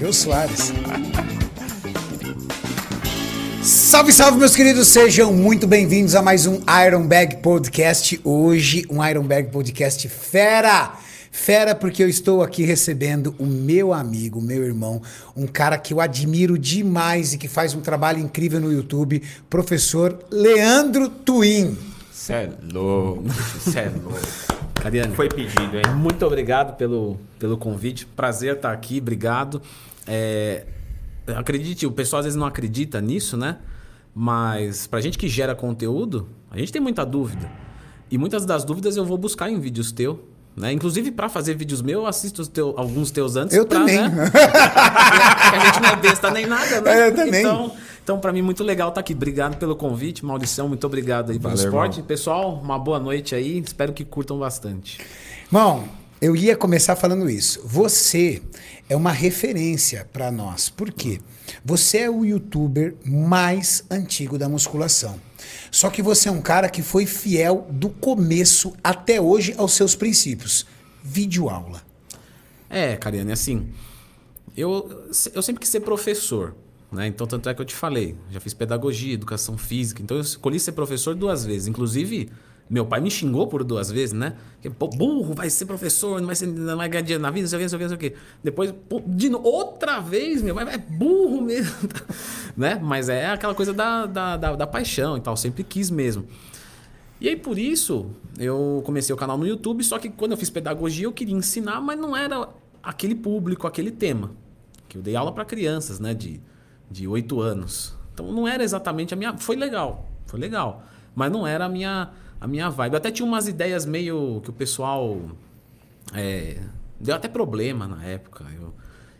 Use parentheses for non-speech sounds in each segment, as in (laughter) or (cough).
Jô Soares. Salve, salve, meus queridos, sejam muito bem-vindos a mais um Iron Bag Podcast. Hoje, um Iron Bag Podcast fera! Fera, porque eu estou aqui recebendo o meu amigo, meu irmão, um cara que eu admiro demais e que faz um trabalho incrível no YouTube, professor Leandro Twin. Cê é louco, cê é louco. Cariane, Foi pedido, hein? muito obrigado pelo, pelo convite. Prazer estar aqui, obrigado. É, acredite, o pessoal às vezes não acredita nisso, né? Mas pra gente que gera conteúdo, a gente tem muita dúvida. E muitas das dúvidas eu vou buscar em vídeos teu. Né? Inclusive, para fazer vídeos meus, eu assisto teu- alguns teus antes. Eu pra, também. (laughs) Né? A gente não é besta nem nada, né? É, eu também. Então, então para mim, muito legal estar aqui. Obrigado pelo convite, Maurição. Muito obrigado aí pelo Valeu, esporte. irmão. Pessoal, uma boa noite aí. Espero que curtam bastante. Irmão, eu ia começar falando isso. Você é uma referência para nós. Por quê? Você é o youtuber mais antigo da musculação. Só que você é um cara que foi fiel do começo até hoje aos seus princípios. Vídeo aula. É, Cariane, assim, eu, eu sempre quis ser professor, né? Então, tanto é que eu te falei, já fiz pedagogia, educação física, então eu escolhi ser professor duas vezes. Inclusive, meu pai me xingou por duas vezes, né? Que, pô, burro, vai ser professor, não vai, ser, não vai ganhar dinheiro na vida, não sei o que, não sei o que, não sei o que. Depois, pô, de novo, outra vez, meu pai é burro mesmo, (laughs) né? Mas é aquela coisa da, da, da, da paixão e tal, sempre quis mesmo. E aí, por isso, eu comecei o canal no YouTube, só que quando eu fiz pedagogia, eu queria ensinar, mas não era aquele público, aquele tema. Que eu dei aula para crianças, né, de, de 8 anos. Então não era exatamente a minha. Foi legal, foi legal. Mas não era a minha, a minha vibe. Eu até tinha umas ideias meio que o pessoal. é, deu até problema na época. Eu,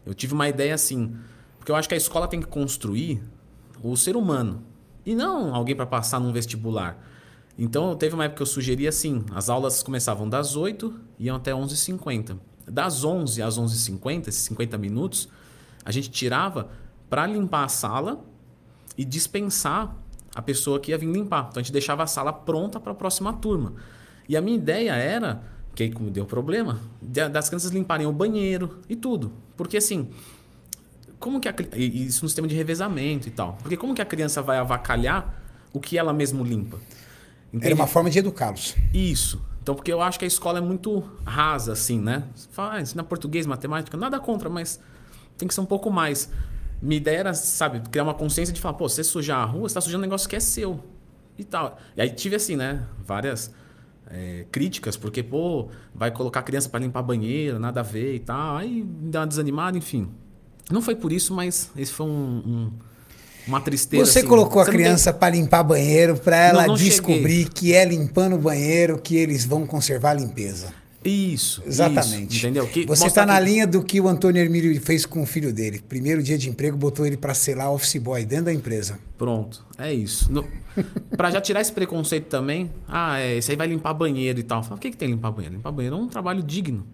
eu tive uma ideia assim. Porque eu acho que a escola tem que construir o ser humano. E não alguém para passar num vestibular. Então, teve uma época que eu sugeri assim: as aulas começavam das 8 e iam até 11h50. Das 11 às 11h50, esses 50 minutos, a gente tirava para limpar a sala e dispensar a pessoa que ia vir limpar. Então, a gente deixava a sala pronta para a próxima turma. E a minha ideia era, que aí como deu problema, das crianças limparem o banheiro e tudo. Porque assim, como que a, isso no sistema de revezamento e tal. Porque como que a criança vai avacalhar o que ela mesmo limpa? Era Entende? uma forma de educá-los. Isso. Então, porque eu acho que a escola é muito rasa, assim, né? Você fala, ah, ensina português, matemática, nada contra, mas tem que ser um pouco mais. Minha ideia era, sabe, criar uma consciência de falar, pô, você sujar a rua, você tá sujando um negócio que é seu. E tal. E aí tive, assim, né, várias é, críticas, porque, pô, vai colocar a criança para limpar banheiro, nada a ver e tal. Aí dá uma desanimada, enfim. Não foi por isso, mas esse foi um, um- uma tristeza. Você assim. colocou a Você tem- criança para limpar banheiro, para ela Não, não descobrir que é limpando o banheiro que eles vão conservar a limpeza. Isso. Exatamente. isso, entendeu? Que Você está na que- linha do que o Antônio Hermílio fez com o filho dele. Primeiro dia de emprego, botou ele para selar office boy dentro da empresa. Pronto, é isso. No, pra já tirar esse preconceito também, ah, é, esse aí vai limpar banheiro e tal. Fala, o que, que tem limpar banheiro? Limpar banheiro é um trabalho digno.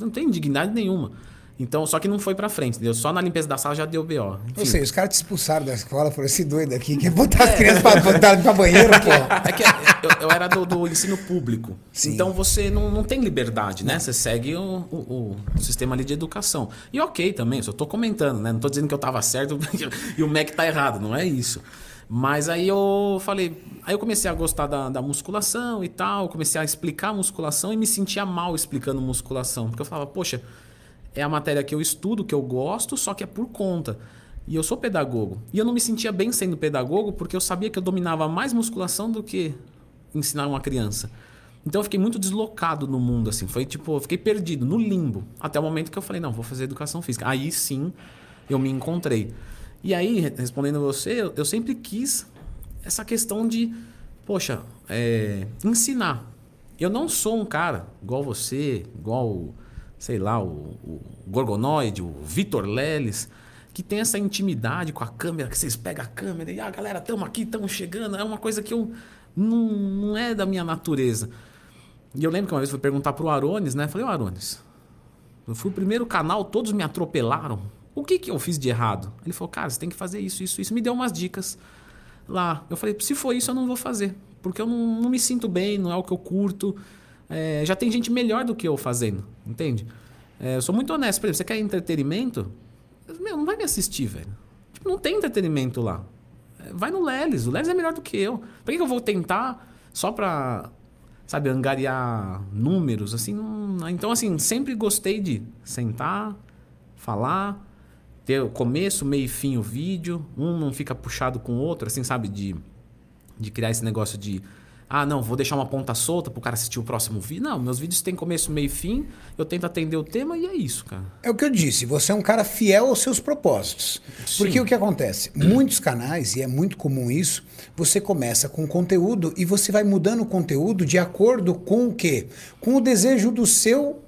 Não tem dignidade nenhuma. Então, só que não foi pra frente, entendeu? Só na limpeza da sala já deu BO. Enfim. Ou seja, os caras te expulsaram da escola, falaram, esse doido aqui quer botar as crianças para botar limpar banheiro, pô. É que eu, eu era do, do ensino público. Sim. Então você não, não tem liberdade, né? Você segue o, o- o sistema ali de educação. E ok também, só tô comentando, né? Não tô dizendo que eu tava certo (laughs) e o MEC tá errado, não é isso. Mas aí eu falei. Aí eu comecei a gostar da, da musculação e tal, comecei a explicar a musculação e me sentia mal explicando musculação. Porque eu falava, poxa, é a matéria que eu estudo, que eu gosto, só que é por conta. E eu sou pedagogo. E eu não me sentia bem sendo pedagogo porque eu sabia que eu dominava mais musculação do que ensinar uma criança. Então eu fiquei muito deslocado no mundo, assim. Foi tipo, eu fiquei perdido, no limbo. Até o momento que eu falei, não, vou fazer educação física. Aí sim eu me encontrei. E aí, re- respondendo você, eu, sempre quis essa questão de, poxa, é, ensinar. Eu não sou um cara igual você, igual, sei lá, o, o Gorgonoide, o Vitor Leles, que tem essa intimidade com a câmera, que vocês pegam a câmera e, ah, galera, estamos aqui, estamos chegando. É uma coisa que eu não, não é da minha natureza. E eu lembro que uma vez fui perguntar pro Arones, né? Falei, ô Arones, eu fui o primeiro canal, todos me atropelaram. O que, que eu fiz de errado? Ele falou, cara, você tem que fazer isso, isso, isso. Me deu umas dicas lá. Eu falei, se for isso, eu não vou fazer. Porque eu não, não me sinto bem, não é o que eu curto. É, já tem gente melhor do que eu fazendo, entende? É, eu sou muito honesto. Por exemplo, você quer entretenimento? Meu, não vai me assistir, velho. Tipo, não tem entretenimento lá. É, Vai no Lelis. O Lelis é melhor do que eu. Por que, que eu vou tentar só pra, sabe, angariar números? Assim, não... Então, assim, sempre gostei de sentar, falar, ter o começo, meio e fim o vídeo. Um não fica puxado com o outro, assim, sabe? De, de criar esse negócio de... Ah, não, vou deixar uma ponta solta pro cara assistir o próximo vídeo. Não, meus vídeos têm começo, meio e fim. Eu tento atender o tema e é isso, cara. É o que eu disse, você é um cara fiel aos seus propósitos. Porque Sim. o que acontece? Muitos canais, e é muito comum isso, você começa com conteúdo e você vai mudando o conteúdo de acordo com o quê? Com o desejo do seu,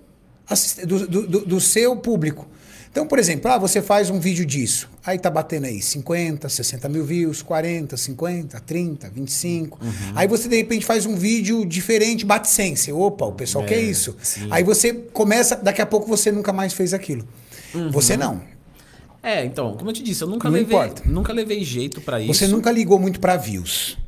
do- do- do seu público. Então, por exemplo, ah, você faz um vídeo disso. Aí tá batendo aí 50, 60 mil views, 40, 50, 30, 25. Aí você de repente faz um vídeo diferente, bate 100. Você, opa, o pessoal quer isso. sim. Aí você começa, daqui a pouco você nunca mais fez aquilo. Você não. É, então, como eu te disse, eu nunca Não levei, importa. nunca levei jeito pra isso. Você nunca ligou muito pra views.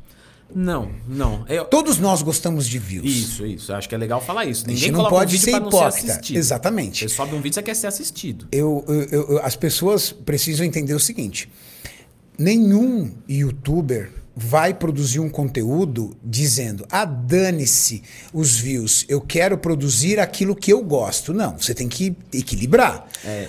Não, não. Eu- Todos nós gostamos de views. Isso, isso. Acho que é legal falar isso. Ninguém não um pode vídeo ser ser hipócrita. assistido. Exatamente. Você sobe um vídeo, você quer ser assistido. Eu, eu- eu- eu- as pessoas precisam entender o seguinte: nenhum youtuber vai produzir um conteúdo dizendo, ah, dane-se os views, eu quero produzir aquilo que eu gosto. Não, você tem que equilibrar. É.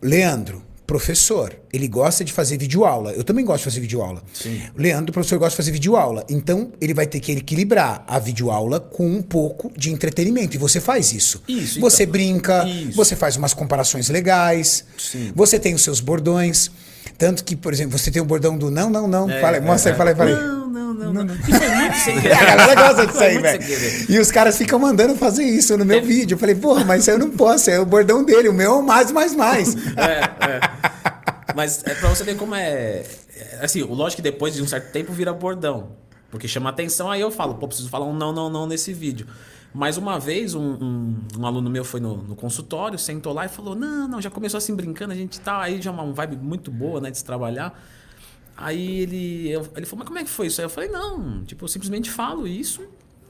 Leandro, professor, ele gosta de fazer videoaula. Eu também gosto de fazer videoaula. Sim. Leandro, professor, gosta de fazer videoaula. Então, ele vai ter que equilibrar a videoaula com um pouco de entretenimento. E você faz isso. Isso, Você então. brinca, Isso. você faz umas comparações legais. Sim. Você tem os seus bordões. Tanto que, por exemplo, você tem o bordão do não, não, não. É, fala aí, mostra aí, fala aí, fala aí. Não, não, não, não. E foi muito (laughs) sem querer. A galera gosta disso Foi aí, velho. E os caras ficam mandando fazer isso no meu vídeo. Eu falei, porra, mas eu não posso, é o bordão dele, o meu é o mais, mais, mais. É, é. Mas é pra você ver como é. é, Assim, o lógico que depois de um certo tempo vira bordão. Porque chama atenção, aí eu falo, pô, preciso falar um não, não, não nesse vídeo. Mas uma vez um, um, um aluno meu foi no, no consultório, sentou lá e falou: Não, não, já começou assim brincando, a gente tá. Aí já uma vibe muito boa, né, de se trabalhar. Aí ele, eu- ele falou: Mas como é que foi isso? Aí eu falei: Não, tipo, eu simplesmente falo isso.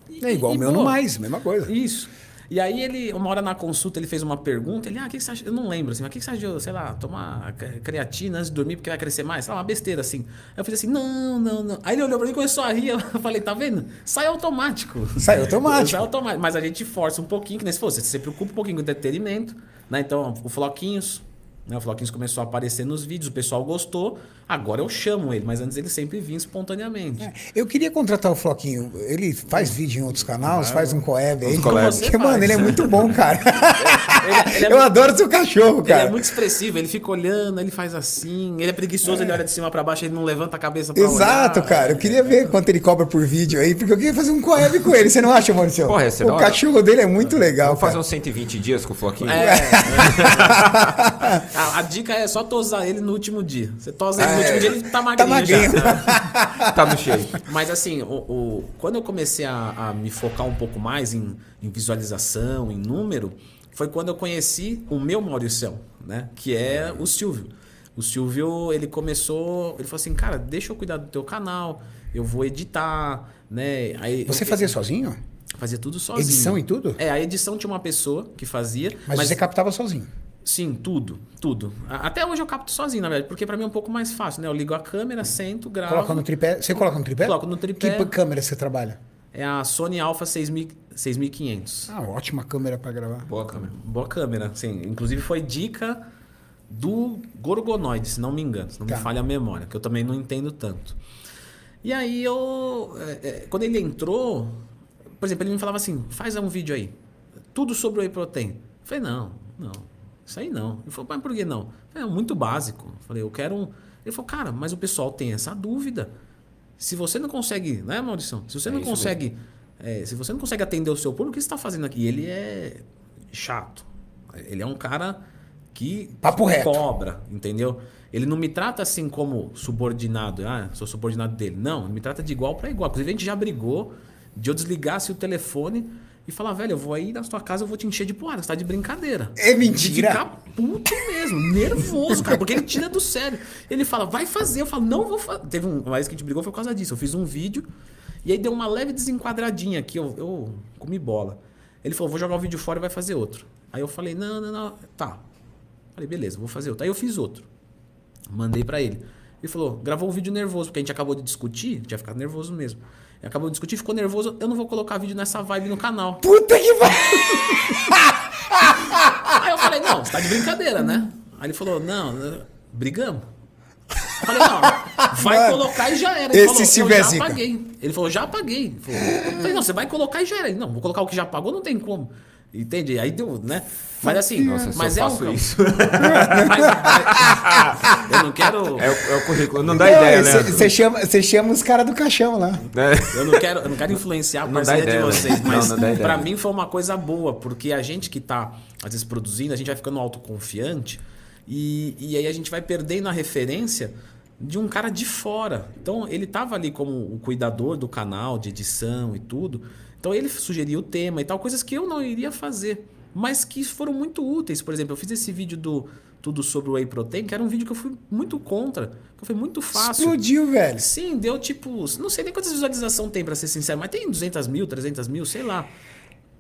e- É igual e, o meu no pô, mais, mesma coisa. isso. E aí ele, uma hora na consulta, ele fez uma pergunta, ele, ah, o que que você acha? Eu não lembro, assim, mas o que que você acha de, sei lá, tomar cre- creatina antes de dormir porque vai crescer mais? Sei lá, uma besteira, assim. Aí eu falei assim, não, não, não. Aí ele olhou pra mim e começou a rir, eu (laughs) falei, tá vendo? Sai automático. Sai automático. (laughs) Sai automático. Mas a gente força um pouquinho, que nem se fosse, você se preocupa um pouquinho com o entretenimento, né? Então, o Floquinhos, né? O Floquinhos começou a aparecer nos vídeos, o pessoal gostou, agora eu chamo ele, mas antes ele sempre vinha espontaneamente. Eu queria contratar o Floquinho. Ele faz vídeo em outros canais, faz um coeb aí. Porque, mano, ele é muito bom, cara. (laughs) Ele- ele é Eu muito- adoro seu cachorro, Ele cara. é muito expressivo, ele fica olhando, ele faz assim. Ele é preguiçoso, ele olha de cima pra baixo, ele não levanta a cabeça pra Exato, olhar. cara. Eu queria ver quanto ele cobra por vídeo aí, porque eu queria fazer um coeb com ele. Você não acha, Maurício? É o hora. cachorro dele é muito legal, Vamos fazer uns 120 dias com o Floquinho? É. (laughs) a, a dica é só tosar ele no último dia. Você tosa ele no É. último dia, ele tá Tá magrinho, magrinho. já. (laughs) Tá no cheio. Mas assim, o, o- quando eu comecei a, a me focar um pouco mais em, em visualização, em número, foi quando eu conheci o meu Mauricião, né? Que é o Silvio. O Silvio, ele começou, ele falou assim, cara, deixa eu cuidar do teu canal, eu vou editar, né? Aí Você eu- fazia sozinho? Fazia tudo sozinho. Edição e tudo? É, a edição tinha uma pessoa que fazia, Mas, mas, você captava sozinho. Sim, tudo, tudo. Até hoje eu capto sozinho, na verdade, porque pra mim é um pouco mais fácil, né? Eu ligo a câmera, sento, gravo. Coloca no tripé. Você coloca no tripé? Coloco no tripé. Que câmera você trabalha? É a Sony Alpha 6000 6500. Ah, ótima câmera pra gravar. Boa câmera. Boa câmera, sim. Inclusive foi dica do Gorgonoid, se não me engano, se não Tá. me falha a memória, que eu também não entendo tanto. E aí eu. é, é, quando ele entrou, por exemplo, ele me falava assim: faz um vídeo aí. Tudo sobre o Whey Protein. Eu falei, não, não. Isso aí não. Ele falou, mas por que não? É muito básico. Eu falei, eu quero um. Ele falou, cara, mas o pessoal tem essa dúvida. Se você não consegue, né, Maurício? Se você É não consegue. é, se você não consegue atender o seu público, o que você está fazendo aqui? E ele é chato. Ele é um cara que Papo reto. cobra, entendeu? Ele não me trata assim como subordinado, ah, sou subordinado dele. Não, ele me trata de igual para igual. Inclusive, a gente já brigou de eu desligasse o telefone e falar, velho, eu vou aí na sua casa, eu vou te encher de porrada, você tá de brincadeira. É mentira. Ficar puto mesmo, nervoso, cara, porque ele tira do sério. Ele fala, vai fazer. Eu falo, não vou fazer. Teve um- uma vez que a gente brigou, foi por causa disso. Eu fiz um vídeo e aí deu uma leve desenquadradinha aqui, eu, eu comi bola. Ele falou, vou jogar o vídeo fora e vai fazer outro. Aí eu falei, não, não, não, tá. Falei, beleza, vou fazer outro. Aí eu fiz outro. Mandei pra ele. Ele falou, gravou um vídeo nervoso, porque a gente acabou de discutir, tinha ficado nervoso mesmo. Acabou de discutir, ficou nervoso, eu não vou colocar vídeo nessa vibe no canal. Puta que vai. Aí eu falei, não, você tá de brincadeira, né? Aí ele falou, não, né, brigamos. Eu falei, não, vai Mano, colocar e já era. esse Ele falou, Silvio é eu já zica. apaguei. Ele falou, já apaguei. Ele falou, eu falei, não, você vai colocar e já era. Ele, não, vou colocar o que já apagou, não tem como. Entende? Aí deu, né? Mas assim, Nossa, só mas é um campo. isso. (laughs) Mas- eu não quero. É o, é o currículo. Não dá ideia, né? Você chama, você chama os caras do caixão lá. É. Eu não quero, eu não quero influenciar a parceria de ideia, né? vocês, Não, mas pra mim foi uma coisa boa, porque a gente que tá, às vezes, produzindo, a gente vai ficando autoconfiante e, e aí a gente vai perdendo a referência de um cara de fora. Então, ele tava ali como o cuidador do canal, de edição e tudo. Então, ele sugeria o tema e tal, coisas que eu não iria fazer, mas que foram muito úteis. Por exemplo, eu fiz esse vídeo do Tudo sobre o Whey Protein, que era um vídeo que eu fui muito contra, que foi muito fácil. Explodiu, velho. Sim, deu tipo. Não sei nem quantas visualizações tem, pra ser sincero, mas tem 200 mil, 300 mil, sei lá.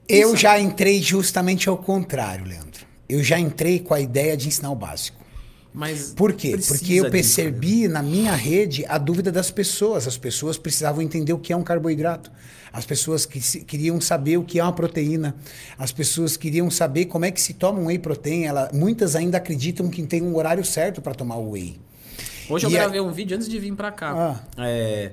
Eu já entrei justamente ao contrário, Leandro. Eu já entrei com a ideia de ensinar o básico. Mas. Por quê? Porque eu disso, percebi na minha rede a dúvida das pessoas. As pessoas precisavam entender o que é um carboidrato. As pessoas que queriam saber o que é uma proteína. As pessoas queriam saber como é que se toma um whey protein. Ela, muitas ainda acreditam que tem um horário certo para tomar o whey. Hoje eu E a- gravei um vídeo antes de vir pra cá. É.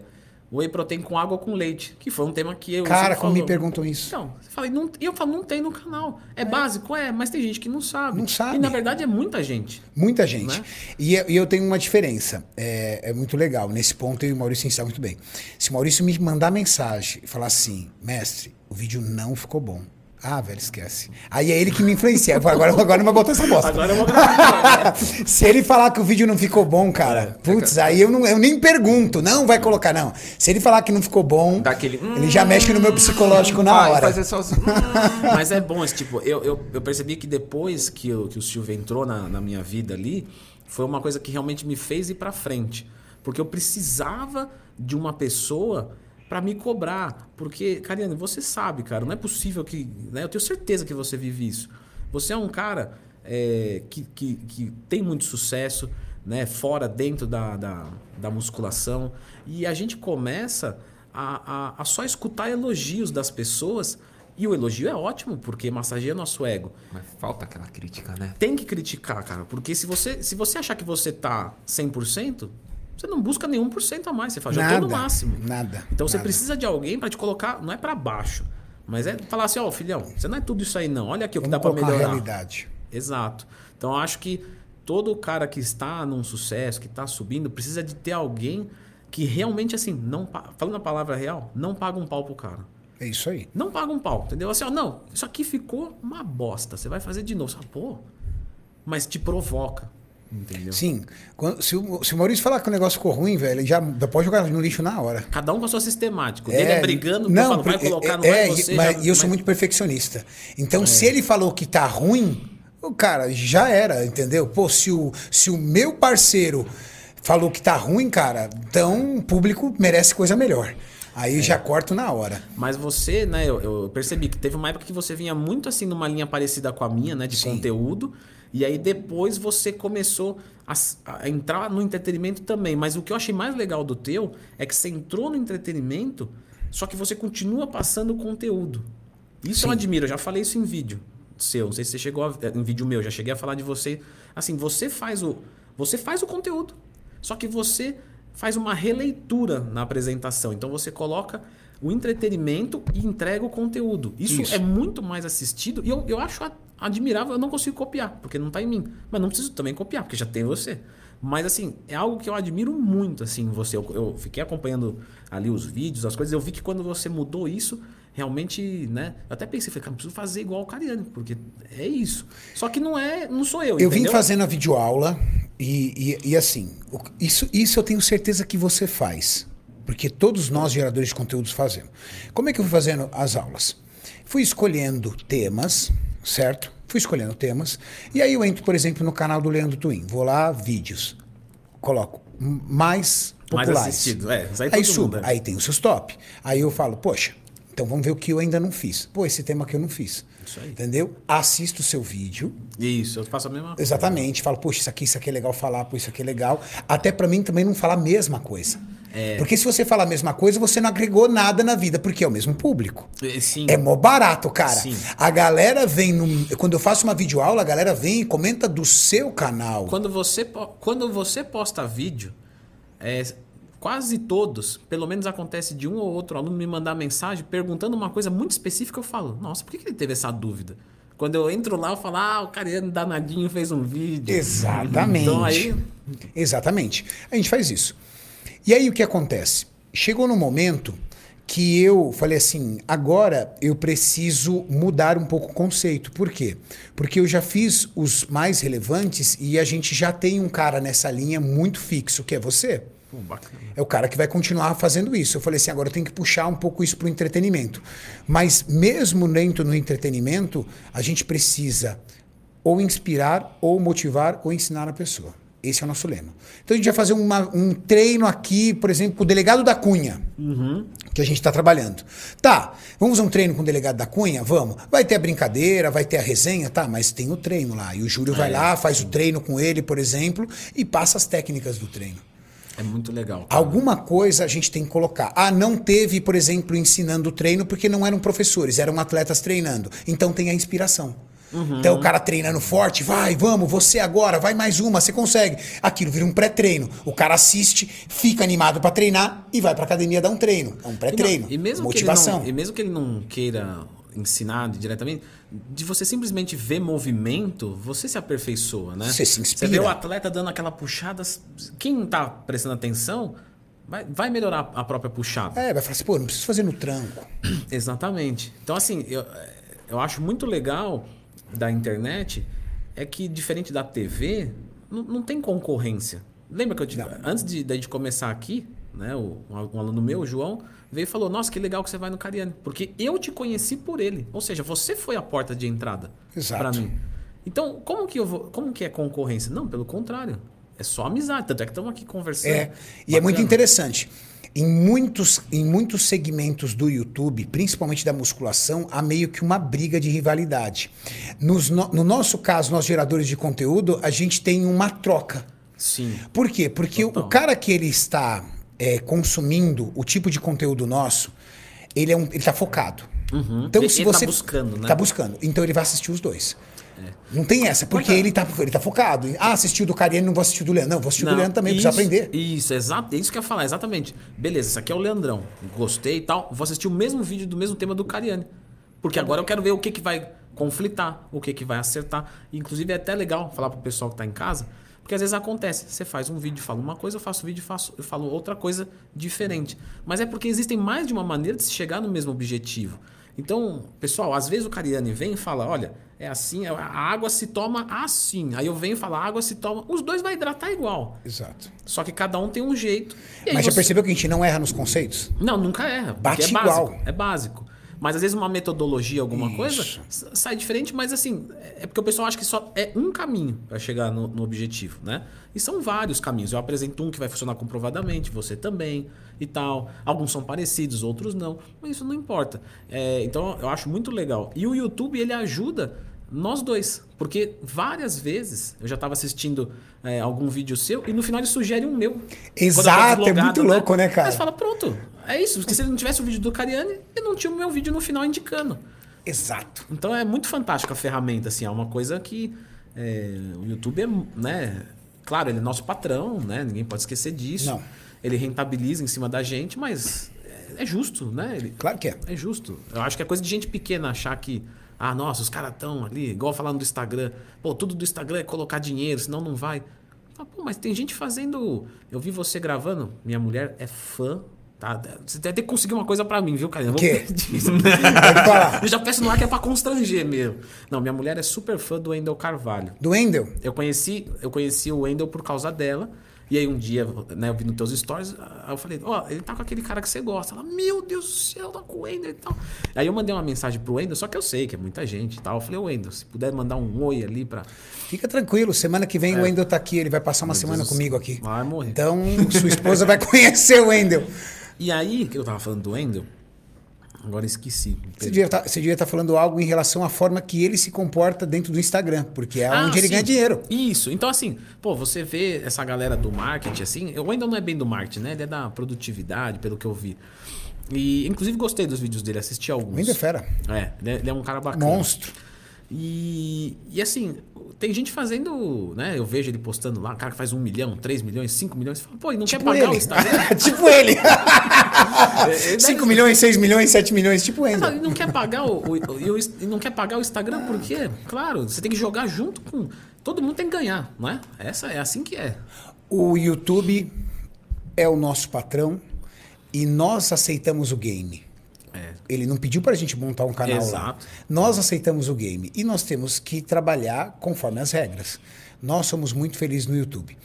Whey protein com água com leite, que foi um tema que eu. Cara, como me perguntam isso. Então, você fala, e não, eu falo, não tem no canal. É, básico, é, mas tem gente que não sabe. Não sabe. E na verdade é muita gente. Muita gente. Né? E, eu- e eu tenho uma diferença. É, é muito legal. Nesse ponto, eu e o Maurício está muito bem. Se o Maurício me mandar mensagem e falar assim, mestre, o vídeo não ficou bom. Ah, velho, esquece. Aí é ele que me influencia. Agora, agora não vai botar essa bosta. Agora eu vou gravar. (laughs) Se ele falar que o vídeo não ficou bom, cara, putz, aí eu, não, eu nem pergunto. Não vai colocar, não. Se ele falar que não ficou bom, Dá aquele, hum, ele já mexe no meu psicológico na Vai hora. fazer sozinho. (laughs) Mas é bom, esse tipo, eu, eu, eu percebi que depois que, eu, que o Silvio entrou na, na minha vida ali, foi uma coisa que realmente me fez ir pra frente. Porque eu precisava de uma pessoa pra me cobrar. Porque, Cariane, você sabe, cara, não é possível que. Né, eu tenho certeza que você vive isso. Você é um cara é, que, que, que tem muito sucesso, né? Fora, dentro da, da, da musculação. E a gente começa a, a, a só escutar elogios das pessoas. E o elogio é ótimo, porque massageia nosso ego. Mas falta aquela crítica, né? Tem que criticar, cara. Porque se você, se você achar que você tá 100%, você não busca nenhum por cento a mais. Você já tô Nada, no máximo. nada, Então você nada. precisa de alguém pra te colocar, não é pra baixo, mas é falar assim, ó, filhão, você não é tudo isso aí não. Olha aqui o que Vamos dá pra colocar a melhorar. realidade. Exato. Então eu acho que todo cara que está num sucesso, que está subindo, precisa de ter alguém que realmente assim, não falando a palavra real, não paga um pau pro cara. É isso aí. Não paga um pau, entendeu? Assim, ó, não, isso aqui ficou uma bosta. Você vai fazer de novo. Você fala, pô, mas te provoca, entendeu? Sim. Quando- se, o, se o Maurício falar que o negócio ficou ruim, velho, ele já pode jogar no lixo na hora. Cada um com a sua sistemática. O dele é brigando, não, falo, vai porque- colocar, não é, vai você. mas já- e eu sou mas- muito perfeccionista. Então, se ele falou que tá ruim, o cara já era, entendeu? Pô, se o, se o meu parceiro falou que tá ruim, cara, então o público merece coisa melhor. Aí É. já corto na hora. Mas você, né, eu, eu percebi que teve uma época que você vinha muito assim numa linha parecida com a minha, né, de Sim. conteúdo. E aí depois você começou a, a entrar no entretenimento também. Mas o que eu achei mais legal do teu é que você entrou no entretenimento, só que você continua passando conteúdo. Isso eu Sim. admiro, eu já falei isso em vídeo seu, não sei se você chegou a, em vídeo meu, já cheguei a falar de você. Assim, você faz o você faz o conteúdo. Só que você faz uma releitura na apresentação. Então você coloca o entretenimento e entrega o conteúdo. Isso, Isso. é muito mais assistido e eu, eu acho admirável. Eu não consigo copiar, porque não está em mim. Mas não preciso também copiar, porque já tem você. Mas assim, é algo que eu admiro muito assim você. Eu, eu fiquei acompanhando ali os vídeos, as coisas. Eu vi que quando você mudou isso, realmente, né? Eu até pensei, falei, cara, preciso fazer igual o Cariani, porque é isso. Só que não é, não sou eu, Eu vim entendeu? fazendo a videoaula e, e, e assim, isso, isso eu tenho certeza que você faz. Porque todos nós, geradores de conteúdos, fazemos. Como é que eu fui fazendo as aulas? Fui escolhendo temas, certo? Fui escolhendo temas. E aí eu entro, por exemplo, no canal do Leandro Twin. Vou lá, vídeos. Coloco mais Mais populares. assistido, é, aí aí subo. mundo, é. Aí tem os seus top. Aí eu falo, poxa, Então vamos ver o que eu ainda não fiz. Pô, esse tema que eu não fiz. Isso aí. Entendeu? Assisto o seu vídeo. Isso, eu faço a mesma coisa. Exatamente. Falo, poxa, isso aqui, isso aqui é legal falar, pô, isso aqui é legal. Até pra mim também não falar a mesma coisa. É. Porque se você falar a mesma coisa, você não agregou nada na vida, porque é o mesmo público. É, Sim. É mó barato, cara. Sim. A galera vem. Quando eu faço uma videoaula, a galera vem e comenta do seu canal. Quando você, quando você posta vídeo, é, quase todos, pelo menos acontece de um ou outro aluno me mandar mensagem perguntando uma coisa muito específica, eu falo, nossa, por que que ele teve essa dúvida? Quando eu entro lá, eu falo, ah, o Cariano danadinho fez um vídeo. Exatamente. Então aí, Exatamente. A gente faz isso. E aí o que acontece? Chegou no momento que eu falei assim, agora eu preciso mudar um pouco o conceito. Por quê? Porque eu já fiz os mais relevantes e a gente já tem um cara nessa linha muito fixo, que é você. pô. É o cara que vai continuar fazendo isso. Eu falei assim, agora eu tenho que puxar um pouco isso para o entretenimento. Mas mesmo dentro do entretenimento, a gente precisa ou inspirar, ou motivar, ou ensinar a pessoa. Esse é o nosso lema. Então a gente vai fazer uma- um treino aqui, por exemplo, com o delegado da Cunha, que a gente está trabalhando. Tá, vamos fazer um treino com o delegado da Cunha? Vamos. Vai ter a brincadeira, vai ter a resenha, tá, mas tem o treino lá. E o Júlio vai lá, faz o treino com ele, por exemplo, e passa as técnicas do treino. É muito legal. cara. Alguma coisa a gente tem que colocar. Ah, não teve, por exemplo, ensinando o treino porque não eram professores, eram atletas treinando. Então tem a inspiração. Então o cara treinando forte, vai, vamos, você agora, vai mais uma, você consegue. Aquilo vira um pré-treino. O cara assiste, fica animado pra treinar e vai pra academia dar um treino. É um pré-treino. E, não- e mesmo motivação. Não, e mesmo que ele não queira ensinar diretamente, de você simplesmente ver movimento, você se aperfeiçoa, né? Você se inspira. Você vê o atleta dando aquela puxada, quem tá prestando atenção vai, vai melhorar a própria puxada. É, vai falar assim, pô, não preciso fazer no tranco. Exatamente. Então, assim, eu, eu acho muito legal da internet é que, diferente da TV, não, não tem concorrência. Lembra que eu te, antes de, gente começar aqui, né, o, um aluno meu, o João, veio e falou: Nossa, que legal que você vai no Cariani. Porque eu te conheci por ele. Ou seja, você foi a porta de entrada Exato. para mim. Então, como que, eu vou, como que é concorrência? Não, pelo contrário. É só amizade. Tanto é que estamos aqui conversando. É, e é muito Bacana. interessante. Em muitos, em muitos segmentos do YouTube, principalmente da musculação, há meio que uma briga de rivalidade. Nos no, no nosso caso, nós geradores de conteúdo, a gente tem uma troca. Sim. Por quê? Porque Total. o cara que ele está é, consumindo o tipo de conteúdo nosso, ele é um, ele está focado. Então, Ele- se ele tá você buscando, né? Tá buscando. Então ele vai assistir os dois. Não tem essa, porque ele tá, ele tá focado. Ah, assistiu do Cariano, não vou assistir do Leandro. Não, vou assistir do Não, Leandro também, isso, precisa aprender. Isso, exato. É isso que eu ia falar, exatamente. Beleza, isso aqui é o Leandrão. Gostei e tal. Vou assistir o mesmo vídeo do mesmo tema do Cariani. Porque agora eu quero ver o que, que vai conflitar, o que, que vai acertar. Inclusive é até legal falar pro pessoal que tá em casa, porque às vezes acontece. Você faz um vídeo e fala uma coisa, eu faço um vídeo e faço, eu falo outra coisa diferente. Mas é porque existem mais de uma maneira de se chegar no mesmo objetivo. Então, pessoal, às vezes o Cariani vem e fala: olha, é assim, a água se toma assim. Aí eu venho e falo: a água se toma. Os dois vai hidratar igual. Exato. Só que cada um tem um jeito. Mas já você- percebeu que a gente não erra nos conceitos? Não, nunca erra. Bate é básico. igual. É básico. Mas às vezes uma metodologia, alguma Isso. coisa, sai diferente, mas assim, é porque o pessoal acha que só é um caminho para chegar no, no objetivo, né? E são vários caminhos. Eu apresento um que vai funcionar comprovadamente, você também e tal. Alguns são parecidos, outros não. Mas isso não importa. É, então eu acho muito legal. E o YouTube, ele ajuda nós dois. Porque várias vezes eu já estava assistindo é, algum vídeo seu e no final ele sugere um meu. Exato, é muito louco, né, cara? Aí você fala, pronto, é isso. Porque se ele não tivesse o vídeo do Cariani, eu não tinha o meu vídeo no final indicando. Exato. Então é muito fantástico a ferramenta, assim, é uma coisa que é, o YouTube é, né? Claro, ele é nosso patrão, né? Ninguém pode esquecer disso. Não. Ele rentabiliza em cima da gente, mas é, é justo, né? Ele, Claro que é. é justo. Eu acho que é coisa de gente pequena achar que, ah, nossa, os caras estão ali, igual falando do Instagram. Pô, tudo do Instagram é colocar dinheiro, senão não vai. Ah, pô, mas tem gente fazendo. Eu vi você gravando, minha mulher é fã. Tá? Você deve ter que conseguir uma coisa pra mim, viu, cara? Eu. (laughs) Eu já peço no ar que é pra constranger mesmo. Não, minha mulher é super fã do Wendel Carvalho. Do Wendel? Eu conheci, eu conheci o Wendel por causa dela. E aí um dia, né, eu vi nos teus stories, aí eu falei, ó, ele tá com aquele cara que você gosta. Ela, meu Deus do céu, tá com o Wendel e tal. Aí eu mandei uma mensagem pro Wendel, só que eu sei que é muita gente e tal. Eu falei, ô Wendel, se puder mandar um oi ali pra. Fica tranquilo, semana que vem o Wendel tá aqui, ele vai passar uma semana É. Deus comigo aqui. Vai morrer. Então, sua esposa vai (laughs) conhecer o Wendel. E aí, que eu tava falando do Wendel, Agora esqueci. Você devia tá, estar falando algo em relação à forma que ele se comporta dentro do Instagram, porque é Ah, onde ele sim. ganha dinheiro. Isso. Então, assim, pô, você vê essa galera do marketing, assim, eu ainda não é bem do marketing, né? Ele é da produtividade, pelo que eu vi. E, inclusive, gostei dos vídeos dele, assisti alguns. Ainda é fera. É, ele é- ele é um cara bacana. Monstro. E, e assim, tem gente fazendo, né? Eu vejo ele postando lá, cara que faz um milhão, três milhões, cinco milhões. Fala, Pô, e não Tipo quer pagar ele. o Instagram? (laughs) tipo ele. (laughs) (laughs) Ele 5 milhões, 6 milhões, 7 milhões, tipo Não, ainda. e não quer pagar o, o- o- não quer pagar o Instagram porque, claro, você tem que jogar junto com. Todo mundo tem que ganhar, não é? Essa é assim que é. O YouTube é o nosso patrão e nós aceitamos o game. É. Ele não pediu pra gente montar um canal lá. Exato. Nós aceitamos o game e nós temos que trabalhar conforme as regras. Nós somos muito felizes no YouTube.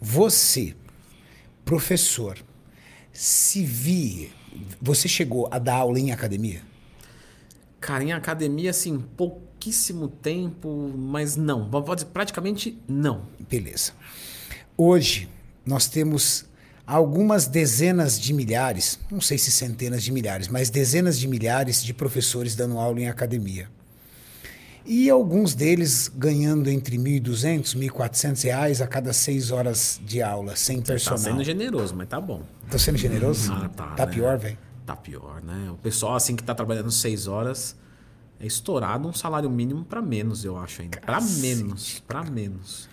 Você, professor, se vir, você chegou a dar aula em academia? Cara, em academia, assim, pouquíssimo tempo, mas não. Pode praticamente não. Beleza. Hoje nós temos algumas dezenas de milhares, não sei se centenas de milhares, mas dezenas de milhares de professores dando aula em academia. E alguns deles ganhando entre 1.200 e 1.400 reais a cada seis horas de aula, sem Tá personal. sendo generoso, mas tá bom. Tô sendo generoso? Ah, tá. né? pior, velho? Tá pior, né? O pessoal, assim, que tá trabalhando seis horas, é estourado um salário mínimo pra menos, eu acho ainda. Pra menos, pra menos.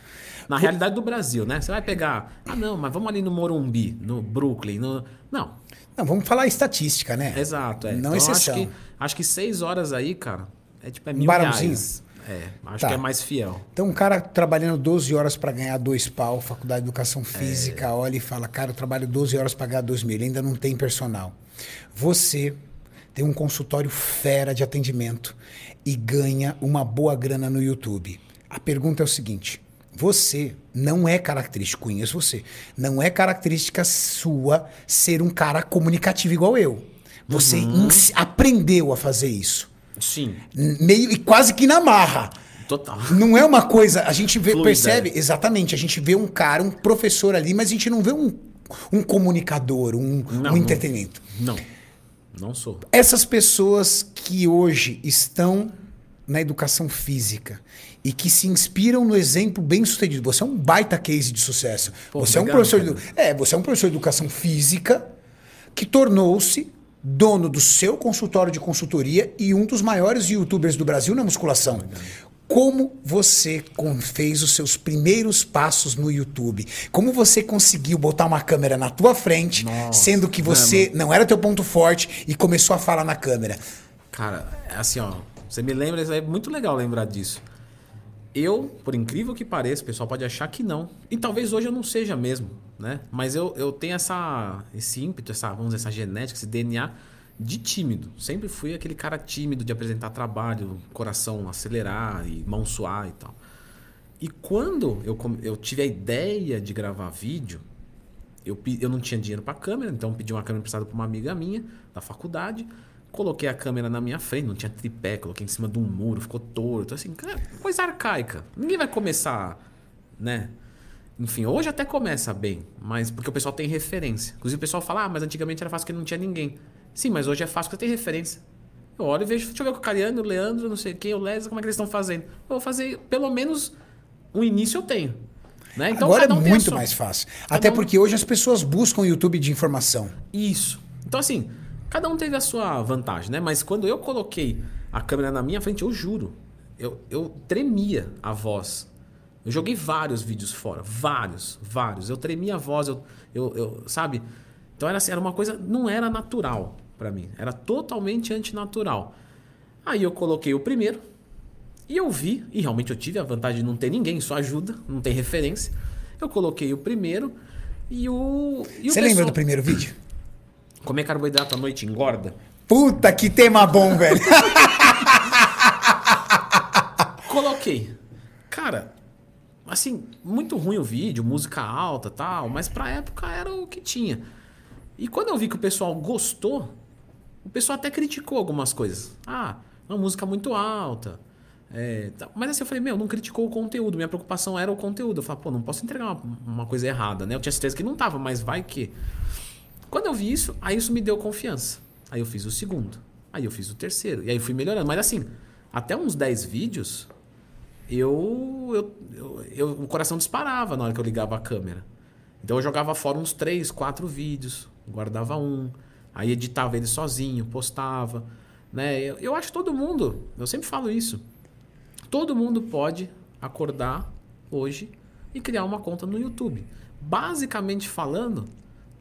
Na realidade do Brasil, né? Você vai pegar. Ah, não, mas vamos ali no Morumbi, no Brooklyn, no. Não, Não, vamos falar estatística, né? exato, é. Não Então, exceção. Acho que, acho que seis horas aí, cara, é tipo é Um mil barãozinho? reais. É, acho Tá. que é mais fiel. Então, um cara trabalhando 12 horas para ganhar dois pau, faculdade de educação É. física, olha e fala, cara, eu trabalho 12 horas para ganhar dois mil, ele ainda não tem personal. Você tem um consultório fera de atendimento e ganha uma boa grana no YouTube. A pergunta é o seguinte: você não é característico, conheço você, não é característica sua ser um cara comunicativo igual eu. Você Uhum. aprendeu a fazer isso. Sim, Meio e quase que na marra. total. Não é uma coisa. A gente vê, percebe, exatamente, a gente vê um cara, um professor ali, mas a gente não vê um, um comunicador, um, Não, um não. entretenimento. Não, não sou. Essas pessoas que hoje estão na educação física e que se inspiram no exemplo bem sucedido. Você é um baita case de sucesso. Pô, você é um obrigado, professor cara. é, você é um professor de educação física que tornou-se dono do seu consultório de consultoria e um dos maiores youtubers do Brasil na musculação. Como você fez os seus primeiros passos no YouTube? Como você conseguiu botar uma câmera na tua frente, Nossa, sendo que você não era teu ponto forte e começou a falar na câmera? Cara, é assim, ó. Você me lembra, isso é muito legal lembrar disso. Eu, por incrível que pareça, o pessoal pode achar que não. E talvez hoje eu não seja mesmo, né? Mas eu, eu tenho essa, esse ímpeto, essa, vamos dizer, essa genética, esse DNA de tímido. Sempre fui aquele cara tímido de apresentar trabalho, coração acelerar e mão suar e tal. E quando eu, eu tive a ideia de gravar vídeo, eu, eu não tinha dinheiro para câmera, então pedi uma câmera emprestada para uma amiga minha da faculdade. Coloquei a câmera na minha frente, não tinha tripé, coloquei em cima de um muro, ficou torto. Assim, coisa arcaica. Ninguém vai começar, né? Enfim, hoje até começa bem, mas porque o pessoal tem referência. Inclusive o pessoal fala, ah, mas antigamente era fácil porque não tinha ninguém. Sim, mas hoje é fácil porque tem referência. Eu olho e vejo, deixa eu ver com o Cariano, o Leandro, não sei quem, o Leslie, como é que eles estão fazendo. Eu vou fazer, pelo menos, um início eu tenho. Né? Então, Agora é um a muito mais fácil. cada Até um- porque hoje as pessoas buscam YouTube de informação. Isso. Então, assim, cada um teve a sua vantagem, né? Mas quando eu coloquei a câmera na minha frente, eu juro, eu, eu tremia a voz. Eu joguei vários vídeos fora, vários, vários. Eu tremia a voz, eu, eu, eu- sabe? Então era assim, era uma coisa, não era natural pra mim, era totalmente antinatural. Aí eu coloquei o primeiro e eu vi, e realmente eu tive a vantagem de não ter ninguém, só ajuda, não tem referência. Eu coloquei o primeiro e o. e o Você lembra pessoal- do primeiro vídeo? Comer carboidrato à noite engorda? Puta que tema bom, velho. (laughs) Coloquei. Cara, assim, muito ruim o vídeo, música alta tal, mas pra época era o que tinha. E quando eu vi que o pessoal gostou, o pessoal até criticou algumas coisas. Ah, uma música muito alta. é, mas assim, eu falei, meu, não criticou o conteúdo. Minha preocupação era o conteúdo. Eu falei, pô, não posso entregar uma, uma coisa errada, né? Eu tinha certeza que não tava, mas vai que. Quando eu vi isso, aí isso me deu confiança. Aí eu fiz o segundo. Aí eu fiz o terceiro. E aí fui melhorando. Mas assim, até uns 10 vídeos, eu, eu, eu, eu- o coração disparava na hora que eu ligava a câmera. Então eu jogava fora uns 3, 4 vídeos, guardava um, aí editava ele sozinho, postava. Né? Eu, eu acho que todo mundo, eu sempre falo isso, todo mundo pode acordar hoje e criar uma conta no YouTube. Basicamente falando,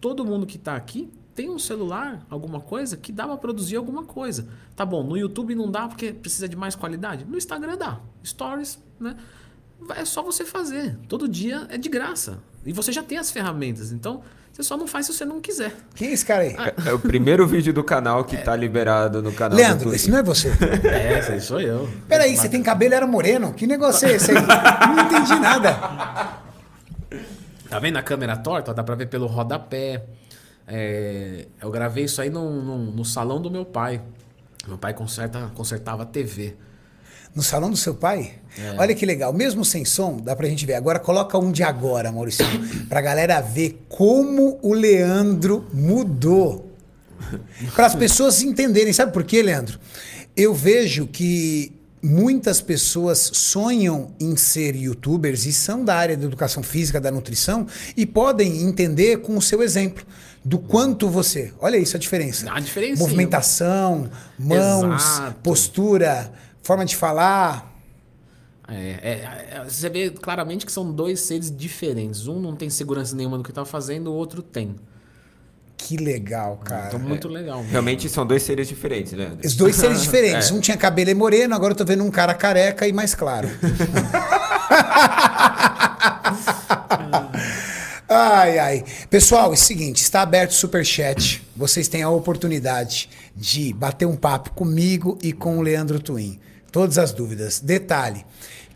todo mundo que está aqui tem um celular, alguma coisa, que dá para produzir alguma coisa. Tá bom, no YouTube não dá porque precisa de mais qualidade. No Instagram dá. Stories, né? É só você fazer. Todo dia é de graça. E você já tem as ferramentas. Então, você só não faz se você não quiser. Quem é esse cara aí? É o primeiro vídeo do canal que tá liberado no canal do Leandro, esse não é você. É, esse sou eu. Peraí, você tem cabelo e era moreno? Que negócio é esse aí? (laughs) Não entendi nada. Tá vendo a câmera torta? Dá pra ver pelo rodapé. É, eu gravei isso aí no, no, no salão do meu pai. Meu pai conserta, consertava TV. No salão do seu pai? É. Olha que legal. Mesmo sem som, dá pra gente ver. Agora coloca um de agora, Maurício. (coughs) pra galera ver como o Leandro mudou. Para as pessoas entenderem. Sabe por quê, Leandro? Eu vejo que muitas pessoas sonham em ser youtubers e são da área da educação física, da nutrição, e podem entender com o seu exemplo. Do quanto você. Olha isso a diferença. A diferença, Movimentação, mãos, Exato. postura, forma de falar. É, é, é, você vê claramente que são dois seres diferentes. Um não tem segurança nenhuma no que tá fazendo, o outro tem. Que legal, cara. Então, muito legal. Realmente são dois seres diferentes, né? Os dois seres (laughs) diferentes. Um tinha cabelo e moreno, agora eu tô vendo um cara careca e mais claro. (laughs) ai, ai. Pessoal, é o seguinte, está aberto o Superchat. Vocês têm a oportunidade de bater um papo comigo e com o Leandro Twin. Todas as dúvidas. Detalhe.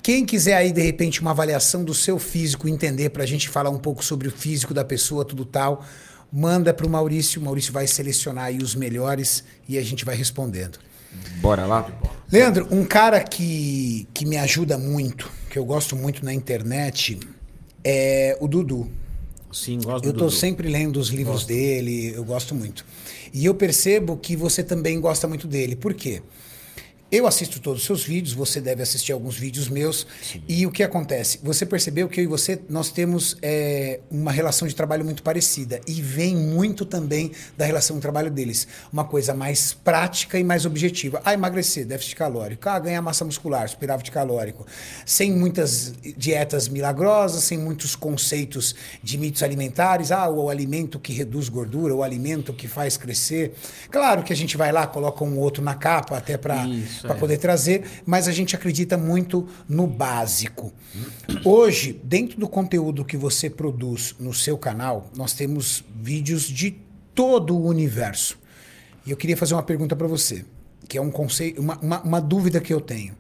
Quem quiser aí, de repente, uma avaliação do seu físico, entender pra gente falar um pouco sobre o físico da pessoa, tudo tal, manda pro Maurício. O Maurício vai selecionar aí os melhores e a gente vai respondendo. Bora lá? Leandro, um cara que, que me ajuda muito, que eu gosto muito na internet, é o Dudu. Sim, gosto Eu Dudu. sempre lendo os livros dele, eu gosto muito. E eu percebo que você também gosta muito dele. Por quê? Eu assisto todos os seus vídeos, você deve assistir alguns vídeos meus. E o que acontece? Você percebeu que eu e você, nós temos é, uma relação de trabalho muito parecida. E vem muito também da relação de trabalho deles. Uma coisa mais prática e mais objetiva. Ah, emagrecer, déficit calórico. Ah, ganhar massa muscular, superávit calórico. Sem muitas dietas milagrosas, sem muitos conceitos de mitos alimentares. Ah, o alimento que reduz gordura, o alimento que faz crescer. Claro que a gente vai lá, coloca um outro na capa, até para para é. poder trazer, mas a gente acredita muito no básico. Hoje, dentro do conteúdo que você produz no seu canal, nós temos vídeos de todo o universo. E eu queria fazer uma pergunta para você, que é um conceito, uma, uma, uma dúvida que eu tenho.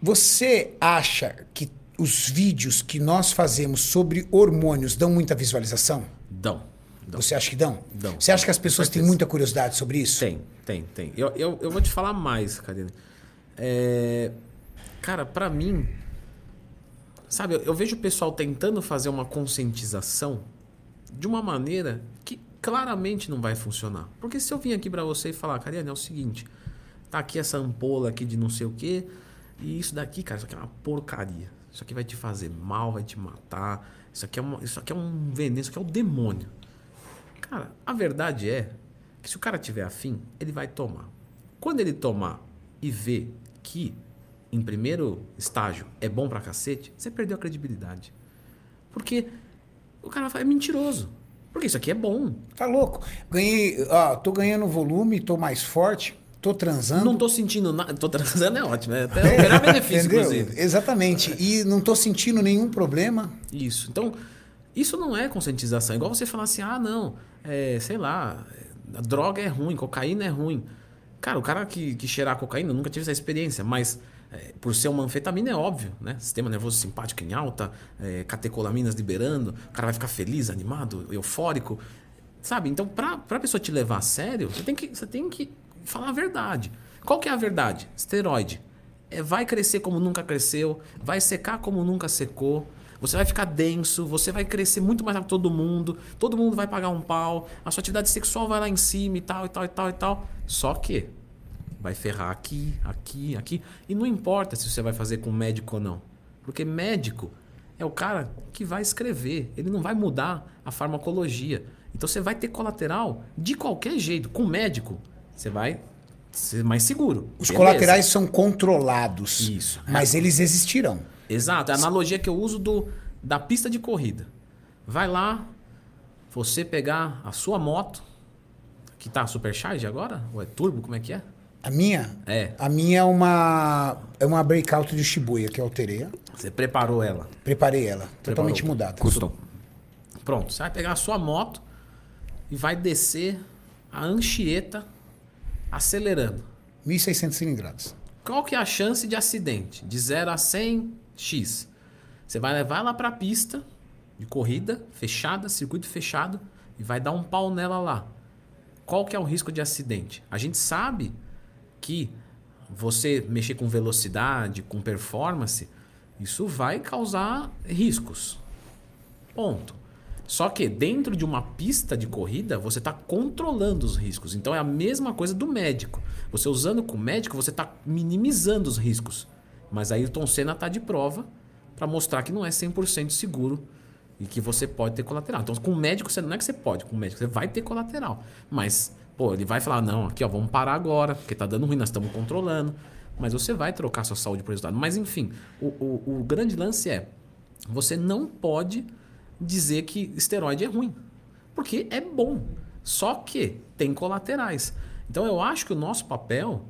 Você acha que os vídeos que nós fazemos sobre hormônios dão muita visualização? Dão. Dão. Você acha que dão? Dão. Você acha que as pessoas têm muita curiosidade sobre isso? Tem, tem, tem. Eu, eu, eu vou te falar mais, Karina. É, cara, pra mim, sabe, eu, eu vejo o pessoal tentando fazer uma conscientização de uma maneira que claramente não vai funcionar. Porque se eu vim aqui pra você e falar, Karina, é o seguinte, tá aqui essa ampola aqui de não sei o quê, e isso daqui, cara, isso aqui é uma porcaria. Isso aqui vai te fazer mal, vai te matar. Isso aqui é, uma, isso aqui é um veneno, isso aqui é o demônio. Cara, a verdade é que se o cara tiver afim, ele vai tomar. Quando ele tomar e ver que, em primeiro estágio, é bom pra cacete, você perdeu a credibilidade. Porque o cara fala, é mentiroso. Porque isso aqui é bom. Tá louco? Ganhei, ó, tô ganhando volume, tô mais forte, tô transando. Não tô sentindo nada. Tô transando é ótimo. É até (laughs) o melhor benefício, Entendeu? inclusive. Exatamente. E não tô sentindo nenhum problema. Isso. Então, isso não é conscientização. Igual você falar assim, ah, não, é, sei lá, a droga é ruim, cocaína é ruim. Cara, o cara que, que cheirar cocaína eu nunca tive essa experiência, mas é, por ser uma anfetamina é óbvio, né? Sistema nervoso simpático em alta, é, catecolaminas liberando, o cara vai ficar feliz, animado, eufórico. Sabe? Então, pra, pra pessoa te levar a sério, você tem que, você tem que falar a verdade. Qual que é a verdade? Esteroide. É, vai crescer como nunca cresceu, vai secar como nunca secou. Você vai ficar denso, você vai crescer muito mais rápido que todo mundo, todo mundo vai pagar um pau, a sua atividade sexual vai lá em cima e tal, e tal, e tal, e tal. Só que vai ferrar aqui, aqui, aqui. E não importa se você vai fazer com médico ou não. Porque médico é o cara que vai escrever, ele não vai mudar a farmacologia. Então você vai ter colateral de qualquer jeito. Com médico, você vai ser mais seguro. Os Beleza. colaterais são controlados. Isso. Mas eles existirão. Exato, é a analogia que eu uso do, da pista de corrida. Vai lá, você pegar a sua moto, que tá supercharge agora? Ou é turbo, como é que é? A minha? É. A minha é uma é uma breakout de Shibuya que eu alterei. Você preparou ela. Preparei ela, totalmente Preparou. mudada. Custom. Pronto, você vai pegar a sua moto e vai descer a Anchieta acelerando. 1.600 cilindradas. Qual que é a chance de acidente? De 0 a 100x. Você vai levar ela para a pista de corrida fechada, circuito fechado, e vai dar um pau nela lá. Qual que é o risco de acidente? A gente sabe que você mexer com velocidade, com performance, isso vai causar riscos. Ponto. Só que dentro de uma pista de corrida, você está controlando os riscos. Então é a mesma coisa do médico. Você usando com o médico, você está minimizando os riscos. Mas Tom Senna está de prova para mostrar que não é 100% seguro e que você pode ter colateral. Então com o médico, você não é que você pode, com o médico você vai ter colateral. Mas, pô, ele vai falar: não, aqui ó, vamos parar agora, porque tá dando ruim, nós estamos controlando. Mas você vai trocar sua saúde por resultado. Mas enfim, o, o, o grande lance é: você não pode dizer que esteroide é ruim. Porque é bom. Só que tem colaterais. Então eu acho que o nosso papel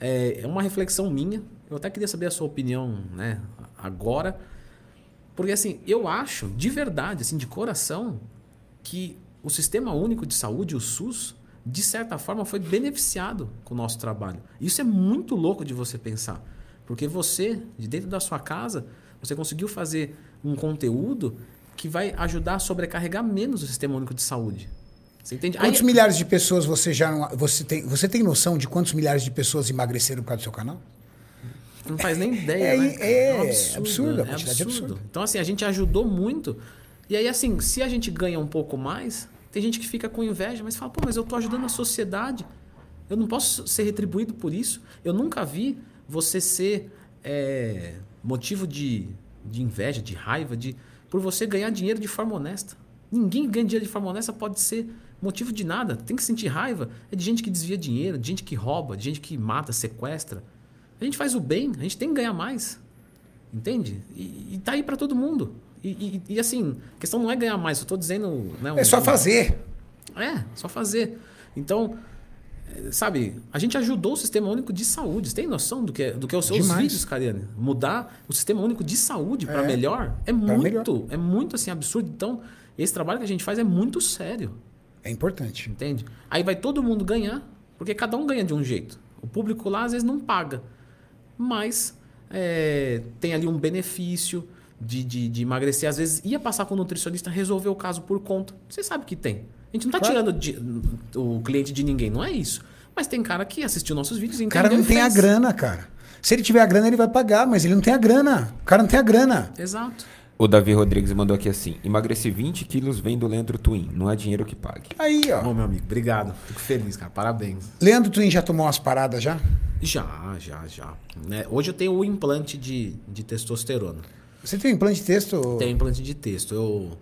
é, é uma reflexão minha. Eu até queria saber a sua opinião né, agora. Porque assim, eu acho de verdade, assim, de coração, que o Sistema Único de Saúde, o SUS, de certa forma foi beneficiado com o nosso trabalho. Isso é muito louco de você pensar. Porque você, de dentro da sua casa, você conseguiu fazer um conteúdo que vai ajudar a sobrecarregar menos o Sistema Único de Saúde. Você entende? Quantos Aí- milhares de pessoas você já não, você tem você tem noção de quantos milhares de pessoas emagreceram por causa do seu canal? Não faz nem ideia, É, né? é um absurdo, a é quantidade é absurda. Então, assim, a gente ajudou muito. E aí, assim, se a gente ganha um pouco mais, tem gente que fica com inveja, mas fala, pô, mas eu tô ajudando a sociedade. Eu não posso ser retribuído por isso. Eu nunca vi você ser é, motivo de, de inveja, de raiva, de por você ganhar dinheiro de forma honesta. Ninguém ganha dinheiro de forma honesta pode ser motivo de nada. Tem que sentir raiva. É de gente que desvia dinheiro, de gente que rouba, de gente que mata, sequestra. A gente faz o bem, a gente tem que ganhar mais. Entende? E, e tá aí pra todo mundo. E, e- e, assim, a questão não é ganhar mais, eu tô dizendo. Né, um- É só fazer. É, só fazer. Então, sabe, a gente ajudou o Sistema Único de Saúde. Você tem noção do que é, do que é os seus Demais. vídeos, Cariane? Mudar o Sistema Único de Saúde para É, melhor é muito, melhor. é muito assim absurdo. Então, esse trabalho que a gente faz é muito sério. É importante. Entende? Aí vai todo mundo ganhar, porque cada um ganha de um jeito. O público lá às vezes não paga, mas é, tem ali um benefício de, de, de emagrecer. Às vezes ia passar com o nutricionista, resolver o caso por conta. Você sabe que tem. A gente não está Claro. tirando de- o cliente de ninguém, não é isso. Mas tem cara que assistiu nossos vídeos e O cara não tem a grana, cara. Se ele tiver a grana, ele vai pagar, mas ele não tem a grana. O cara não tem a grana. Exato. O Davi Rodrigues mandou aqui assim: emagreci 20 quilos vendo Leandro Twin. Não é dinheiro que pague. Aí, ó. Bom, meu amigo, obrigado. Fico feliz, cara. Parabéns. Leandro Twin já tomou umas paradas já? Já, já, já. Né? Hoje eu tenho o implante de, de testosterona. Você tem um implante de texto? Tem implante de texto. Eu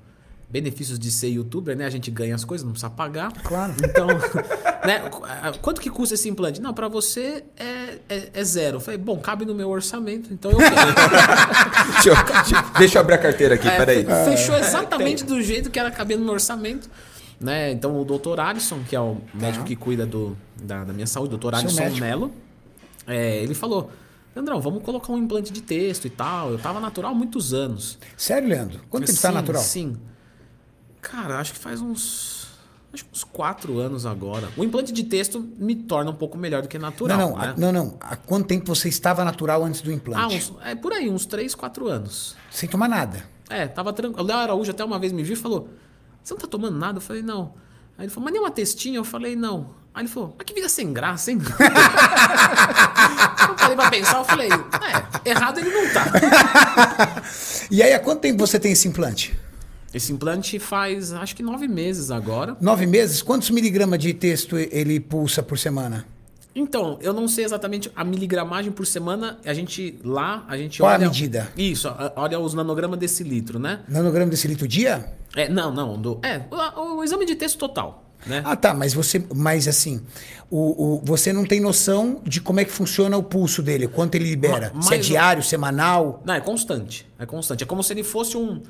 benefícios de ser youtuber, né? A gente ganha as coisas, não precisa pagar. Claro. Então, (laughs) (laughs) né? Quanto que custa esse implante? Não, pra você é, é, é zero. Eu falei, bom, cabe no meu orçamento, então eu quero. (laughs) deixa, eu, deixa- eu abrir a carteira aqui, É, peraí. fe- Fechou exatamente do jeito que era caber no meu orçamento. Né? Então o doutor Alisson, que é o médico que cuida do, da, da minha saúde, doutor Tá. Alisson. Mello, é, ele falou: Leandrão, vamos colocar um implante de texto e tal. Eu tava natural há muitos anos. Sério, Leandro? Quanto tempo tá Sim, natural? Sim. Cara, acho que faz uns. Acho que uns quatro anos agora. O implante de texto me torna um pouco melhor do que natural. não, não, né? a- não, não. Há quanto tempo você estava natural antes do Ah, implante? uns, é por aí, uns três, quatro anos. Sem tomar nada. É, tava tranquilo. O Léo Araújo até uma vez me viu e falou: Você não tá tomando nada? Eu falei: Não. Aí ele falou: Mas nem uma testinha? Eu falei: Não. Aí ele falou: Mas que vida sem graça, hein? (laughs) eu parei pra pensar, eu falei: É, errado ele não tá. (laughs) E aí, há quanto tempo você tem esse implante? Esse implante faz acho que nove meses agora. Nove meses? Quantos miligramas de texto ele pulsa por semana? Então, eu não sei exatamente a miligramagem por semana. A gente lá, a gente Qual a olha. medida? Isso, a- olha os nanogramas desse litro, né? Nanograma desse litro dia? É, não, não. Do, é, o, o exame de texto total, né? Ah, tá, mas você. Mas assim, o, o- você não tem noção de como é que funciona o pulso dele, quanto ele libera. Ma- Se é diário, semanal. Não, é constante. É constante. É como se ele fosse um,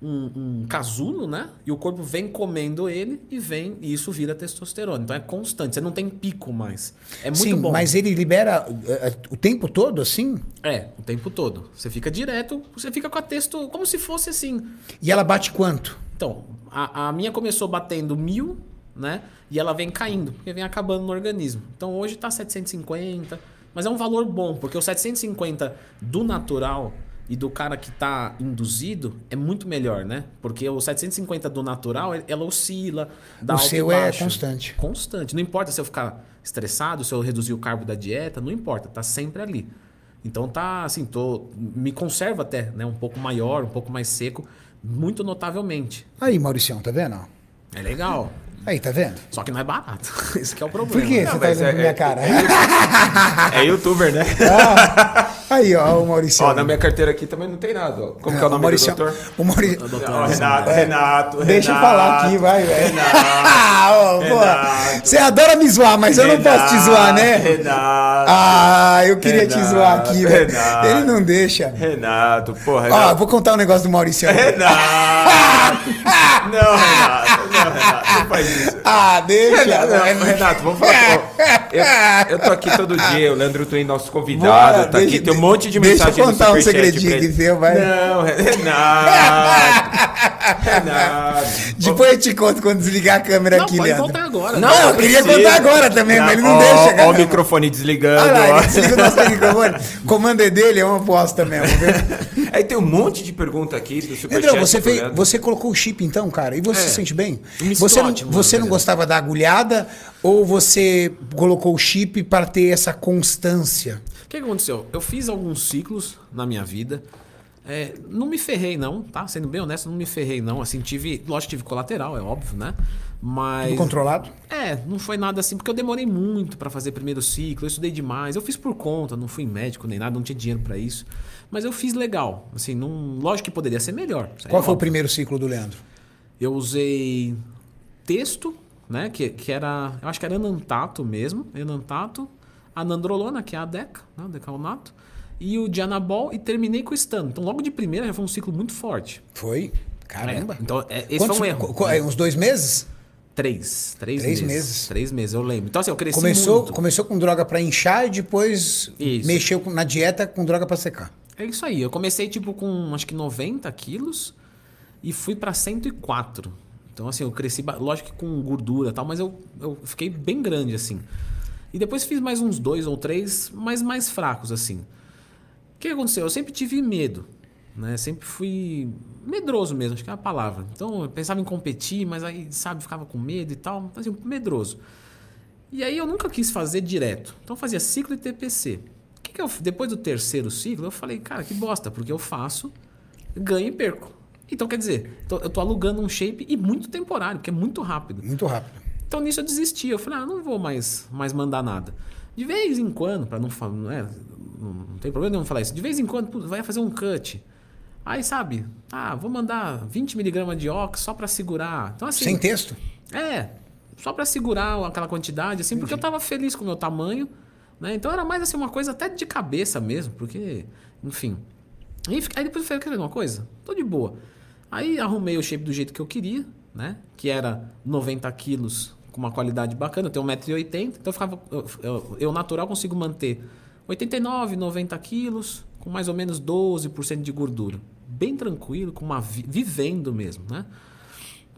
um, um casulo, né? E o corpo vem comendo ele e vem, e isso vira testosterona. Então é constante. Você não tem pico mais. É muito Sim, bom. mas ele libera eh, o tempo todo, assim? É, o tempo todo. Você fica direto, você fica com a texto como se fosse assim. E ela bate quanto? Então, a, a minha começou batendo mil, né? E ela vem caindo, porque vem acabando no organismo. Então hoje tá 750, mas é um valor bom, porque o 750 do natural e do cara que tá induzido é muito melhor, né? Porque o 750 do natural, ela oscila, dá O seu é constante. Constante. Não importa se eu ficar estressado, se eu reduzir o carbo da dieta, não importa, tá sempre ali. Então tá assim, tô, me conserva até, né? Um pouco maior, um pouco mais seco, muito notavelmente. Aí, Mauricião, tá vendo? É legal. Aí, tá vendo? Só que não é barato. (laughs) Esse que é o Por problema. que Não, você tá olhando é- minha é- cara? É youtuber, né? (laughs) Ah, aí, ó, o Mauricião. Ó, na minha carteira aqui também não tem nada. ó. Como que é o nome Mauricião, do doutor? O Mauri... Não, Renato, Renato, Deixa eu falar aqui, vai, velho. Renato. (laughs) Ah, pô, Renato. Você adora me zoar, mas eu não posso te zoar, né? Renato. Ah, eu queria te Renato, zoar aqui, velho. Renato. Ele não deixa. Renato, porra. Ó, Renato. vou contar um negócio do Mauricião. Renato. (laughs) Não, Renato. Não, Renato. Não faz isso. Ah, deixa. Renato, não, velho. Renato, vamos falar. (laughs) eu, eu tô aqui todo dia, o Leandro Twin, nosso convidado, Bora, tá deixa- aqui, tem um monte de deixa eu mensagem no contar um segredinho que seu, vai. Não, Renato. (laughs) Renato. Depois eu te conto quando desligar a câmera Não, aqui, pode Leandro. contar agora. Não, eu queria contar agora também, mas ele não ó, deixa, Ó o microfone desligando. Olha lá, ó. ele desliga o nosso microfone. O comando é dele, é uma aposta mesmo. Viu? Aí tem um monte de pergunta aqui do superchat. Leandrão, você, fez, você colocou o chip então, cara, e você É. se sente bem? Você não, ótimo, você não gostava da agulhada ou você colocou o chip para ter essa constância? O que aconteceu? Eu fiz alguns ciclos na minha vida. É, não me ferrei, não, tá? Sendo bem honesto, não me ferrei, não. Assim, tive. Lógico, tive colateral, é óbvio, né? Mas. Controlado? É, não foi nada assim, porque eu demorei muito pra fazer primeiro ciclo, eu estudei demais. Eu fiz por conta, não fui médico nem nada, não tinha dinheiro pra isso. Mas eu fiz legal. Assim, não, lógico que poderia ser melhor. Qual é foi o óbvio. primeiro ciclo do Leandro? Eu usei texto, né? Que, que era. Eu acho que era enantato mesmo. Enantato. A nandrolona, que é a deca, né? O decalnato. E o dianabol e terminei com o. Então, logo de primeira já foi um ciclo muito forte. Foi? Caramba. É, então, é, esse Quantos- foi um erro. qu- qu- é, uns dois meses? Três. Três, Três meses. meses. Três meses, eu lembro. Então, assim, eu cresci Começou, muito. começou com droga para inchar e depois Isso. mexeu na dieta com droga para secar. É isso aí. Eu comecei, tipo, com acho que 90 quilos e fui pra 104. Então, assim, eu cresci, lógico que com gordura e tal, mas eu, eu fiquei bem grande, assim. E depois fiz mais uns dois ou três, mas mais fracos, assim. O que aconteceu? Eu sempre tive medo, né? Sempre fui medroso mesmo, acho que é a palavra. Então, eu pensava em competir, mas aí, sabe, ficava com medo e tal. Então, assim, medroso. E aí eu nunca quis fazer direto. Então eu fazia ciclo e TPC. Que que eu, depois do terceiro ciclo, eu falei, cara, que bosta, porque eu faço, ganho e perco. Então, quer dizer, eu tô alugando um shape e muito temporário, porque é muito rápido. Muito rápido. Então nisso eu desisti. Eu falei, ah, não vou mais, mais mandar nada. De vez em quando, para não falar, não, é, não, não tem problema nenhum falar isso. De vez em quando, putz, vai fazer um cut. Aí, sabe, ah, vou mandar 20 miligramas de ox só para segurar. Então, assim. Sem texto? É, só para segurar aquela quantidade, assim, porque eu tava feliz com o meu tamanho, né? Então era mais assim uma coisa até de cabeça mesmo, porque, enfim. Aí, depois eu falei, quer ver uma coisa? Tô de boa. Aí arrumei o shape do jeito que eu queria, né? Que era 90 quilos com uma qualidade bacana, eu tenho 1,80m, então eu ficava. Eu, eu- natural consigo manter 89, 90 quilos, com mais ou menos 12% de gordura. Bem tranquilo, com uma vi- vivendo mesmo, né?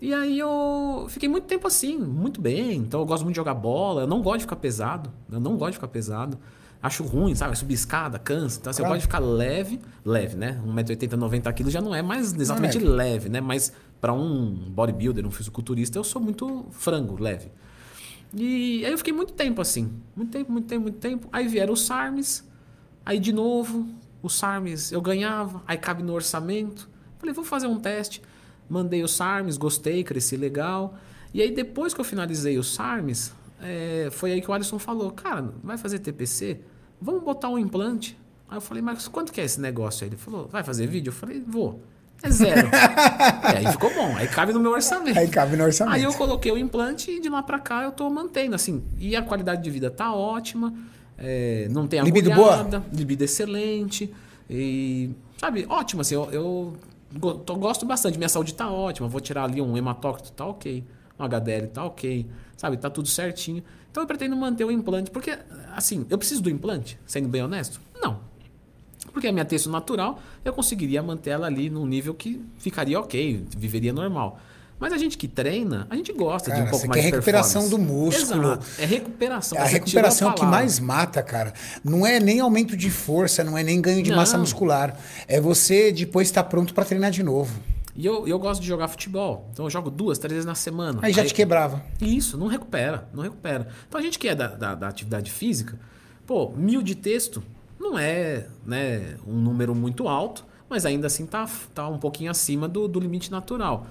E aí eu fiquei muito tempo assim, muito bem. Então eu gosto muito de jogar bola. Eu não gosto de ficar pesado. Eu não gosto de ficar pesado. Acho ruim, sabe? Subir escada, cansa. Então assim, eu Claro. gosto de ficar leve. Leve, né? 1,80m, 90 kg já não é mais exatamente leve. leve. né? Mas para um bodybuilder, um fisiculturista, eu sou muito frango, leve. E aí eu fiquei muito tempo assim. Muito tempo, muito tempo, muito tempo. Aí vieram os SARMs. Aí de novo, os SARMs eu ganhava. Aí cabe no orçamento. Falei, vou fazer um teste. Mandei os SARMs, gostei, cresci legal. E aí depois que eu finalizei os SARMs, é, foi aí que o Alisson falou, cara, vai fazer TPC? Vamos botar um implante. Aí eu falei, mas quanto que é esse negócio? Aí ele falou, vai fazer vídeo? Eu falei, vou. É zero. e aí ficou bom, aí cabe no meu orçamento. Aí cabe no orçamento. Aí eu coloquei o implante e de lá pra cá eu tô mantendo, assim. E a qualidade de vida tá ótima, é, não tem Libido agulhada, libido excelente. E, sabe, ótimo, assim, eu, eu gosto bastante, minha saúde tá ótima. Vou tirar ali um hematócrito, tá ok. Um HDL tá ok. Sabe, tá tudo certinho. Então eu pretendo manter o implante, porque, assim, eu preciso do implante, sendo bem honesto? Não. Porque a minha texto natural, eu conseguiria manter ela ali num nível que ficaria ok, viveria normal. Mas a gente que treina, a gente gosta de Cara, um pouco mais de recuperação do músculo. Exato. É recuperação. É a recuperação a que palavra. mais mata, cara. Não é nem aumento de força, não é nem ganho de Não. massa muscular. É você depois estar pronto pra treinar de novo. E eu, eu gosto de jogar futebol. Então eu jogo duas, três vezes na semana. Aí já te quebrava. Isso, não recupera, não recupera. Então a gente que é da, da, da atividade física, pô, mil de texto não é né, um número muito alto, mas ainda assim tá, tá um pouquinho acima do, do limite natural.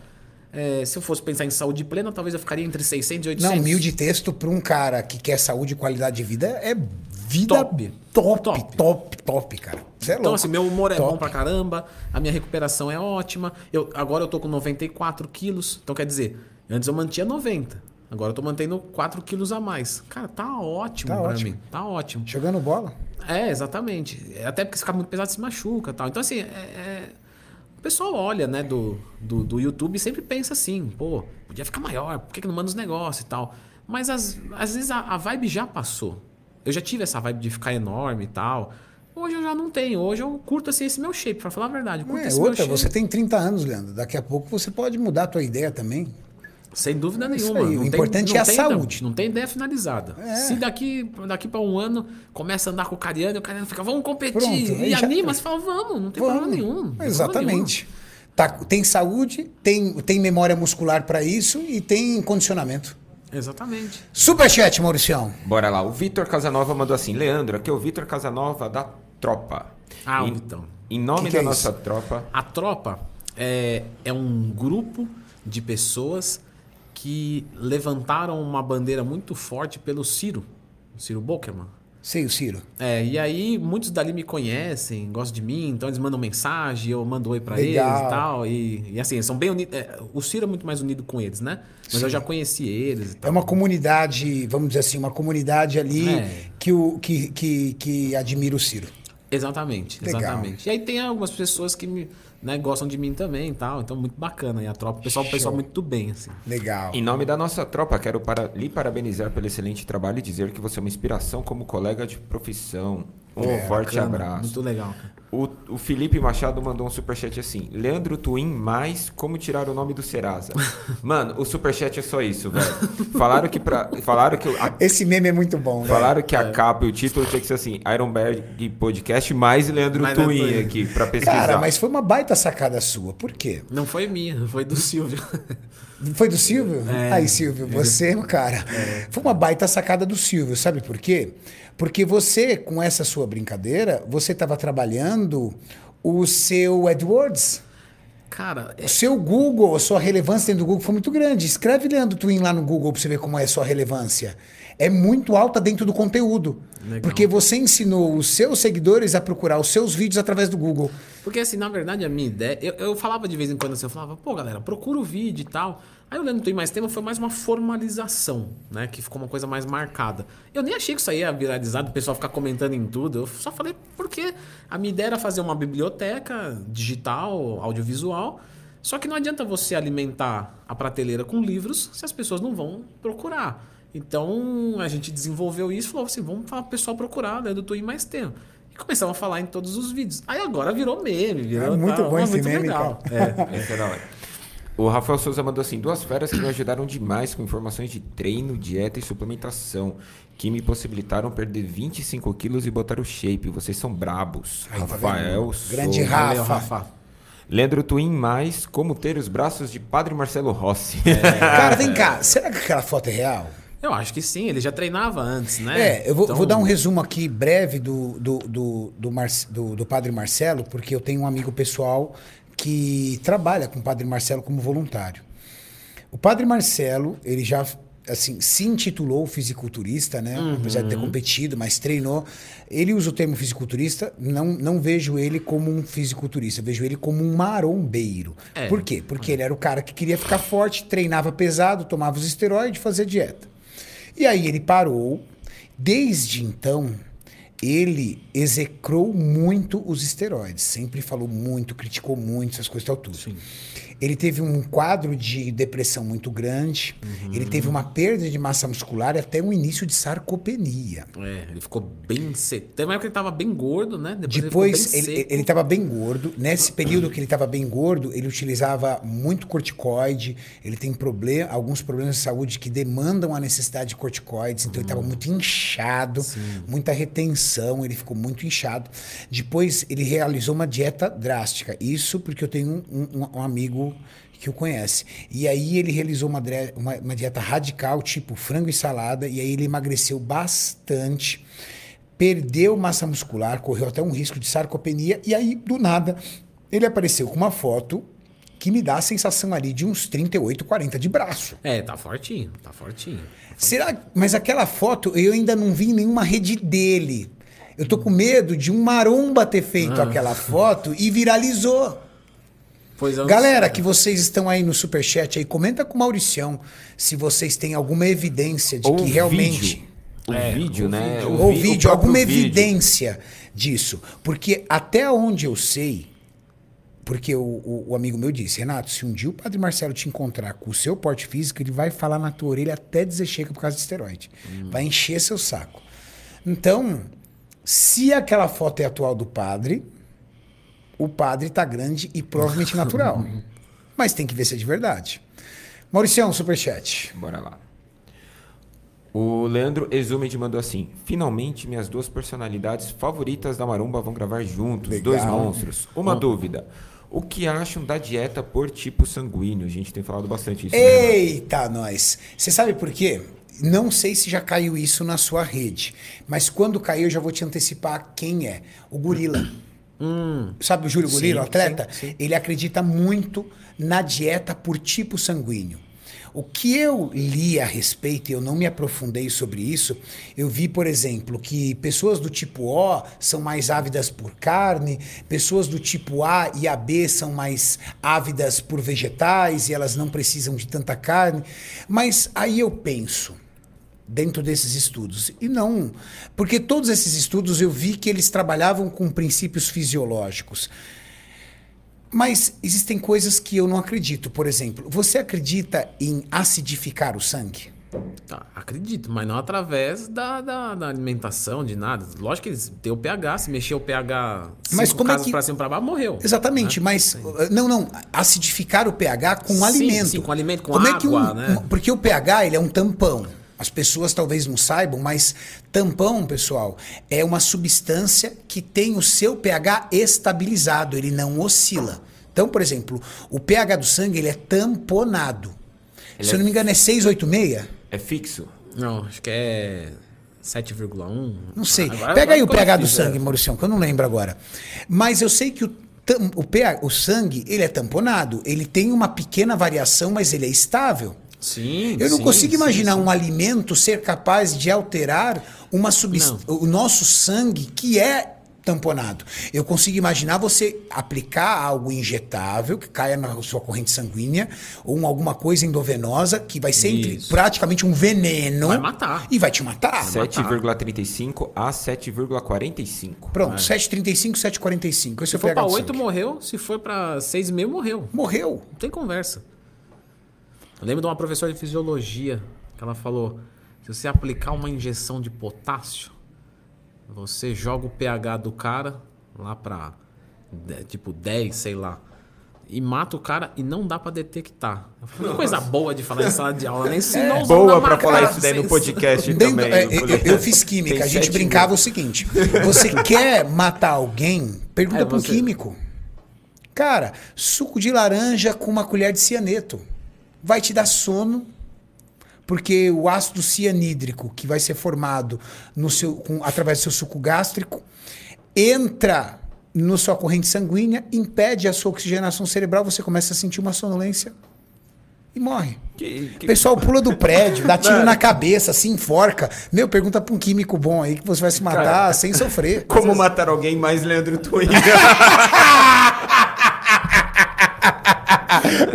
É, se eu fosse pensar em saúde plena, talvez eu ficaria entre 600 e 800. Não, mil de texto pra um cara que quer saúde e qualidade de vida é vida Top. top, Top. top, top, cara. Você é Então, louco. assim, meu humor é Top. bom pra caramba, a minha recuperação é ótima. Eu, agora eu tô com 94 quilos. Então, quer dizer, antes eu mantinha 90. Agora eu tô mantendo 4 quilos a mais. Cara, tá ótimo Tá pra ótimo. mim. Tá ótimo. Jogando bola. É, exatamente. É, Até porque se ficar muito pesado se machuca e tal. Então, assim, é- é- o pessoal olha, né, do, do, do YouTube e sempre pensa assim, pô, podia ficar maior, por que, que não manda os negócios e tal? Mas às, às vezes a, a vibe já passou. Eu já tive essa vibe de ficar enorme e tal. Hoje eu já não tenho. Hoje eu curto assim, esse meu shape, pra falar a verdade. É outra, você tem 30 anos, Leandro. Daqui a pouco você pode mudar a tua ideia também. Sem dúvida É nenhuma. aí, o Não importante não é a tem- saúde. Não, não tem ideia finalizada. É. Se daqui, daqui para um ano começa a andar com o Cariano e o Cariano fica, vamos competir. Pronto, e já- anima, você fala, vamos, não tem Vamos. problema nenhum. tem problema Exatamente. Tá, tem saúde, tem, tem memória muscular pra isso e tem condicionamento. nenhum. Exatamente. Superchat, Mauricião. Bora lá. O Vitor Casanova mandou assim: Leandro, aqui é o Vitor Casanova da Tropa. Ah, em, Vitão. Em nome Que que da é nossa isso? tropa. A tropa é, é um grupo de pessoas que levantaram uma bandeira muito forte pelo Ciro, o Ciro Bokerman. Sei o Ciro. É, e aí muitos dali me conhecem, gostam de mim, então eles mandam mensagem, eu mando oi pra eles e tal. E, e assim, eles são bem unidos. é, o Ciro é muito mais unido com eles, né? Mas eu já conheci eles e É uma comunidade, vamos dizer assim, uma comunidade ali É. que, o, que, que, que admira o Ciro. Exatamente, Legal. exatamente. E aí tem algumas pessoas que me, né, gostam de mim também e tal. Então, muito bacana. E a tropa, o pessoal, o pessoal muito bem, assim. Legal. Em nome da nossa tropa, quero para, lhe parabenizar pelo excelente trabalho e dizer que você é uma inspiração como colega de profissão. Um É, forte Bacana, abraço. Muito legal, cara. O, o Felipe Machado mandou um superchat assim: Leandro Twin mais como tirar o nome do Serasa. (laughs) Mano, o superchat é só isso, velho. Falaram que pra, falaram que a, Esse meme é muito bom, velho. falaram que a capa e o título tinha que ser assim: Ironberg Podcast mais Leandro Mais Twin aqui pra pesquisar. Cara, mas foi uma baita sacada sua. Por quê? Não foi minha, foi do Silvio. Foi do Silvio? É. Aí, Silvio, você é cara. Foi uma baita sacada do Silvio, sabe por quê? Porque você, com essa sua brincadeira, você estava trabalhando o seu AdWords. Cara, é- O seu Google, a sua relevância dentro do Google foi muito grande. Escreve Leandro Twin lá no Google pra você ver como é a sua relevância. É muito alta dentro do conteúdo. Legal. Porque você ensinou os seus seguidores a procurar os seus vídeos através do Google. Porque assim, na verdade, a minha ideia. Eu, eu falava de vez em quando assim, eu falava, pô, galera, procura o vídeo e tal. Aí lembro que tem mais tema, foi mais uma formalização, né? Que ficou uma coisa mais marcada. Eu nem achei que isso aí ia viralizar, o pessoal ficar comentando em tudo. Eu só falei porque a minha ideia era fazer uma biblioteca digital, audiovisual. Só que não adianta você alimentar a prateleira com livros se as pessoas não vão procurar. Então a gente desenvolveu isso e falou assim: vamos falar pro pessoal procurar, né? Do Twin mais tempo. E começamos a falar em todos os vídeos. Aí agora virou meme, virou. É muito tá, bom esse muito meme, legal. cara. É. (laughs) É hora. O Rafael Souza mandou assim: duas feras que me ajudaram demais com informações de treino, dieta e suplementação, que me possibilitaram perder 25 quilos e botar o shape. Vocês são brabos. Aí, tá Rafael vendo? Souza. Grande Valeu, Rafa. Rafa. Leandro Twin mais como ter os braços de Padre Marcelo Rossi. (laughs) Cara, vem cá. Será que aquela foto é real? Eu acho que sim, ele já treinava antes, né? É, eu vou, Então, vou dar um resumo aqui breve do, do, do, do, Marce- do- do Padre Marcelo, porque eu tenho um amigo pessoal que trabalha com o Padre Marcelo como voluntário. O Padre Marcelo, ele já assim, se intitulou fisiculturista, né? Uhum. Apesar de ter competido, mas treinou. Ele usa o termo fisiculturista, não, não vejo ele como um fisiculturista, vejo ele como um marombeiro. É. Por quê? Porque ele era o cara que queria ficar forte, treinava pesado, tomava os esteroides, fazia dieta. E aí ele parou. Desde então, ele execrou muito os esteroides. Sempre falou muito, criticou muito essas coisas tal, tudo. Ele teve um quadro de depressão muito grande. Ele teve uma perda de massa muscular e até um início de sarcopenia. É, ele ficou bem seco. Uma época que ele tava bem gordo, né? Depois, ele ele ficou bem estava bem gordo. Nesse período que ele estava bem gordo, ele utilizava muito corticoide. Ele tem problema, alguns problemas de saúde que demandam a necessidade de corticoides. Então, ele estava muito inchado, muita retenção. Ele ficou muito inchado. Depois, ele realizou uma dieta drástica. Isso porque eu tenho um, um- um amigo que o conhece. E aí ele realizou uma, uma- uma dieta radical, tipo frango e salada, e aí ele emagreceu bastante perdeu massa muscular, correu até um risco de sarcopenia, e aí, do nada, ele apareceu com uma foto que me dá a sensação ali de uns 38, 40 de braço. É, tá fortinho, tá fortinho. Será? Mas aquela foto eu ainda não vi em nenhuma rede dele. Eu tô com medo de um maromba ter feito aquela foto e viralizou. Pois é, Galera, que vocês estão aí no superchat aí, comenta com o Mauricião se vocês têm alguma evidência de Ou que o realmente vídeo. O vídeo, né? O ou vi- o vídeo, alguma vídeo. evidência disso. Porque até onde eu sei, porque o, o- o amigo meu disse, Renato, se um dia o Padre Marcelo te encontrar com o seu porte físico, ele vai falar na tua orelha até dizer chega por causa de esteroide. Vai encher seu saco. Então, se aquela foto é atual do padre, o padre tá grande e provavelmente natural. (laughs) Mas tem que ver se é de verdade. Mauricião, superchat. Bora lá. O Leandro Exumed mandou assim: Finalmente minhas duas personalidades favoritas da Maromba vão gravar juntos, Legal. dois monstros. Uma dúvida: o que acham da dieta por tipo sanguíneo? A gente tem falado bastante isso. né? Eita, nós. Você sabe por quê? Não sei se já caiu isso na sua rede, mas quando cair eu já vou te antecipar quem é. O Gorila. Sabe o Júlio Gorila, o atleta? Hum. sim, sim. Ele acredita muito na dieta por tipo sanguíneo. O que eu li a respeito, e eu não me aprofundei sobre isso, eu vi, por exemplo, que pessoas do tipo O são mais ávidas por carne, pessoas do tipo A e AB são mais ávidas por vegetais e elas não precisam de tanta carne. Mas aí eu penso, dentro desses estudos. E não, porque todos esses estudos eu vi que eles trabalhavam com princípios fisiológicos. Mas existem coisas que eu não acredito. Por exemplo, você acredita em acidificar o sangue? Tá, acredito, mas não através da, da, da alimentação, de nada. Lógico que eles têm o pH, se mexer o pH Mas como é que- pra cima pra baixo, morreu. Exatamente, né? mas uh, não, não, acidificar o pH com Sim, alimento. sim, com alimento, com Como é que água, um- né? porque o pH ele é um tampão. As pessoas talvez não saibam, mas tampão, pessoal, é uma substância que tem o seu pH estabilizado, ele não oscila. Então, por exemplo, o pH do sangue ele é tamponado. Ele Se eu é- não me engano, é 686. É fixo? Não, acho que é 7,1. Não sei. Agora- Pega aí o pH do difícil, sangue, é. Mauricião, que eu não lembro agora. Mas eu sei que o, tam- o, pH, o sangue, ele é tamponado. Ele tem uma pequena variação, mas ele é estável. Sim. Eu não sim, consigo sim, imaginar sim. um alimento ser capaz de alterar uma substância, o nosso sangue que é tamponado. Eu consigo imaginar você aplicar algo injetável que caia na sua corrente sanguínea ou um- alguma coisa endovenosa que vai ser entre- praticamente um veneno Vai matar. e vai te matar. 7,35 a 7,45. Pronto, 7,35, 7,45. Esse Se é for do 8, sangue. morreu. Se for pra 6,5, morreu. Morreu. Não tem conversa. Eu lembro de uma professora de fisiologia que ela falou: se você aplicar uma injeção de potássio, você joga o pH do cara lá pra de- tipo 10, sei lá. E mata o cara e não dá pra detectar. Que coisa boa de falar em sala de aula, nem É. os Boa alunos pra a falar isso daí no podcast Dentro- também. é, no eu, podcast. eu fiz química, Tem a gente brincava o seguinte: você (laughs) quer matar alguém? Pergunta É, para um você- químico. Cara, suco de laranja com uma colher de cianeto vai te dar sono, porque o ácido cianídrico que vai ser formado no seu, com- através do seu suco gástrico entra na sua corrente sanguínea, impede a sua oxigenação cerebral, você começa a sentir uma sonolência e morre. Que, O que- pessoal pula do prédio, dá tiro na cabeça, se enforca. Meu, pergunta pra um químico bom aí que você vai se matar Cara, sem sofrer. Como matar alguém mais Leandro Twin? (laughs)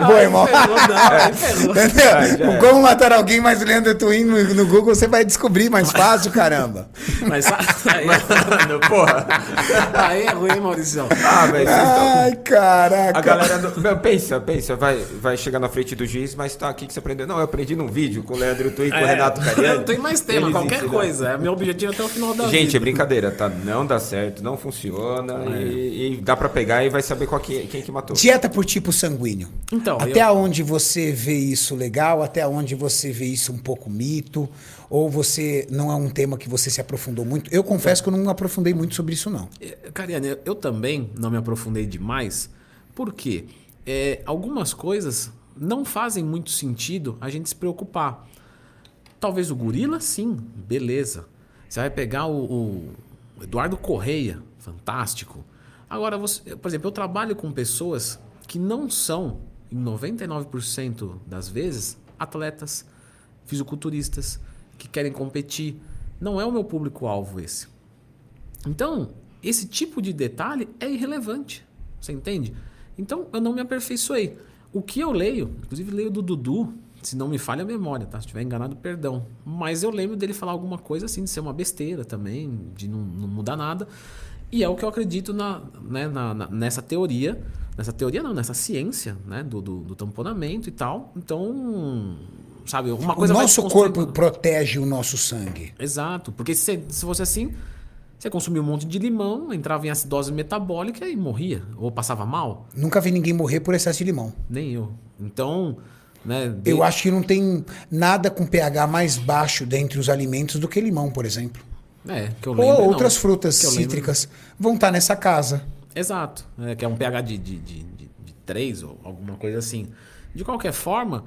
Boa, irmão. Ferrou. Entendeu? Ah, é. Como matar alguém mais Leandro Twin no, no Google, você vai descobrir mais fácil, caramba. Mas (laughs) aí, Mano, porra. aí é ruim, Maurício. Ah, vocês estão... Ai, caraca. A galera. do- Meu, pensa, pensa, vai, vai chegar na frente do juiz, mas tá, o que, você aprendeu? Não, eu aprendi num vídeo com o Leandro Twin e com o Renato Cariani. Não tem mais tema, Eles qualquer ensinam. coisa. É meu objetivo até o final da Gente, é vida. brincadeira, tá? Não dá certo, não funciona e, e dá pra pegar e vai saber qual que, quem que matou. Dieta por tipo sanguíneo. Então, até eu- onde você vê isso legal, até onde você vê isso um pouco mito, ou você não é um tema que você se aprofundou muito. Eu confesso que eu não aprofundei muito sobre isso, não. É, Cariane, eu também não me aprofundei demais, porque é, algumas coisas não fazem muito sentido a gente se preocupar. Talvez o gorila, sim, beleza. Você vai pegar o, o Eduardo Correia, fantástico. Agora, você, por exemplo, eu trabalho com pessoas que não são, em 99% das vezes, atletas, fisiculturistas, que querem competir. Não é o meu público-alvo esse. Então, esse tipo de detalhe é irrelevante. Você entende? Então, eu não me aperfeiçoei. O que eu leio, inclusive leio do Dudu, se não me falha a memória, tá? Se estiver enganado, perdão. Mas eu lembro dele falar alguma coisa assim, de ser uma besteira também, de não, não mudar nada. E é o que eu acredito na, né, na- na- nessa teoria. Nessa teoria não, nessa ciência, né? Do, do, do tamponamento e tal. Então, sabe, uma O coisa vai nosso corpo protege o nosso sangue. Exato, porque se, se fosse assim, você consumia um monte de limão, entrava em acidose metabólica e morria, ou passava mal. Nunca vi ninguém morrer por excesso de limão. Nem eu. Então, né? de- Eu acho que não tem nada com pH mais baixo dentre os alimentos do que limão, por exemplo. É, que eu Ou lembro. não. outras frutas eu lembro- cítricas vão estar nessa casa. Exato, é, que é um pH de, de, de, de, de 3 ou alguma coisa assim. De qualquer forma,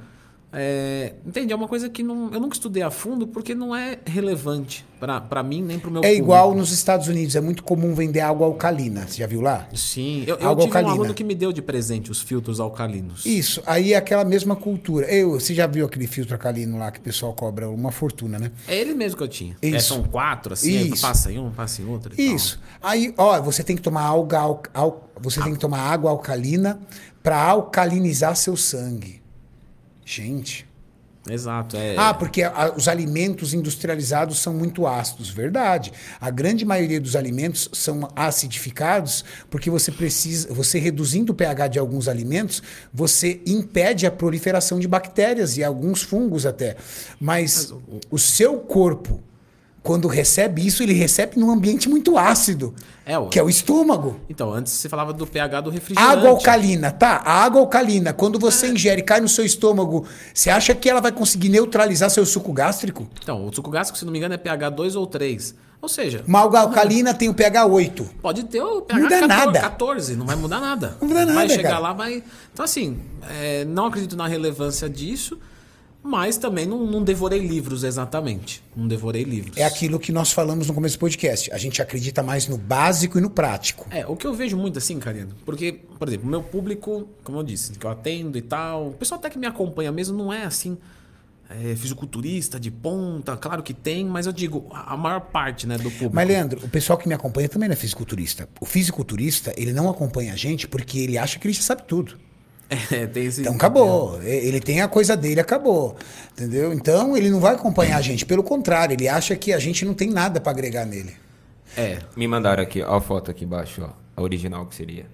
é, entende? É uma coisa que não, eu nunca estudei a fundo porque não é relevante para mim nem para o meu É público. igual nos Estados Unidos, é muito comum vender água alcalina. Você já viu lá? Sim, eu, eu Água tive alcalina. um aluno que me deu de presente os filtros alcalinos. Isso, aí é aquela mesma cultura. Eu, você já viu aquele filtro alcalino lá que o pessoal cobra uma fortuna, né? É ele mesmo que eu tinha. Isso. É, são quatro, assim, Isso. passa em um, passa em outro. e tal. Isso. Aí, ó, você tem que tomar alga, al, al- você tem que tomar água alcalina para alcalinizar seu sangue. Gente. Exato. É, Ah, porque a- os alimentos industrializados são muito ácidos, verdade. A grande maioria dos alimentos são acidificados porque você precisa, você reduzindo o pH de alguns alimentos, você impede a proliferação de bactérias e alguns fungos até. Mas o seu corpo, quando recebe isso, ele recebe num ambiente muito ácido, É, o- que é o estômago. Então, antes você falava do pH do refrigerante. Água alcalina, tá? A água alcalina, quando você ingere e cai no seu estômago, você acha que ela vai conseguir neutralizar seu suco gástrico? Então, o suco gástrico, se não me engano, é pH 2 ou 3. Ou seja, Uma água alcalina tem o pH 8. pode ter o pH Muda 14, nada. 14, não vai mudar nada. Não muda Vai nada, chegar cara. lá, vai. Então, assim, é, não acredito na relevância disso, mas também não, não devorei livros exatamente. Não devorei livros. É aquilo que nós falamos no começo do podcast. A gente acredita mais no básico e no prático. É, o que eu vejo muito assim, Karina, porque, por exemplo, o meu público, como eu disse, que eu atendo e tal, o pessoal até que me acompanha mesmo não é assim, é, fisiculturista de ponta, claro que tem, mas eu digo, a a maior parte né, do público. Mas, Leandro, o pessoal que me acompanha também não é fisiculturista. O fisiculturista, ele não acompanha a gente porque ele acha que ele já sabe tudo. É, tem esse, Então acabou. Ele tem a coisa dele, acabou. Entendeu? Então ele não vai acompanhar a gente. Pelo contrário, ele acha que a gente não tem nada pra agregar nele. É, Me mandaram aqui, ó a foto aqui embaixo, ó. A original que seria.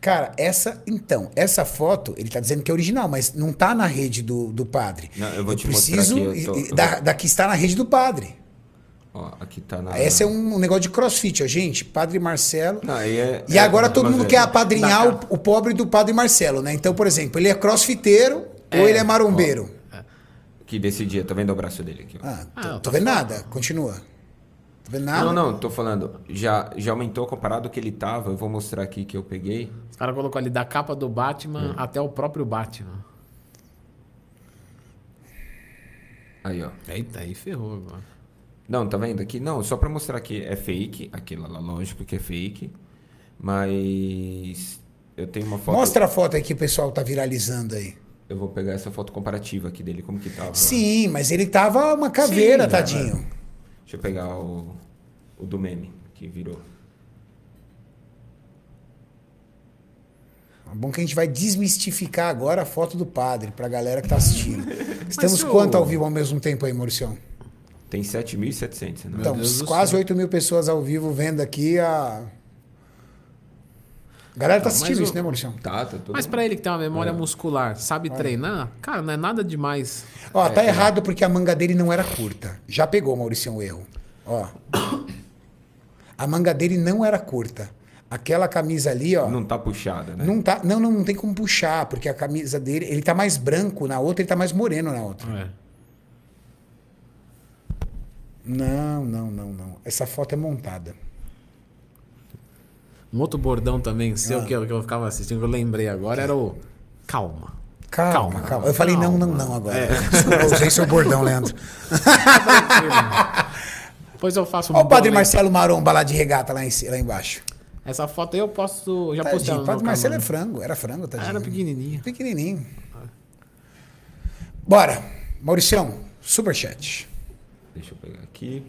Cara, essa, então, essa foto, ele tá dizendo que é original, mas não tá na rede do, do padre. Não, eu vou te mostrar preciso aqui, eu tô- eu da, vou- da que está na rede do padre. Ó, aqui tá na. Esse é um, negócio de crossfit, ó, gente. Padre Marcelo. Não, é- e é- agora todo mundo é- quer apadrinhar o, o pobre do Padre Marcelo, né? Então, por exemplo, ele é crossfiteiro ou ele é marombeiro? Que desse dia, tá vendo o braço dele aqui, ó. Ah, tô, Ah, tô vendo nada. Continua. Tô vendo nada. Não, não, tô falando. Já, já aumentou comparado ao que ele tava. Eu vou mostrar aqui que eu peguei. os caras colocou ali da capa do Hum. Batman até o próprio Batman. Aí, ó. Eita, aí ferrou agora. Não, tá vendo aqui? Não, só pra mostrar que é fake. Aquilo lá, lógico que é fake. Mas eu tenho uma foto. Mostra a foto aí que o pessoal tá viralizando aí. Eu vou pegar essa foto comparativa aqui dele, como que tava. Sim, mas ele tava uma caveira, Sim, tadinho. né, Deixa eu pegar o, o do meme que virou. É bom que a gente vai desmistificar agora a foto do padre pra galera que tá assistindo. (laughs) Estamos o- quanto ao vivo ao mesmo tempo aí, Mauricião? Tem 7.700, né? Então, quase céu. 8 mil pessoas ao vivo vendo aqui a. A galera tá mas assistindo o- isso, né, Mauricião? Tá, tá todo Mas pra ele que tem uma memória muscular, sabe treinar, cara, não é nada demais. Ó, É, tá errado porque a manga dele não era curta. Já pegou, Mauricião, o erro. Ó. A manga dele não era curta. Aquela camisa ali, ó. Não tá puxada, né? Não, tá, não, não, não tem como puxar, porque a camisa dele, ele tá mais branco na outra, ele tá mais moreno na outra. É. Não, não, não, não. Essa foto é montada. Um outro bordão também seu Ah. que, eu, que eu ficava assistindo, que eu lembrei agora, era o calma. Calma, calma. Calma, Eu falei não, não, calma. não agora. Desculpa, (laughs) eu usei seu bordão, Leandro. (laughs) Depois eu faço um Olha o padre. Marcelo Maromba lá de regata lá, em, lá embaixo. Essa foto aí eu posso. Já postei Tadinho, no o padre Marcelo é frango, era frango, tadinho. Era pequenininho. Pequenininho. Bora. Mauricião, superchat. Deixa eu pegar aqui.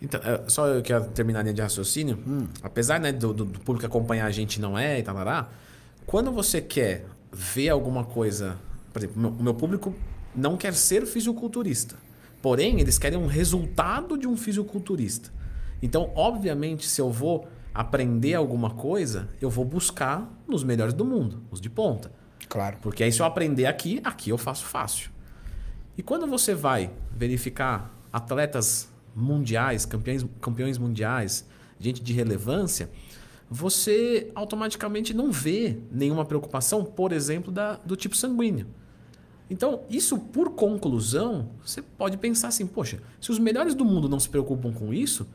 Então, é, só eu quero terminar a linha de raciocínio. Hum. Apesar né, do, do público acompanhar a gente não é e talará, quando você quer ver alguma coisa. Por exemplo, o meu, meu público não quer ser fisiculturista. Porém, eles querem um resultado de um fisiculturista. Então, obviamente, se eu vou aprender alguma coisa, eu vou buscar nos melhores do mundo, os de ponta. Claro. Porque aí se eu aprender aqui, aqui eu faço fácil. E quando você vai verificar atletas mundiais, campeões, campeões mundiais, gente de relevância, você automaticamente não vê nenhuma preocupação, por exemplo, da, do tipo sanguíneo. Então, isso por conclusão, você pode pensar assim, poxa, se os melhores do mundo não se preocupam com isso,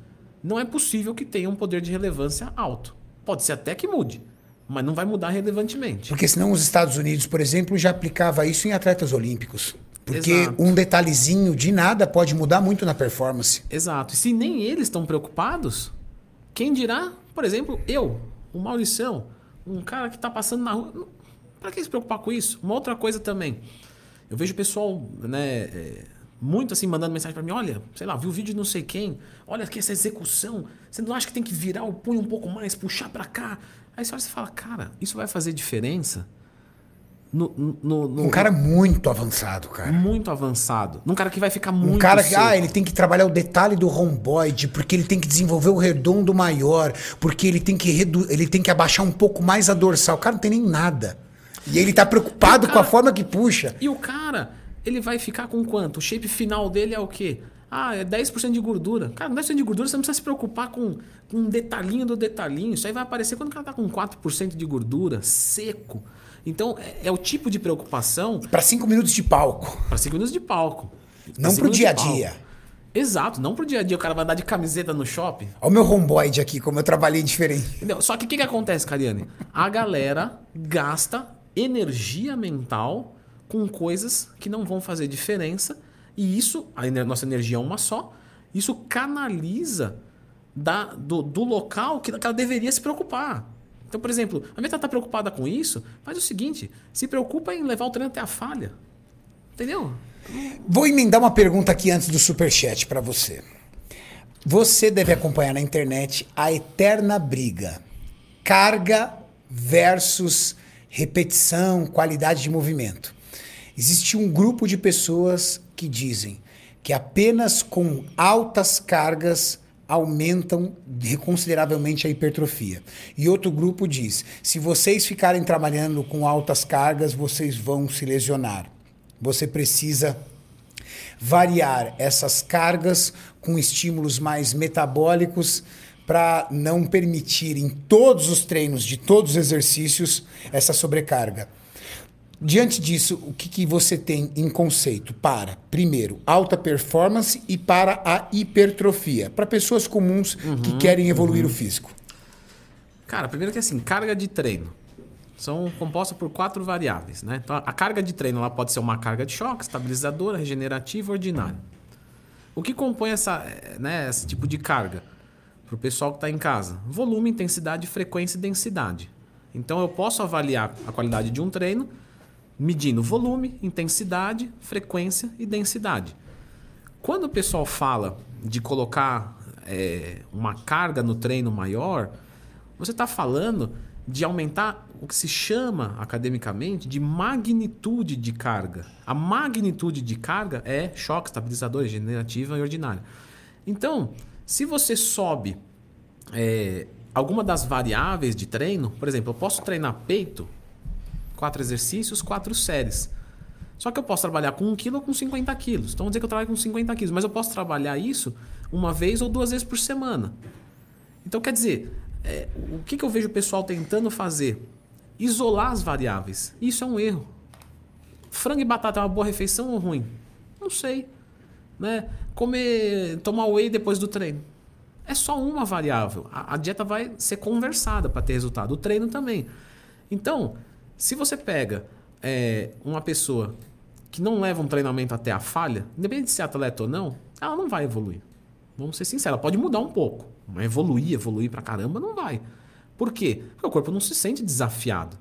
não é possível que tenha um poder de relevância alto. Pode ser até que mude, mas não vai mudar relevantemente. Porque senão os Estados Unidos, por exemplo, já aplicava isso em atletas olímpicos. Porque Exato. um detalhezinho de nada pode mudar muito na performance. Exato. E se nem eles estão preocupados, quem dirá, por exemplo, eu, o Maurição, um cara que está passando na rua. Para que se preocupar com isso? Uma outra coisa também. Eu vejo o pessoal, né, é, muito assim, mandando mensagem para mim: olha, sei lá, vi o vídeo de não sei quem, olha aqui essa execução. Você não acha que tem que virar o punho um pouco mais, puxar para cá? Aí você olha e fala: cara, isso vai fazer diferença? No, no, no- Um cara muito avançado, cara. muito avançado. Num cara que vai ficar muito. Um cara que, seco. ah, ele tem que trabalhar o detalhe do romboide, porque ele tem que desenvolver o redondo maior, porque ele tem que redu ele tem que abaixar um pouco mais a dorsal. O cara não tem nem nada. E ele tá preocupado o com a cara- forma que puxa. E o cara, ele vai ficar com quanto? O shape final dele é o quê? Ah, é 10% de gordura. Cara, com 10% de gordura você não precisa se preocupar com, com um detalhinho do detalhinho. Isso aí vai aparecer quando o cara tá com 4% de gordura, seco. Então, é, é o tipo de preocupação Pra cinco minutos de palco. para segundos de palco. Não segundos de dia a dia. Exato, não pro dia a dia. O cara vai andar de camiseta no shopping. Olha o meu romboide aqui, como eu trabalhei diferente. Entendeu? Só que o que, que acontece, Cariane? A galera gasta energia mental com coisas que não vão fazer diferença. E isso, a nossa energia é uma só, isso canaliza da, do, do local que ela deveria se preocupar. Então, por exemplo, a meta está preocupada com isso, faz o seguinte: se preocupa em levar o treino até a falha. Entendeu? Vou emendar uma pergunta aqui antes do superchat pra você. Você deve acompanhar na internet a eterna briga. Carga versus repetição, qualidade de movimento. Existe um grupo de pessoas que dizem que apenas com altas cargas aumentam consideravelmente a hipertrofia. E outro grupo diz: se vocês ficarem trabalhando com altas cargas, vocês vão se lesionar. Você precisa variar essas cargas com estímulos mais metabólicos para não permitir em todos os treinos de todos os exercícios essa sobrecarga. Diante disso, o que, que você tem em conceito para, primeiro, alta performance e para a hipertrofia, para pessoas comuns que querem evoluir o físico? Cara, primeiro que assim, carga de treino. São compostas por quatro variáveis, né? Então, a carga de treino ela pode ser uma carga de choque, estabilizadora, regenerativa, ordinária. O que compõe essa, eh, né, esse tipo de carga? Para o pessoal que está em casa. Volume, intensidade, frequência e densidade. Então eu posso avaliar a qualidade de um treino medindo volume, intensidade, frequência e densidade. Quando o pessoal fala de colocar é, uma carga no treino maior, você está falando de aumentar o que se chama academicamente de magnitude de carga. A magnitude de carga é choque, estabilizador, regenerativa e ordinária. Então, se você sobe é, alguma das variáveis de treino, por exemplo, eu posso treinar peito, quatro exercícios, quatro séries. Só que eu posso trabalhar com 1 kg ou com 50 quilos. Então, vamos dizer que eu trabalho com 50 quilos, mas eu posso trabalhar isso uma vez ou duas vezes por semana. Então, quer dizer, é, o que, que eu vejo o pessoal tentando fazer? Isolar as variáveis. Isso é um erro. Frango e batata é uma boa refeição ou ruim? Não sei. Né? Comer, tomar whey depois do treino. É só uma variável. A, a dieta vai ser conversada para ter resultado. O treino também. Então, se você pega é, uma pessoa que não leva um treinamento até a falha, independente de ser atleta ou não, ela não vai evoluir. Vamos ser sinceros, ela pode mudar um pouco, mas evoluir, evoluir pra caramba, não vai. Por quê? Porque o corpo não se sente desafiado.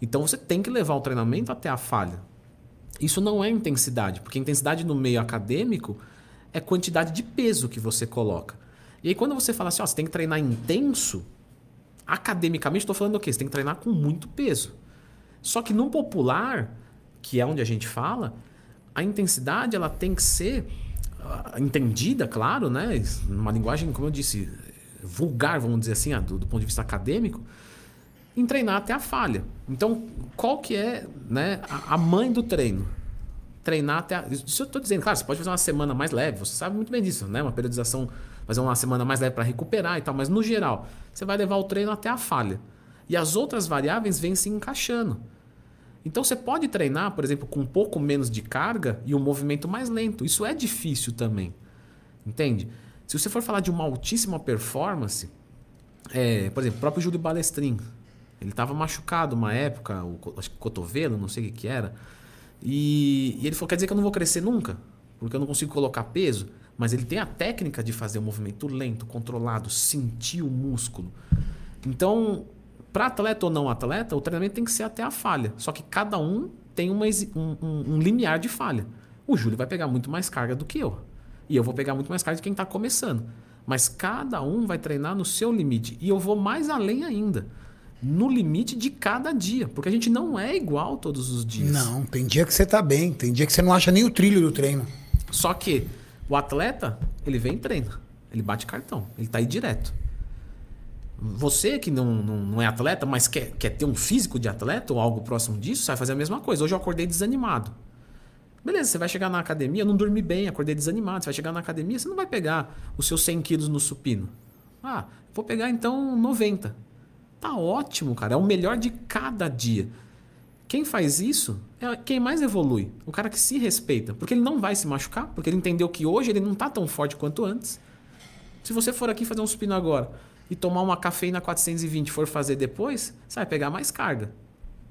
Então você tem que levar o treinamento até a falha. Isso não é intensidade, porque intensidade no meio acadêmico é quantidade de peso que você coloca. E aí quando você fala assim, ó, você tem que treinar intenso, academicamente estou falando o quê? Você tem que treinar com muito peso. Só que no popular, que é onde a gente fala, a intensidade ela tem que ser uh, entendida, claro, né? Numa linguagem, como eu disse, vulgar, vamos dizer assim, do, do ponto de vista acadêmico, em treinar até a falha. Então, qual que é né, a, a mãe do treino? Treinar até a... Isso eu estou dizendo, claro, você pode fazer uma semana mais leve, você sabe muito bem disso, né? Uma periodização, fazer uma semana mais leve para recuperar e tal, mas no geral, você vai levar o treino até a falha. E as outras variáveis vêm se encaixando. Então você pode treinar, por exemplo, com um pouco menos de carga e um movimento mais lento. Isso é difícil também. Entende? Se você for falar de uma altíssima performance, é, por exemplo, o próprio Júlio Balestrin, ele estava machucado uma época, o acho que cotovelo, não sei o que, que era. E, e, ele falou: quer dizer que eu não vou crescer nunca? Porque eu não consigo colocar peso. Mas ele tem a técnica de fazer um movimento lento, controlado, sentir o músculo. Então, para atleta ou não atleta, o treinamento tem que ser até a falha. Só que cada um tem uma, um, um, um limiar de falha. O Júlio vai pegar muito mais carga do que eu. E eu vou pegar muito mais carga de quem está começando. Mas cada um vai treinar no seu limite. E eu vou mais além ainda. No limite de cada dia. Porque a gente não é igual todos os dias. Não, tem dia que você está bem. Tem dia que você não acha nem o trilho do treino. Só que o atleta, ele vem e treina. Ele bate cartão. Ele está aí direto. Você que não, não, não, é atleta, mas quer, quer ter um físico de atleta ou algo próximo disso, você vai fazer a mesma coisa. Hoje eu acordei desanimado. Beleza, você vai chegar na academia, não dormi bem, acordei desanimado. Você vai chegar na academia, você não vai pegar os seus 100 quilos no supino. Ah, vou pegar então 90. Tá ótimo, cara. É o melhor de cada dia. Quem faz isso é quem mais evolui. O cara que se respeita. Porque ele não vai se machucar, porque ele entendeu que hoje ele não tá tão forte quanto antes. Se você for aqui fazer um supino agora e tomar uma cafeína 420 for fazer depois, você vai pegar mais carga.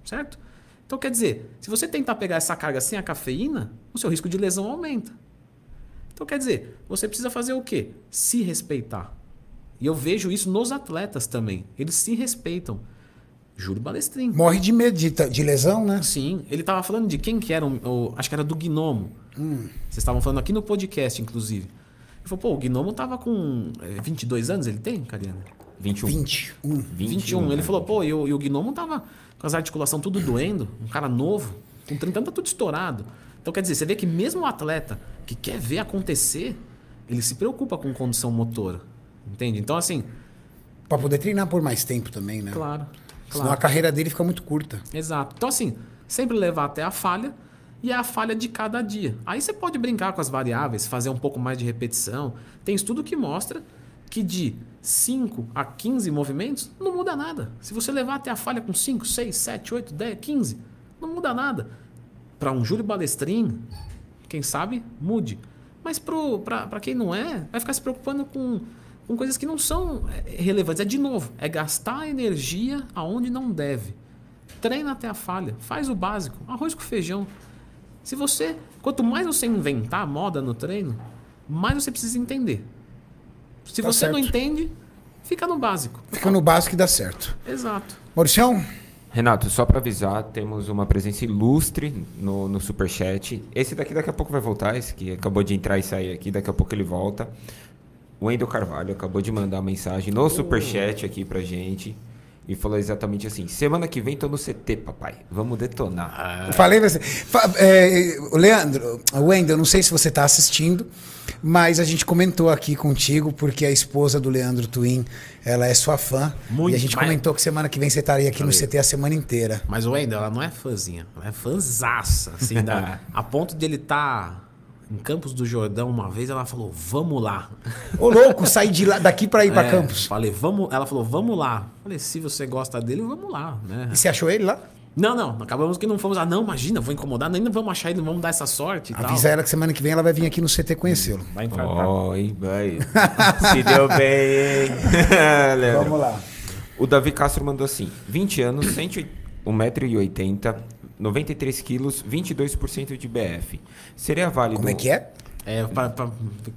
Certo? Então quer dizer, se você tentar pegar essa carga sem a cafeína, o seu risco de lesão aumenta. Então quer dizer, você precisa fazer o quê? Se respeitar. E eu vejo isso nos atletas também. Eles se respeitam. Júlio Balestrin. Morre de medo de, de lesão, né? Sim. Ele estava falando de quem que era, o, o, acho que era do Gnomo. Hum. Vocês estavam falando aqui no podcast, inclusive. Ele falou, pô, o Gnomo tava com é, 22 anos, ele tem, Cariana? 21. 21. 21. 21. Ele falou, pô, e o, e o Gnomo tava com as articulações tudo doendo, um cara novo, com 30 anos tá tudo estourado. Então quer dizer, você vê que mesmo o atleta que quer ver acontecer, ele se preocupa com condição motora. Entende? Então, assim. Pra poder treinar por mais tempo também, né? Claro. Senão claro. a carreira dele fica muito curta. Exato. Então, assim, sempre levar até a falha e é a falha de cada dia. Aí você pode brincar com as variáveis, fazer um pouco mais de repetição. Tem estudo que mostra que de 5 a 15 movimentos não muda nada. Se você levar até a falha com 5, 6, 7, 8, 10, 15, não muda nada. Para um Júlio Balestrin, quem sabe, mude. Mas para quem não é, vai ficar se preocupando com, com coisas que não são é, relevantes. É de novo, é gastar energia aonde não deve. Treina até a falha, faz o básico, arroz com feijão. Se você, quanto mais você inventar moda no treino, mais você precisa entender. Se tá você certo. não entende, fica no básico. Fica no básico e dá certo. Exato. Mauricião, Renato, só para avisar, temos uma presença ilustre no, no Superchat. Esse daqui daqui a pouco vai voltar, esse que acabou de entrar e sair aqui, daqui a pouco ele volta. O Wendel Carvalho acabou de mandar uma mensagem no Superchat aqui pra gente. E falou exatamente assim: semana que vem tô no CT, papai. Vamos detonar. Eu Falei pra você. Fa- é, o Leandro, o Wendel, não sei se você está assistindo, mas a gente comentou aqui contigo, porque a esposa do Leandro Twin, ela é sua fã. Muito, e a gente mas- comentou que semana que vem você estaria aqui no CT a semana inteira. Mas o Wendel, ela não é fãzinha, ela é fãzaça, assim, da, (laughs) a ponto de ele estar em Campos do Jordão uma vez, ela falou, vamos lá. (laughs) Ô, louco, sair de lá, daqui para ir para É, Campos. Falei, vamos, ela falou, vamos lá. Falei, se você gosta dele, vamos lá, né? E você achou ele lá? Não, não, acabamos que não fomos, ah, não, imagina, vou incomodar, nem vamos achar ele, não vamos dar essa sorte e tal. Avisa ela que semana que vem ela vai vir aqui no CT conhecê-lo. Vai infartar. Ó, hein, vai. (laughs) Se deu bem, hein? (laughs) Leandro. lá. O Davi Castro mandou assim: 20 anos, 1,80m, 93 quilos, 22% de BF. Seria válido. Como é que é? É, pra, pra,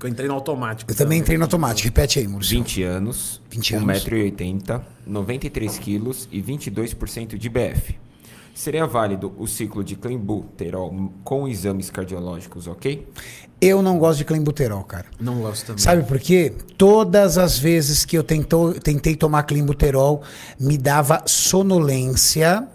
eu entrei no automático. Eu também entrei no automático. Repete aí, Maurício. 20 anos, 20 anos. 1,80m, 93 quilos e 22% de BF. Seria válido o ciclo de clenbuterol com exames cardiológicos, ok? Eu não gosto de clenbuterol, cara. Não gosto também. Sabe por quê? Todas as vezes que eu tentou, tentei tomar clenbuterol, me dava sonolência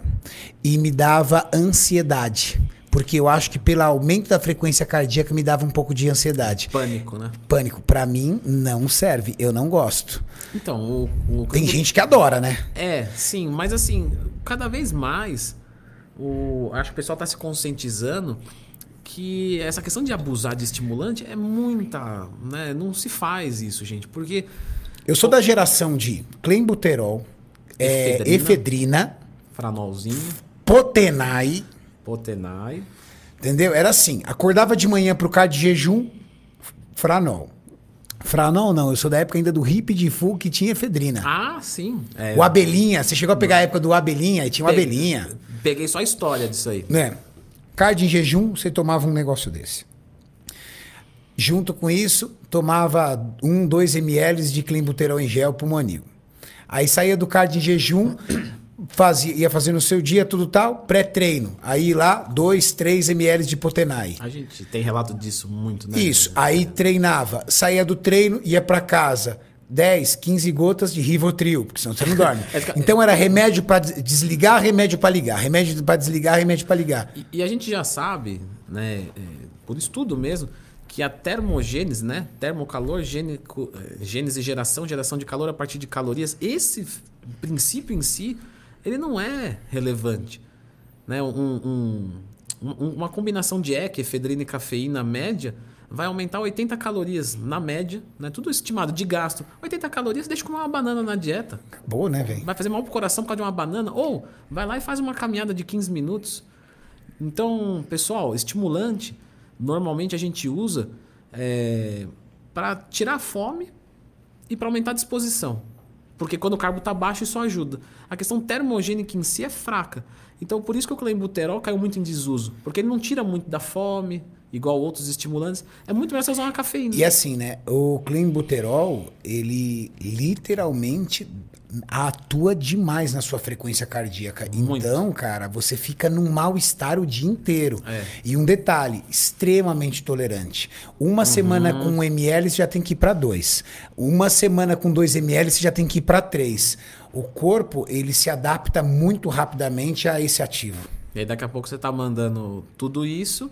e me dava ansiedade. Porque eu acho que pelo aumento da frequência cardíaca me dava um pouco de ansiedade. Pânico, né? Pânico, pra mim, não serve. Eu não gosto. Então, o... o Tem gente que adora, né? É, sim, mas assim, cada vez mais, o, acho que o pessoal está se conscientizando que essa questão de abusar de estimulante é muita, né? Não se faz isso, gente, porque Eu sou da geração de clenbuterol, é, Efedrina. efedrina, franolzinho, potenai, potenai, Entendeu? Era assim, acordava de manhã pro cardio de jejum, franol. Franol não, eu sou da época ainda do hip de full que tinha efedrina. ah, sim, é, O abelhinha, você chegou a pegar a época do abelhinha e tinha o peguei- abelhinha. Peguei só a história disso aí. Né? Cardio em jejum, você tomava um negócio desse. Junto com isso, tomava 1, 2 ml de clenbuterol em gel pulmonil. Aí saía do cardio em jejum, fazia, ia fazendo o seu dia, tudo tal, pré-treino. Aí lá, 2, 3 ml de potenai. A gente tem relato disso muito, né? Isso. Aí treinava, saía do treino, ia pra casa. 10, 15 gotas de Rivotril, porque senão você não dorme. (laughs) Então era remédio des- desligar, remédio pra ligar, remédio pra desligar, remédio pra ligar. E, e a gente já sabe, né, é, por estudo mesmo, que a termogênese, né, termocalor, gênico, eh, gênese, geração, geração de calor a partir de calorias, esse princípio em si, ele não é relevante. Né? Um, um- um- uma combinação de EC, efedrina e cafeína média vai aumentar 80 calorias na média, né? tudo estimado de gasto. 80 calorias, deixa comer uma banana na dieta Boa, né, velho? vai fazer mal pro coração por causa de uma banana, ou vai lá e faz uma caminhada de 15 minutos. Então, pessoal, estimulante, normalmente a gente usa para tirar a fome e para aumentar a disposição. Porque quando o carbo está baixo, isso ajuda. A questão termogênica em si é fraca. Então, por isso que o clenbuterol caiu muito em desuso. Porque ele não tira muito da fome, igual outros estimulantes. É muito melhor você usar uma cafeína. E assim, né? O clenbuterol, ele literalmente atua demais na sua frequência cardíaca. Muito. Então, cara, você fica num mal-estar o dia inteiro. É. E um detalhe, extremamente tolerante. Uma semana com 1 ml, você já tem que ir para 2. Uma semana com 2 ml, você já tem que ir para 3. O corpo, ele se adapta muito rapidamente a esse ativo. E aí daqui a pouco você tá mandando tudo isso,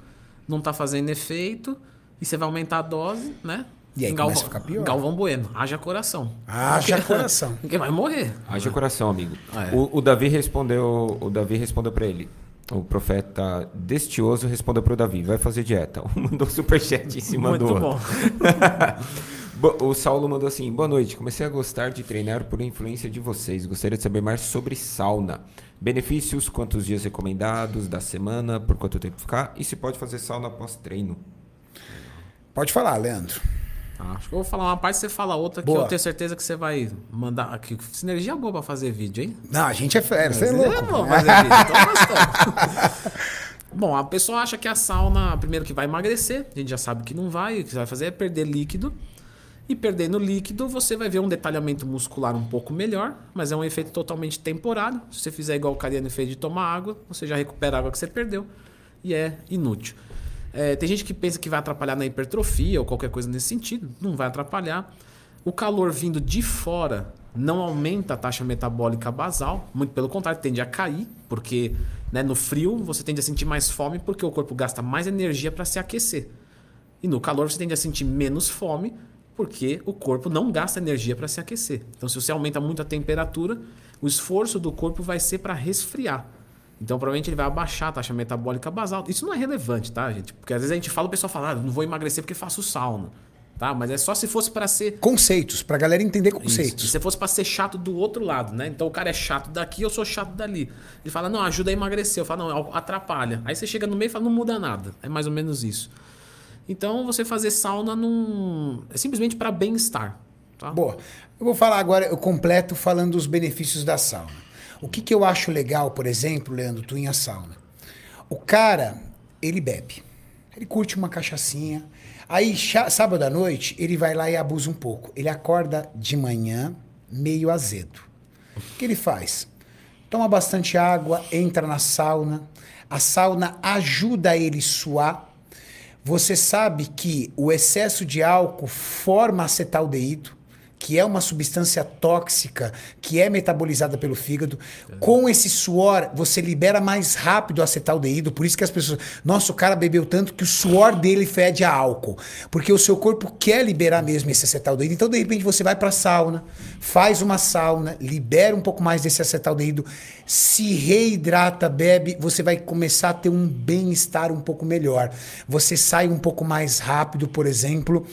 não tá fazendo efeito, e você vai aumentar a dose, né? E aí Em começa a ficar pior. Galvão Bueno, haja coração. Haja coração. (laughs) Porque vai morrer. Haja coração, amigo. Ah, é. o, o Davi respondeu, o Davi respondeu para ele. O profeta destioso respondeu para o Davi, vai fazer dieta. (laughs) Mandou superchat em cima Muito do bom. (laughs) Bo- O Saulo mandou assim: Boa noite, comecei a gostar de treinar por influência de vocês. Gostaria de saber mais sobre sauna. Benefícios, quantos dias recomendados da semana, por quanto tempo ficar e se pode fazer sauna após treino. Pode falar, Leandro. Ah, Acho que eu vou falar uma parte, você fala outra, Boa. que eu tenho certeza que você vai mandar. Que sinergia boa pra fazer vídeo, hein? Não, a gente é fera, você é louco. bom fazer vídeo, tô gostando. (laughs) Bom, a pessoa acha que a sauna, primeiro que vai emagrecer, a gente já sabe que não vai, o que vai fazer é perder líquido. E perdendo líquido, você vai ver um detalhamento muscular um pouco melhor, mas é um efeito totalmente temporário. Se você fizer igual o Cariano fez de tomar água, você já recupera a água que você perdeu e é inútil. É, tem gente que pensa que vai atrapalhar na hipertrofia ou qualquer coisa nesse sentido. Não vai atrapalhar. O calor vindo de fora não aumenta a taxa metabólica basal, muito pelo contrário, tende a cair, porque né, no frio você tende a sentir mais fome porque o corpo gasta mais energia para se aquecer. E no calor você tende a sentir menos fome porque o corpo não gasta energia para se aquecer. Então, se você aumenta muito a temperatura, o esforço do corpo vai ser para resfriar. Então, provavelmente ele vai abaixar a taxa metabólica basal. Isso não é relevante, tá, gente? Porque às vezes a gente fala, o pessoal fala, ah, não vou emagrecer porque faço sauna. Tá? Mas é só se fosse para ser. Conceitos, pra galera entender conceitos. Se fosse para ser chato do outro lado, né? Então o cara é chato daqui, eu sou chato dali. Ele fala, não, ajuda a emagrecer. Eu falo, não, atrapalha. Aí você chega no meio e fala, não muda nada. É mais ou menos isso. Então você fazer sauna num... é simplesmente para bem-estar. Tá? Boa. Eu vou falar agora, eu completo falando dos benefícios da sauna. O que, que eu acho legal, por exemplo, Leandro, tu em a sauna? O cara, ele bebe. Ele curte uma cachaçinha. Aí, sábado à noite, ele vai lá e abusa um pouco. Ele acorda de manhã meio azedo. O que ele faz? Toma bastante água, entra na sauna. A sauna ajuda ele a suar você sabe que o excesso de álcool forma acetaldeído, que é uma substância tóxica que é metabolizada pelo fígado. Com esse suor, você libera mais rápido o acetaldeído. Por isso que as pessoas. Nossa, o cara bebeu tanto que o suor dele fede a álcool. Porque o seu corpo quer liberar mesmo esse acetaldeído. Então, de repente, você vai para a sauna, faz uma sauna, libera um pouco mais desse acetaldeído, se reidrata, bebe, você vai começar a ter um bem-estar um pouco melhor. Você sai um pouco mais rápido, por exemplo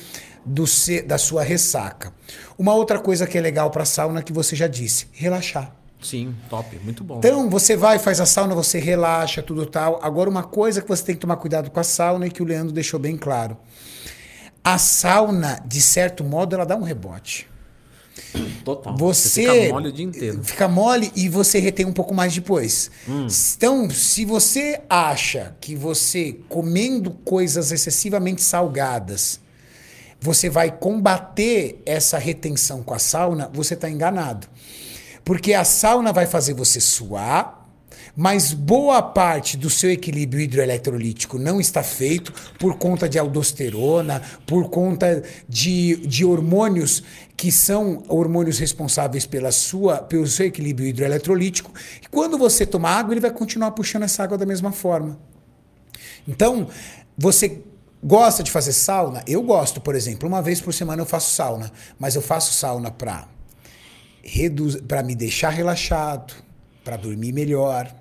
do da sua ressaca. Uma outra coisa que é legal para sauna que você já disse, relaxar. Sim, top, muito bom. Então, você vai, faz a sauna, você relaxa, tudo tal. Agora, uma coisa que você tem que tomar cuidado com a sauna e que o Leandro deixou bem claro. A sauna, de certo modo, ela dá um rebote. Total. Você, você fica mole o dia inteiro. Fica mole e você retém um pouco mais depois. Hum. Então, se você acha que você comendo coisas excessivamente salgadas você vai combater essa retenção com a sauna, você está enganado. Porque a sauna vai fazer você suar, mas boa parte do seu equilíbrio hidroeletrolítico não está feito por conta de aldosterona, por conta de, de hormônios que são hormônios responsáveis pela sua, pelo seu equilíbrio hidroeletrolítico. E quando você tomar água, ele vai continuar puxando essa água da mesma forma. Então, você Gosta de fazer sauna? Eu gosto, por exemplo. Uma vez por semana eu faço sauna, mas eu faço sauna para para me deixar relaxado, para dormir melhor,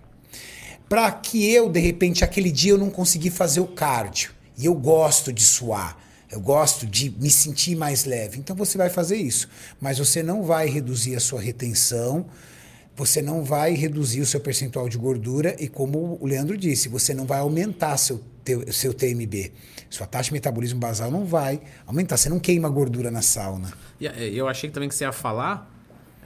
para que eu de repente aquele dia eu não consegui fazer o cardio e eu gosto de suar. Eu gosto de me sentir mais leve. Então você vai fazer isso, mas você não vai reduzir a sua retenção, você não vai reduzir o seu percentual de gordura e como o Leandro disse, você não vai aumentar seu teu, seu TMB. Sua taxa de metabolismo basal não vai aumentar. Você não queima gordura na sauna. Eh, eu achei também que você ia falar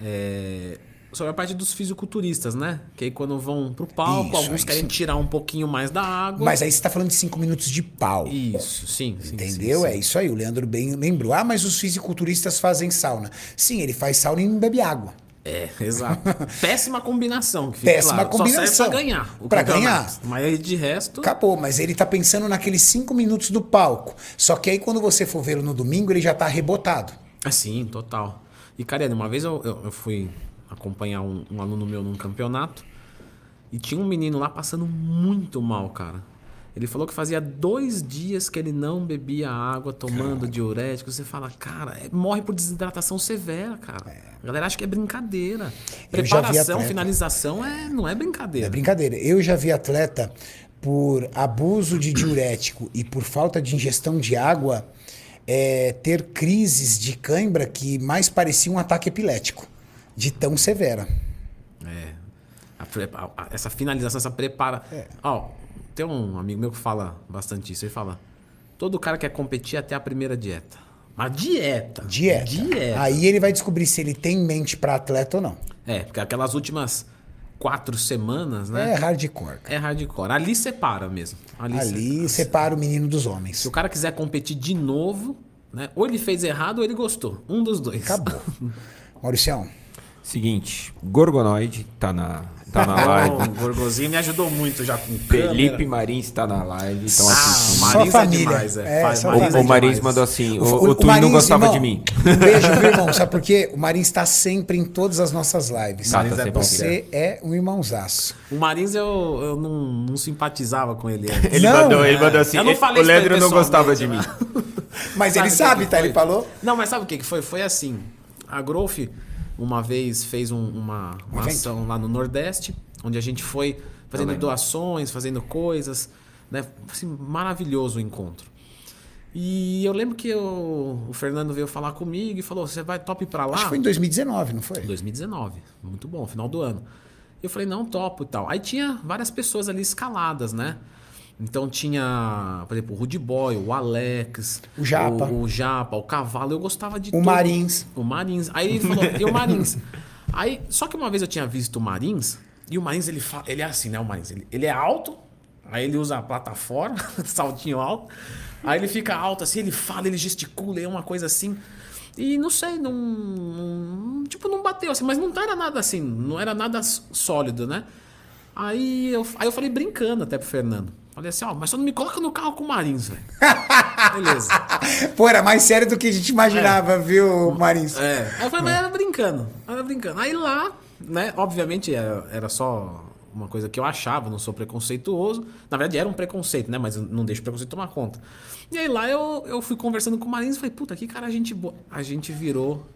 é, sobre a parte dos fisiculturistas, né? Que aí quando vão pro palco, isso, alguns querem tirar um pouquinho mais da água. Mas aí você está falando de 5 minutos de palco. Isso, sim. sim Entendeu? Sim, sim. É isso aí. O Leandro bem lembrou. Ah, mas os fisiculturistas fazem sauna. Sim, ele faz sauna e não bebe água. É, exato. (laughs) Péssima combinação. Péssima claro. combinação. Só serve pra ganhar. Pra ganhar. Mas de resto. Acabou, mas ele tá pensando naqueles cinco minutos do palco. Só que aí quando você for vê-lo no domingo, ele já tá rebotado. Ah, sim, total. E, Kariane, uma vez eu, eu, eu fui acompanhar um, um aluno meu num campeonato e tinha um menino lá passando muito mal, cara. Ele falou que fazia dois dias que ele não bebia água, tomando cara. diurético. Você fala, cara, é, morre por desidratação severa, cara. É. A galera acha que é brincadeira. Preparação, finalização é, não é brincadeira. É brincadeira. Eu já vi atleta por abuso de diurético e por falta de ingestão de água é, ter crises de cãibra que mais parecia um ataque epilético, de tão severa. É. A, a, essa finalização, essa prepara. É. Ó, tem um amigo meu que fala bastante isso. Ele fala: todo cara quer competir até a primeira dieta. Mas dieta. Dieta. Dieta. Aí ele vai descobrir se ele tem mente para atleta ou não. É, porque aquelas últimas quatro semanas, né? É hardcore. É hardcore. Ali separa mesmo. Ali, Ali separa. separa o menino dos homens. Se o cara quiser competir de novo, Né? Ou ele fez errado ou ele gostou. Um dos dois. Acabou. (laughs) Mauricião, Seguinte, Gorgonoide tá na, tá na live. o Gorgozinho me ajudou muito já com Felipe câmera. Marins tá na live. Então, Ah, assistindo. o Só Marins é família. demais, é. É, Faz- Marins O, é o Marins demais. mandou assim: o, O- o, o Tui não Marins, gostava irmão, de mim. Um beijo, viu, irmão? Sabe por quê? O Marins está sempre em todas as nossas lives. Tá, Marins tá é. Você é um irmãozaço. O Marins eu, eu não, não simpatizava com ele. Ele, Não, mandou, ele é. mandou assim: Eu não falei o ele Leandro não gostava de mim. pessoalmente, Mas ele o que sabe, que tá? Ele falou. Não, mas sabe o que que foi? Foi assim. A Growth uma vez fez um- uma, uma ação lá no Nordeste, onde a gente foi fazendo lembro. doações, fazendo coisas, né? Assim, maravilhoso o encontro. E eu lembro que o, o Fernando veio falar comigo e falou: "Você vai top pra lá?" Acho que foi em 2019, não foi? 2019, muito bom, final do ano. Eu falei, não, topo e tal. Aí tinha várias pessoas ali escaladas, né? Então tinha, por exemplo, o Rudy Boy, o Alex, O Japa. o, o Japa, o Cavalo. Eu gostava de O todo- Marins. O Marins. Aí ele falou, e o (laughs) Marins? Aí, só que uma vez eu tinha visto o Marins, e o Marins, ele, fala, ele é assim, né, o Marins? Ele, ele é alto, aí ele usa a plataforma, (laughs) saltinho alto, aí ele fica alto assim, ele fala, ele gesticula, é uma coisa assim. E não sei, não, não- Tipo, não bateu assim, mas não era nada assim, não era nada sólido, né? Aí eu, aí eu falei brincando até pro Fernando. Falei assim, ó, mas só não me coloca no carro com o Marins, velho. (laughs) Beleza. Pô, era mais sério do que a gente imaginava, viu, Marins? É. Aí eu falei, mas era brincando. Era brincando. Aí lá, né, obviamente era, era só uma coisa que eu achava, não sou preconceituoso. Na verdade era um preconceito, né? Mas não deixo o preconceito tomar conta. E aí lá eu, eu fui conversando com o Marins e falei, puta, que cara a gente boa. A gente virou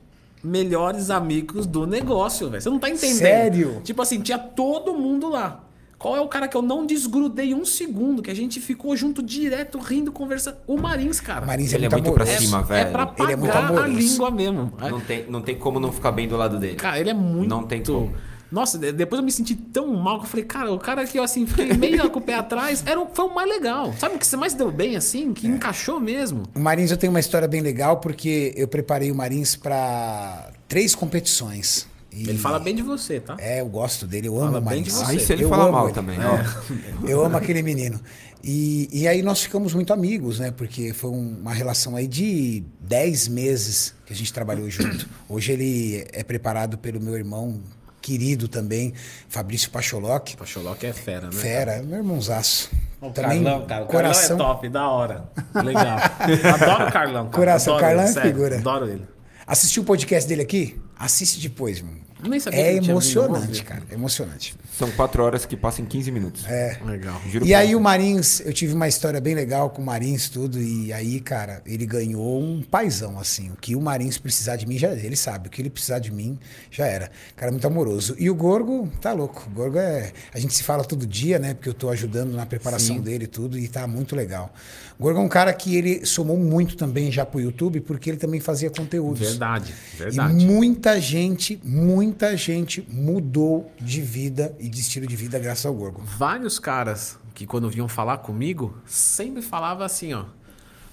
melhores amigos do negócio, velho. Você não tá entendendo. Sério? Tipo assim, tinha todo mundo lá. Qual é o cara que eu não desgrudei um segundo, que a gente ficou junto direto, rindo, conversando? O Marins, cara. Marins Ele é muito muito pra amoroso. cima, É velho. pra Ele é muito pagar a amoroso. língua mesmo. Não tem, não tem como não ficar bem do lado dele. Cara, ele é muito. Não tem como. Nossa, de- depois eu me senti tão mal que eu falei, cara, o cara que eu assim, fiquei meio com o pé atrás, era, o- foi o mais legal. Sabe o que você mais deu bem assim? É. Que encaixou mesmo? O Marins eu tenho uma história bem legal porque eu preparei o Marins para três competições. E- Ele fala bem de você, tá? É, eu gosto dele, eu amo Fala o bem Marins. de você. Aí se ele Eu fala amo mal ele. também, É. ó. (laughs) Eu amo aquele menino. E, e aí nós ficamos muito amigos, né? Porque foi um- uma relação aí de 10 meses que a gente trabalhou junto. (clears throat) Hoje ele é preparado pelo meu irmão querido também, Fabrício Pacholoc. Pacholoc é fera, né? Fera, é meu irmãozaço. O também Carlão, cara. O coração, Carlão é top, da hora. Legal. (laughs) Adoro o Carlão. Cara. Coração, Adoro Carlão ele, é sério, figura. Adoro ele. Assistiu o podcast dele aqui? Assiste depois, irmão. Eu nem sabia É emocionante, cara. É emocionante. São quatro horas que passam em 15 minutos. É. Legal. Juro E aí o Marins, eu tive uma história bem legal com o Marins tudo e aí, cara, ele ganhou um paizão assim. O que o Marins precisar de mim já ele sabe, o que ele precisar de mim já era. Cara muito amoroso. E o Gorgo, tá louco. O Gorgo é, a gente se fala todo dia, né, porque eu tô ajudando na preparação dele e tudo e tá muito legal. O Gorgo é um cara que ele somou muito também já pro YouTube porque ele também fazia conteúdos. Verdade, E verdade. muita gente, muita gente mudou de vida e de estilo de vida graças ao Gorgo. Vários caras que quando vinham falar comigo, sempre falava assim, ó.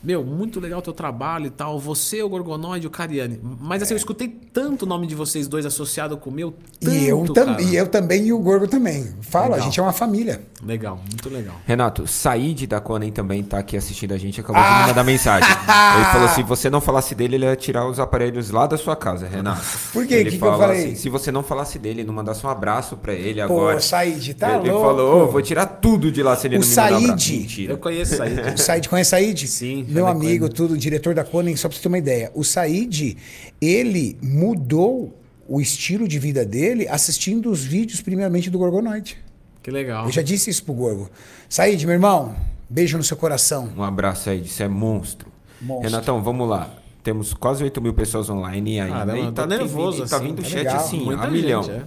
Meu, muito legal o teu trabalho e tal. Você, o Gorgonoide o Cariani. Mas assim, eu escutei tanto o nome de vocês dois associado com o meu. Tanto, E eu, cara. tam, e eu também e o Gorgo também. Fala, a gente é uma família. Legal, muito legal. Renato, Said da Conan também tá aqui assistindo a gente, acabou Ah! de me mandar mensagem. (laughs) Ele falou: se você não falasse dele, ele ia tirar os aparelhos lá da sua casa, Renato. (laughs) Por quê? Ele Que que eu fala falei? assim, se você não falasse dele, não mandasse um abraço pra ele Pô, agora. Said, tá ele louco. falou: "Ô, vou tirar tudo de lá se ele O não me mandar um abraço. Said- Mentira. Eu conheço aí. O Said, conhece Said? Sim, Meu amigo, conheço. tudo, diretor da Conan, só pra você ter uma ideia. O Said, ele mudou o estilo de vida dele assistindo os vídeos, primeiramente, do Gorgonoide. Que legal. Eu já disse isso pro Gorgo. Said, meu irmão, beijo no seu coração. Um abraço aí, isso é monstro. Monstro. Renatão, vamos lá. Temos quase 8 mil pessoas online ainda. Caramba, e tá tem- nervoso, Tá assim, vindo tá chat legal. assim, Muita a milhão. gente, é.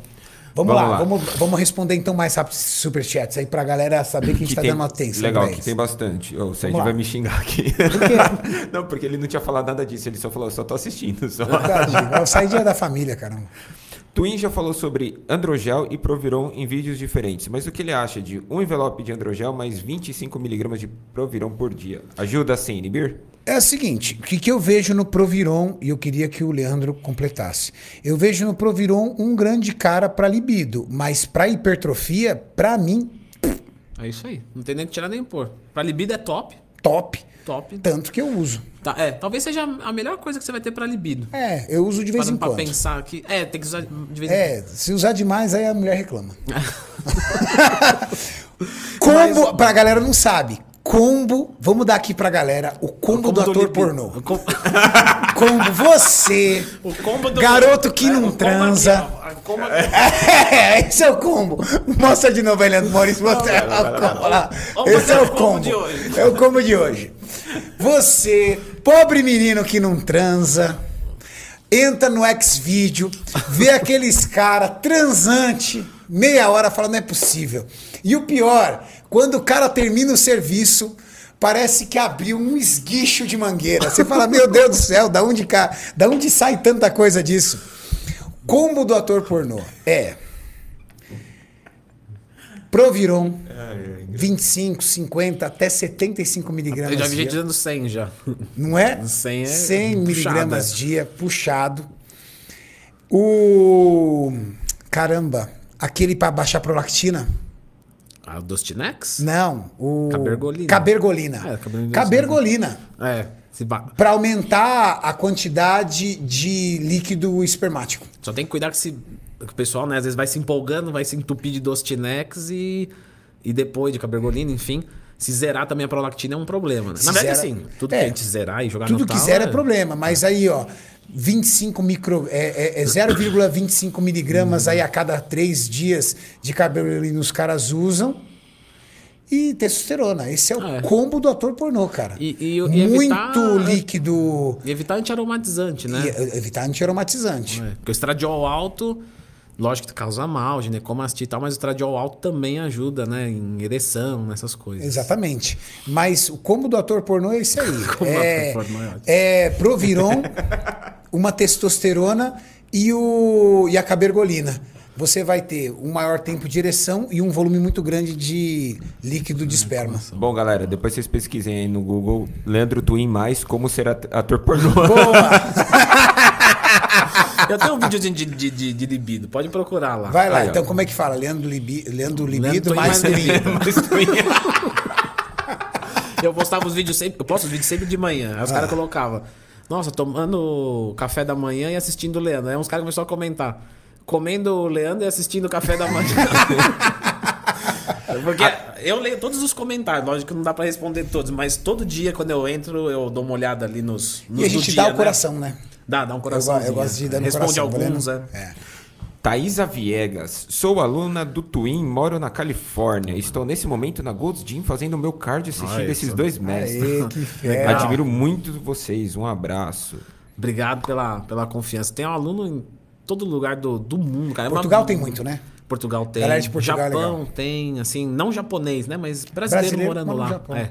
Vamos, Vamos lá, lá. Vamos, vamos responder então mais rápido esses superchats aí pra galera saber que a gente tá tem- dando atenção. Legal, pra que tem bastante. Ô, o lá. vai me xingar aqui. (laughs) não, porque ele não tinha falado nada disso. Ele só falou, eu só tô assistindo. Só. Verdade, (laughs) é da família, caramba. Twin já falou sobre Androgel e Proviron em vídeos diferentes. Mas o que ele acha de um envelope de Androgel mais 25mg de Proviron por dia? Ajuda a inibir? É o seguinte, o que, que eu vejo no Proviron, e eu queria que o Leandro completasse. Eu vejo no Proviron um grande cara para libido, mas para hipertrofia, para mim, É isso aí. Não tem nem que tirar nem pôr. Pra libido é top. Top. Top. Tanto que eu uso. Tá, é, talvez seja a melhor coisa que você vai ter pra libido. É, eu uso de vez Parando em pra quando. pensar que. É, tem que usar de vez em É, se usar demais, aí a mulher reclama. (laughs) combo, pra galera não sabe. Combo, vamos dar aqui pra galera o combo, combo do do ator libido. pornô. O com- (laughs) Combo, você, O combo do. garoto que É, não combo transa. aqui, ó. A combo- (laughs) É, esse é o combo. Mostra de novo, Leandro Maurício. Mostra o combo lá. Esse é o combo combo. de hoje. É o combo de hoje. Você, pobre menino que não transa, entra no Xvideo, vê aqueles cara transante, meia hora, fala, não é possível. E o pior, quando o cara termina o serviço, parece que abriu um esguicho de mangueira. Você fala, meu Deus do céu, da onde, cá, da onde sai tanta coisa disso? Combo do ator pornô é Proviron, 25, 50 até 75 miligramas. Eu já vi dia. gente dizendo 100 já. Não é? (laughs) 100 é 100 puxada. miligramas dia, puxado. O. Caramba, aquele para baixar prolactina? Dostinex? Não, o. Cabergolina. Cabergolina. É, cabergolina. Cabergolina. É. Para aumentar a quantidade de líquido espermático. Só tem que cuidar que, se... que o pessoal, né, às vezes vai se empolgando, vai se entupir de Dostinex e, e depois de Cabergolina, enfim. Se zerar também a prolactina é um problema, né? Na verdade, zera- assim, tudo É. que a gente zerar e jogar Tudo no que tal, zero é problema, mas aí, ó, 25 micro. É, é, é 0,25 miligramas aí a cada três dias de cabergolina os caras usam. E testosterona. Esse é o É. combo do ator pornô, cara. E- e- e Muito evitar- líquido. E evitar antiaromatizante, né? E eh, evitar antiaromatizante. É, Porque o estradiol alto, lógico que causa mal, ginecomastite e tal, mas o estradiol alto também ajuda, né? Em ereção, nessas coisas. Exatamente. Mas o combo do ator pornô é esse aí. (laughs) Combo do é, ator pornô é ótimo. é Proviron, (laughs) uma testosterona e, o, e a cabergolina. Você vai ter um maior tempo de ereção e um volume muito grande de líquido de esperma. Bom, galera, depois vocês pesquisem aí no Google Leandro Twin mais como ser at- ator pornô. Boa! (laughs) Eu tenho um videozinho de, de, de, de libido, pode procurar lá. Vai lá, Aí, ó. então como é que fala? Leandro, Libi, Leandro Libido Leandro mais mais Twin. libido. Mais Twin. (laughs) Eu postava os vídeos sempre, eu posto os vídeos sempre de manhã. Aí os Ah. caras colocavam, nossa, tomando café da manhã e assistindo o Leandro. Aí uns caras começaram a comentar, comendo o Leandro e assistindo o café da manhã. (laughs) Porque eu leio todos os comentários, lógico que não dá pra responder todos, mas todo dia quando eu entro, eu dou uma olhada ali nos. nos E a gente dia, dá o né? coração, né? Dá, dá um Eu, coração. go- eu gosto de ir dando Responde coração. tá alguns, é. É. Thaisa Viegas, sou aluna do Twin, moro na Califórnia. Estou nesse momento na Gold's Gym fazendo o meu cardio assistindo Olha esses dois mestres. Aê, que (laughs) fera. Admiro muito vocês. Um abraço. Obrigado pela, pela confiança. Tem um aluno em todo lugar do, do mundo, cara. É uma- Portugal tem muito, né? Portugal tem. Galera de Portugal é Japão legal. tem, assim, não japonês, né? Mas brasileiro, Brasileiro morando lá. É.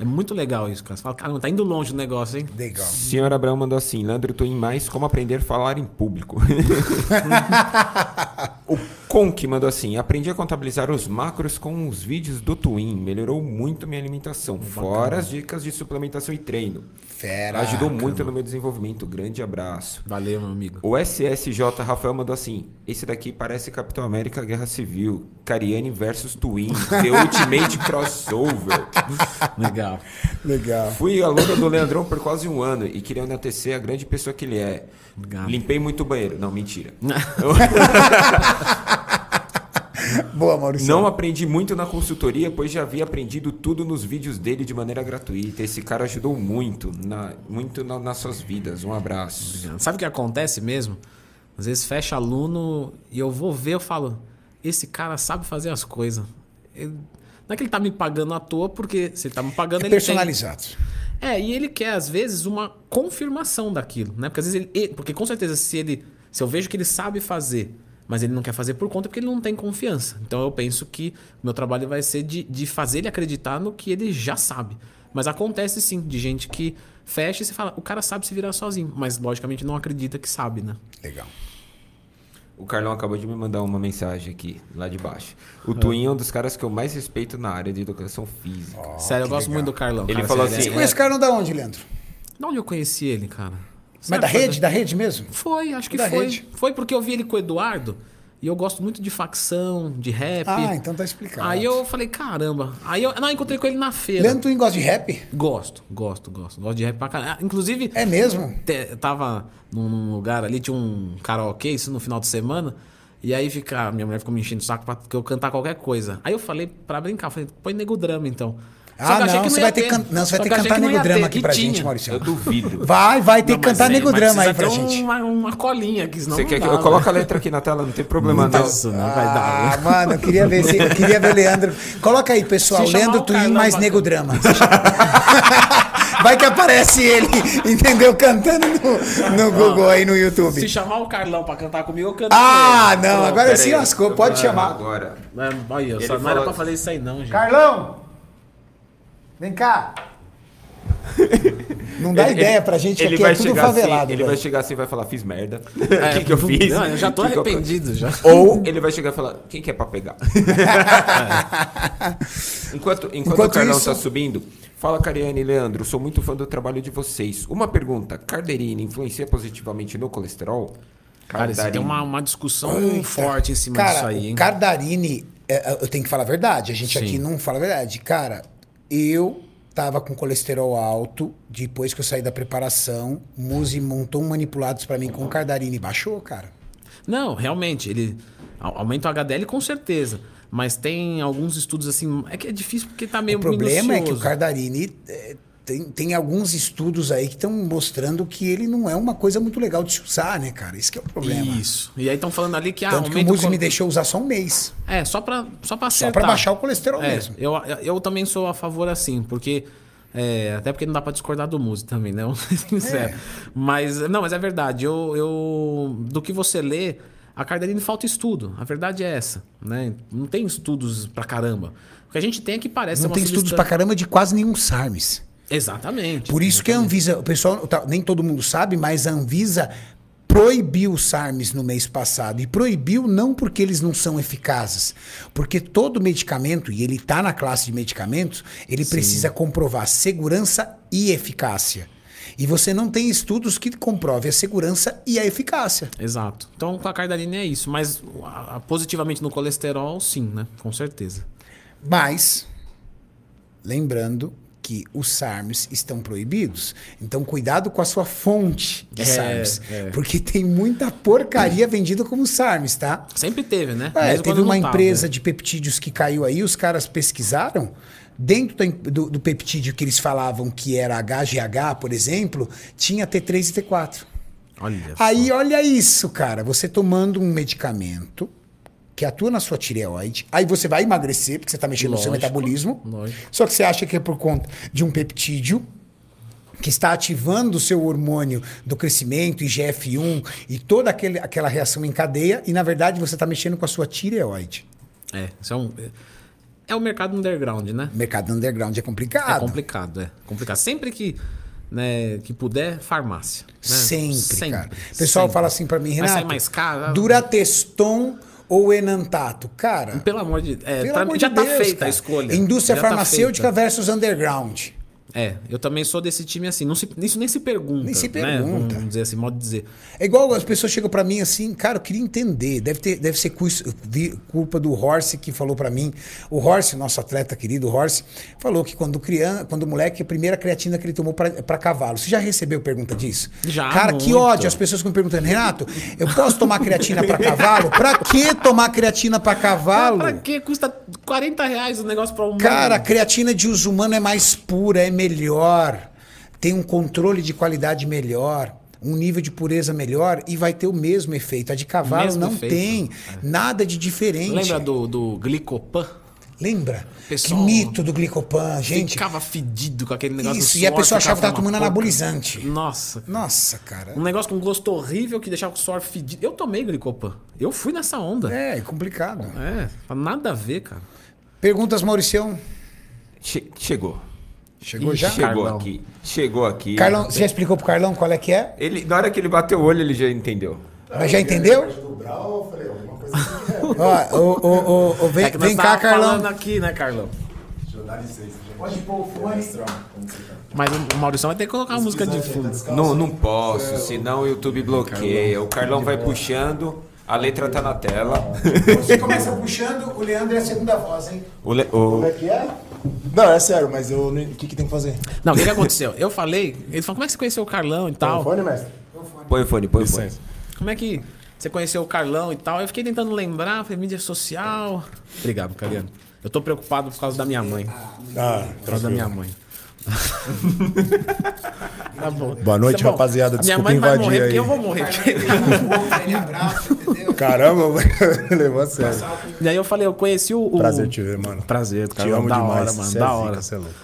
É muito legal isso, cara. Você fala, caramba, tá indo longe o negócio, hein? Legal. Senhor Abraão mandou assim: Leandro Twin mais como aprender a falar em público. (laughs) (laughs) o Conk mandou assim: aprendi a contabilizar os macros com os vídeos do Twin. Melhorou muito minha alimentação. Fora as dicas de suplementação e treino. Fera. Ajudou muito no meu desenvolvimento. Grande abraço. Valeu, meu amigo. O SSJ Rafael mandou assim: Esse daqui parece Capitão América Guerra Civil. Cariani versus Twin. The Ultimate (laughs) Crossover. Legal. Legal. Fui aluno do Leandrão por quase um ano e queria enaltecer a grande pessoa que ele é. Obrigado. Limpei muito o banheiro. Não, mentira. (laughs) Boa, Maurício. Não aprendi muito na consultoria, pois já havia aprendido tudo nos vídeos dele de maneira gratuita. Esse cara ajudou muito, na, muito na- nas suas vidas. Um abraço. Sabe o que acontece mesmo? Às vezes fecha aluno e eu vou ver, eu falo, esse cara sabe fazer as coisas. Ele- Não é que ele tá me pagando à toa, porque se ele tá me pagando, É ele tem... É, e ele quer, às vezes, uma confirmação daquilo, né? Porque às vezes ele. Porque com certeza, se ele. Se eu vejo que ele sabe fazer, mas ele não quer fazer por conta, porque ele não tem confiança. Então eu penso que meu trabalho vai ser de, de fazer ele acreditar no que ele já sabe. Mas acontece sim, de gente que fecha e você fala, o cara sabe se virar sozinho, mas logicamente não acredita que sabe, né? Legal. O Carlão acabou de me mandar uma mensagem aqui, lá de baixo. O Twin é um dos caras que eu mais respeito na área de educação física. Sério, eu gosto legal. muito do Carlão. Ele cara, falou assim, é- Você conhece o cara da onde, Leandro? De onde eu conheci ele, cara? Mas Sabe, da rede? Da rede mesmo? Foi, acho que Da foi. rede. Foi porque eu vi ele com o Eduardo. E eu gosto muito de facção, de rap. Ah, então tá explicado. Aí eu falei, caramba. Aí eu não, encontrei com ele na feira. Leandro Twin gosta de rap? Gosto, gosto, gosto. Gosto de rap pra caralho. Ah, Inclusive, É mesmo? te- tava num, lugar ali, tinha um karaokê, isso no final de semana. E aí fica, minha mulher ficou me enchendo o saco pra que eu cantar qualquer coisa. Aí eu falei, pra brincar, falei, põe nego drama então. Ah, que não, que você vai ter que can- não, você vai ter que que cantar não nego drama aqui pra gente, Maurício. Eu duvido. Vai, vai ter Não, que cantar nego drama aí pra gente. Uma, uma colinha aqui, senão Você não quer que eu né? coloque a letra aqui na tela? Não tem problema, não. Nossa, não vai dar. Ah, né? mano, eu queria ver, eu queria ver o Leandro. Coloca aí, pessoal. Leandro Twin mais Nego Drama. (laughs) Vai que aparece ele, entendeu? Cantando no, no Google aí no YouTube. Se chamar o Carlão pra cantar comigo, eu canto Ah, não, agora se lascou, pode chamar. Agora. Olha, só não era pra fazer isso aí não, gente. Carlão! Vem cá. Não dá Ele- ideia pra gente que ele aqui vai é tudo chegar favelado. Assim, ele vai chegar assim e vai falar, fiz merda. (laughs) O É, que, que eu fiz? Não, eu já tô Que que eu- arrependido já. Ou ele vai chegar e falar, quem que é pra pegar? enquanto, (laughs) enquanto, Enquanto o Carlão isso- tá subindo, fala Cariane e Leandro, sou muito fã do trabalho de vocês. Uma pergunta, carderina influencia positivamente no colesterol? Cara, você tem Cardarine. uma, uma discussão Eita. forte em cima Cara, disso aí, hein? Cardarini, é, é, eu tenho que falar a verdade, a gente Sim. aqui não fala a verdade. Cara, eu tava com colesterol alto, depois que eu saí da preparação, Muzi montou um manipulados pra mim com o Cardarini, baixou, cara. Não, realmente, ele aumenta o HDL com certeza. Mas tem alguns estudos assim. É que é difícil porque tá meio o problema é que o minucioso. Cardarini é, tem, tem alguns estudos aí que estão mostrando que ele não é uma coisa muito legal de se usar, né, cara? Isso que é o problema. Isso. E aí estão falando ali que ah, Tanto que o Muzi co- me deixou usar só um mês. É, só pra, só pra Só pra baixar o colesterol É, mesmo. Eu, eu também sou a favor assim, porque. é, até porque não dá pra discordar do Muzi também, né? (laughs) Sincero. Mas, não, mas é verdade. Eu, eu, do que você lê, a Cardarine falta estudo. A verdade é essa, né? Não tem estudos pra caramba. O que a gente tem é que parece Não tem estudos substância- pra caramba de quase nenhum SARMs. Exatamente. Por isso que a Anvisa, o pessoal, tá, nem todo mundo sabe, mas a Anvisa proibiu os SARMs no mês passado. E proibiu não porque eles não são eficazes, porque todo medicamento, e ele está na classe de medicamentos, ele precisa comprovar segurança e eficácia. E você não tem estudos que comprovem a segurança e a eficácia. Exato. Então, com a Cardarine é isso. Mas positivamente no colesterol, sim, né? Com certeza. Mas, lembrando que os SARMs estão proibidos. Então, cuidado com a sua fonte de É, SARMs. é. Porque tem muita porcaria vendida como SARMs, tá? Sempre teve, né? É, teve uma não tava, empresa né? de peptídeos que caiu aí, os caras pesquisaram. Dentro do, do peptídeo que eles falavam que era HGH, por exemplo, tinha T3 e T4. Olha Aí, olha isso, cara. Você tomando um medicamento que atua na sua tireoide, aí você vai emagrecer, porque você está mexendo no seu Lógico, metabolismo. lógico. Só que você acha que é por conta de um peptídeo que está ativando o seu hormônio do crescimento, IGF-1 e toda aquele, aquela reação em cadeia, e na verdade você está mexendo com a sua tireoide. É, isso é um. É o mercado underground, né? Mercado underground é complicado. É complicado, é. Complicado. Sempre que, né, que puder, farmácia. né? Sempre, cara. O pessoal sempre. fala assim pra mim, Renato, sair mais caro? Durateston ou Enantato? Cara, Pelo amor de é, pelo pra amor já de tá Deus, feita cara. a escolha. Indústria Já tá farmacêutica feita. versus underground. É, eu também sou desse time assim. Não se, isso nem se pergunta. Nem se né? pergunta. Vamos dizer assim, modo de dizer. É igual as pessoas chegam pra mim assim, cara, eu queria entender. Deve, ter, deve ser culpa do Horse que falou pra mim. O Horse, nosso atleta querido, o Horse, falou que quando criança, quando moleque, a primeira creatina que ele tomou pra pra cavalo. Você já recebeu pergunta disso? Já, Cara, que muito. ódio. As pessoas ficam me perguntando, Renato, eu posso tomar creatina pra cavalo? Pra que tomar creatina pra cavalo? Pra que custa 40 reais o negócio pra um Cara, a creatina de uso humano é mais pura, é melhor, tem um controle de qualidade melhor, um nível de pureza melhor e vai ter o mesmo efeito. A de cavalo Mesmo não efeito. tem nada de diferente. Lembra do, do Glicopan? Lembra? Pessoal, que mito do glicopan, gente. Ficava fedido com aquele negócio Isso, do e a suor, pessoa achava que ficava tava tomando anabolizante. Nossa. Nossa, cara. Um negócio com gosto horrível que deixava o suor fedido. Eu tomei Glicopan. Eu fui nessa onda. É, é complicado. É, nada a ver, cara. Perguntas, Mauricião? Che- chegou. Chegou Ih, já? Chegou Carlão. aqui. Chegou aqui. Carlão, você já explicou pro Carlão qual é que é? Ele, na hora que ele bateu o olho, ele já entendeu. Mas já entendeu? (laughs) Ó, vem, É que nós vem cá, tava Carlão. falando aqui, né, Carlão? Deixa eu dar licença, gente. Pode pôr o fone. Strong, como você tá? Mas o Maurício vai ter que colocar uma música de fundo. Não, não posso, senão o YouTube bloqueia. O Carlão vai puxando. A letra tá na tela. Você começa puxando, o Leandro é a segunda voz, hein? O le- o- Como é que é? Não, é sério, mas eu não- o que, que tem que fazer? Não, o que, que aconteceu? Eu falei, ele falou, como é que você conheceu o Carlão e tal? Telefone, mestre? Põe o fone, põe o fone. Como é que você conheceu o Carlão e tal? Eu fiquei tentando lembrar, falei, mídia social. Obrigado, Cariano. Eu tô preocupado por causa da minha mãe. Ah, Por causa da minha mãe. (laughs) tá bom. Boa noite, é bom. rapaziada. A minha Desculpa mãe vai invadir morrer aí. porque eu vou morrer. Ele abraça, entendeu? Caramba, (laughs) levou a sério. e aí eu falei, eu conheci o. o- Prazer te ver, mano. Prazer, Te Carlão. amo da demais. hora, mano. Cê é da zica, hora. é louco.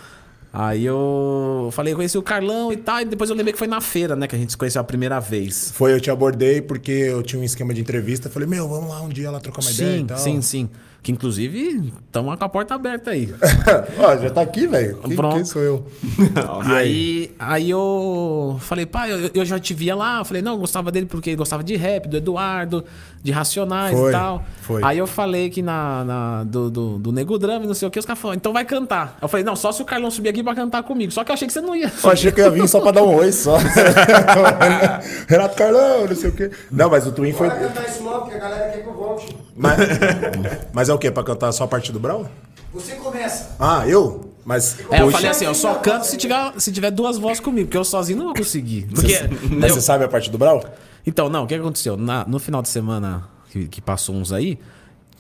Aí eu falei, eu conheci o Carlão e tal, e depois eu lembrei que foi na feira, né, que a gente se conheceu a primeira vez. Foi, eu te abordei porque eu tinha um esquema de entrevista. Falei, meu, vamos lá um dia lá trocar uma ideia e Sim, tal. sim, sim. Que inclusive estamos com a porta aberta aí. (laughs) Ó, já tá aqui, velho. Quem, quem sou eu? (laughs) Aí, aí eu falei, pai, eu, eu já te via lá. Eu falei, não, eu gostava dele porque ele gostava de rap, do Eduardo, de Racionais Foi, e tal. foi. Aí eu falei que na, na- do, do, do Nego Drama e não sei o que, os caras falaram, então vai cantar. Eu falei, não, só se o Carlão subir aqui pra cantar comigo. Só que eu achei que você não ia. Eu achei que eu ia vir só pra dar um oi só. (laughs) Renato Carlão, não sei o quê. Não, mas o Twin foi. Bora cantar esse logo, que a galera quer que eu volte. Mas, mas é o quê? Pra cantar só a parte do Brau? Você começa. Ah, eu? Mas. É, eu falei assim, eu só canto se tiver, se tiver duas vozes comigo, porque eu sozinho não vou conseguir. Porque, Mas eu- você sabe a parte do Brau? Então, não, o que aconteceu? Na- no final de semana que, que passou uns aí,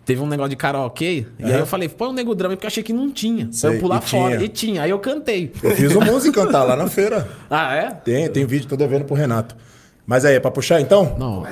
teve um negócio de karaokê, e aí eu falei, põe um nego drama, porque eu achei que não tinha. Sei, eu pular fora. tinha. E tinha. Aí eu cantei. Eu fiz o música cantar lá na feira. Ah, é? Tem, tem vídeo, tô devendo pro Renato. Mas aí, é pra puxar então? Não.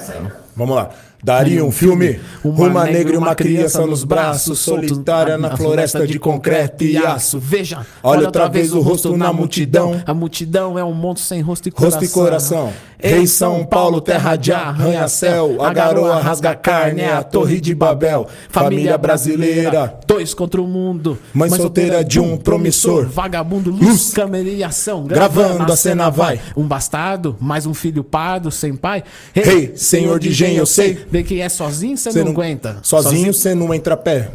Vamos lá. Daria um filme, uma negra e uma criança nos braços, solitária na floresta de concreto e aço. Veja, Olha outra vez o rosto na multidão. A multidão é um monstro sem rosto e Rosto coração. e coração. Rei São Paulo, terra de arranha-céu. A garoa rasga carne, é a torre de Babel. Família brasileira. Dois contra o mundo. Mãe solteira de um promissor. Vagabundo, luz, câmera e ação. Gravando, a cena vai. Um bastardo, mais um filho pardo, sem pai. Rei, senhor de engenho, eu sei. Vê que é sozinho, você Cê não, aguenta. Sozinho você não entra a pé.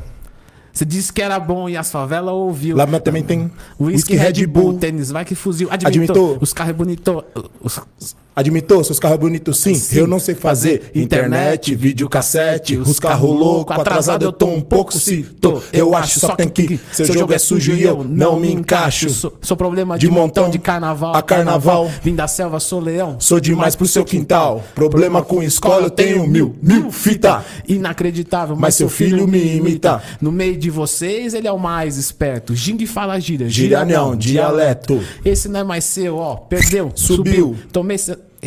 Você disse que era bom e as favelas ouviu. Lá também tem Whisky Red Bull, tênis, vai que fuzil. Admitou. Admitou. Os carros é bonito. Os, Admitou, seus carros bonitos sim, eu não sei fazer internet, videocassete, os carros loucos, atrasado eu tô um pouco, se tô, eu acho, só tem que, seu jogo é sujo e eu não me encaixo, Sou, sou problema De de, montão, montão de carnaval. a carnaval. Vim da selva, sou leão. sou demais pro seu quintal, problema com escola eu tenho mil, mil fita, Inacreditável, mas, Mas seu filho me imita. No meio de vocês, ele é o mais esperto. Ging fala gíria. Gíria não, dialeto. Esse não é mais seu, ó. Perdeu, Subiu. subiu. Tomei,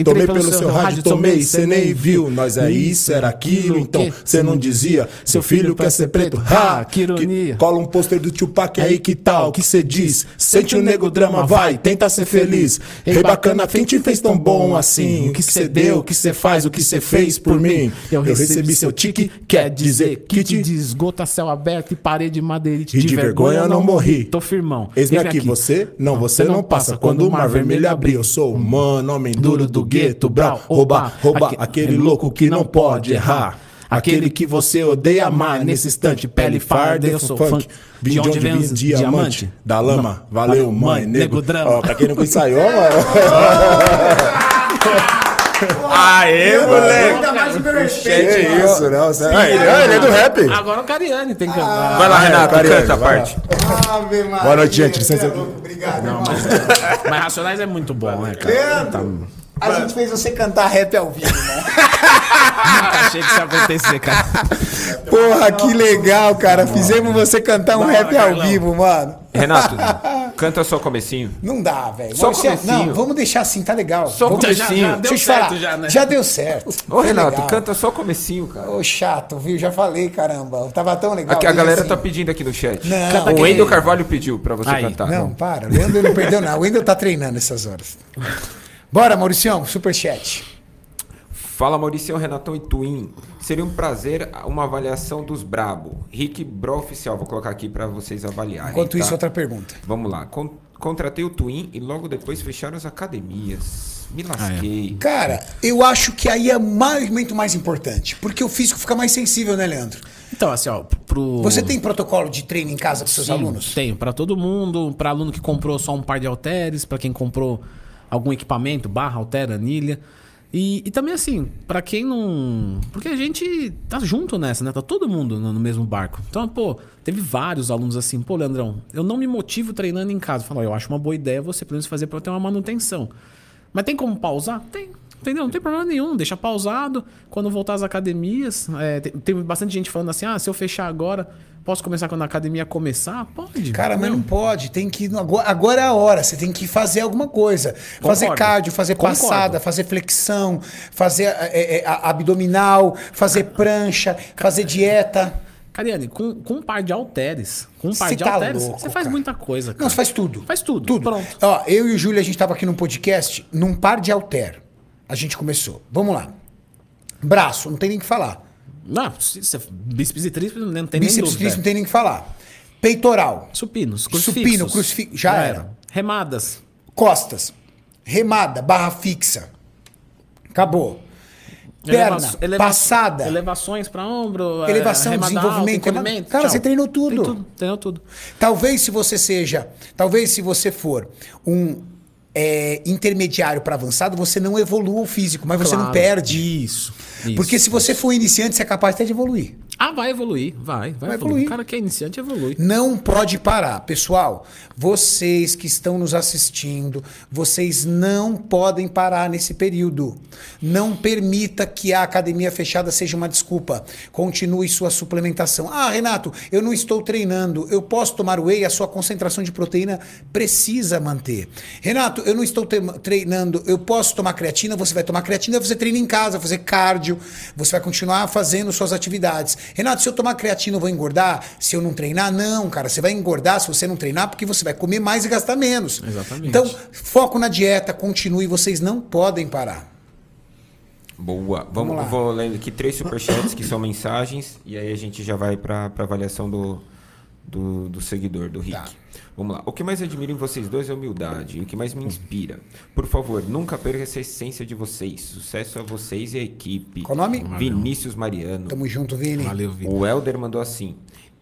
Tomei pelo seu rádio, tomei, cê nem viu. Nós é isso, era aquilo, então cê não dizia. Seu filho quer ser preto, ha, que ironia. Cola um pôster do Tupac aí, que tal? Que cê diz? Sente o nego drama, vai, tenta ser feliz. Ei, bacana, quem te fez tão bom assim? O que cê deu, o que cê faz, o que cê fez por mim? Eu recebi seu tique, quer dizer kit kit de esgoto a céu aberto e parede madeirite. E de vergonha eu não morri. Tô firmão. Eis-me aqui, você? Não, você não passa. Quando o mar vermelho abrir, eu sou o mano, homem duro do gueto, brau. Rouba, rouba, aquele louco que não pode errar. Aquele que você odeia amar nesse instante. Pele farda, eu sou funk. Vim de onde vem diamante? Da lama. Valeu, mãe, nego. drama. Ó, pra quem não ensaiou, mano. (laughs) Aê, moleque! Ainda mais Que isso, não. Você... Ah, ele, ah, ele é do rap. Agora o Cariani tem que cantar. Vai lá, Ah, é, Renato, Cariani, canta a parte. Ave Maria, Boa noite, gente. Licença. é Obrigado, irmão. Mas Racionais é muito bom, né, cara? Leandro, a gente fez você cantar rap ao vivo, né? Nunca achei que isso ia acontecer, cara. Porra, que legal, cara. Fizemos você cantar um rap ao vivo, mano. Renato, canta só o comecinho. Não dá, velho. Só Maurício, comecinho. Não, vamos deixar assim, tá legal. Só vamos comecinho. Já, já deu Deixa eu te certo falar. já, né? Já deu certo. Ô, Foi Renato, legal. canta só o comecinho, cara. Ô, chato, viu? Já falei, caramba. Tava tão legal. Aqui, a galera assim. tá pedindo aqui no chat. Não. Canta o aquele- Wendel Carvalho pediu pra você Aí. cantar. Não, para. O Wendel não perdeu nada. O Wendel tá treinando essas horas. Bora, Mauricião, superchat. Fala Maurício, Renatão e Twin. Seria um prazer uma avaliação dos Brabo. Rick Bro Oficial, vou colocar aqui pra vocês avaliarem. Enquanto tá? isso, outra pergunta. Vamos lá. Con- contratei o Twin e logo depois fecharam as academias. Me lasquei. Cara, eu acho que aí é o mais- muito mais importante. Porque o físico fica mais sensível, né, Leandro? Então, assim, ó, pro. Você tem protocolo de treino em casa com seus Sim, alunos? Tenho, pra todo mundo, pra aluno que comprou só um par de halteres, pra quem comprou algum equipamento, barra, halter, anilha. E, e também assim, pra quem não. Porque a gente tá junto nessa, né? Tá todo mundo no, no mesmo barco. Então, pô, teve vários alunos assim, pô, Leandrão, eu não me motivo treinando em casa. Fala, eu acho uma boa ideia você pelo menos fazer eu ter uma manutenção. Mas tem como pausar? Tem. Entendeu? Não tem problema nenhum, deixa pausado. Quando voltar às academias, é, tem, tem bastante gente falando assim: ah, se eu fechar agora, posso começar quando a academia começar? Pode. Cara, mas não pode. Tem que. Agora, é a hora. Você tem que fazer alguma coisa. Fazer Concordo. cardio, fazer Concordo. passada, fazer flexão, fazer é, é, a- abdominal, fazer prancha, fazer dieta. Cariane, com, com um par de halteres, com um par Você de tá halteres, louco, você faz cara. muita coisa, cara. Não, você faz tudo. Faz tudo. Tudo. Pronto. Ó, eu e o Júlio, a gente tava aqui num podcast, num par de halter. A gente começou. Vamos lá. Braço, não tem nem o que falar. Não, se- bíceps e tríceps não tem nem Bíceps, dúvida. tríceps, não tem nem o que falar. Peitoral, Supinos, crucifixos. Supino, crucifixo, já era. Remadas. costas, remada, barra fixa. Acabou. Perna, Eleva- passada, Elevações para ombro. é, Elevação, desenvolvimento, alta, cara, tchau. você treinou tudo. Tem tudo. Treinou tudo. Talvez se você seja, talvez se você for um é, intermediário para avançado, você não evolua o físico, mas você não Claro. perde. Isso. isso. Porque se você for iniciante, você é capaz até de evoluir. Ah, vai evoluir. Vai, vai, Vai evoluir. evoluir. O cara que é iniciante evolui. Não pode parar. Pessoal, vocês que estão nos assistindo, vocês não podem parar nesse período. Não permita que a academia fechada seja uma desculpa. Continue sua suplementação. Ah, Renato, eu não estou treinando. Eu posso tomar whey? A sua concentração de proteína precisa manter. Renato, eu não estou treinando. Eu posso tomar creatina? Você vai tomar creatina, você treina em casa, fazer cardio, você vai continuar fazendo suas atividades. Renato, se eu tomar creatina, eu vou engordar? Se eu não treinar? Não, cara. Você vai engordar se você não treinar, porque você vai comer mais e gastar menos. Exatamente. Então, foco na dieta, continue, vocês não podem parar. Boa. Vamos Vamos, lá. vou lendo aqui três superchats que são mensagens e aí a gente já vai para a avaliação do, do, do seguidor, do Rick. Tá. Vamos lá. O que mais admiro em vocês dois é a humildade e o que mais me inspira. Por favor, nunca perca essa essência de vocês. Sucesso a vocês e a equipe. Qual o nome? Vinícius Mariano. Tamo junto, Vini. Valeu, Vitor. O Helder mandou assim.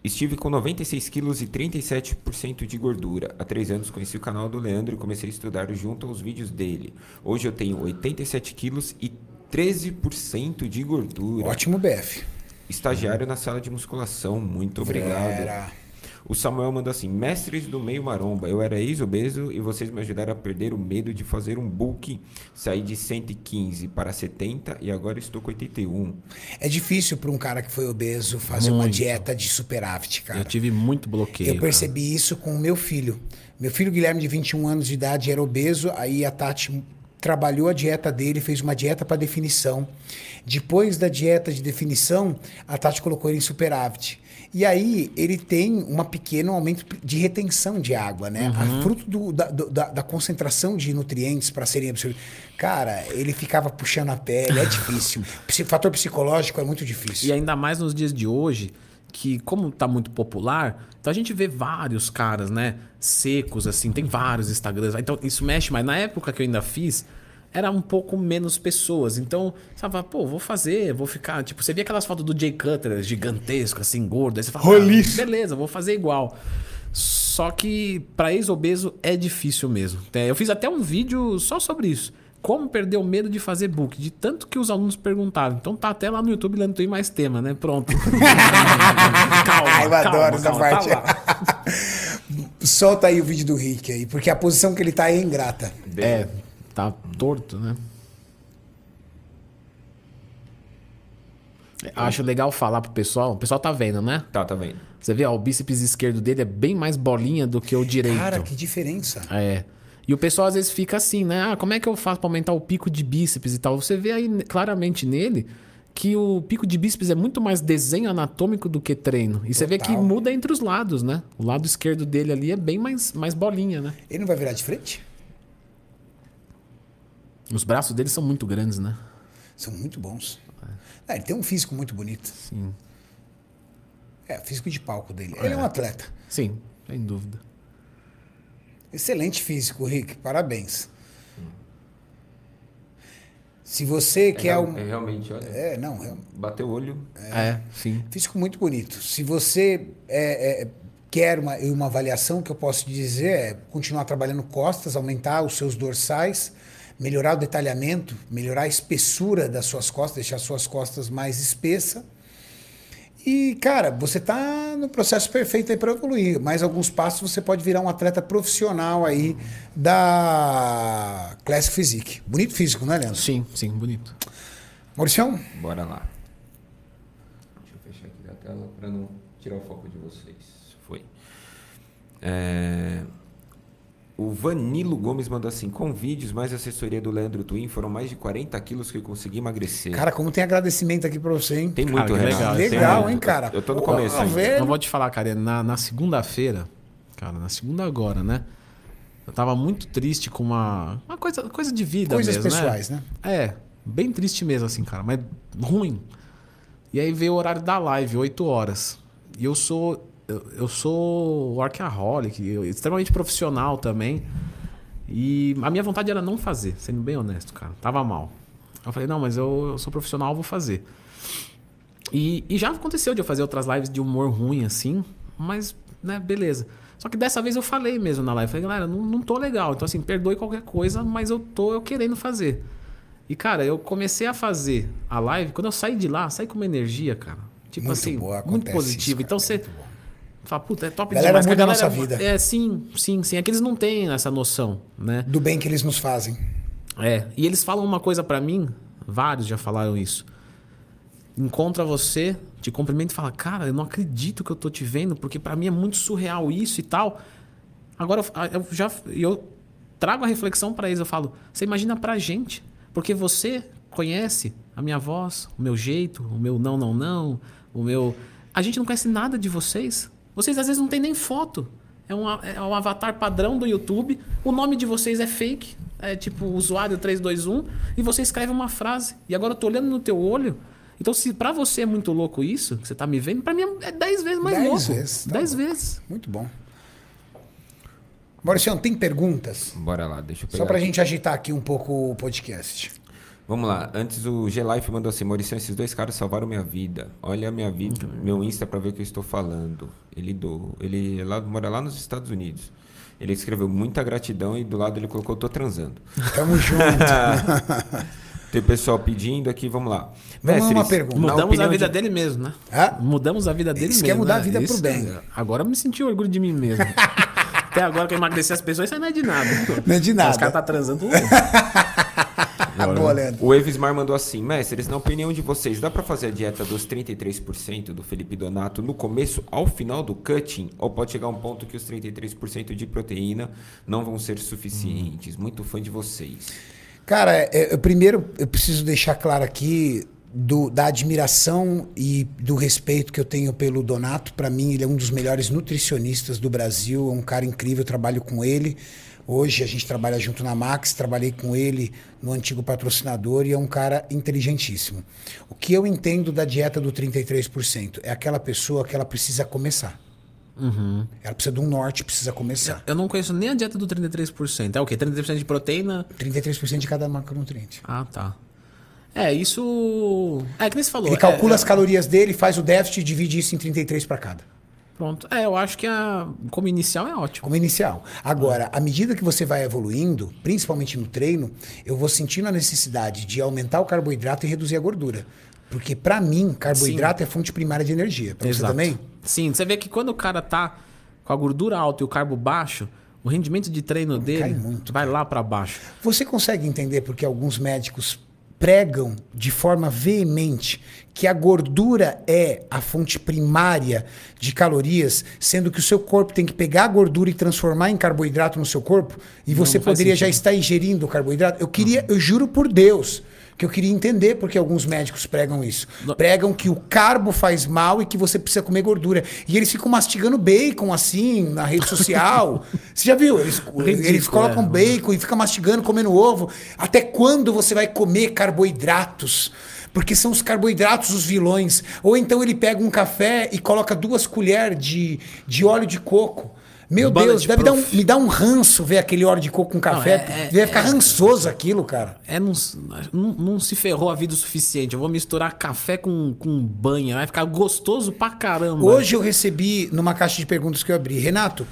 Estive com 96 quilos e 37% de gordura. Há três anos conheci o canal do Leandro e comecei a estudar junto aos vídeos dele. Hoje eu tenho 87 quilos e 13% de gordura. Ótimo BF. Estagiário na sala de musculação. Muito obrigado. Vera. O Samuel mandou assim: Mestres do meio maromba, eu era ex-obeso e vocês me ajudaram a perder o medo de fazer um bulk. Saí de 115 para 70 e agora estou com 81. É difícil para um cara que foi obeso fazer uma Muito. dieta de superávit, cara. Eu tive muito bloqueio. Eu percebi isso com o meu filho. Meu filho Guilherme, de 21 anos de idade, era obeso. Aí a Tati trabalhou a dieta dele, fez uma dieta para definição. Depois da dieta de definição, a Tati colocou ele em superávit. E aí ele tem um pequeno aumento de retenção de água, né? A fruto do- da, da- da concentração de nutrientes para serem absorvidos. Cara, ele ficava puxando a pele, é (laughs) difícil. O fator psicológico é muito difícil. E ainda mais nos dias de hoje, que como tá muito popular, então a gente vê vários caras, né, secos assim, tem vários Instagrams. Então isso mexe, mas na época que eu ainda fiz, era um pouco menos pessoas. Então, você fala, pô, vou fazer, vou ficar, tipo, você via aquelas fotos do Jay Cutler gigantesco assim, gordo, aí você fala, ah, beleza, vou fazer igual. Só que para ex-obeso é difícil mesmo. É, Eu fiz até um vídeo só sobre isso. Como perder o medo de fazer book, de tanto que os alunos perguntaram. Então tá até lá no YouTube Leandro tem mais tema, né? Pronto. (laughs) calma, Eu adoro essa calma, parte. tá lá. (laughs) Solta aí o vídeo do Rick aí, porque a posição que ele tá é ingrata. É, tá torto, né? Acho legal falar pro pessoal. O pessoal tá vendo, né? Tá, tá vendo? Você vê, ó, o bíceps esquerdo dele é bem mais bolinha do que o direito. Cara, que diferença. É. E o pessoal às vezes fica assim, né? Ah, como é que eu faço pra aumentar o pico de bíceps e tal? Você vê aí claramente nele que o pico de bíceps é muito mais desenho anatômico do que treino. E você vê que Total. muda entre os lados, né? O lado esquerdo dele ali é bem mais, mais bolinha, né? Ele não vai virar de frente? Os braços dele são muito grandes, né? São muito bons. Ah, ele tem um físico muito bonito. Sim. É, físico de palco dele. Ele é um atleta. Sim, sem dúvida. Excelente físico, Rick. Parabéns. Se você quer é, um. é realmente, olha. É, não, é Bateu o olho. É, sim. físico muito bonito. Se você é, é, quer uma, uma avaliação, que eu posso dizer é continuar trabalhando costas, aumentar os seus dorsais, melhorar o detalhamento, melhorar a espessura das suas costas, deixar suas costas mais espessa. E, cara, você tá no processo perfeito aí para evoluir. Mais alguns passos você pode virar um atleta profissional aí da Classic Physique. Bonito físico, né, Leandro? Sim, sim, bonito. Mauricião? Bora lá. Deixa eu fechar aqui da tela para não tirar o foco de vocês. Foi. É... O Vanilo Gomes mandou assim: com vídeos mais assessoria do Leandro Twin, foram mais de 40 quilos que eu consegui emagrecer. Cara, como tem agradecimento aqui pra você, hein? Tem muito, Cara, legal. Tem Legal, muito. hein, cara? Eu tô no Pô, começo velho. Eu vou te falar, cara, na, na segunda-feira, cara, na segunda agora, né? Eu tava muito triste com uma, uma coisa, coisa de vida Coisas mesmo, pessoais, né? É, bem triste mesmo, assim, cara, mas ruim. E aí veio o horário da live, 8 horas. E eu sou. Eu, eu sou workaholic, eu- extremamente profissional também. E a minha vontade era não fazer, sendo bem honesto, cara. Tava mal. Eu falei, não, mas eu, eu sou profissional, vou fazer. E, e já aconteceu de eu fazer outras lives de humor ruim, assim, mas, né, beleza. Só que dessa vez eu falei mesmo na live, falei, galera, não, não tô legal. Então, assim, perdoe qualquer coisa, mas eu tô eu querendo fazer. E, cara, eu comecei a fazer a live, quando eu saí de lá, saí com uma energia, cara. Tipo Muito assim, boa, muito positiva. então cara, você. Fala, puta, é top Galera demais. que muda a nossa vida. É, sim, sim, sim. É que eles não têm essa noção, né? Do bem que eles nos fazem. É, e eles falam uma coisa pra mim, vários já falaram isso. Encontra você, te cumprimenta e fala: "Cara, eu não acredito que eu tô te vendo, porque pra mim é muito surreal isso e tal". Agora eu, já eu trago a reflexão pra eles, eu falo: "Você imagina pra gente, porque você conhece a minha voz, o meu jeito, o meu não não não, o meu a gente não conhece nada de vocês. Vocês às vezes não tem nem foto. É um, é um avatar padrão do YouTube. O nome de vocês é fake. É tipo usuário 321. E você escreve uma frase. E agora eu tô olhando no teu olho. Então, se pra você é muito louco isso, que você tá me vendo, pra mim é 10 vezes mais Dez louco. vezes, tá 10 louco. vezes. Muito bom. Mauricião, tem perguntas? Bora lá, deixa eu pegar. Só pra aqui. gente agitar aqui um pouco o podcast. Vamos lá. Antes o G-Life mandou assim: Mauricião, esses dois caras salvaram minha vida. Olha a minha vida, meu Insta pra ver o que eu estou falando. Ele do, ele é lá, mora lá nos Estados Unidos. Ele escreveu muita gratidão e do lado ele colocou tô transando. Tamo junto. (laughs) Tem pessoal pedindo aqui, vamos lá. Vamos a uma Mestres, pergunta. Mudamos a vida de- dele mesmo, né? Hã? Mudamos a vida dele Isso mesmo. quer mudar né? a vida pro Isso- bem. Agora eu me senti orgulho de mim mesmo. (laughs) Até agora que eu emagreci as pessoas, isso aí não é de nada. Não é de nada. Os caras tá transando (laughs) Ah, boa, Leandro. O Evismar mandou assim: Mestres, na opinião de vocês, dá pra fazer a dieta dos 33% do Felipe Donato no começo ao final do cutting? Ou pode chegar um ponto que os 33% de proteína não vão ser suficientes? Muito fã de vocês. Cara, é, eu, primeiro eu preciso deixar claro aqui do- da admiração e do respeito que eu tenho pelo Donato. Para mim, ele é um dos melhores nutricionistas do Brasil, é um cara incrível, eu trabalho com ele. Hoje a gente trabalha junto na Max, trabalhei com ele no antigo patrocinador e é um cara inteligentíssimo. O que eu entendo da dieta do 33% é aquela pessoa que ela precisa começar. Ela precisa de um norte, precisa começar. Eu não conheço nem a dieta do 33%. É o quê? 33% de proteína? 33% de cada macronutriente. Ah, tá. É, isso. É que nem você falou. Ele é- calcula é- as calorias dele, faz o déficit e divide isso em 33 para cada. Pronto. É, eu acho que a... como inicial é ótimo. Como inicial. Agora, à medida que você vai evoluindo, principalmente no treino, eu vou sentindo a necessidade de aumentar o carboidrato e reduzir a gordura. Porque, para mim, carboidrato é fonte primária de energia. Para você Exato. também? Sim, você vê que quando o cara tá com a gordura alta e o carbo baixo, o rendimento de treino dele muito, vai lá pra baixo. Você consegue entender porque alguns médicos pregam de forma veemente que a gordura é a fonte primária de calorias, sendo que o seu corpo tem que pegar a gordura e transformar em carboidrato no seu corpo, e você não poderia já sentido. estar ingerindo o carboidrato? Eu queria, eu juro por Deus, que eu queria entender porque alguns médicos pregam isso. Pregam que o carbo faz mal e que você precisa comer gordura. E eles ficam mastigando bacon assim na rede social. (laughs) Você já viu? Eles, eles Ridículo, colocam é. bacon e fica mastigando, comendo ovo. Até quando você vai comer carboidratos? Porque são os carboidratos os vilões. Ou então ele pega um café e coloca duas colheres de, de óleo de coco. Meu Deus, deve dar um, me dá um ranço ver aquele óleo de coco com café. é- é- deve ficar rançoso aquilo, cara. É, não, não, não se ferrou a vida o suficiente. Eu vou misturar café com, com banha. Vai ficar gostoso pra caramba. Hoje eu recebi numa caixa de perguntas que eu abri, Renato,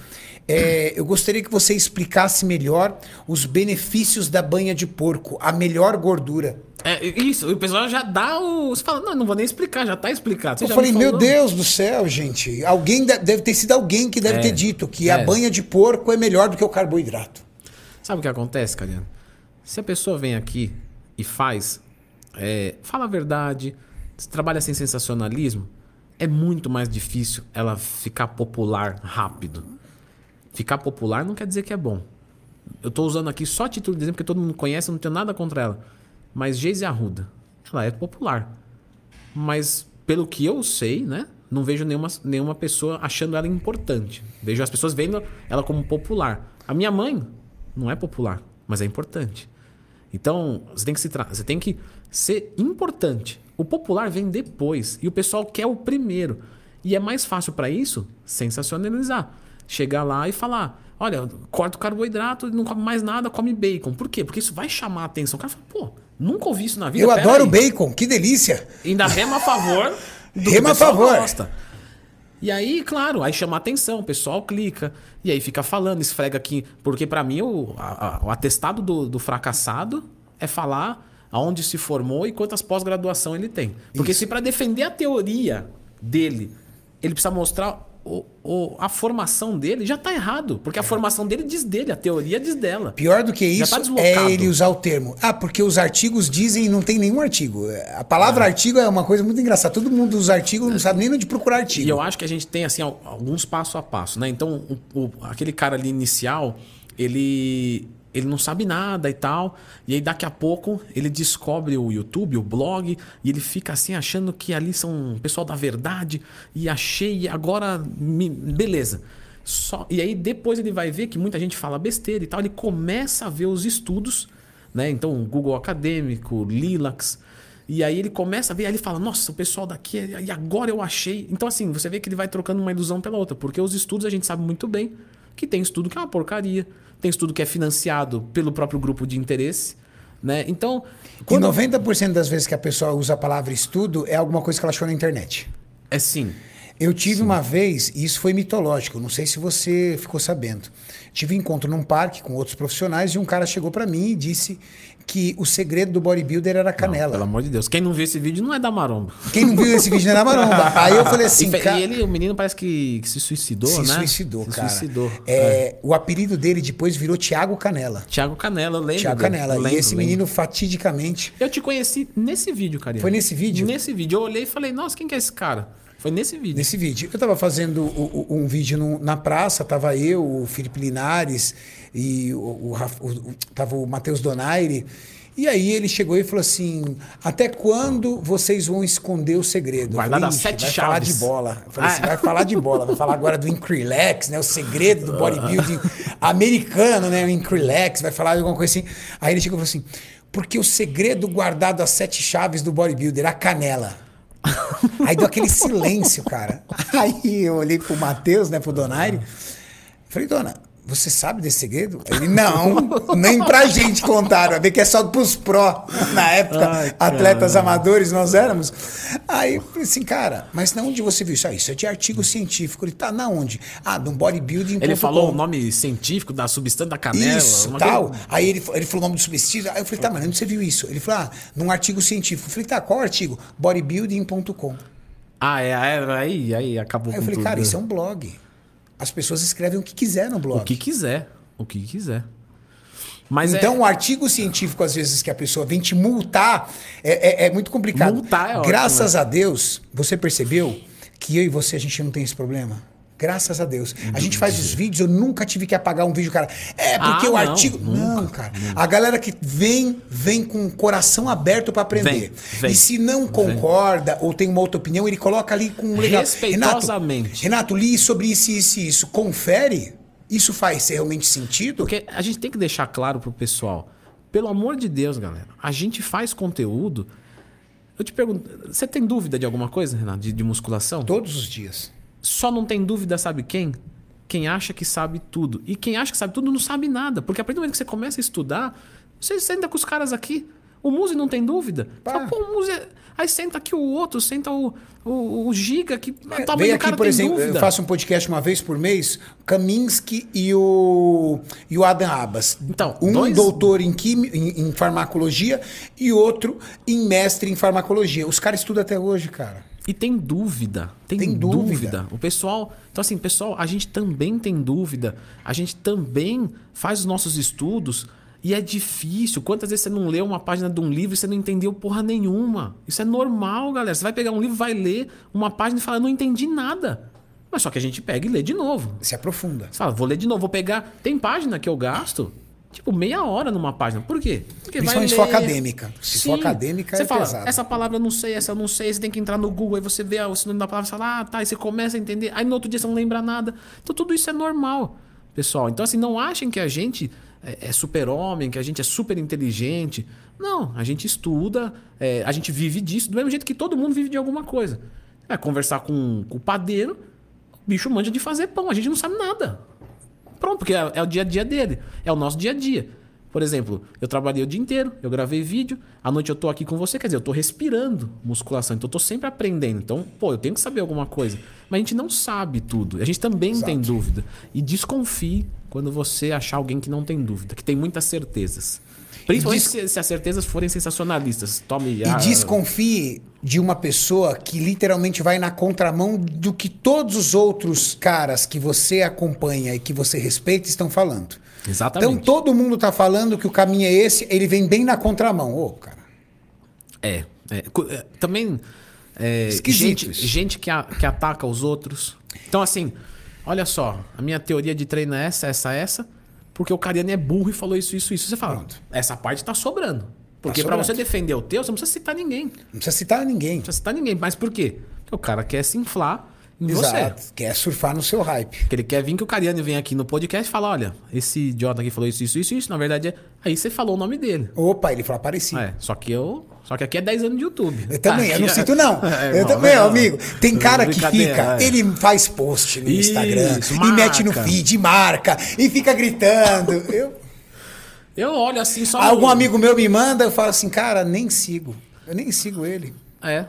é, eu gostaria que você explicasse melhor os benefícios da banha de porco, a melhor gordura. É, isso, o pessoal já dá o. Você fala, não, não vou nem explicar, já tá explicado. Você eu falei, me meu. Deus do céu, gente. Alguém de- deve ter sido alguém que deve É, ter dito que a é. banha de porco é melhor do que o carboidrato. Sabe o que acontece, Cariano? Se a pessoa vem aqui e faz, é, fala a verdade, trabalha sem sensacionalismo, é muito mais difícil ela ficar popular rápido. Ficar popular não quer dizer que é bom. Eu tô usando aqui só título de exemplo, porque todo mundo conhece, eu não tenho nada contra ela. Mas Geise Arruda, ela é popular. Mas pelo que eu sei, né? Não vejo nenhuma, nenhuma pessoa achando ela importante. Vejo as pessoas vendo ela como popular. A minha mãe não é popular, mas é importante. Então, você tem que se você tem que ser importante. O popular vem depois e o pessoal quer o primeiro. E é mais fácil para isso sensacionalizar. Chegar lá e falar: "Olha, corta o carboidrato, não come mais nada, come bacon". Por quê? Porque isso vai chamar a atenção. O cara fala: "Pô, nunca ouvi isso na vida". Eu adoro aí." bacon, que delícia. Ainda rema a favor do que Rema o a favor. gosta. E aí, claro, aí chama a atenção, o pessoal clica. E aí fica falando, esfrega aqui. Porque pra mim o, a- a- o atestado do, do fracassado é falar aonde se formou e quantas pós-graduação ele tem. Porque se pra defender a teoria dele, ele precisa mostrar o- o- a formação dele, já tá errado. Porque a formação dele diz dele, a teoria diz dela. Pior do que Já isso tá é ele usar o termo. Ah, porque os artigos dizem e não tem nenhum artigo. A palavra artigo é uma coisa muito engraçada. Todo mundo usa artigo, não sabe nem onde procurar artigo. E eu acho que a gente tem assim al- alguns passo a passo, né? Então, o- aquele cara ali inicial, ele ele não sabe nada e tal. E aí daqui a pouco ele descobre o YouTube, o blog, e ele fica assim achando que ali são pessoal da verdade e achei e agora me- beleza. Só, e aí depois ele vai ver que muita gente fala besteira e tal, ele começa a ver os estudos, né? Então, Google Acadêmico, Lilacs, e aí ele começa a ver, aí ele fala, nossa, o pessoal daqui, é- e agora eu achei. Então, assim, você vê que ele vai trocando uma ilusão pela outra, porque os estudos a gente sabe muito bem que tem estudo que é uma porcaria, tem estudo que é financiado pelo próprio grupo de interesse, né? Então, E quando 90% das vezes que a pessoa usa a palavra estudo é alguma coisa que ela achou na internet. é sim. Eu tive uma vez, e isso foi mitológico, não sei se você ficou sabendo. Tive um encontro num parque com outros profissionais e um cara chegou pra mim e disse que o segredo do bodybuilder era a canela. Pelo amor de Deus, quem não viu esse vídeo não é da maromba. Quem não viu esse vídeo não era maromba. (laughs) Aí eu falei assim, e, cara, e ele, o menino parece que, que se suicidou, se né? suicidou, se cara. suicidou. É, O apelido dele depois virou Tiago Canela. Tiago Canela, eu lembro. Tiago. Canela. Lembro, e esse lembro. menino fatidicamente Eu te conheci nesse vídeo, cara. Foi nesse vídeo? Nesse vídeo. Eu olhei e falei, nossa, quem que é esse cara? Foi nesse vídeo. Nesse vídeo. Eu tava fazendo o- um vídeo no- na praça, tava eu, o Felipe Linares e o, o, o- tava o Matheus Donaire. E aí ele chegou e falou assim: até quando vocês vão esconder o segredo? Eu Guardado falei, as "Ixi, sete vai falar de chaves." bola. Eu falei assim, Ah. vai falar de bola, vai falar agora do Increlex, né? O segredo do bodybuilding (laughs) americano, né? O Increlex, vai falar de alguma coisa assim. Aí ele chegou e falou assim: porque o segredo guardado às sete chaves do bodybuilder, a canela. Aí deu aquele silêncio, cara. Aí eu olhei pro Matheus, né, pro Donaire. Falei, dona, você sabe desse segredo? Ele, não, nem pra gente contaram. Vai ver que é só pros pró. Na época, Ai, atletas amadores nós éramos. Aí eu falei assim, cara, mas na onde você viu isso? Ah, isso é de artigo científico. Ele tá na onde? Ah, no bodybuilding. Ele falou o nome científico da substância da canela. Isso, tal. coisa- Aí ele, ele falou o nome do subsídio. Aí eu falei, tá, mas onde você viu isso? Ele falou, ah, num artigo científico. Eu falei, tá, qual artigo? Bodybuilding.com. Ah, é, é, aí, aí acabou Aí eu com falei, tudo. cara, isso é um blog. As pessoas escrevem o que quiser no blog. O que quiser. O que quiser. Mas é- Então, o artigo científico, às vezes, que a pessoa vem te multar, é, é- é muito complicado. Multar é ótimo, Graças a Deus, você percebeu que eu e você, a gente não tem esse problema? Graças a Deus. A gente faz os vídeos, eu nunca tive que apagar um vídeo, cara. É, porque Ah, o não, artigo. não, cara. A galera que vem, vem com o coração aberto para aprender. Vem, vem. E se não concorda ou tem uma outra opinião, ele coloca ali com um legal. Respeitosamente. Renato, Renato, li sobre isso, isso e isso. Confere. Isso faz realmente sentido? Porque a gente tem que deixar claro pro pessoal. Pelo amor de Deus, galera. A gente faz conteúdo. Eu te pergunto, você tem dúvida de alguma coisa, Renato, de, de musculação? Todos os dias. Só não tem dúvida, sabe quem? Quem acha que sabe tudo. E quem acha que sabe tudo não sabe nada. Porque a partir do momento que você começa a estudar, você senta com os caras aqui. O Muse não tem dúvida. Fala, pô, o Muse. é- Aí senta aqui o outro, senta o, o, o Giga, que É, do aqui, por exemplo, dúvida. eu faço um podcast uma vez por mês, Kaminsky e o, e o Adam Abbas. Então, um dois- doutor em, quimi, em, em farmacologia e outro em mestre em farmacologia. Os caras estudam até hoje, cara. E tem dúvida. Tem, Tem dúvida. dúvida. O pessoal. Então, assim, pessoal, a gente também tem dúvida. A gente também faz os nossos estudos. E é difícil. Quantas vezes você não leu uma página de um livro e você não entendeu porra nenhuma? Isso é normal, galera. Você vai pegar um livro, vai ler uma página e falar, não entendi nada. Mas só que a gente pega e lê de novo. Se aprofunda. Você fala, vou ler de novo, vou pegar. Tem página que eu gasto, tipo, meia hora numa página. Por quê? Porque Principalmente se for acadêmica. Se for acadêmica, você é fala, pesado. Essa palavra eu não sei, essa eu não sei. Você tem que entrar no Google, aí você vê o sinônimo da palavra e fala, ah, tá. Aí você começa a entender. Aí no outro dia você não lembra nada. Então tudo isso é normal, pessoal. Então, assim, não achem que a gente é, é super-homem, que a gente é super inteligente. Não, a gente estuda, é, a gente vive disso, do mesmo jeito que todo mundo vive de alguma coisa. É conversar com, com o padeiro, o bicho manja de fazer pão, a gente não sabe nada. Pronto, porque é, é o dia a dia dele. É o nosso dia a dia. Por exemplo, eu trabalhei o dia inteiro, eu gravei vídeo, à noite eu tô aqui com você, quer dizer, eu tô respirando musculação, então eu tô sempre aprendendo. Então, pô, eu tenho que saber alguma coisa. Mas a gente não sabe tudo. A gente também tem dúvida. E desconfie quando você achar alguém que não tem dúvida, que tem muitas certezas. Principalmente des- se, se as certezas forem sensacionalistas. Tome E ah, desconfie de uma pessoa que literalmente vai na contramão do que todos os outros caras que você acompanha e que você respeita estão falando. Exatamente. Então todo mundo tá falando que o caminho é esse, ele vem bem na contramão. Ô, cara. É. é. É, Também. É, gente, gente que, a- que ataca os outros. Então, assim, olha só. A minha teoria de treino é essa, essa, essa. Porque o Cariani é burro e falou isso, isso, isso. Você fala, essa parte tá sobrando. Porque pra sobrando. você defender o teu, você não precisa citar ninguém. Não Não precisa citar ninguém. precisa citar ninguém. Mas por quê? Porque o cara quer se inflar em você. Exato. Quer surfar no seu hype. Porque ele quer vir que o Cariani venha aqui no podcast e fala: olha, esse idiota aqui falou isso, isso, isso, isso. Na verdade, é. Aí você falou o nome dele. Opa, ele falou apareci. É, só que eu. Só que aqui é 10 anos de YouTube. Eu também, eu Aqui não é- cito não. (laughs) É, eu irmão, também, não. amigo. Tem cara que fica, é. ele faz post no Isso, Instagram e marca. mete no feed, marca e fica gritando. Eu, Eu olho assim só. algum no- amigo meu me manda, eu falo assim, cara, nem sigo. Eu nem sigo ele. É.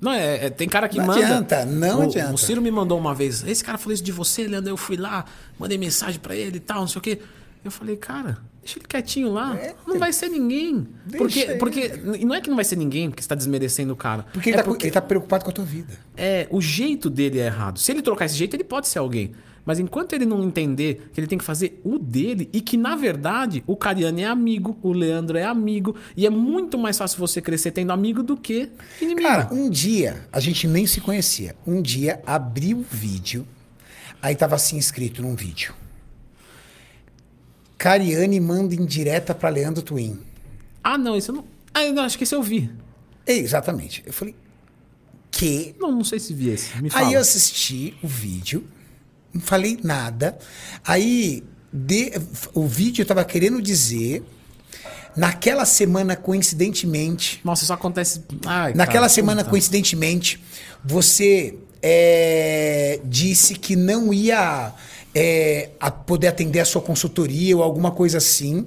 Não, é, é, tem cara que Não manda. adianta, não o, adianta. O Ciro me mandou uma vez. Esse cara falou isso de você, Leandro. Eu fui lá, mandei mensagem pra ele e tal, não sei o quê. Eu falei, cara, deixa ele quietinho lá. É, não vai ser ninguém. Deixa Porque, ele. porque. Não é que não vai ser ninguém porque você tá desmerecendo o cara. Porque ele, é tá, ele tá preocupado com a tua vida. É, o jeito dele é errado. Se ele trocar esse jeito, ele pode ser alguém. Mas enquanto ele não entender que ele tem que fazer o dele e que, na verdade, o Cariani é amigo, o Leandro é amigo, e é muito mais fácil você crescer tendo amigo do que inimigo. Cara, um dia, a gente nem se conhecia. Um dia, abri o vídeo, aí tava assim escrito num vídeo. Cariane manda indireta pra Leandro Twin. Ah, não, isso eu não. Ah, eu não, acho que esse eu vi. É, Exatamente. Eu falei, que? Não, não sei se vi esse. Me fala. Aí eu assisti o vídeo, não falei nada. Aí de- o vídeo tava querendo dizer, naquela semana, coincidentemente, Nossa, isso acontece. Ai, naquela cara, semana, puta. coincidentemente, você é, disse que não ia é, a poder atender a sua consultoria ou alguma coisa assim.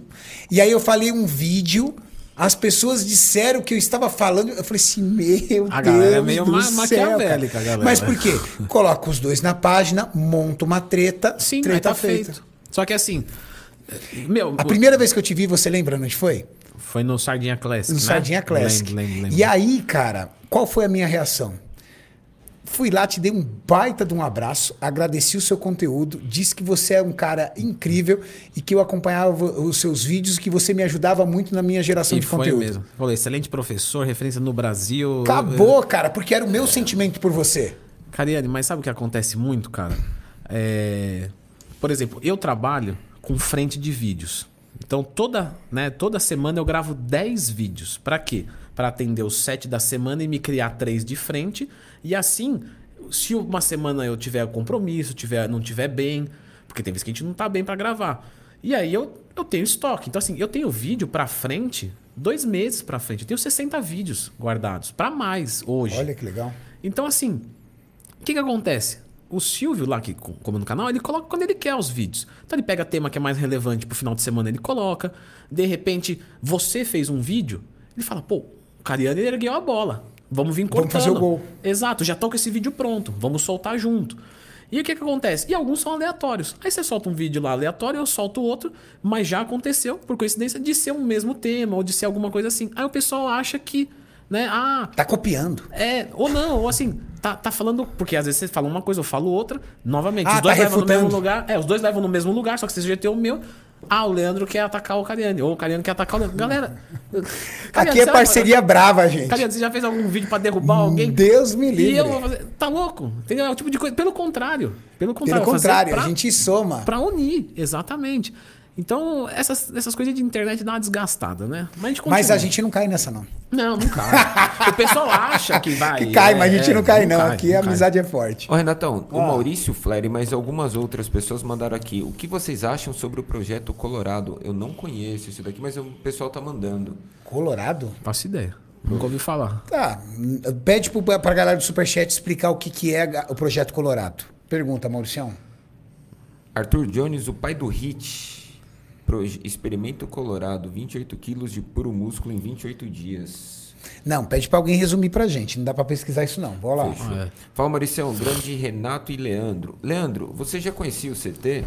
E aí eu falei um vídeo. As pessoas disseram que eu estava falando. Eu falei assim, meu A Deus galera é meio do ma- céu, maquiavélica, galera. Mas por quê? Coloca os dois na página, monta uma treta, Sim, treta tá feita. feito. Só que assim. Meu, A primeira vez que eu te vi, você lembra onde foi? foi no Sardinha Classic. No né? Sardinha Classic. Lembro, lembro, lembro. E aí, cara, qual foi a minha reação? Fui lá, te dei um baita de um abraço, agradeci o seu conteúdo, disse que você é um cara incrível e que eu acompanhava os seus vídeos, que você me ajudava muito na minha geração E de foi conteúdo. mesmo. Falei, excelente professor, referência no Brasil. Acabou, cara, porque era o meu sentimento por você. Cariane, mas sabe o que acontece muito, cara? É, Por exemplo, eu trabalho com frente de vídeos. Então, toda, né, toda semana eu gravo 10 vídeos. Pra quê? Pra atender os 7 da semana e me criar três de frente. E assim, se uma semana eu tiver compromisso, tiver, não tiver bem, porque tem vezes que a gente não tá bem pra gravar. E aí eu, eu tenho estoque. Então, assim, eu tenho vídeo pra frente, dois meses pra frente. Eu tenho 60 vídeos guardados. Pra mais hoje. Olha que legal. Então, assim, o que, que acontece? O Silvio, lá que co- comanda no canal, ele coloca quando ele quer os vídeos. Então ele pega tema que é mais relevante pro final de semana, ele coloca. De repente, você fez um vídeo Ele fala, pô, Cariani ergueu a bola. Vamos vir Vamos cortando. fazer o gol. Exato, já tô com esse vídeo pronto. Vamos soltar junto. E o que, que acontece? E alguns são aleatórios. Aí você solta um vídeo lá aleatório, eu solto outro, mas já aconteceu, por coincidência, de ser um mesmo tema ou de ser alguma coisa assim. Aí o pessoal acha que, né, ah, Tá copiando. é, ou não, ou assim, tá, tá falando. Porque às vezes você fala uma coisa, eu falo outra. Novamente, Ah, os dois tá levam no refutando. mesmo lugar. É, os dois levam no mesmo lugar, só que você GT o meu. Ah, o Leandro quer atacar o Cariani. Ou o Cariani quer atacar o Leandro. Galera. (laughs) Cariani, Aqui é parceria brava, gente. Cariani, você já fez algum vídeo pra derrubar alguém? Deus me livre. E eu vou fazer. Tá louco? Entendeu? É o tipo de coisa. Pelo contrário. Pelo contrário. Pelo contrário, pra- a gente soma. Pra unir, exatamente. Então, essas, essas coisas de internet dá uma desgastada, né? Mas a gente, Mas a gente não cai nessa, não. Não, não cai. o pessoal acha que vai. Que cai, é, mas a gente é, não cai, não. cai, Aqui a cai. amizade é forte. Ô Renatão, o Maurício Flair e mais algumas outras pessoas mandaram aqui. O que vocês acham sobre o projeto Colorado? Eu não conheço isso daqui, mas o pessoal tá mandando. Colorado? Faço ideia. Nunca ouvi falar. Tá. Pede pro, pra galera do Superchat explicar o que, que é o Projeto Colorado. Pergunta, Mauricião. Arthur Jones, o pai do Hit. Experimento Colorado, 28 quilos de puro músculo em 28 dias. Não, pede pra alguém resumir pra gente. Não dá pra pesquisar isso, não. Vou lá. É. Fala, Mauricião, grande Renato e Leandro. Leandro, você já conhecia o CT?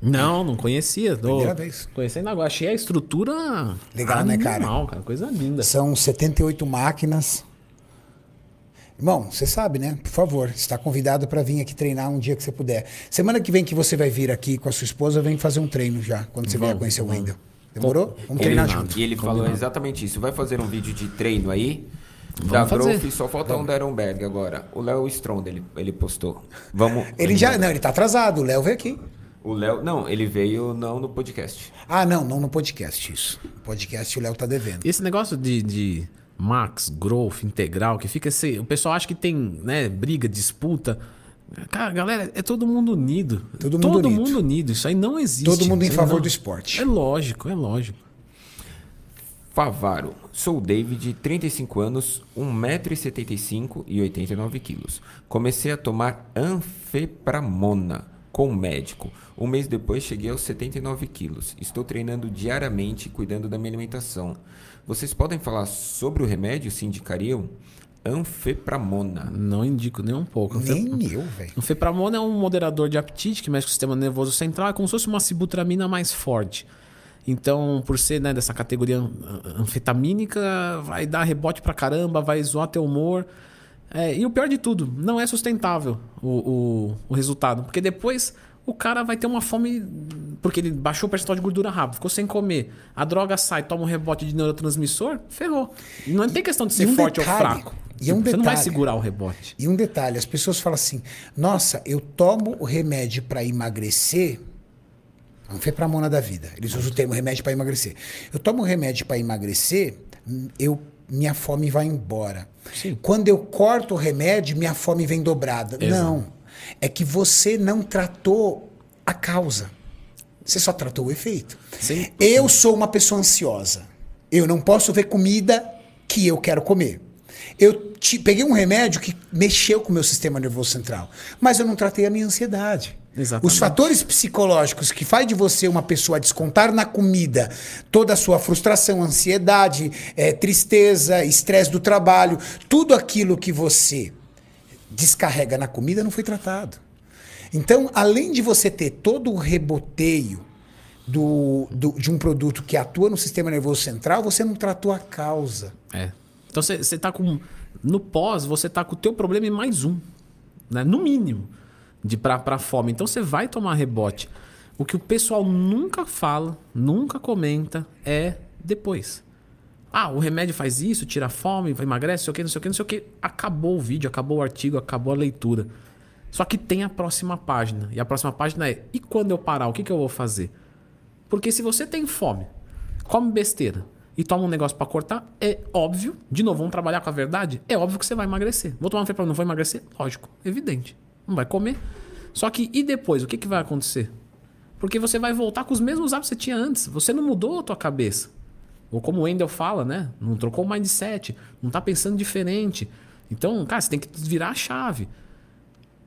Não, não conhecia. Tô Primeira vez. Conhecendo agora. Achei a estrutura. Legal, né, cara? animal, cara? Coisa linda. São 78 máquinas. Irmão, você sabe, né? Por favor, está convidado para vir aqui treinar um dia que você puder. Semana que vem que você vai vir aqui com a sua esposa, vem fazer um treino já, quando você vier Vamos, conhecer o. Wendel. Demorou? Vamos treinar Combinado. junto. E ele falou exatamente isso. Vai fazer um vídeo de treino aí? da Vamos fazer. Growth, só falta um da Ironberg agora. O Léo Strond, ele, ele postou. Vamos. (laughs) Ele já. Não, ele tá atrasado. O Léo veio aqui. O Léo. Não, ele veio não no podcast. Ah, não, não no podcast, isso. No podcast o Léo tá devendo. E esse negócio de, de max, growth, integral, que fica esse. O pessoal acha que tem, né, briga, disputa. Cara, galera, é todo mundo unido. Todo mundo unido. mundo unido. Isso aí não existe. Todo mundo em favor não- do esporte. É lógico, é lógico. Favaro. Sou o David, 35 anos, 1,75m e 89 quilos. Comecei a tomar anfepramona com o médico. Um mês depois cheguei aos 79 quilos. Estou treinando diariamente e cuidando da minha alimentação. Vocês podem falar sobre o remédio se indicariam? Anfepramona. Não indico nem um pouco. Nem eu, velho. O fepramona é um moderador de apetite que mexe com o sistema nervoso central, é como se fosse uma sibutramina mais forte. Então, por ser né, dessa categoria an- anfetamínica, vai dar rebote pra caramba, vai zoar teu humor. É, e o pior de tudo, não é sustentável o, o, o resultado. Porque depois o cara vai ter uma fome. Porque ele baixou o percentual de gordura rápido, ficou sem comer. A droga sai, toma um rebote de neurotransmissor, ferrou. Não tem questão de ser um forte detalhe, ou fraco. e um Você não vai segurar o rebote. E um detalhe, as pessoas falam assim: nossa, eu tomo o remédio para emagrecer. Anfepramona da vida. Eles usam o termo remédio para emagrecer. Eu tomo o remédio para emagrecer, eu minha fome vai embora. Sim. Quando eu corto o remédio, minha fome vem dobrada. Exato. Não. É que você não tratou a causa. Você só tratou o efeito. Sim. Eu sou uma pessoa ansiosa. Eu não posso ver comida que eu quero comer. Eu te- peguei um remédio que mexeu com o meu sistema nervoso central, mas eu não tratei a minha ansiedade. Exatamente. Os fatores psicológicos que faz de você uma pessoa descontar na comida toda a sua frustração, ansiedade, eh, tristeza, estresse do trabalho, tudo aquilo que você descarrega na comida não foi tratado. Então, além de você ter todo o reboteio do, do- de um produto que atua no sistema nervoso central, você não tratou a causa. É. Então você tá com. No pós, você tá com o teu problema e mais um. Né? No mínimo. De pra, pra fome. Então você vai tomar rebote. O que o pessoal nunca fala, nunca comenta, é depois. Ah, o remédio faz isso, tira a fome, emagrece, não sei o que, não sei o que, não sei o que. Acabou o vídeo, acabou o artigo, acabou a leitura. Só que tem a próxima página. E a próxima página é: e quando eu parar, o que, que eu vou fazer? Porque se você tem fome, come besteira e toma um negócio pra cortar, é óbvio, de novo, vamos trabalhar com a verdade, é óbvio que você vai emagrecer. Vou tomar um fepramona, não vou emagrecer? Lógico, evidente. Não vai comer. Só que e depois, o que, que vai acontecer? Porque você vai voltar com os mesmos hábitos que você tinha antes. Você não mudou a tua cabeça. Ou como o Wendel fala, né? Não trocou o mindset, não tá pensando diferente. Então, cara, você tem que virar a chave.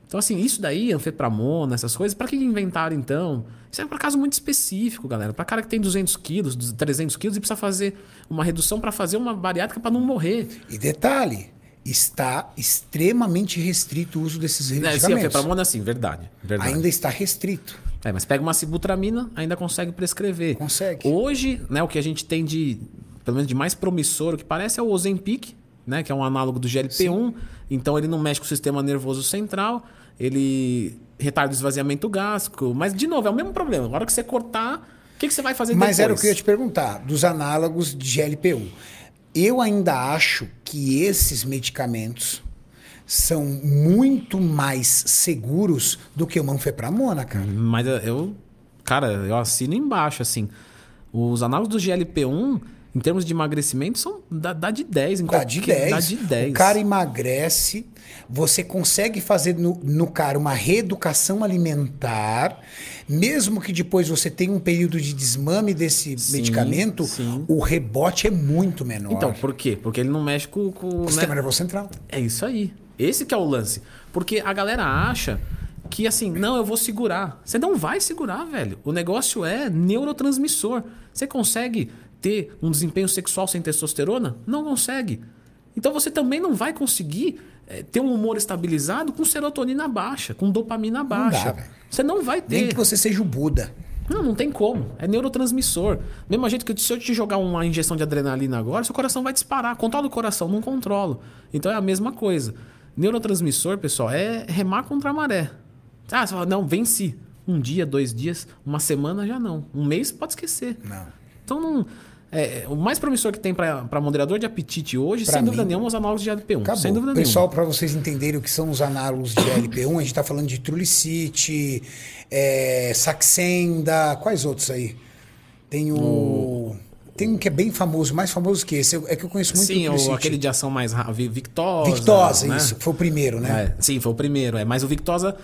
Então, assim, isso daí, anfepramona, essas coisas, pra que inventaram então? Isso é para caso muito específico, galera. Pra cara que tem 200 quilos, 300 quilos e precisa fazer uma redução pra fazer uma bariátrica pra não morrer. E detalhe, está extremamente restrito o uso desses É, sim, medicamentos. anfepramona, sim, verdade. verdade. Ainda está restrito. É, mas pega uma sibutramina, ainda consegue prescrever. Consegue. Hoje, né, o que a gente tem de, pelo menos de mais promissor, o que parece é o Ozempic, né, que é um análogo do GLP-1. Então ele não mexe com o sistema nervoso central, ele retarda o esvaziamento gástrico, mas de novo, é o mesmo problema. Na hora que você cortar, o que, que você vai fazer Mas depois? era o que eu ia te perguntar, dos análogos de GLP-1. Eu ainda acho que esses medicamentos são muito mais seguros do que o manfepramona, cara. Mas eu, cara, eu assino embaixo, assim. Os análogos do GLP-1, em termos de emagrecimento, são dá, dá de 10. Em Dá de qualquer- 10. Dá de 10. O cara emagrece, você consegue fazer no, no cara uma reeducação alimentar, mesmo que depois você tenha um período de desmame desse Sim, medicamento, sim. o rebote é muito menor. Então, por quê? Porque ele não mexe com... com o né? sistema nervoso central. É isso aí. Esse que é o lance. Porque a galera acha que assim, não, eu vou segurar. Você não vai segurar, velho. O negócio é neurotransmissor. Você consegue ter um desempenho sexual sem testosterona? Não consegue. Então você também não vai conseguir eh, ter um humor estabilizado com serotonina baixa, com dopamina baixa. velho. você não vai ter. Nem que você seja o Buda. Não, não tem como. É neurotransmissor. Mesmo jeito que se eu te jogar uma injeção de adrenalina agora, seu coração vai disparar. Controla o coração, não controlo. Então é a mesma coisa. Neurotransmissor, pessoal, é remar contra a maré. Ah, você fala, não, venci. Um dia, dois dias, uma semana já não. Um mês pode esquecer. Não. Então não. é, o mais promissor que tem para moderador de apetite hoje, Pra sem dúvida mim, nenhuma, os análogos de LP1. Acabou. Sem dúvida Pessoal, para vocês entenderem o que são os análogos de LP1, a gente está falando de Trulicite, é, Saxenda, quais outros aí? Tem o... Tem um que é bem famoso, mais famoso que esse. É que eu conheço muito Sim, o, aquele de ação mais rápida, Victosa. Victosa, né? isso. Foi o primeiro, né? É, sim, foi o primeiro. É. Mas o Victosa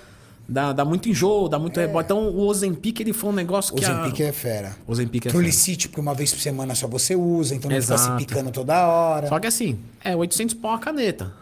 dá, dá muito enjoo, dá muito rebote. Então o Ozempic ele foi um negócio que. Ozempic a... é fera. Ozempic é Trulicite, porque uma vez por semana só você usa, então não fica Exato. se picando toda hora. Só que assim, é 800 pau a caneta.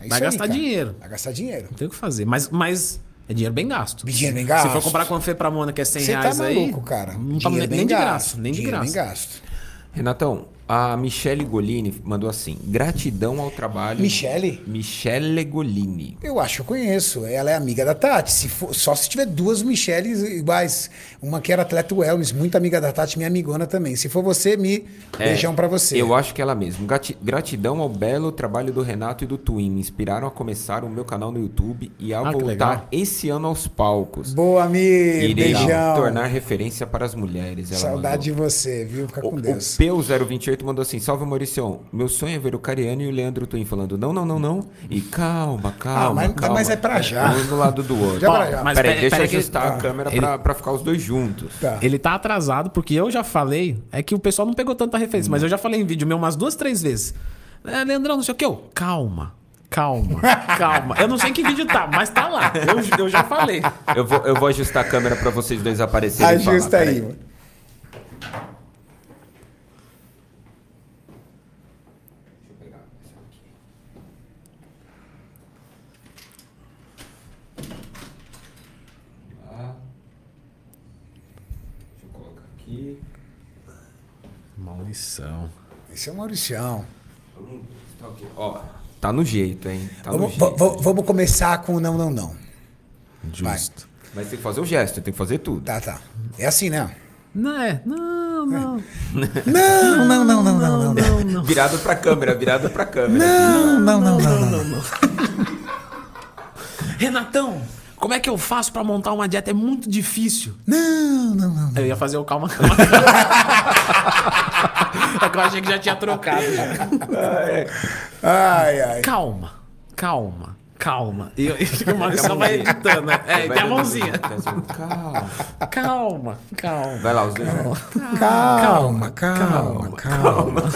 É vai aí, gastar cara. dinheiro. Vai gastar dinheiro. Não tem o que fazer. Mas, mas é dinheiro bem gasto. Dinheiro bem Se gasto. for comparar com a Fepramona, que é 100 Você tá reais maluco, aí. cara. Não tá Dinheiro nem, bem nem de gasto. graça. Nem de Dinheiro graça. bem gasto. Renatão, a Michele Golini mandou assim: gratidão ao trabalho. Michele? Michele Golini. Eu acho que eu conheço. Ela é amiga da Tati. Se for, só se tiver duas Micheles iguais. Uma que era atleta Wellness, muito amiga da Tati, minha amigona também. Se for você, me é, beijão para você. Eu acho que ela mesmo. Gratidão ao belo trabalho do Renato e do Twin. Me inspiraram a começar o meu canal no YouTube e a ah, voltar esse ano aos palcos. Boa, amiga. beijão tornar referência para as mulheres. Saudade mandou. de você, viu? Fica com o, Deus. O P 028 Preto mandou assim: Salve Maurício, meu sonho é ver o Cariano e o Leandro Twin falando não, não, não, não. E calma, ah, calma. Ah, mas, então, calma. mas é pra é, já. Um do lado do outro. Já Bom, pra já. Peraí, deixa pera eu ajustar tá. a câmera ele... pra, pra ficar os dois juntos. Tá. Ele tá atrasado, porque eu já falei, é que o pessoal não pegou tanta referência, hum. mas eu já falei em vídeo meu umas duas, três vezes. É, Leandrão, não sei o que, eu, calma. Calma, (laughs) calma. Eu não sei em que vídeo tá, mas tá lá. Eu, eu já falei. Eu vou, eu vou ajustar a câmera para vocês dois aparecerem. Ajusta aí, mano. Maldição. Esse é o Mauricião. Tá. Ó, tá no jeito, hein? Tá no Vamos, jeito. va- va- vamos começar com o não, não, não. Justo. Mas tem que fazer o gesto, tem que fazer tudo. Tá, tá. É assim, né? Não é? Não, não. Não, não, não, não, não, não. Não, não. Virado pra câmera, virado pra câmera. Não, não, não, não, não. Renatão, como é que eu faço pra montar uma dieta? É muito difícil. Não, não, não. Eu ia fazer o calma, calma. (laughs) calma. é que eu achei que já tinha trocado. já. Ai, ai. Calma, calma, calma. E eu, e (laughs) o Maurício só vai editando, né? É, tem a mãozinha. Calma. Calma, calma. Vai lá, os dois. Calma, calma, calma. (laughs)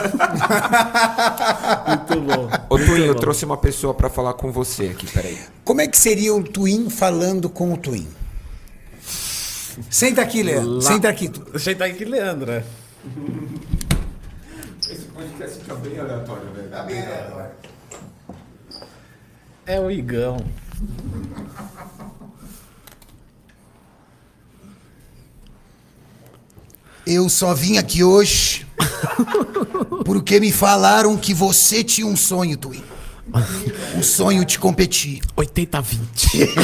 Muito bom. Ô, Twin, eu trouxe uma pessoa pra falar com você aqui, peraí. Como é que seria o Twin falando com o Twin? Senta aqui, Leandro. Senta aqui. Senta aí que Leandro. Esse podcast fica bem aleatório, velho. Tá bem aleatório. É o Igão. Eu só vim aqui hoje porque me falaram que você tinha um sonho, Twin. Um sonho de competir. 80-20.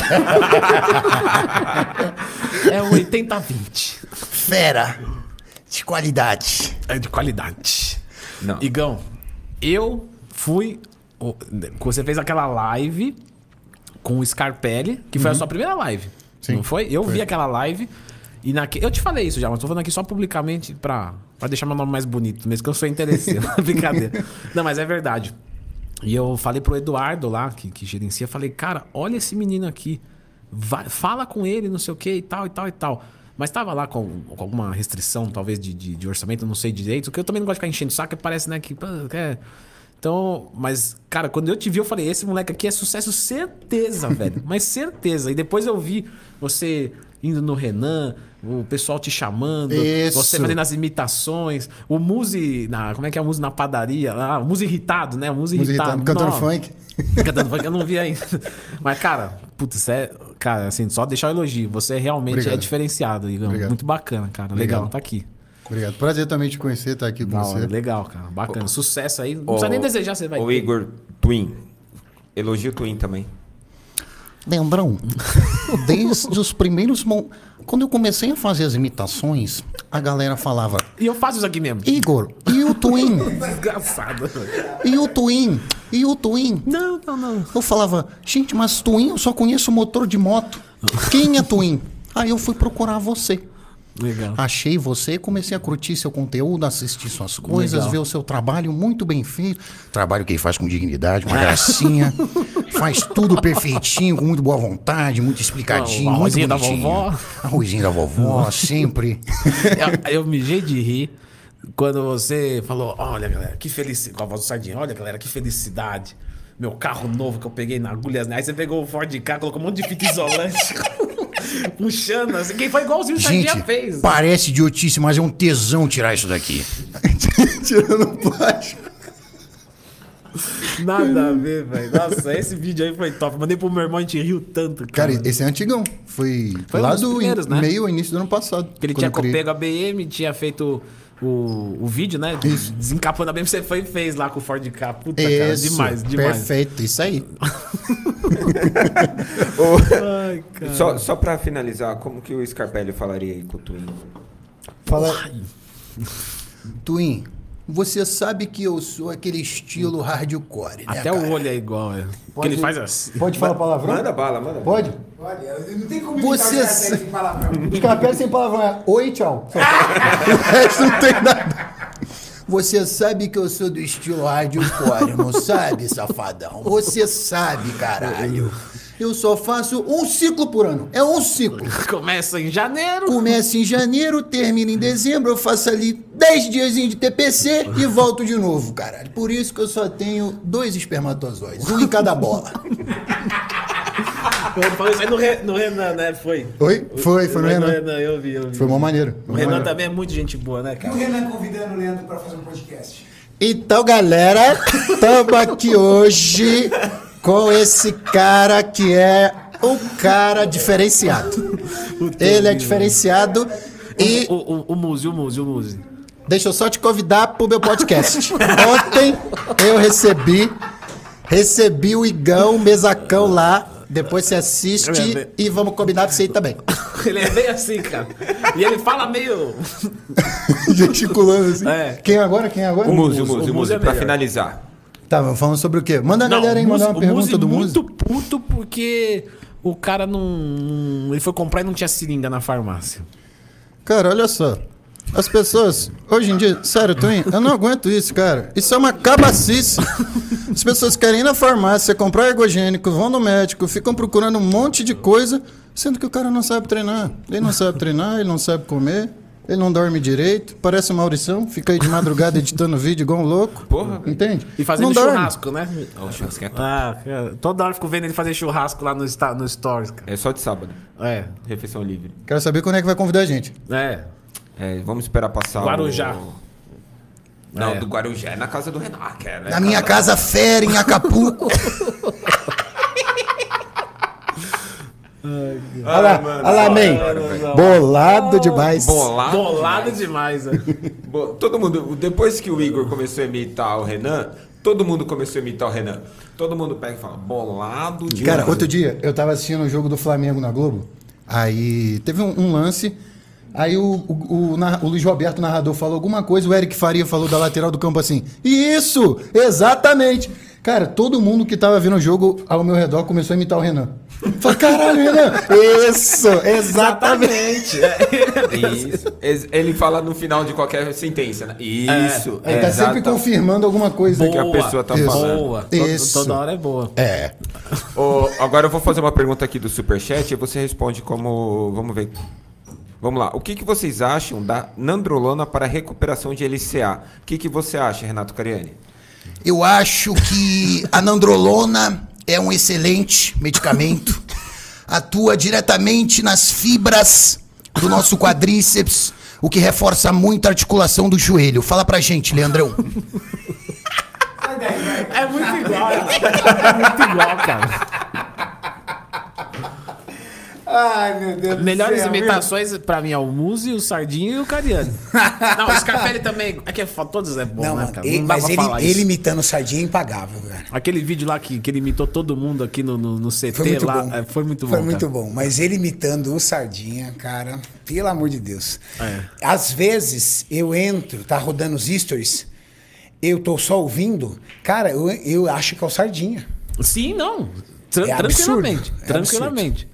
é 80-20. Fera. De qualidade. É de qualidade. Não. Igão, eu fui. Você fez aquela live com o Scarpelli, que foi a sua primeira live. Sim, não foi? Eu vi aquela live. E naque... Eu te falei isso já, mas tô falando aqui só publicamente pra, pra deixar meu nome mais bonito, mesmo que eu sou interesseiro. (laughs) Brincadeira. Não, mas é verdade. E eu falei pro Eduardo lá, que, que gerencia, falei, cara, olha esse menino aqui. Vai- fala com ele, não sei o que e tal, e tal, e tal. Mas tava lá com, com alguma restrição, talvez, de, de, de orçamento, não sei direito. Porque eu também não gosto de ficar enchendo o saco, parece, né, que. é. Então, mas, cara, quando eu te vi, eu falei, esse moleque aqui é sucesso, certeza, (laughs) velho. Mas certeza. E depois eu vi você indo no Renan, o pessoal te chamando, Isso. você fazendo as imitações, o Muzi, na, como é que é o Muzi na padaria? Ah, o Muzi irritado, né? O Muzi Muzi irritado. irritado, cantando funk. (laughs) Cantando funk eu não vi ainda. Mas, cara, putz, você é. Cara, assim, só deixar o elogio. Você realmente Obrigado. é diferenciado, Igor. Obrigado. Muito bacana, cara. Legal, tá aqui. Obrigado. Prazer também te conhecer, estar aqui com Da você. legal, cara. Bacana. Sucesso aí. Não precisa nem desejar, você vai O. Igor Twin. Elogio Twin também. Leandrão, (laughs) desde os primeiros. Mon... Quando eu comecei a fazer as imitações, a galera falava: E eu faço isso aqui mesmo. Igor, e o Twin? (laughs) Desgraçado. E o Twin? E o Twin? Não, não, não. Eu falava: Gente, mas Twin eu só conheço motor de moto. Quem é Twin? Aí eu fui procurar você. Legal. Achei você, comecei a curtir seu conteúdo, assistir suas coisas, Legal. ver o seu trabalho muito bem feito. Trabalho que ele faz com dignidade, uma (laughs) gracinha. faz tudo perfeitinho, com muito boa vontade, muito explicadinho. Arrozinho da vovó. Arrozinho da vovó, sempre. (laughs) eu, eu mijei de rir quando você falou: Olha, galera, que felicidade. Com a voz do Sardinha, olha, galera, que felicidade. Meu carro novo que eu peguei na agulha. Aí você pegou o Ford K, colocou um monte de fita (laughs) isolante. Puxando, assim. Quem foi igualzinho o Sardinha Gente, fez. parece idiotice, mas é um tesão tirar isso daqui. (laughs) Tirando o plástico. Nada a ver, velho. Nossa, esse vídeo aí foi top. Mandei pro meu irmão, a gente riu tanto. Cara, Cara, esse é antigão. Foi, Foi um lá dos do in- né? meio início do ano passado. que ele tinha pego a BM, tinha feito o, o vídeo, né? Desencapando a BM, você foi e fez lá com o Ford K. Puta, cara, Isso, demais, demais. Perfeito, isso aí. (laughs) Ai, cara. Só, só pra finalizar, como que o Scarpelli falaria aí com o Twin? Fala. Twin, você sabe que eu sou aquele estilo hardcore, né, Até cara? o olho é igual, é. Porque ele faz assim. Pode falar palavrão? Manda bala, manda bala. Pode? Olha, não tem como Você o Scarpelli sem palavrão. Escapé sem palavrão. é Oi, tchau. (laughs) não tem nada. Você sabe que eu sou do estilo hardcore, não sabe, safadão? Você sabe, caralho. Eu só faço um ciclo por ano. É um ciclo. (laughs) Começa em janeiro. Começa em janeiro, termina em dezembro, eu faço ali 10 dias de TPC e volto de novo, caralho. Por isso que eu só tenho dois espermatozoides, um em cada bola. (laughs) Ele falou isso aí no, Re- no Renan, né? Foi. Oi? Foi, foi no Renan. eu vi, eu vi. Foi uma maneira. O Renan também é muito gente boa, né, E o cara? Renan convidando o Leandro pra fazer um podcast. Então, galera, estamos aqui hoje com esse cara que é um cara diferenciado. (laughs) Ele é diferenciado e O, o, o Muzi, o Muzi, o Muzi. deixa eu só te convidar pro meu podcast. (laughs) Ontem eu recebi, recebi o Igão, o mesacão lá. Depois você assiste e vamos combinar pra você ir também. (laughs) Ele é bem assim, cara. E ele fala meio. Gesticulando assim. É. Quem agora? Quem agora? O Muzi, o Muzi, o o Muzi é pra melhor. finalizar. Tá, vamos falando sobre o quê? Manda a galera aí mandar uma pergunta Muzi do Muzi. muito puto porque o cara não. Ele foi comprar e não tinha seringa na farmácia. Cara, olha só. As pessoas, hoje em dia, sério, Twin, eu não aguento isso, cara. Isso é uma cabacice. As pessoas querem ir na farmácia, comprar ergogênico, vão no médico, ficam procurando um monte de coisa, sendo que o cara não sabe treinar. Ele não sabe treinar, ele não sabe comer, ele não dorme direito, parece o Maurição, fica aí de madrugada (laughs) editando vídeo igual um louco. Porra. Entende? E fazendo não dorme. churrasco, né? O churrasco é top. Ah, cara, toda hora eu fico vendo ele fazer churrasco lá no, no Stories, cara. É só de sábado. É, Refeição livre. Quero saber quando é que vai convidar a gente. é. É, vamos esperar passar Guarujá. o... Não, É. do Guarujá é na casa do Renan. que é, né? Na minha casa fera em Acapulco. (laughs) Olha lá, olha lá, man. Bolado demais. Bolado. Bolado demais, né? (laughs) Bo- Todo mundo, depois que o Igor começou a imitar o Renan, todo mundo começou a imitar o Renan. Todo mundo pega e fala, bolado de Cara, outro dia eu tava assistindo o jogo do Flamengo na Globo. Aí teve um, um lance. Aí o, o, o, o Luiz Roberto, o narrador, falou alguma coisa. O Eric Faria falou da lateral do campo assim: Isso! Exatamente! Cara, todo mundo que tava vendo o jogo ao meu redor começou a imitar o Renan. Falei, caralho, Renan! Isso! Exatamente! Isso. Ex- Ele fala no final de qualquer sentença, né? Isso. Ele tá sempre confirmando alguma coisa. que a pessoa tá Isso. falando. Boa. Isso. Toda hora é boa. É. Ô, agora eu vou fazer uma pergunta aqui do Superchat e você responde como. Vamos ver. Vamos lá. O que, que vocês acham da nandrolona para recuperação de LCA? O que, que você acha, Renato Cariani? Eu acho que a nandrolona é um excelente medicamento. (laughs) Atua diretamente nas fibras do nosso quadríceps, o que reforça muito a articulação do joelho. Fala pra gente, Leandrão. É muito igual. é muito igual, cara. Ai, meu Deus Melhores imitações pra mim é o Muzi, o Sardinho e o Cariani. (laughs) Não, o Scarpelli também. É que é todos é bom, Não, né, cara? ele- Não mas ele, ele imitando o Sardinha é impagável, cara. Aquele vídeo lá que, que ele imitou todo mundo aqui no, no, no CT Foi muito lá. bom. é, Foi muito bom. Foi muito cara. bom. Mas ele imitando o Sardinha, cara, pelo amor de Deus. É. Às vezes eu entro, tá rodando os stories, eu tô só ouvindo, cara, eu, eu acho que é o Sardinha. Sim, não. Tra- É tranquilamente. é tranquilamente.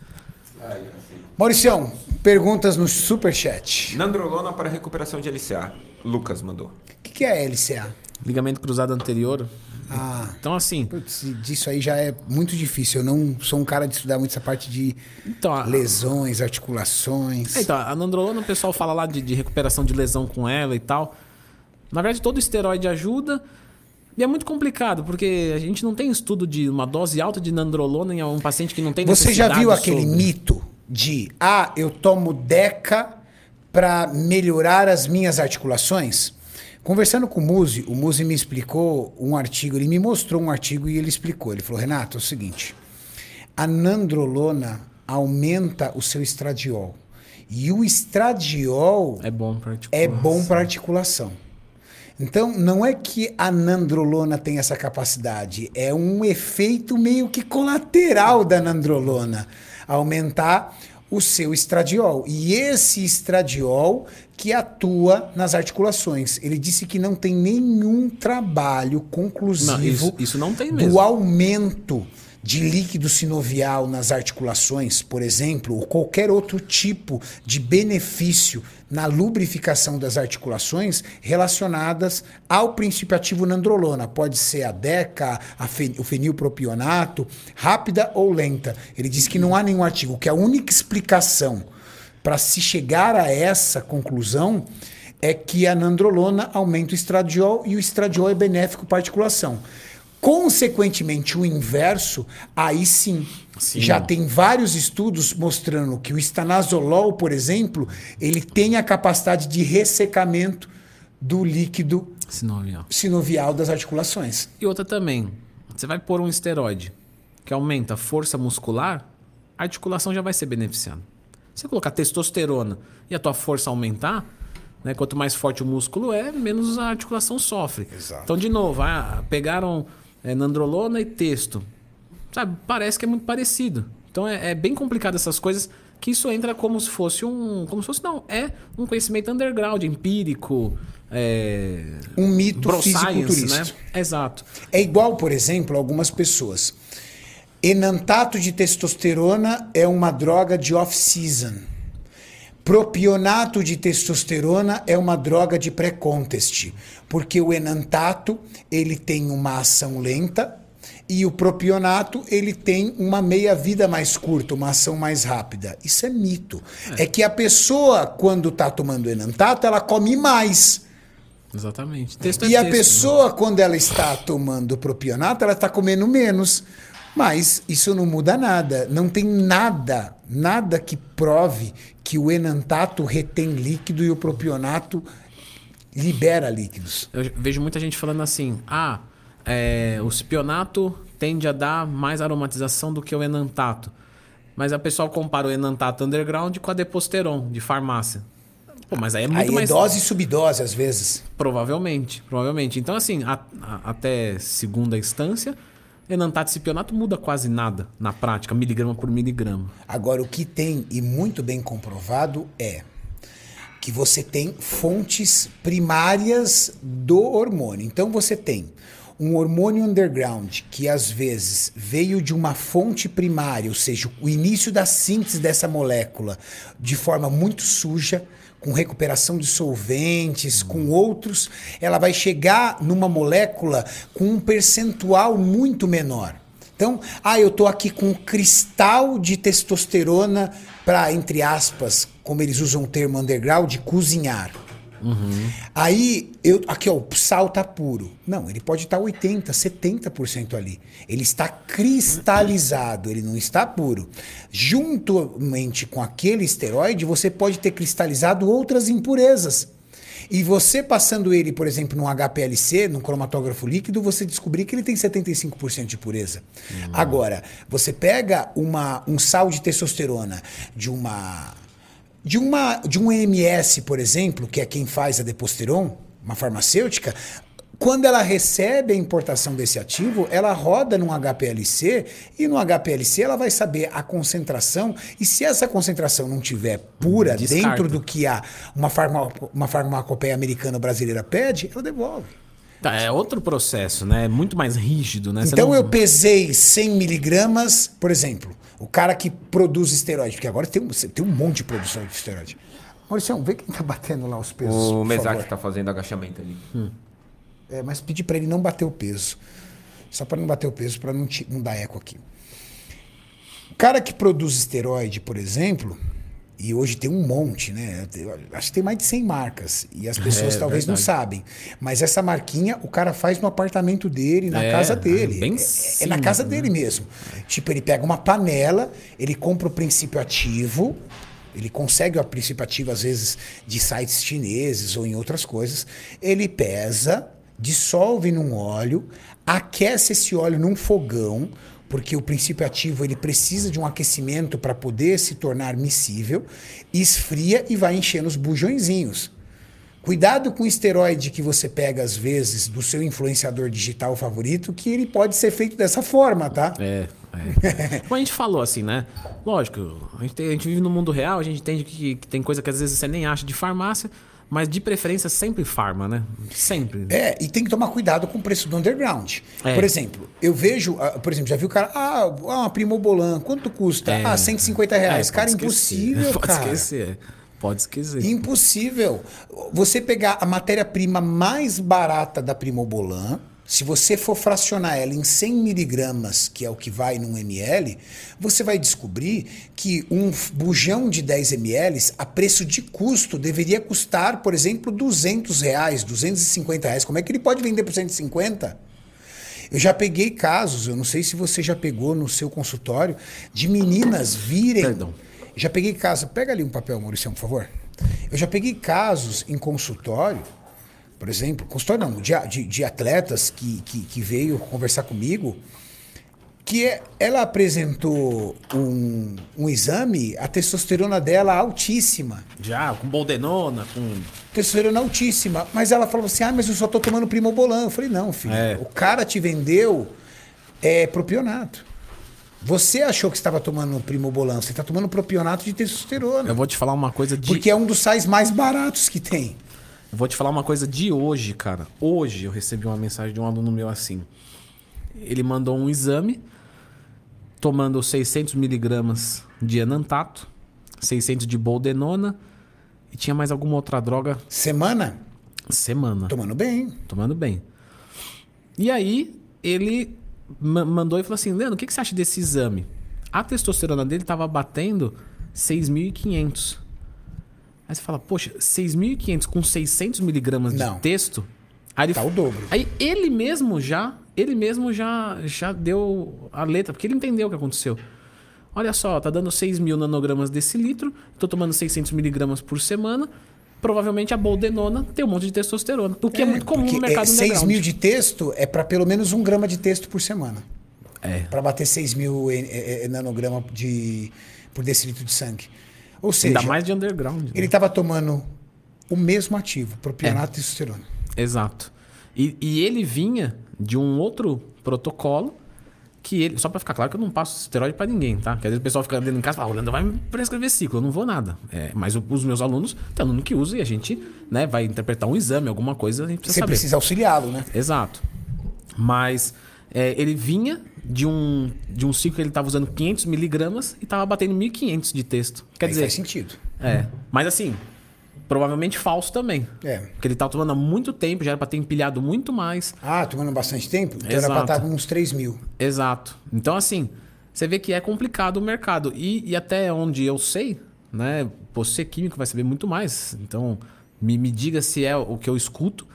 Mauricião, perguntas no superchat. Nandrolona para recuperação de LCA. Lucas mandou. O que, que é LCA? Ligamento cruzado anterior. Ah, Então, assim. putz, disso aí já é muito difícil. Eu não sou um cara de estudar muito essa parte de Então, a- lesões, articulações. É, Então, a nandrolona, o pessoal fala lá de, de recuperação de lesão com ela e tal. Na verdade, todo esteroide ajuda. E é muito complicado, porque a gente não tem estudo de uma dose alta de nandrolona em um paciente que não tem Você já viu aquele sobre. mito de ah, eu tomo Deca para melhorar as minhas articulações? Conversando com o Muzi, o Muzi me explicou um artigo, ele me mostrou um artigo e ele explicou. Ele falou: Renato, é o seguinte, a nandrolona aumenta o seu estradiol. E o estradiol É bom pra tipo, é bom para articulação. Então, não é que a nandrolona tem essa capacidade, é um efeito meio que colateral da nandrolona, aumentar o seu estradiol. E esse estradiol que atua nas articulações. Ele disse que não tem nenhum trabalho conclusivo Não, isso- isso não tem do aumento de líquido sinovial nas articulações, por exemplo, ou qualquer outro tipo de benefício na lubrificação das articulações relacionadas ao princípio ativo nandrolona. Pode ser a DECA, a fe- o fenilpropionato, rápida ou lenta. Ele diz que não há nenhum artigo, que a única explicação para se chegar a essa conclusão é que a nandrolona aumenta o estradiol e o estradiol é benéfico para a articulação. Consequentemente, o inverso, aí sim, Sim. já tem vários estudos mostrando que o estanazolol, por exemplo, ele tem a capacidade de ressecamento do líquido Sinovial. sinovial das articulações. E outra também. Você vai pôr um esteroide que aumenta a força muscular, a articulação já vai ser beneficiada. Se você colocar testosterona e a tua força aumentar, né, quanto mais forte o músculo é, menos a articulação sofre. Exato. Então, de novo, ah, pegaram é, nandrolona e texto. Sabe, parece que é muito parecido. Então é, é bem complicado essas coisas, que isso entra como se fosse um. Como se fosse, não, é um conhecimento underground, empírico. É, Um mito fisiculturista. né? Exato. É igual, por exemplo, algumas pessoas. Enantato de testosterona é uma droga de off-season. Propionato de testosterona é uma droga de pré-contest, porque o enantato ele tem uma ação lenta e o propionato ele tem uma meia-vida mais curta, uma ação mais rápida. Isso é mito. É, que a pessoa, quando está tomando enantato, ela come mais. Exatamente. Texto é E a texto, né? pessoa, quando ela está tomando propionato, ela está comendo menos. Mas isso não muda nada. Não tem nada, nada que prove que o enantato retém líquido e o propionato libera líquidos. Eu vejo muita gente falando assim: ah, é, o cipionato tende a dar mais aromatização do que o enantato. Mas a pessoa compara o Enantato Underground com a Deposteron, de farmácia. Pô, mas aí é muito Aí é mais... dose e subdose, às vezes. Provavelmente, provavelmente. Então, assim, a- a- até segunda instância, Enantato e Cipionato muda quase nada na prática, miligrama por miligrama. Agora, o que tem, e muito bem comprovado, é que você tem fontes primárias do hormônio. Então, você tem um hormônio underground que às vezes veio de uma fonte primária, ou seja, o início da síntese dessa molécula de forma muito suja, com recuperação de solventes, com outros, ela vai chegar numa molécula com um percentual muito menor. Então, ah, eu tô aqui com um cristal de testosterona para, entre aspas, como eles usam o termo underground, cozinhar. Aí, eu, aqui ó, o sal tá puro. Não, ele pode estar 80, 70% ali. Ele está cristalizado, ele não está puro. Juntamente com aquele esteroide, você pode ter cristalizado outras impurezas. E você passando ele, por exemplo, num HPLC, num cromatógrafo líquido, você descobrir que ele tem 75% de pureza. Agora, você pega uma, um sal de testosterona de uma de uma de um EMS, por exemplo, que é quem faz a Deposteron, uma farmacêutica, quando ela recebe a importação desse ativo, ela roda num HPLC e no HPLC ela vai saber a concentração e se essa concentração não tiver pura Descarta. dentro do que a uma, farma, uma farmacopeia americana ou brasileira pede, ela devolve. Tá, é outro processo, né? É muito mais rígido, né? Você Então não- eu pesei 100 miligramas, por exemplo, o cara que produz esteroide, porque agora tem um, tem um monte de produção de esteroide. Maurício, vê quem tá batendo lá os pesos. O Mesac tá fazendo agachamento ali. É, mas pedir para ele não bater o peso. Só para não bater o peso, para não, não dar eco aqui. O cara que produz esteroide, por exemplo, e hoje tem um monte, né? Acho que tem mais de 100 marcas. E as pessoas (laughs) É, talvez não verdade. sabem. Mas essa marquinha o cara faz no apartamento dele, na É, casa dele. bem é, é na casa né? dele mesmo. Tipo, ele pega uma panela, ele compra o princípio ativo. Ele consegue o princípio ativo, às vezes, de sites chineses ou em outras coisas. Ele pesa, dissolve num óleo, aquece esse óleo num fogão, porque o princípio ativo ele precisa de um aquecimento para poder se tornar miscível, esfria e vai enchendo os bujõezinhos. Cuidado com o esteroide que você pega, às vezes, do seu influenciador digital favorito, que ele pode ser feito dessa forma, tá? É, é. (laughs) Como a gente falou, assim, né? Lógico, a gente, tem- a gente vive no mundo real, a gente entende que, que tem coisa que às vezes você nem acha de farmácia, mas de preferência sempre farma, né? Sempre. É, e tem que tomar cuidado com o preço do underground. É. Por exemplo, eu vejo, ah, por exemplo, já vi o cara, ah, uma Primobolan, quanto custa? É. Ah, 150 reais. É, cara, pode impossível, (laughs) Pode cara. esquecer. Pode esquecer. Impossível. Você pegar a matéria-prima mais barata da Primobolan, se você for fracionar ela em 100 miligramas, que é o que vai num ml, você vai descobrir que um bujão de 10 ml, a preço de custo, deveria custar, por exemplo, 200 reais, 250 reais. Como é que ele pode vender por 150? Eu já peguei casos, eu não sei se você já pegou no seu consultório, de meninas virem. Perdão. Já peguei casos. Pega ali um papel, Maurício, por favor. Eu já peguei casos em consultório, por exemplo, consultório não, de, de, de atletas que, que, que veio conversar comigo, que é- ela apresentou um, um exame, a testosterona dela altíssima. Já, com boldenona, com. Testosterona altíssima. Mas ela falou assim: ah, mas eu só tô tomando primobolan. Eu falei: não, filho. É. O cara te vendeu é, propionato. Você achou que estava tomando primobolan, você está tomando propionato de testosterona. Eu vou te falar uma coisa de. Porque é um dos sais mais baratos que tem. Eu vou te falar uma coisa de hoje, cara. Hoje eu recebi uma mensagem de um aluno meu assim. Ele mandou um exame tomando 600 miligramas de enantato, 600 de boldenona e tinha mais alguma outra droga Semana, semana. tomando bem. Tomando bem. E aí, ele ma- mandou e falou assim: Leandro, o que, que você acha desse exame? A testosterona dele tava batendo 6.500. Aí você fala, poxa, 6.500 com 600 miligramas Não. de texto? Aí ele, Tá o dobro. Aí ele mesmo já, ele mesmo já, já deu a letra, porque ele entendeu o que aconteceu. Olha só, tá dando 6 mil nanogramas desse litro, tô tomando 600 miligramas por semana. Provavelmente a boldenona tem um monte de testosterona, o que é, muito comum no mercado é, 6 underground. mil de texto é para pelo menos um grama de texto por semana. É. Para bater 6 mil eh, eh, eh, nanograma de, por decilitro de sangue. Ou seja, Ainda mais de underground. né? ele estava tomando o mesmo ativo, propionato e testosterona. Exato. E, e ele vinha de um outro protocolo que ele. Só pra ficar claro que eu não passo esteroide pra ninguém, tá? Porque às vezes o pessoal fica dentro em casa e fala, Orlando vai me prescrever ciclo. Eu não vou nada. É, mas os meus alunos, tem aluno que usa e a gente né, vai interpretar um exame, alguma coisa, a gente precisa Você saber. precisa auxiliá-lo, né? Exato. Mas é, ele vinha de um, de um ciclo que ele estava usando 500 miligramas e estava batendo 1.500 de texto. Quer Aí dizer, faz sentido. é. Mas assim, provavelmente falso também. É. Porque ele tá tomando há muito tempo, já era para ter empilhado muito mais. Ah, tomando bastante tempo? Então era Exato. para estar com uns 3 mil. Exato. Então, assim, você vê que é complicado o mercado. E, e até onde eu sei, né? Você químico vai saber muito mais. Então, me, me diga se é o que eu escuto.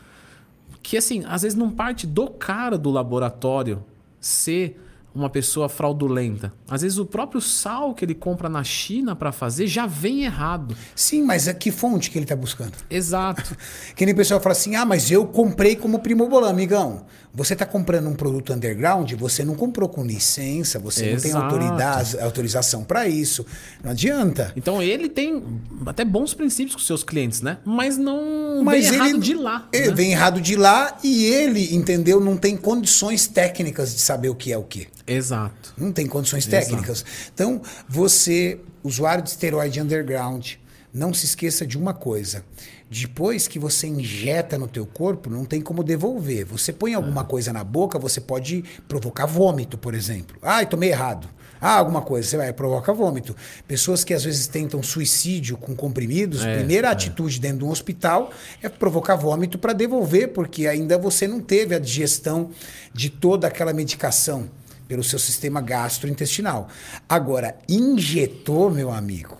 Que, assim, às vezes não parte do cara do laboratório ser uma pessoa fraudulenta. Às vezes o próprio sal que ele compra na China para fazer já vem errado. Sim, mas a que fonte que ele está buscando? Exato. (laughs) Que nem o pessoal fala assim: ah, mas eu comprei como primobolan, amigão. Você está comprando um produto underground, você não comprou com licença, você não tem Exato. autoridade, autorização para isso. Não adianta. Então ele tem até bons princípios com seus clientes, né? Mas não Mas vem errado ele de lá. Ele né? vem errado de lá e ele, entendeu, não tem condições técnicas de saber o que é o que. Exato. Não tem condições Exato. técnicas. Então, você, usuário de esteroide underground, não se esqueça de uma coisa. Depois que você injeta no teu corpo, não tem como devolver. Você põe alguma coisa na boca, você pode provocar vômito, por exemplo. Ai, tomei errado. Ah, alguma coisa, você vai, provoca vômito. Pessoas que às vezes tentam suicídio com comprimidos, É, primeira atitude dentro de um hospital é provocar vômito para devolver, porque ainda você não teve a digestão de toda aquela medicação pelo seu sistema gastrointestinal. Agora, injetou, meu amigo.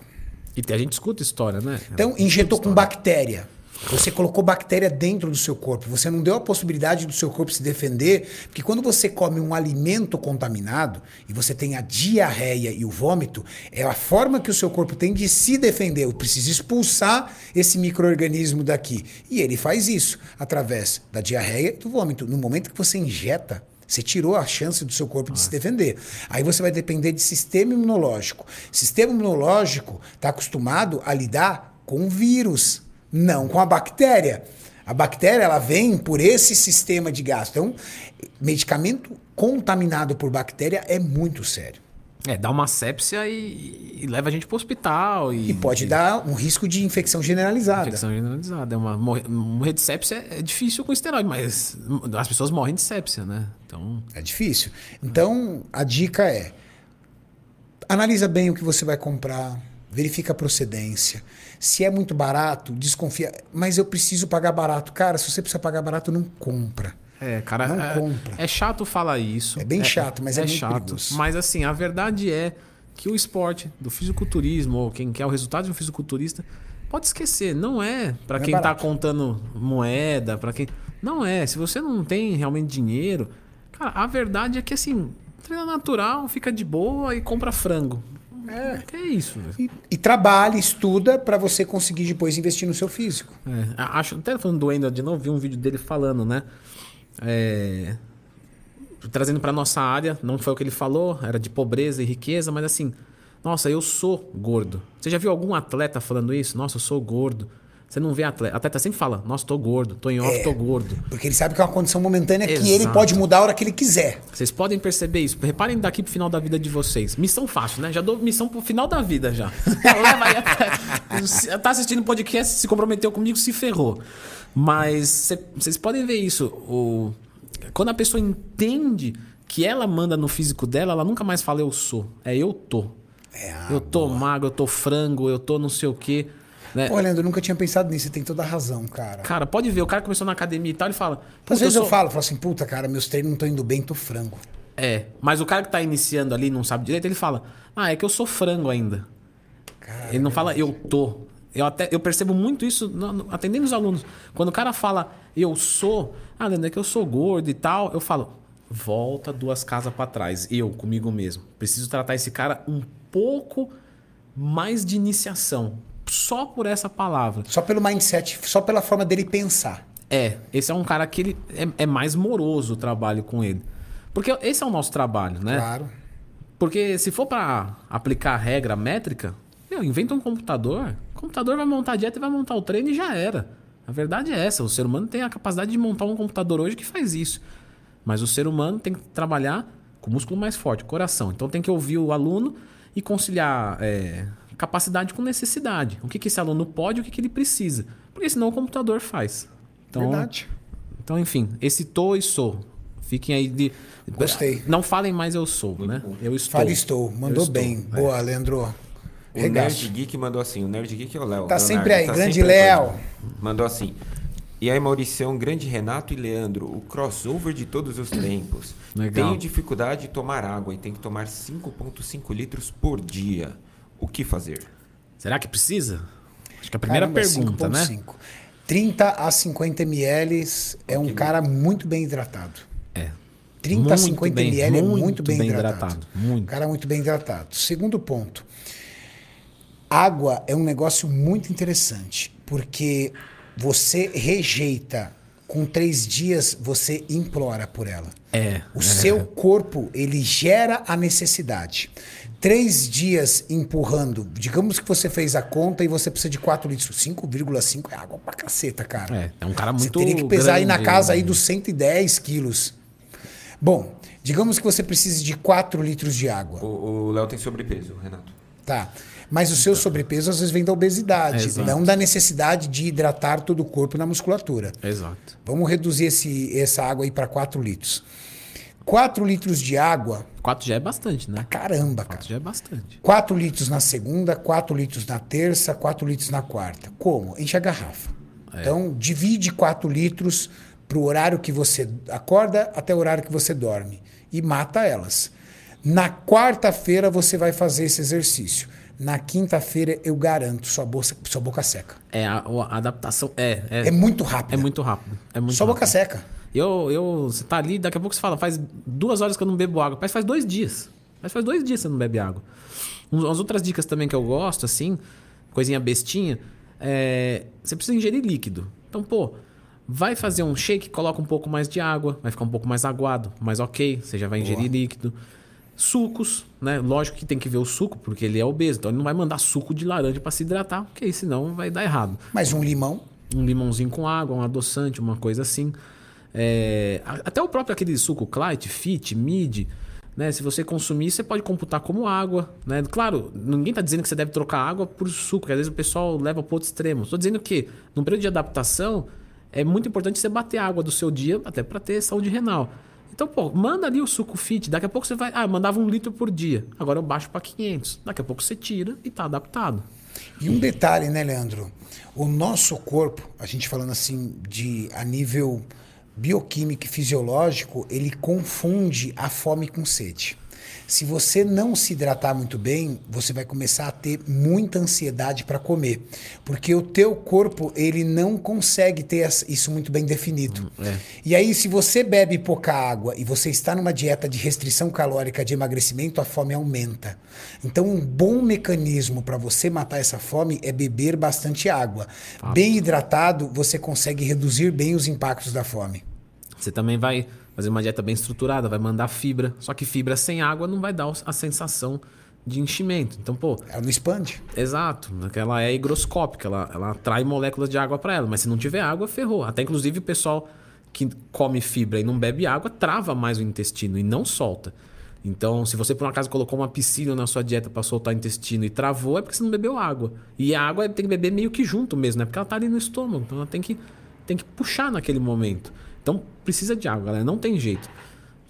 E a gente escuta história, né? Então, injetou com bactéria. Você colocou bactéria dentro do seu corpo. Você não deu a possibilidade do seu corpo se defender, porque quando você come um alimento contaminado e você tem a diarreia e o vômito, é a forma que o seu corpo tem de se defender. Eu preciso expulsar esse microorganismo daqui. E ele faz isso através da diarreia e do vômito. No momento que você injeta, você tirou a chance do seu corpo de se defender. Aí você vai depender de sistema imunológico. Sistema imunológico está acostumado a lidar com vírus, não com a bactéria. A bactéria ela vem por esse sistema de gasto. Então, medicamento contaminado por bactéria é muito sério. É, dá uma sepsia e, e leva a gente pro hospital. E, E pode dar um risco de infecção generalizada. Infecção generalizada. É uma, morrer, morrer de sepsia é difícil com esteroide, mas as pessoas morrem de sepsia, né? Então, É difícil. Então, a dica é: analisa bem o que você vai comprar, verifica a procedência. Se é muito barato, desconfia. Mas eu preciso pagar barato. Cara, se você precisa pagar barato, não compra. É, cara, Não é, compra. é chato falar isso. É bem chato, mas é muito chato. perigoso. Mas assim, a verdade é que o esporte do fisiculturismo, ou quem quer o resultado de um fisiculturista, pode esquecer, não é para é quem tá barato. contando moeda, para quem não é. Se você não tem realmente dinheiro, cara, a verdade é que assim, treina natural, fica de boa e compra frango. É, que é isso. E, e trabalha, estuda para você conseguir depois investir no seu físico. É, acho, até falando do Wendel de novo, vi um vídeo dele falando, né? É, trazendo para nossa área, não foi o que ele falou, era de pobreza e riqueza, mas assim, nossa, eu sou gordo. Você já viu algum atleta falando isso? Nossa, eu sou gordo. Você não vê atleta. Atleta sempre fala, nossa, tô gordo, tô em off, É. tô gordo. Porque ele sabe que é uma condição momentânea que ele Exato. pode mudar a hora que ele quiser. Vocês podem perceber isso. Reparem daqui pro final da vida de vocês. Missão fácil, né? Já dou missão pro final da vida já. Leva aí até- Tá assistindo o podcast, se comprometeu comigo, se ferrou. Mas cê- vocês podem ver isso. O... Quando a pessoa entende que ela manda no físico dela, ela nunca mais fala eu sou. É eu tô. É, ah, eu tô magro, eu tô frango, eu tô não sei o quê. Né? Pô, Leandro, eu nunca tinha pensado nisso. Você tem toda a razão, cara. Cara, pode ver, o cara começou na academia e tal, ele fala. Às "Puta, vezes eu, sou- falo, falo assim, puta, cara, meus treinos não estão indo bem, tô frango. É, mas o cara que tá iniciando ali não sabe direito, ele fala: "Ah, é que eu sou frango ainda". ele não fala eu tô. Eu até eu percebo muito isso no- atendendo os alunos. Quando o cara fala eu sou, ah, Leandro, é que eu sou gordo e tal, eu falo: "Volta duas casas pra trás, eu comigo mesmo. Preciso tratar esse cara um pouco mais de iniciação, só por essa palavra. Só pelo mindset, só pela forma dele pensar. É, esse é um cara que ele é, é mais moroso o trabalho com ele. Porque esse é o nosso trabalho, né? Claro. Porque se for para aplicar a regra métrica, meu, inventa um computador, computador vai montar a dieta e vai montar o treino e já era. A verdade é essa, o ser humano tem a capacidade de montar um computador hoje que faz isso. Mas o ser humano tem que trabalhar com o músculo mais forte, o coração. Então tem que ouvir o aluno e conciliar é, capacidade com necessidade. O que, que esse aluno pode e o que, que ele precisa. Porque senão o computador faz. Então, Verdade. Então, enfim, esse tô e sou. Fiquem aí de. Gostei. Não falem mais eu sou, né? Eu estou. Fale estou. Mandou estou. bem. É. Boa, Leandro. O Regaço. Nerd Geek mandou assim, o Nerd Geek é o Léo. Tá Leonardo, sempre aí, grande sempre Léo. Mandou assim. E aí, Mauricião, grande Renato e Leandro, o crossover de todos os tempos. Legal. Tenho dificuldade de tomar água e tenho que tomar 5,5 litros por dia. O que fazer? Será que precisa? Acho que a primeira Caramba, pergunta, né? 5,5. 30 a 50 ml é um cara muito bem hidratado. É. 30 a Muito 50 bem, ml é muito muito bem, bem hidratado. hidratado, muito. Um cara muito bem hidratado. Segundo ponto. Água é um negócio muito interessante, porque você rejeita, com três dias você implora por ela. É. O seu corpo, ele gera a necessidade. Três dias empurrando, digamos que você fez a conta e você precisa de 4 litros. 5,5 é água pra caceta, cara. É, é um cara Você muito teria que pesar aí na grande, casa aí né? dos 110 quilos. Bom, digamos que você precise de 4 litros de água. O o Léo tem sobrepeso, Renato. Tá. Mas o seu sobrepeso às vezes vem da obesidade, Exato. não da necessidade de hidratar todo o corpo na musculatura. Exato. Vamos reduzir esse, essa água aí para 4 litros. 4 litros de água, Quatro já é bastante, né? caramba, cara. Quatro já é bastante. 4 litros na segunda, 4 litros na terça, 4 litros na quarta. Como? Enche a garrafa. Então, divide 4 litros para o horário que você acorda até o horário que você dorme. E mata elas. Na quarta-feira você vai fazer esse exercício. Na quinta-feira, eu garanto, sua, bolsa, sua boca seca. É, a, a adaptação. É, é, É muito rápido. é muito rápido. É muito Sua boca rápido. seca. Eu, eu, você tá ali, daqui a pouco você fala, faz duas horas que eu não bebo água. Mas faz dois dias. Mas faz dois dias que você não bebe água. As outras dicas também que eu gosto, assim, coisinha bestinha, é, você precisa ingerir líquido. Então, pô, vai fazer um shake, coloca um pouco mais de água, vai ficar um pouco mais aguado, mais ok, você já vai ingerir líquido. Sucos, né? Lógico que tem que ver o suco, porque ele é obeso, então ele não vai mandar suco de laranja para se hidratar, porque aí senão vai dar errado Mas um limão, um limãozinho com água, um adoçante, uma coisa assim. É, até o próprio aquele suco Clyde, Fit, Mid, né? Se você consumir, você pode computar como água, né? Claro, ninguém está dizendo que você deve trocar água por suco, porque às vezes o pessoal leva para outro extremo. Estou dizendo que num período de adaptação é muito importante você bater a água do seu dia, até para ter saúde renal. Então, pô, manda ali o suco fit. Daqui a pouco você vai. Ah, mandava um litro por dia. Agora eu baixo para 500. Daqui a pouco você tira e tá adaptado. E um detalhe, né, Leandro? O nosso corpo, a gente falando assim de a nível bioquímico e fisiológico, ele confunde a fome com sede. Se você não se hidratar muito bem, você vai começar a ter muita ansiedade para comer, porque o teu corpo ele não consegue ter isso muito bem definido. E aí, se você bebe pouca água e você está numa dieta de restrição calórica de emagrecimento, a fome aumenta. Então, um bom mecanismo para você matar essa fome é beber bastante água. Bem hidratado, você consegue reduzir bem os impactos da fome. Você também vai fazer uma dieta bem estruturada, vai mandar fibra. Só que fibra sem água não vai dar a sensação de enchimento. Então, pô, Ela não expande. exato, ela é higroscópica, ela, ela atrai moléculas de água para ela. Mas se não tiver água, ferrou. Até inclusive o pessoal que come fibra e não bebe água trava mais o intestino e não solta. Então, se você por um acaso colocou uma piscina na sua dieta para soltar o intestino e travou, é porque você não bebeu água. E a água tem que beber meio que junto mesmo, né? Porque ela tá ali no estômago, então ela tem que, tem que puxar naquele momento. Então, precisa de água, galera, não tem jeito.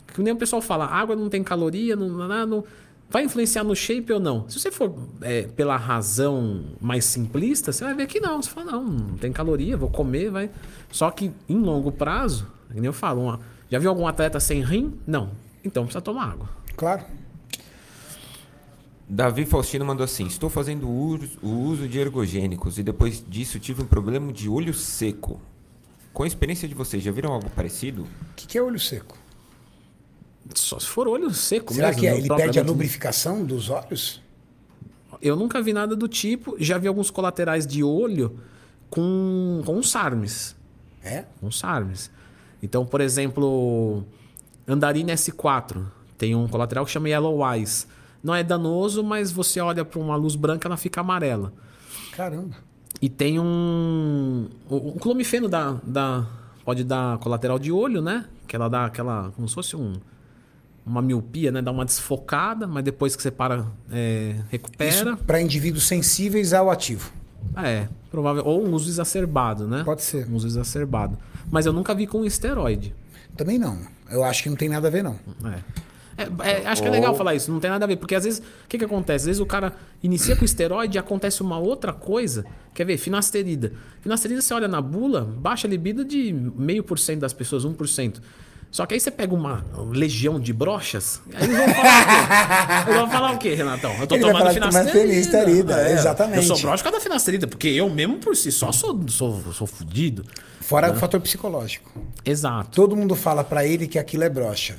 Que nem o pessoal fala, água não tem caloria, não, não, não- vai influenciar no shape ou não? Se você for é, pela razão mais simplista, você vai ver que não. Você fala, não, não tem caloria, vou comer, vai. Só que em longo prazo, que nem eu falo, uma- já viu algum atleta sem rim? Não. Então precisa tomar água. Claro. Davi Faustino mandou assim: Estou fazendo o uso, o uso de ergogênicos e depois disso tive um problema de olho seco. Com a experiência de vocês, já viram algo parecido? O que, que é olho seco? Só se for olho seco Será mesmo. que é- ele perde a lubrificação dos olhos? Eu nunca vi nada do tipo. Já vi alguns colaterais de olho com, com SARMs. É? com SARMs. Então, por exemplo, Andarina S4 tem um colateral que chama Yellow Eyes. Não é danoso, mas você olha para uma luz branca, ela fica amarela. Caramba. E tem um. O clomifeno dá, dá, pode dar colateral de olho, né? Que ela dá aquela. Como se fosse um, uma miopia, né? Dá uma desfocada, mas depois que você para, é, recupera. Para indivíduos sensíveis ao ativo. É, provável. Ou um uso exacerbado, né? Pode ser. Um uso exacerbado. Mas eu nunca vi com esteroide. Também não. Eu acho que não tem nada a ver, não. É. É, é, acho que é legal falar isso, não tem nada a ver, porque às vezes, o que, que acontece? Às vezes o cara inicia com esteroide e acontece uma outra coisa, quer ver? Finasterida. Finasterida, você olha na bula, baixa a libido de meio por cento das pessoas, 1%. Só que aí você pega uma legião de brochas, aí eles vão falar o quê? Eles (laughs) vão falar o quê, Renatão? Eu tô Ele tomando tomando finasterida. finasterida, exatamente. Eu sou broxa da finasterida, porque eu mesmo por si só sou, sou, sou fudido. Fora o fator psicológico. Exato. Todo mundo fala pra ele que aquilo é brocha.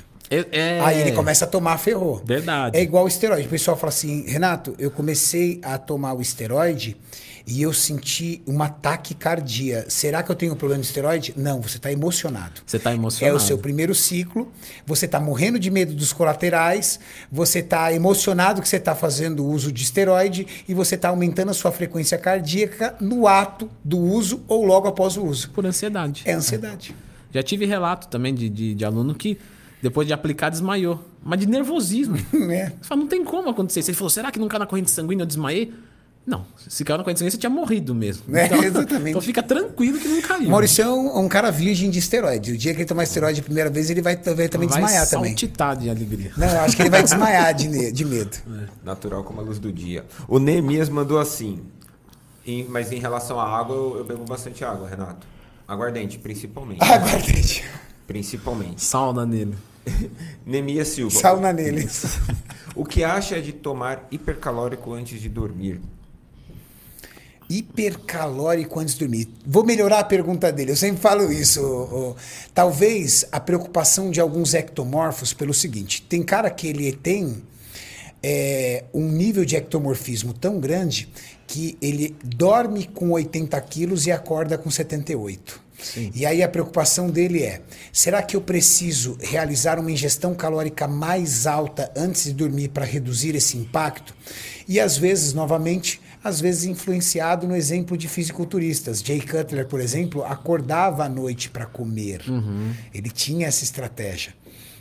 É, é- Aí ele começa a tomar ferrou. Verdade. É igual o esteroide. O pessoal fala assim, Renato, eu comecei a tomar o esteroide e eu senti uma taquicardia. Será que eu tenho um problema de esteroide? Não, você está emocionado. Você tá É emocionado. o seu primeiro ciclo, você está morrendo de medo dos colaterais, você está emocionado que você está fazendo uso de esteroide e você está aumentando a sua frequência cardíaca no ato do uso ou logo após o uso. Por ansiedade. É ansiedade. Já tive relato também de, de, de aluno que depois de aplicar desmaiou. Mas de nervosismo. (laughs) É. Você fala, não tem como acontecer. isso. Ele falou, será que não caiu na corrente sanguínea eu desmaiei? Não, se caiu na corrente sanguínea você tinha morrido mesmo. É, exatamente. Então fica tranquilo que não caiu. Maurício é um, cara virgem de esteroide. O dia que ele tomar esteroide a primeira vez, ele vai, vai também Vai desmaiar também. saltitar de alegria. Não, eu acho que ele vai (laughs) desmaiar de, de medo. Natural como a luz do dia. O Neemias mandou assim. em- mas em relação à água, eu, eu bebo bastante água, Renato. Aguardente, principalmente. Aguardente. Principalmente. Sauna nele. (laughs) Neemias Silva. Sauna nele. (laughs) O que acha de tomar hipercalórico antes de dormir? Hipercalórico antes de dormir. Vou melhorar a pergunta dele. Eu sempre falo isso. Talvez a preocupação de alguns ectomorfos pelo seguinte: tem cara que ele tem é, um nível de ectomorfismo tão grande que ele dorme com 80 quilos e acorda com 78. E aí a preocupação dele é: será que eu preciso realizar uma ingestão calórica mais alta antes de dormir para reduzir esse impacto? E às vezes, novamente, às vezes influenciado no exemplo de fisiculturistas. Jay Cutler, por exemplo, acordava à noite para comer. Ele tinha essa estratégia.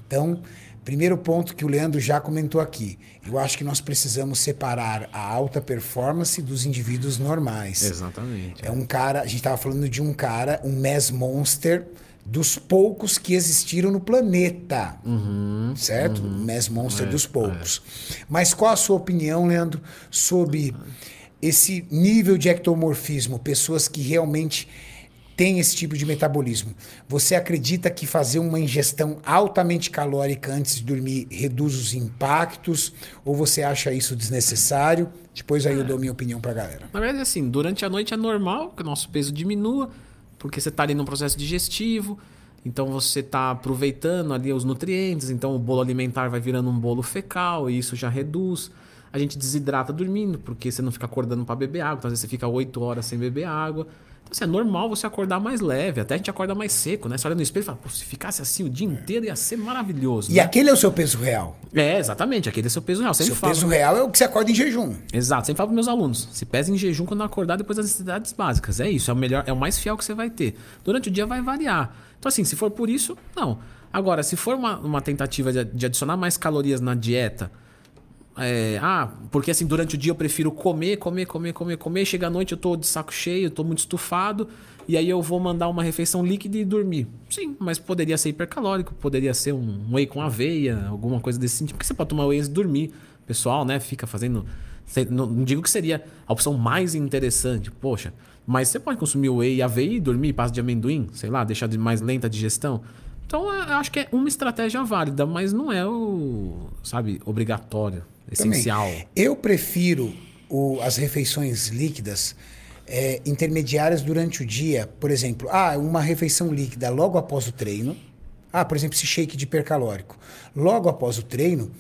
Então, primeiro ponto que o Leandro já comentou aqui. Eu acho que nós precisamos separar a alta performance dos indivíduos normais. Exatamente. É um cara, a gente estava falando de um cara, um mass monster dos poucos que existiram no planeta. certo? Um mass monster dos poucos. Mas qual a sua opinião, Leandro, sobre esse nível de ectomorfismo, pessoas que realmente têm esse tipo de metabolismo? Você acredita que fazer uma ingestão altamente calórica antes de dormir reduz os impactos? Ou você acha isso desnecessário? Depois aí eu dou minha opinião pra galera. Na verdade, assim, durante a noite é normal que o nosso peso diminua, porque você está ali num processo digestivo, então você está aproveitando ali os nutrientes, então o bolo alimentar vai virando um bolo fecal e isso já reduz. A gente desidrata dormindo, porque você não fica acordando para beber água, então às vezes você fica 8 horas sem beber água. Assim, é normal você acordar mais leve, até a gente acorda mais seco, né? Você olha no espelho e fala, se ficasse assim o dia inteiro ia ser maravilhoso. E né? aquele é o seu peso real. É, exatamente, aquele é seu peso real. Sempre Seu falo. peso real é o que você acorda em jejum. Exato, sempre falo para meus alunos. Se pesa em jejum quando acordar depois das necessidades básicas. É isso, é o melhor, é o mais fiel que você vai ter. Durante o dia vai variar. Então, assim, se for por isso, não. Agora, se for uma, uma tentativa de, de adicionar mais calorias na dieta, é, ah, porque assim, durante o dia eu prefiro comer, comer, comer, comer, comer. Chega à noite eu tô de saco cheio, eu tô muito estufado. E aí eu vou mandar uma refeição líquida e dormir. Sim, mas poderia ser hipercalórico, poderia ser um whey com aveia, alguma coisa desse sentido. Porque você pode tomar whey de dormir. O pessoal, né, fica fazendo. Não, digo que seria a opção mais interessante, poxa. Mas você pode consumir whey e aveia e dormir, pasta de amendoim, sei lá, deixar de mais lenta a digestão. Então eu acho que é uma estratégia válida, mas não é o, sabe, obrigatório, Também. essencial. Eu prefiro o- as refeições líquidas é, intermediárias durante o dia. Por exemplo, ah, uma refeição líquida logo após o treino. Ah, por exemplo, esse shake de hipercalórico. Logo após o treino,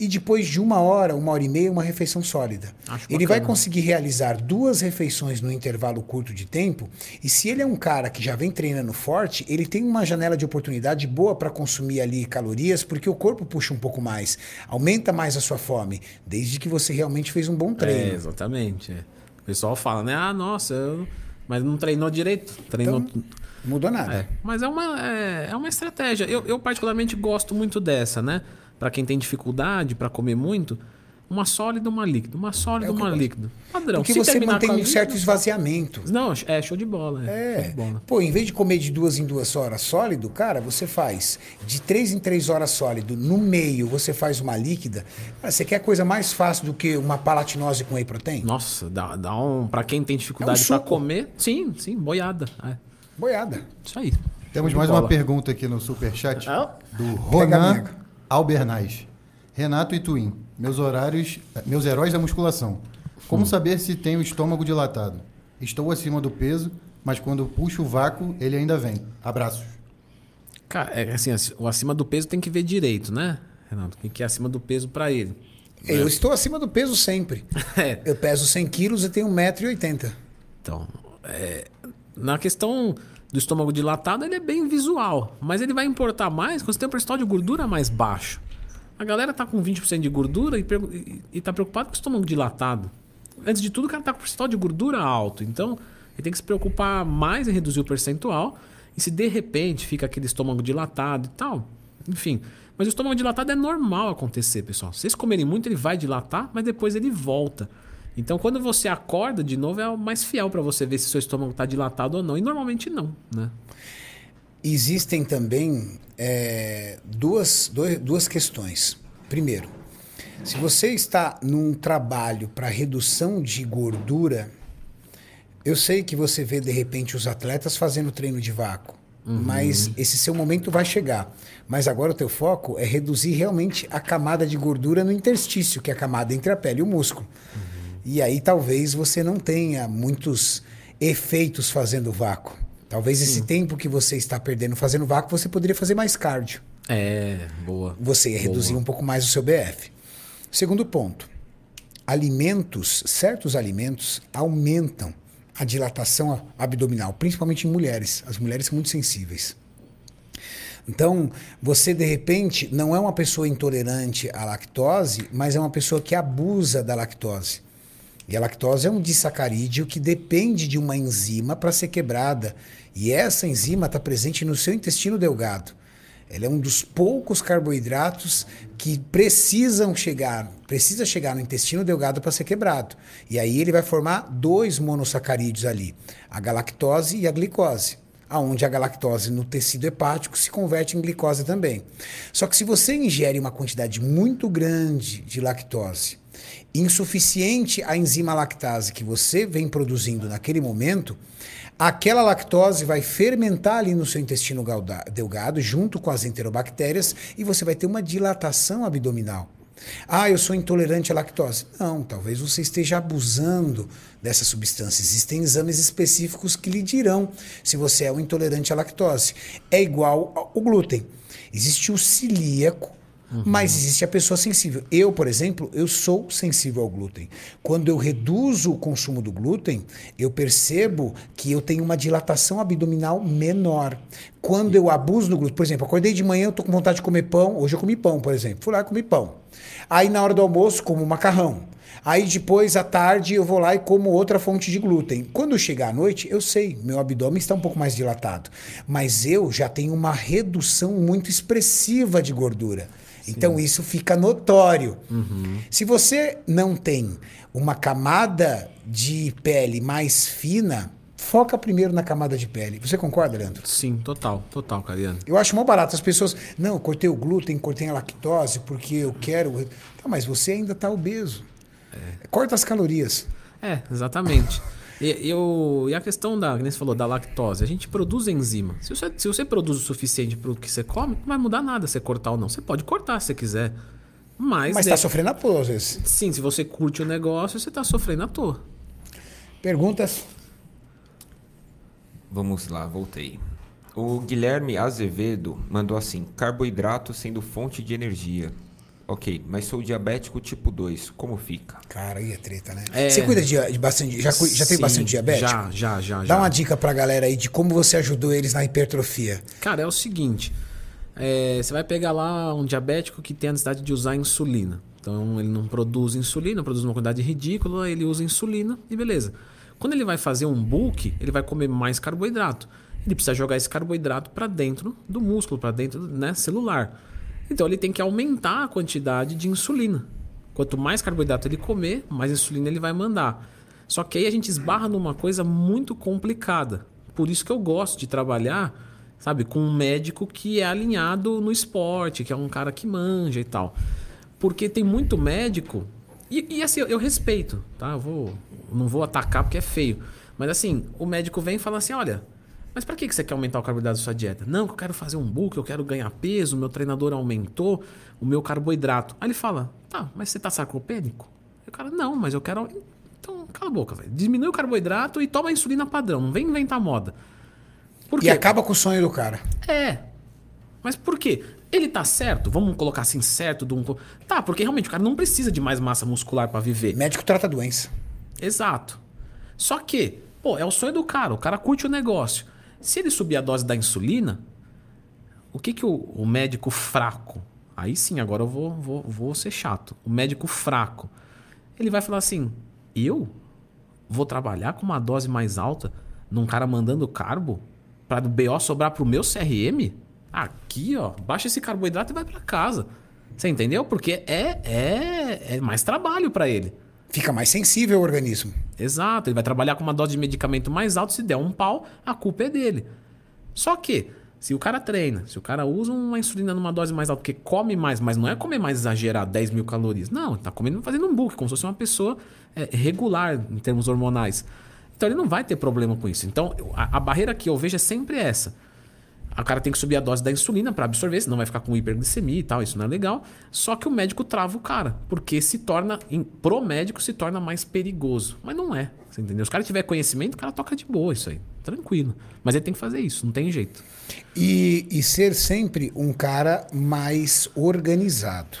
e depois de uma hora, uma hora e meia, uma refeição sólida. Acho ele vai conseguir realizar duas refeições no intervalo curto de tempo. E se ele é um cara que já vem treinando forte, ele tem uma janela de oportunidade boa para consumir ali calorias, porque o corpo puxa um pouco mais, aumenta mais a sua fome, desde que você realmente fez um bom É, treino. exatamente. é. O pessoal fala, né? Ah, nossa, eu... mas não treinou direito. Treinou. Então, Mudou nada. É, mas é uma, é, é uma estratégia. Eu, eu particularmente gosto muito dessa, né? Pra quem tem dificuldade pra comer muito, uma sólida, uma líquida, uma sólida, É uma líquida. Padrão. Porque Se você mantém um líquida- certo esvaziamento. Não, é show de bola. É. É. de bola. Pô, em vez de comer de duas em duas horas sólido, cara, você faz de três em três horas sólido. No meio, você faz uma líquida. Cara, você quer coisa mais fácil do que uma palatinose com whey protein? Nossa, dá, dá um. Pra quem tem dificuldade É um suco. comer, sim, sim, boiada. É. Boiada. Isso aí. Temos mais bola. uma pergunta aqui no Superchat Ah. do Ronan. Albernaz. Renato e Twin, meus horários, meus heróis da musculação. Como saber se tenho o estômago dilatado? Estou acima do peso, mas quando puxo o vácuo, ele ainda vem. Abraços. Cara, é assim, o acima do peso tem que ver direito, né, Renato? O que é acima do peso pra ele? Eu estou acima do peso sempre. (laughs) É. Eu peso 100 quilos e tenho 1,80m. Então, é, na questão do estômago dilatado, ele é bem visual. Mas ele vai importar mais quando você tem um percentual de gordura mais baixo. A galera tá com 20% de gordura e, e, e tá preocupado com o estômago dilatado. Antes de tudo, o cara tá com percentual de gordura alto. Então, ele tem que se preocupar mais em reduzir o percentual. E se de repente fica aquele estômago dilatado e tal, enfim. Mas o estômago dilatado é normal acontecer, pessoal. Se vocês comerem muito, ele vai dilatar, mas depois ele volta. Então, quando você acorda de novo, é o mais fiel para você ver se seu estômago está dilatado ou não. E normalmente não, né? Existem também é, duas, dois- duas questões. Primeiro, se você está num trabalho para redução de gordura, eu sei que você vê de repente os atletas fazendo treino de vácuo, mas esse seu momento vai chegar. Mas agora o teu foco é reduzir realmente a camada de gordura no interstício, que é a camada entre a pele e o músculo. E aí talvez você não tenha muitos efeitos fazendo vácuo. Talvez esse tempo que você está perdendo fazendo vácuo, você poderia fazer mais cardio. É, boa. Você ia reduzir um pouco mais o seu BF. Segundo ponto, alimentos, certos alimentos aumentam a dilatação abdominal, principalmente em mulheres. As mulheres são muito sensíveis. Então, você de repente não é uma pessoa intolerante à lactose, mas é uma pessoa que abusa da lactose. E a é um disacarídeo que depende de uma enzima para ser quebrada. E essa enzima está presente no seu intestino delgado. Ela é um dos poucos carboidratos que precisam chegar, precisa chegar no intestino delgado para ser quebrado. E aí ele vai formar dois monossacarídeos ali, a galactose e a glicose aonde a galactose no tecido hepático se converte em glicose também. Só que se você ingere uma quantidade muito grande de lactose, insuficiente a enzima lactase que você vem produzindo naquele momento, aquela lactose vai fermentar ali no seu intestino delgado junto com as enterobactérias e você vai ter uma dilatação abdominal. Ah, eu sou intolerante à lactose. Não, talvez você esteja abusando dessa substância. Existem exames específicos que lhe dirão se você é um intolerante à lactose. É igual ao glúten. Existe o celíaco, mas existe a pessoa sensível. Eu, por exemplo, eu sou sensível ao glúten. Quando eu reduzo o consumo do glúten, eu percebo que eu tenho uma dilatação abdominal menor. Quando eu abuso do glúten, por exemplo, acordei de manhã, eu tô com vontade de comer pão. Hoje eu comi pão, por exemplo. Fui lá e comi pão. Aí na hora do almoço, como macarrão. Aí depois, à tarde, eu vou lá e como outra fonte de glúten. Quando chegar à noite, eu sei, meu abdômen está um pouco mais dilatado. Mas eu já tenho uma redução muito expressiva de gordura. Então isso fica notório. Se você não tem uma camada de pele mais fina, foca primeiro na camada de pele. Você concorda, Leandro? Sim, total, total, Cariano. Eu acho mó barato. As pessoas, não, eu cortei o glúten, cortei a lactose porque eu quero. Tá, mas você ainda está obeso. Corta as calorias. É, exatamente. (laughs) E, eu, e a questão da, que nem você falou, da lactose, a gente produz enzima. Se você, se você produz o suficiente para o que você come, não vai mudar nada você cortar ou não. Você pode cortar se você quiser. Mas, Mas está sofrendo à toa, às vezes. sim, se você curte o negócio, você está sofrendo à toa. Perguntas? Vamos lá, voltei. O Guilherme Azevedo mandou assim: carboidrato sendo fonte de energia. Ok, mas sou diabético tipo 2, como fica? Cara, aí é treta, né? É. Você cuida de, de bastante. Já, já bastante diabetes? Já, já, já. Dá já. uma dica pra galera aí de como você ajudou eles na hipertrofia. Cara, é o seguinte: é, você vai pegar lá um diabético que tem a necessidade de usar insulina. Então ele não produz insulina, produz uma quantidade ridícula, ele usa insulina e beleza. Quando ele vai fazer um bulk, ele vai comer mais carboidrato. Ele precisa jogar esse carboidrato para dentro do músculo, para dentro né, celular. Então ele tem que aumentar a quantidade de insulina. Quanto mais carboidrato ele comer, mais insulina ele vai mandar. Só que aí a gente esbarra numa coisa muito complicada. Por isso que eu gosto de trabalhar, sabe, com um médico que é alinhado no esporte, que é um cara que manja e tal. Porque tem muito médico. E, e assim, eu, eu respeito, tá? Eu vou, não vou atacar porque é feio. Mas assim, o médico vem e fala assim: olha, mas para que que você quer aumentar o carboidrato da sua dieta? Não, que eu quero fazer um bulk, eu quero ganhar peso, o meu treinador aumentou o meu carboidrato. Aí ele fala: tá, mas você tá sarcopênico? O cara, não, mas eu quero. Então, cala a boca, velho. Diminui o carboidrato e toma a insulina padrão. Não vem inventar moda. Por E quê? acaba com o sonho do cara. É. Mas por quê? Ele tá certo? Vamos colocar assim, certo? De um... Tá, porque realmente o cara não precisa de mais massa muscular para viver. Médico trata doença. Exato. Só que, pô, é o sonho do cara. O cara curte o negócio. Se ele subir a dose da insulina, o que que o, o médico fraco... Aí sim, agora eu vou, vou, vou ser chato. O médico fraco, ele vai falar assim, eu vou trabalhar com uma dose mais alta num cara mandando carbo para o BO sobrar pro meu CRM? Aqui, ó, baixa esse carboidrato e vai para casa. Você entendeu? Porque é, é, é mais trabalho para ele. Fica mais sensível ao organismo. Exato, ele vai trabalhar com uma dose de medicamento mais alta, se der um pau, a culpa é dele. Só que, se o cara treina, se o cara usa uma insulina numa dose mais alta, porque come mais, mas não é comer mais exagerado, 10 mil calorias. Não, tá comendo, fazendo um bulk, como se fosse uma pessoa é, regular em termos hormonais. Então ele não vai ter problema com isso. Então a, a barreira que eu vejo é sempre essa. O cara tem que subir a dose da insulina para absorver, senão vai ficar com hiperglicemia e tal, isso não é legal. Só que o médico trava o cara, porque se torna, em, pro médico, se torna mais perigoso. Mas não é, você entendeu? Se o cara tiver conhecimento, o cara toca de boa isso aí, tranquilo. Mas ele tem que fazer isso, não tem jeito. E, e ser sempre um cara mais organizado.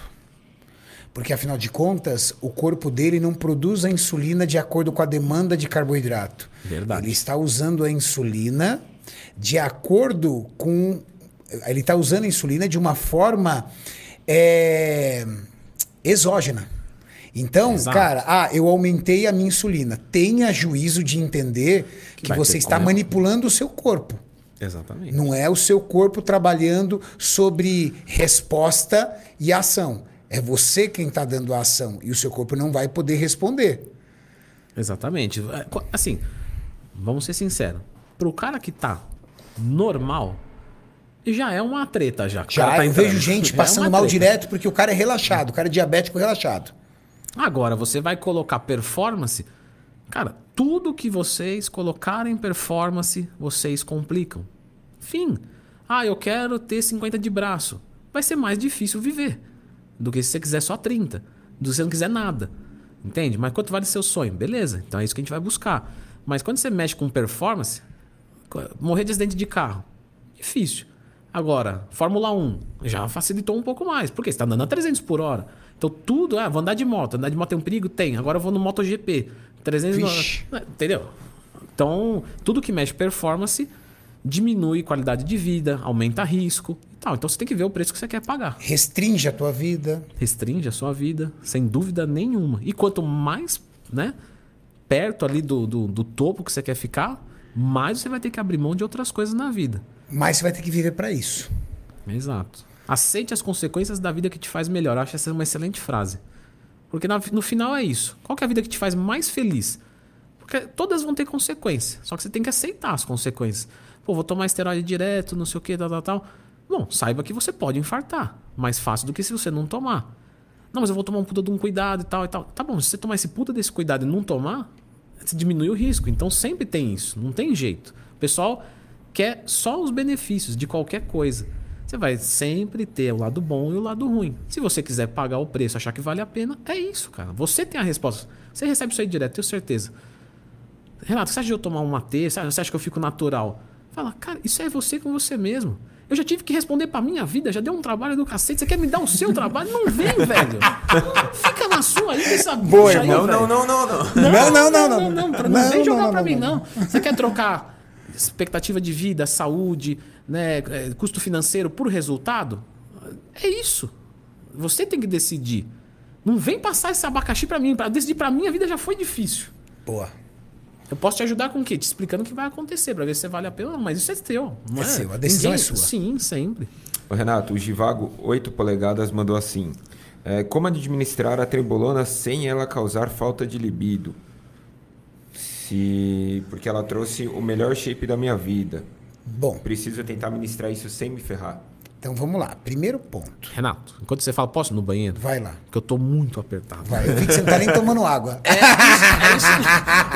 Porque, afinal de contas, o corpo dele não produz a insulina de acordo com a demanda de carboidrato. Verdade. Ele está usando a insulina de acordo com. Ele está usando a insulina de uma forma é, exógena. Então, Exato. cara, ah, eu aumentei a minha insulina. Tenha juízo de entender que, vai você está como- manipulando o seu corpo. Exatamente. Não é o seu corpo trabalhando sobre resposta e ação. É você quem está dando a ação e o seu corpo não vai poder responder. Exatamente. É, Assim, vamos ser sinceros. Pro cara que tá normal, já é uma treta já. Já tá eu entrando. vejo gente Já é passando uma mal treta. direto porque o cara é relaxado, o cara é diabético relaxado. Agora, você vai colocar performance. Cara, tudo que vocês colocarem performance, vocês complicam. Fim. Ah, eu quero ter 50 de braço. Vai ser mais difícil viver do que se você quiser só 30. Do que você não quiser nada. Entende? Mas quanto vale seu sonho? Beleza, então é isso que a gente vai buscar. Mas quando você mexe com performance, morrer de acidente de carro, difícil. Agora, Fórmula 1 já facilitou um pouco mais. Porque você está andando a 300 por hora. Então tudo, ah, vou andar de moto. Andar de moto tem um perigo? Tem. Agora eu vou no MotoGP. 300 no- Vixe. Entendeu? Então, tudo que mexe performance diminui qualidade de vida, aumenta risco e tal. Então você tem que ver o preço que você quer pagar. Restringe a tua vida. Restringe a sua vida, sem dúvida nenhuma. E quanto mais, né, perto ali do, do, do topo que você quer ficar, mais você vai ter que abrir mão de outras coisas na vida. Mas você vai ter que viver para isso. Exato. Aceite as consequências da vida que te faz melhor. Eu acho essa uma excelente frase. Porque no final é isso. Qual é a vida que te faz mais feliz? Porque todas vão ter consequência. Só que você tem que aceitar as consequências. Pô, vou tomar esteroide direto, não sei o que, tal, tal, tal. Bom, saiba que você pode infartar. Mais fácil do que se você não tomar. Não, mas eu vou tomar um puta de um cuidado e tal e tal. Tá bom, se você tomar esse puta desse cuidado e não tomar, você diminui o risco. Então sempre tem isso. Não tem jeito. O pessoal quer só os benefícios de qualquer coisa. Você vai sempre ter o lado bom e o lado ruim. Se você quiser pagar o preço, achar que vale a pena, é isso, cara. Você tem a resposta. Você recebe isso aí direto, tenho certeza. Renato, você acha de eu tomar um acha você acha que eu fico natural? fala, cara, isso é você com você mesmo. Eu já tive que responder pra minha vida, já deu um trabalho do cacete. Você quer me dar o seu trabalho? Não vem, velho. Fica na sua aí, essa Boa, bicha aí. Não, não, não, não. Não, não, não, não. não, pra- Não, não vem não, jogar não, pra não, mim, não. não. Você quer trocar expectativa de vida, saúde, né, é, custo financeiro por resultado? É isso. Você tem que decidir. Não vem passar esse abacaxi pra mim. Pra decidir pra mim, a vida já foi difícil. Boa. Eu posso te ajudar com o quê? Te explicando o que vai acontecer, pra ver se vale a pena. Não, mas isso é teu. Não É seu, a decisão é sua. Sim, sempre. Ô, Renato, o Givago 8 polegadas mandou assim. é, como administrar a trembolona sem ela causar falta de libido? Se... Porque ela trouxe o melhor shape da minha vida. Bom, Preciso tentar administrar isso sem me ferrar. Então vamos lá. Primeiro ponto. Renato, enquanto você fala, posso ir no banheiro? Vai lá. Porque eu tô muito apertado. Vai. Eu vi que você não tá nem tomando água. É isso, é isso.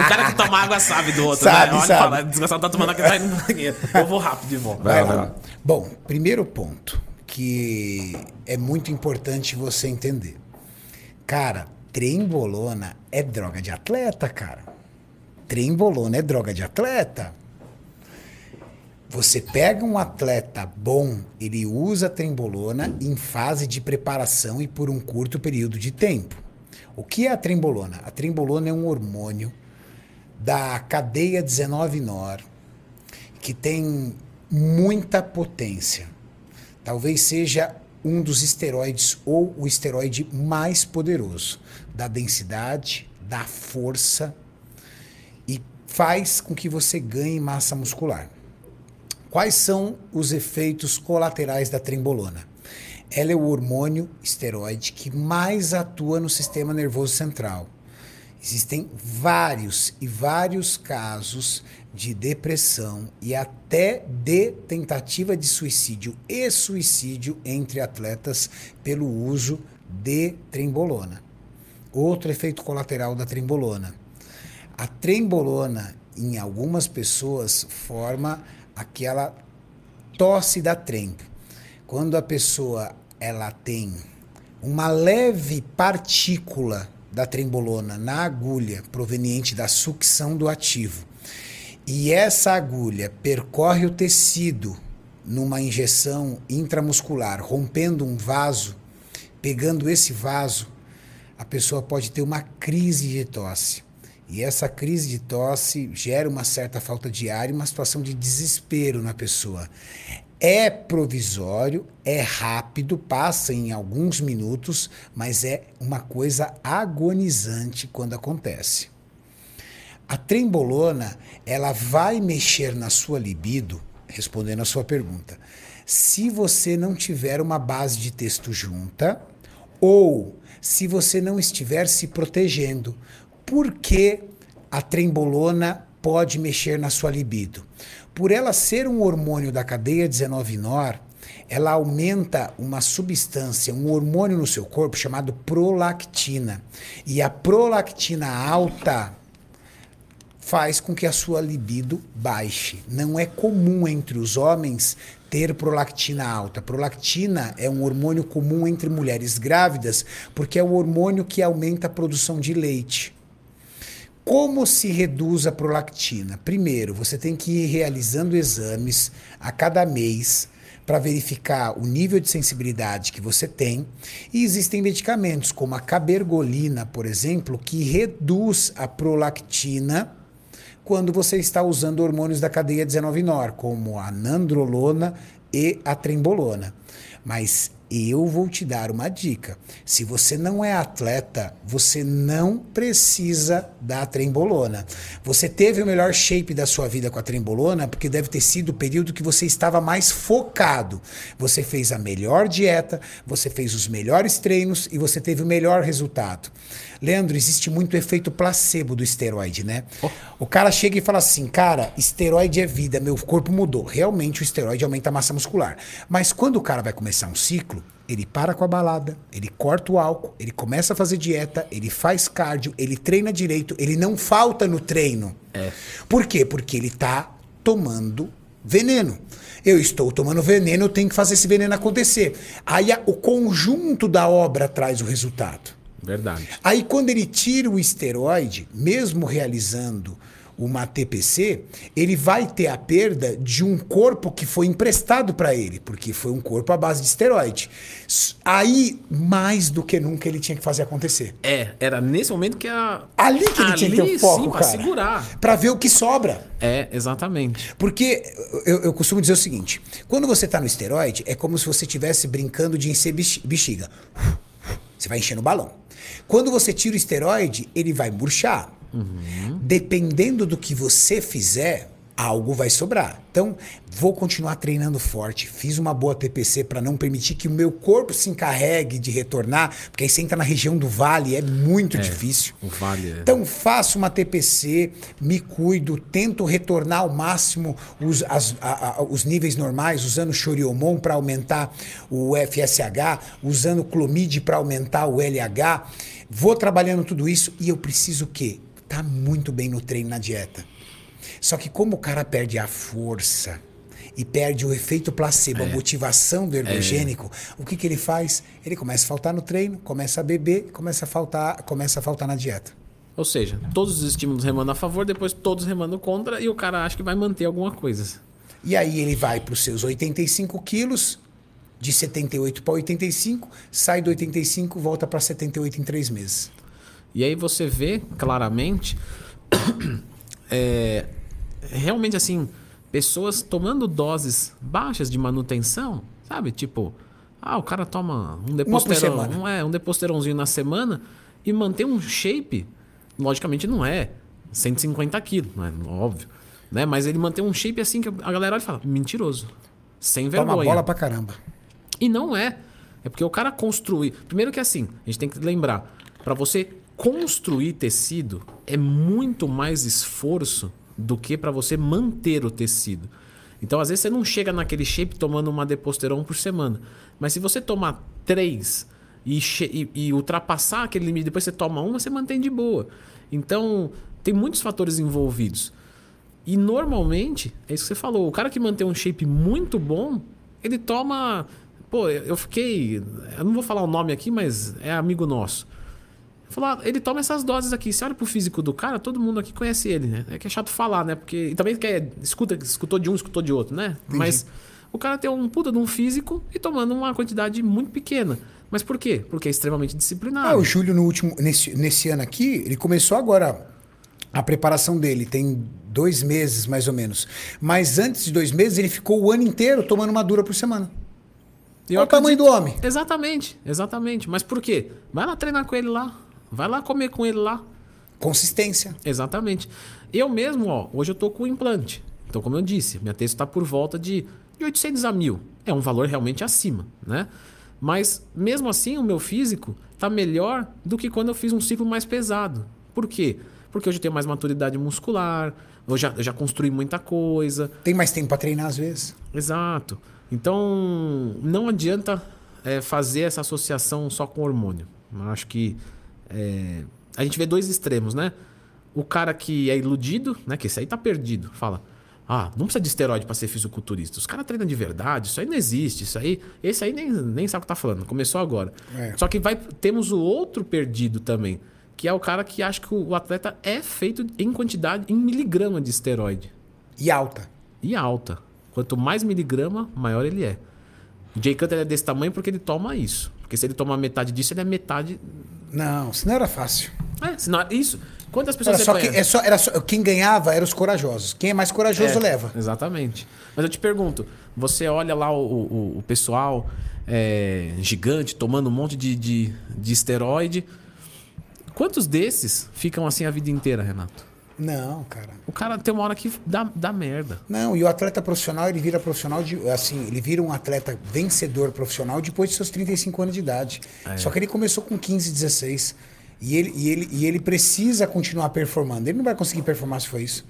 O cara que toma água sabe do outro, Sabe, né? Olha e sabe. fala, desgraçado tá tomando água, tá indo no banheiro. Eu vou rápido de volta. Vai lá, vai lá. Bom, primeiro ponto que é muito importante você entender. Cara, trembolona é droga de atleta, cara. Trembolona é droga de atleta. Você pega um atleta bom, ele usa trembolona em fase de preparação e por um curto período de tempo. O que é a trembolona? A trembolona é um hormônio da cadeia 19-NOR que tem muita potência. Talvez seja um dos esteroides ou o esteroide mais poderoso da densidade, da força e faz com que você ganhe massa muscular. Quais são os efeitos colaterais da trembolona? Ela é o hormônio esteroide que mais atua no sistema nervoso central. Existem vários e vários casos de depressão e até de tentativa de suicídio e suicídio entre atletas pelo uso de trembolona. Outro efeito colateral da trembolona. A trembolona, em algumas pessoas, forma aquela tosse da trembo. Quando a pessoa ela tem uma leve partícula da trembolona na agulha proveniente da sucção do ativo e essa agulha percorre o tecido numa injeção intramuscular, rompendo um vaso, pegando esse vaso, a pessoa pode ter uma crise de tosse. E essa crise de tosse gera uma certa falta de ar e uma situação de desespero na pessoa. É provisório, é rápido, passa em alguns minutos, mas é uma coisa agonizante quando acontece. A trembolona, ela vai mexer na sua libido, respondendo a sua pergunta, se você não tiver uma base de texto junta ou se você não estiver se protegendo. Por que a trembolona pode mexer na sua libido? Por ela ser um hormônio da cadeia 19-NOR, ela aumenta uma substância, um hormônio no seu corpo chamado prolactina. E a prolactina alta faz com que a sua libido baixe. Não é comum entre os homens ter prolactina alta. Prolactina é um hormônio comum entre mulheres grávidas, porque é o hormônio que aumenta a produção de leite. Como se reduz a prolactina? Primeiro, você tem que ir realizando exames a cada mês para verificar o nível de sensibilidade que você tem. E existem medicamentos, como a cabergolina, por exemplo, que reduz a prolactina quando você está usando hormônios da cadeia 19-NOR, como a nandrolona e a trembolona. Mas eu vou te dar uma dica. Se você não é atleta, você não precisa da trembolona. Você teve o melhor shape da sua vida com a trembolona porque deve ter sido o período que você estava mais focado. Você fez a melhor dieta, você fez os melhores treinos e você teve o melhor resultado. Leandro, existe muito efeito placebo do esteroide, né? O cara chega e fala assim, cara, esteroide é vida, meu corpo mudou. Realmente o esteroide aumenta a massa muscular. Mas quando o cara vai começar um ciclo, ele para com a balada, ele corta o álcool, ele começa a fazer dieta, ele faz cardio, ele treina direito, ele não falta no treino. É. Por quê? Porque ele tá tomando veneno. Eu estou tomando veneno, eu tenho que fazer esse veneno acontecer. Aí a- o conjunto da obra traz o resultado. Verdade. Aí quando ele tira o esteroide, mesmo realizando uma TPC, ele vai ter a perda de um corpo que foi emprestado para ele, porque foi um corpo à base de esteroide. Aí, mais do que nunca, ele tinha que fazer acontecer. É, era nesse momento que a. Ali que ele tinha que ter Ali, o foco, sim, pra cara. segurar. Pra ver o que sobra. É, exatamente. Porque eu, eu costumo dizer o seguinte: quando você tá no esteroide, é como se você estivesse brincando de encher bex- bexiga. Você vai enchendo o balão. Quando você tira o esteroide, ele vai murchar. Dependendo do que você fizer, algo vai sobrar. Então, vou continuar treinando forte. Fiz uma boa TPC para não permitir que o meu corpo se encarregue de retornar, porque aí você entra na região do vale, é muito difícil. o vale é- Então, faço uma TPC, me cuido, tento retornar ao máximo os, as- a- a- os níveis normais, usando Choriomon para aumentar o FSH, usando Clomid para aumentar o LH. Vou trabalhando tudo isso e eu preciso o quê? Tá muito bem no treino, na dieta. Só que como o cara perde a força e perde o efeito placebo, É. a motivação do ergogênico, o que, que ele faz? Ele começa a faltar no treino, começa a beber, começa a faltar, começa a faltar na dieta. Ou seja, todos os estímulos remando a favor, depois todos remando contra, e o cara acha que vai manter alguma coisa. E aí ele vai para os seus 85 quilos, de 78 para 85, sai do 85, volta para 78 em três meses. E aí você vê claramente é, (coughs) realmente assim, pessoas tomando doses baixas de manutenção, sabe? Tipo, ah, o cara toma um deposteron, um, é, um deposteronzinho na semana e manter um shape, logicamente não é 150 quilos, não é óbvio, né? Mas ele mantém um shape assim que a galera olha e fala, mentiroso, sem Toma vergonha. bola pra caramba. E não é. É porque o cara construir. Primeiro que assim, a gente tem que lembrar, para você construir tecido é muito mais esforço do que para você manter o tecido. Então, às vezes você não chega naquele shape tomando uma deposteron por semana, mas se você tomar três e, e- e ultrapassar aquele limite, depois você toma uma, você mantém de boa. Então, tem muitos fatores envolvidos. E normalmente, é isso que você falou, o cara que mantém um shape muito bom, ele toma. Pô, eu fiquei. Eu não vou falar o nome aqui, mas é amigo nosso. Ah, ele toma essas doses aqui. Você olha pro físico do cara, todo mundo aqui conhece ele, né? É que é chato falar, né? Porque. E também que é, escuta, escutou de um, escutou de outro, né? Mas o cara tem um puta de um físico e tomando uma quantidade muito pequena. Mas por quê? Porque é extremamente disciplinado. Ah, o Júlio, no último, nesse, nesse ano aqui, ele começou agora a preparação dele, tem dois meses mais ou menos. Mas antes de dois meses, ele ficou o ano inteiro tomando uma dura por semana. Eu Olha o tamanho do homem. Exatamente, exatamente. Mas por quê? Vai lá treinar com ele lá. Vai lá comer com ele lá. Consistência. Exatamente. Eu mesmo, ó, hoje eu tô com implante. Então, como eu disse, minha texto está por volta de, de 800 a 1000. É um valor realmente acima, né? Mas, mesmo assim, o meu físico tá melhor do que quando eu fiz um ciclo mais pesado. Por quê? Porque hoje eu tenho mais maturidade muscular, eu já, eu já construí muita coisa, Tem mais tempo para treinar às vezes. Exato. Então, não adianta é, fazer essa associação só com hormônio. Eu acho que é, a gente vê dois extremos, né? O cara que é iludido, né? Que esse aí tá perdido, fala. Ah, não precisa de esteroide para ser fisiculturista. Os caras treinam de verdade, isso aí não existe. Isso aí, esse aí nem, nem sabe o que tá falando. Começou agora. É. Só que vai, temos o outro perdido também, que é o cara que acha que o, atleta é feito em quantidade, em miligrama de esteroide E alta. e alta. Quanto mais miligrama, maior ele é. O Jay Cutler é desse tamanho porque ele toma isso. Porque se ele tomar metade disso, ele é metade. Não, senão era fácil. É, senão, isso. Quantas pessoas Era só, que, é só, era só, quem ganhava eram os corajosos. Quem é mais corajoso É, leva. Exatamente. Mas eu te pergunto: você olha lá o, o- o pessoal é, gigante tomando um monte de, de, de esteroide. Quantos desses ficam assim a vida inteira, Renato? Não, cara. O cara tem uma hora que dá, dá merda. Não, e o atleta profissional, ele vira profissional de. Assim, ele vira um atleta vencedor profissional depois de seus 35 anos de idade. É. Só que ele começou com 15, 16. E ele, e, ele, e ele precisa continuar performando. Ele não vai conseguir performar se for isso.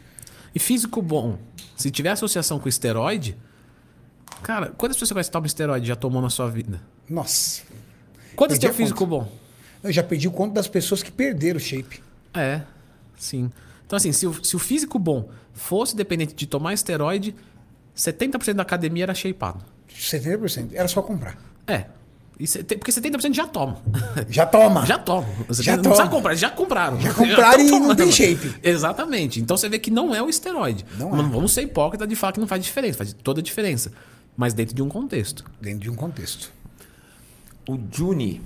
E físico bom, se tiver associação com esteroide, cara, quantas pessoas conhece que toma esteroide já tomou na sua vida? Nossa. Quantas tem físico bom? Eu já perdi o conto das pessoas que perderam o shape. É, sim. Então, assim, se o, se o físico bom fosse dependente de tomar esteroide, 70% da academia era shapeado. 70%. Era só comprar. É. E cê porque 70% já toma. Já toma. (laughs) Já toma. Você Já não toma. precisa comprar, já compraram. Já (laughs) compraram tão e não tem shape. Exatamente. Então você vê que não é o esteroide. Não Não é. vamos ser hipócritas de falar que não faz diferença. Faz toda a diferença. Mas dentro de um contexto. Dentro de um contexto. O Juni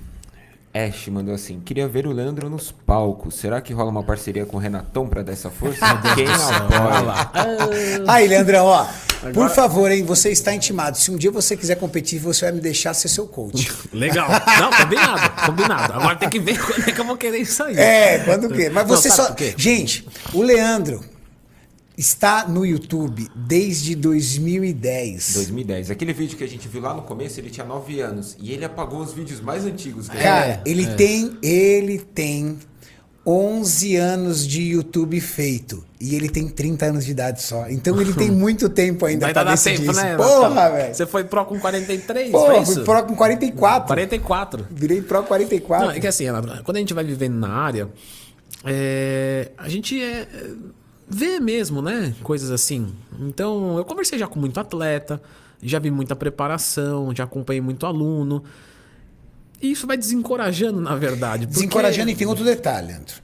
Ash mandou assim: queria ver o Leandro nos palcos. Será que rola uma parceria com o Renatão pra dar essa força? Quem apoia? Aí, Leandrão, ó. Por favor, hein? Você está intimado. Se um dia você quiser competir, você vai me deixar ser seu coach. (laughs) Legal. Não, combinado. Combinado. Agora tem que ver (laughs) quando é que eu vou querer isso aí. É, quando que? Mas Não, você sabe só. Gente, o Leandro está no YouTube desde 2010. 2010. Aquele vídeo que a gente viu lá no começo, ele tinha 9 anos. E ele apagou os vídeos mais antigos. dele. Cara, É, ele é. tem. Ele tem 11 anos de YouTube feito. E ele tem 30 anos de idade só. Então ele tem (laughs) muito tempo ainda Ainda pra decidir tempo, isso. né? Porra, velho. Você foi pro com 43, Pô, foi fui isso? pro com 44. 44. Virei pro 44. Não, é que assim, quando a gente vai vivendo na área, é, a gente é, vê mesmo, né? Coisas assim. Então, eu conversei já com muito atleta, já vi muita preparação, já acompanhei muito aluno. E isso vai desencorajando, na verdade. porque- Desencorajando, e tem outro detalhe, Leandro.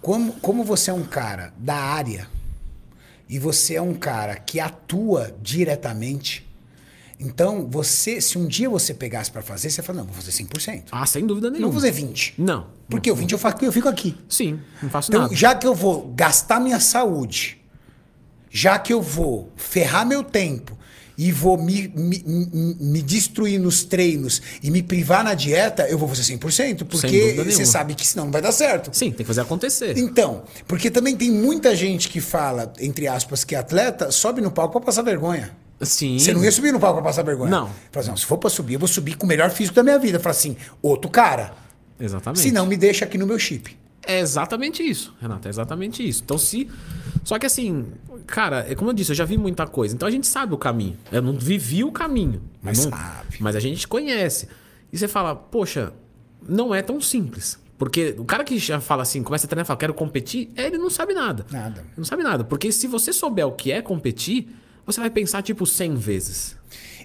Como, como você é um cara da área e você é um cara que atua diretamente, então você, se um dia você pegasse pra fazer, você fala, não, vou fazer 100%. Ah, sem dúvida não nenhuma. vou fazer 20. Não. Porque o 20 eu faço eu fico aqui. Sim, não faço Então, nada. já que eu vou gastar minha saúde, já que eu vou ferrar meu tempo e vou me, me, me- destruir nos treinos e me privar na dieta, eu vou fazer 100%, porque você sabe que senão não vai dar certo. Sim, tem que fazer acontecer. Então, porque também tem muita gente que fala, entre aspas, que é atleta, sobe no palco pra passar vergonha. Sim. Você não ia subir no palco pra passar vergonha. Não. Fala assim, se for pra subir, eu vou subir com o melhor físico da minha vida. Fala assim, outro cara. Exatamente. Se não, me deixa aqui no meu chip. É exatamente isso, Renato, é exatamente isso. Então, se. Só que assim, cara, é como eu disse, eu já vi muita coisa. Então a gente sabe o caminho. Eu não vivi o caminho. Mas não- sabe. Mas a gente conhece. E você fala, poxa, não é tão simples. Porque o cara que já fala assim, começa a treinar e fala, quero competir, ele não sabe nada. Nada. Não sabe nada. Porque se você souber o que é competir, você vai pensar tipo 100 vezes.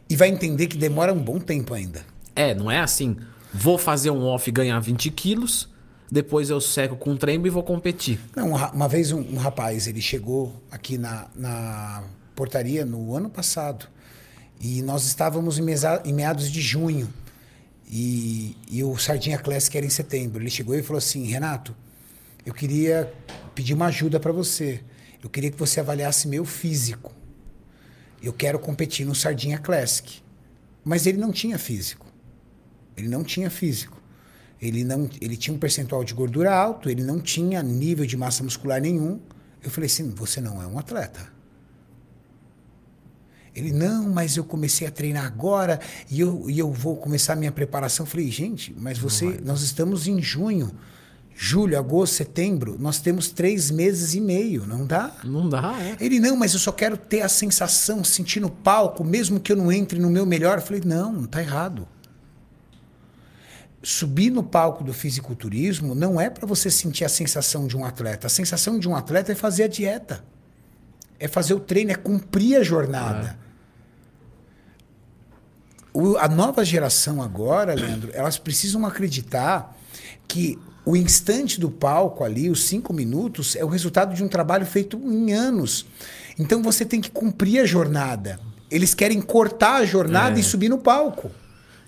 E vai entender que demora um bom tempo ainda. É, não é assim, vou fazer um off e ganhar 20 quilos, depois eu seco com um e vou competir. Não, um uma vez um, um rapaz, ele chegou aqui na, na portaria no ano passado. E nós estávamos em meados de junho. E, e o Sardinha Classic era em setembro. Ele chegou e falou assim: Renato, eu queria pedir uma ajuda para você. Eu queria que você avaliasse meu físico. Eu quero competir no Sardinha Classic. Mas ele não tinha físico. Ele não tinha físico. Ele, não, ele tinha um percentual de gordura alto, ele não tinha nível de massa muscular nenhum. Eu falei assim: você não é um atleta. Ele, não, mas eu comecei a treinar agora e eu, e eu vou começar a minha preparação. Eu falei, gente, mas você, nós estamos em junho, julho, agosto, setembro, nós temos três meses e meio, não dá? Não dá, é. Ele, não, mas eu só quero ter a sensação, sentir no palco, mesmo que eu não entre no meu melhor. Eu falei, não, tá errado. Subir no palco do fisiculturismo não é para você sentir a sensação de um atleta. A sensação de um atleta é fazer a dieta. É fazer o treino, é cumprir a jornada. O- a nova geração agora, Leandro, elas precisam acreditar que o instante do palco ali, os cinco minutos, é o resultado de um trabalho feito em anos. Então você tem que cumprir a jornada. Eles querem cortar a jornada É. e subir no palco.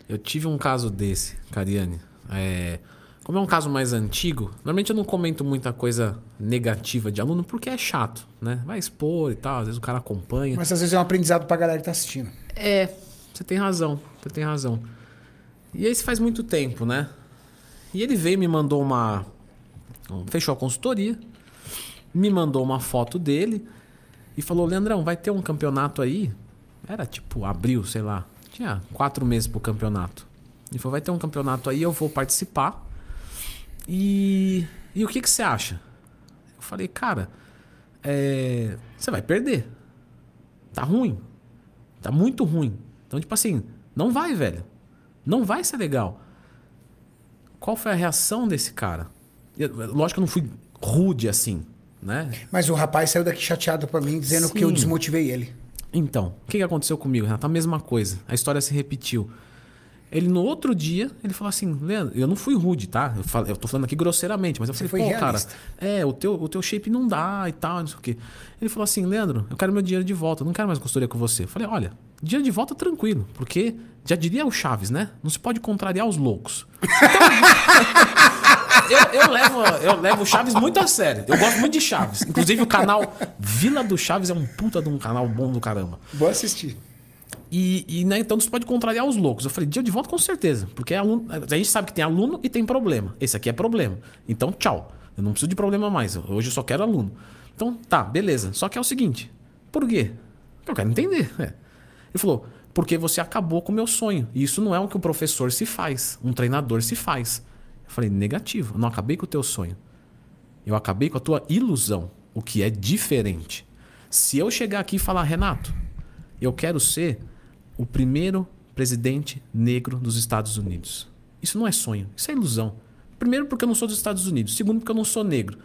Eu tive um caso desse, Cariane. É, como é um caso mais antigo, normalmente eu não comento muita coisa negativa de aluno porque é chato, né? Vai expor e tal, às vezes o cara acompanha. Mas às vezes é um aprendizado pra galera que tá assistindo. É, você tem razão, você tem razão. E esse faz muito tempo, né? E ele veio me mandou uma. Fechou a consultoria, me mandou uma foto dele e falou: Leandrão, vai ter um campeonato aí. Era tipo abril, sei lá. Tinha quatro meses pro campeonato. Ele falou: vai ter um campeonato aí, eu vou participar. E. E o que, que você acha? Eu falei, cara, é, você vai perder. Tá ruim. Tá muito ruim. Então, tipo assim, não vai, velho. Não vai ser legal. Qual foi a reação desse cara? Eu- lógico que eu não fui rude assim, né? Mas o rapaz saiu daqui chateado pra mim, dizendo que eu Sim. desmotivei ele. Então, o que aconteceu comigo, Renato? A mesma coisa. A história se repetiu. Ele no outro dia, ele falou assim, Leandro, eu não fui rude, tá? Eu, falo, eu tô falando aqui grosseiramente, mas eu Você falei, pô, realista. cara, é, o teu, o teu shape não dá e tal, não sei o quê. Ele falou assim, Leandro, eu quero meu dinheiro de volta, eu não quero mais consultoria com você. Eu falei, olha, dinheiro de volta tranquilo, porque já diria o Chaves, né? Não se pode contrariar os loucos. Eu, eu levo, eu levo o Chaves muito a sério. Eu gosto muito de Chaves. Inclusive o canal Vila do Chaves é um puta de um canal bom do caramba. Vou assistir. E, e, né, então você pode contrariar os loucos. Eu falei, dia de volta com certeza. Porque é aluno, a gente sabe que tem aluno e tem problema. Esse aqui é problema. Então, tchau. Eu não preciso de problema mais. Hoje eu só quero aluno. Então, tá, beleza. Só que é o seguinte: por quê? Eu quero entender. É. Ele falou, porque você acabou com o meu sonho. E isso não é o que um professor se faz, um treinador se faz. Eu falei, negativo. Eu não acabei com o teu sonho. Eu acabei com a tua ilusão, o que é diferente. Se eu chegar aqui e falar, Renato, eu quero ser o primeiro presidente negro dos Estados Unidos. Isso não é sonho, isso é ilusão. Primeiro, porque eu não sou dos Estados Unidos. Segundo, porque eu não sou negro.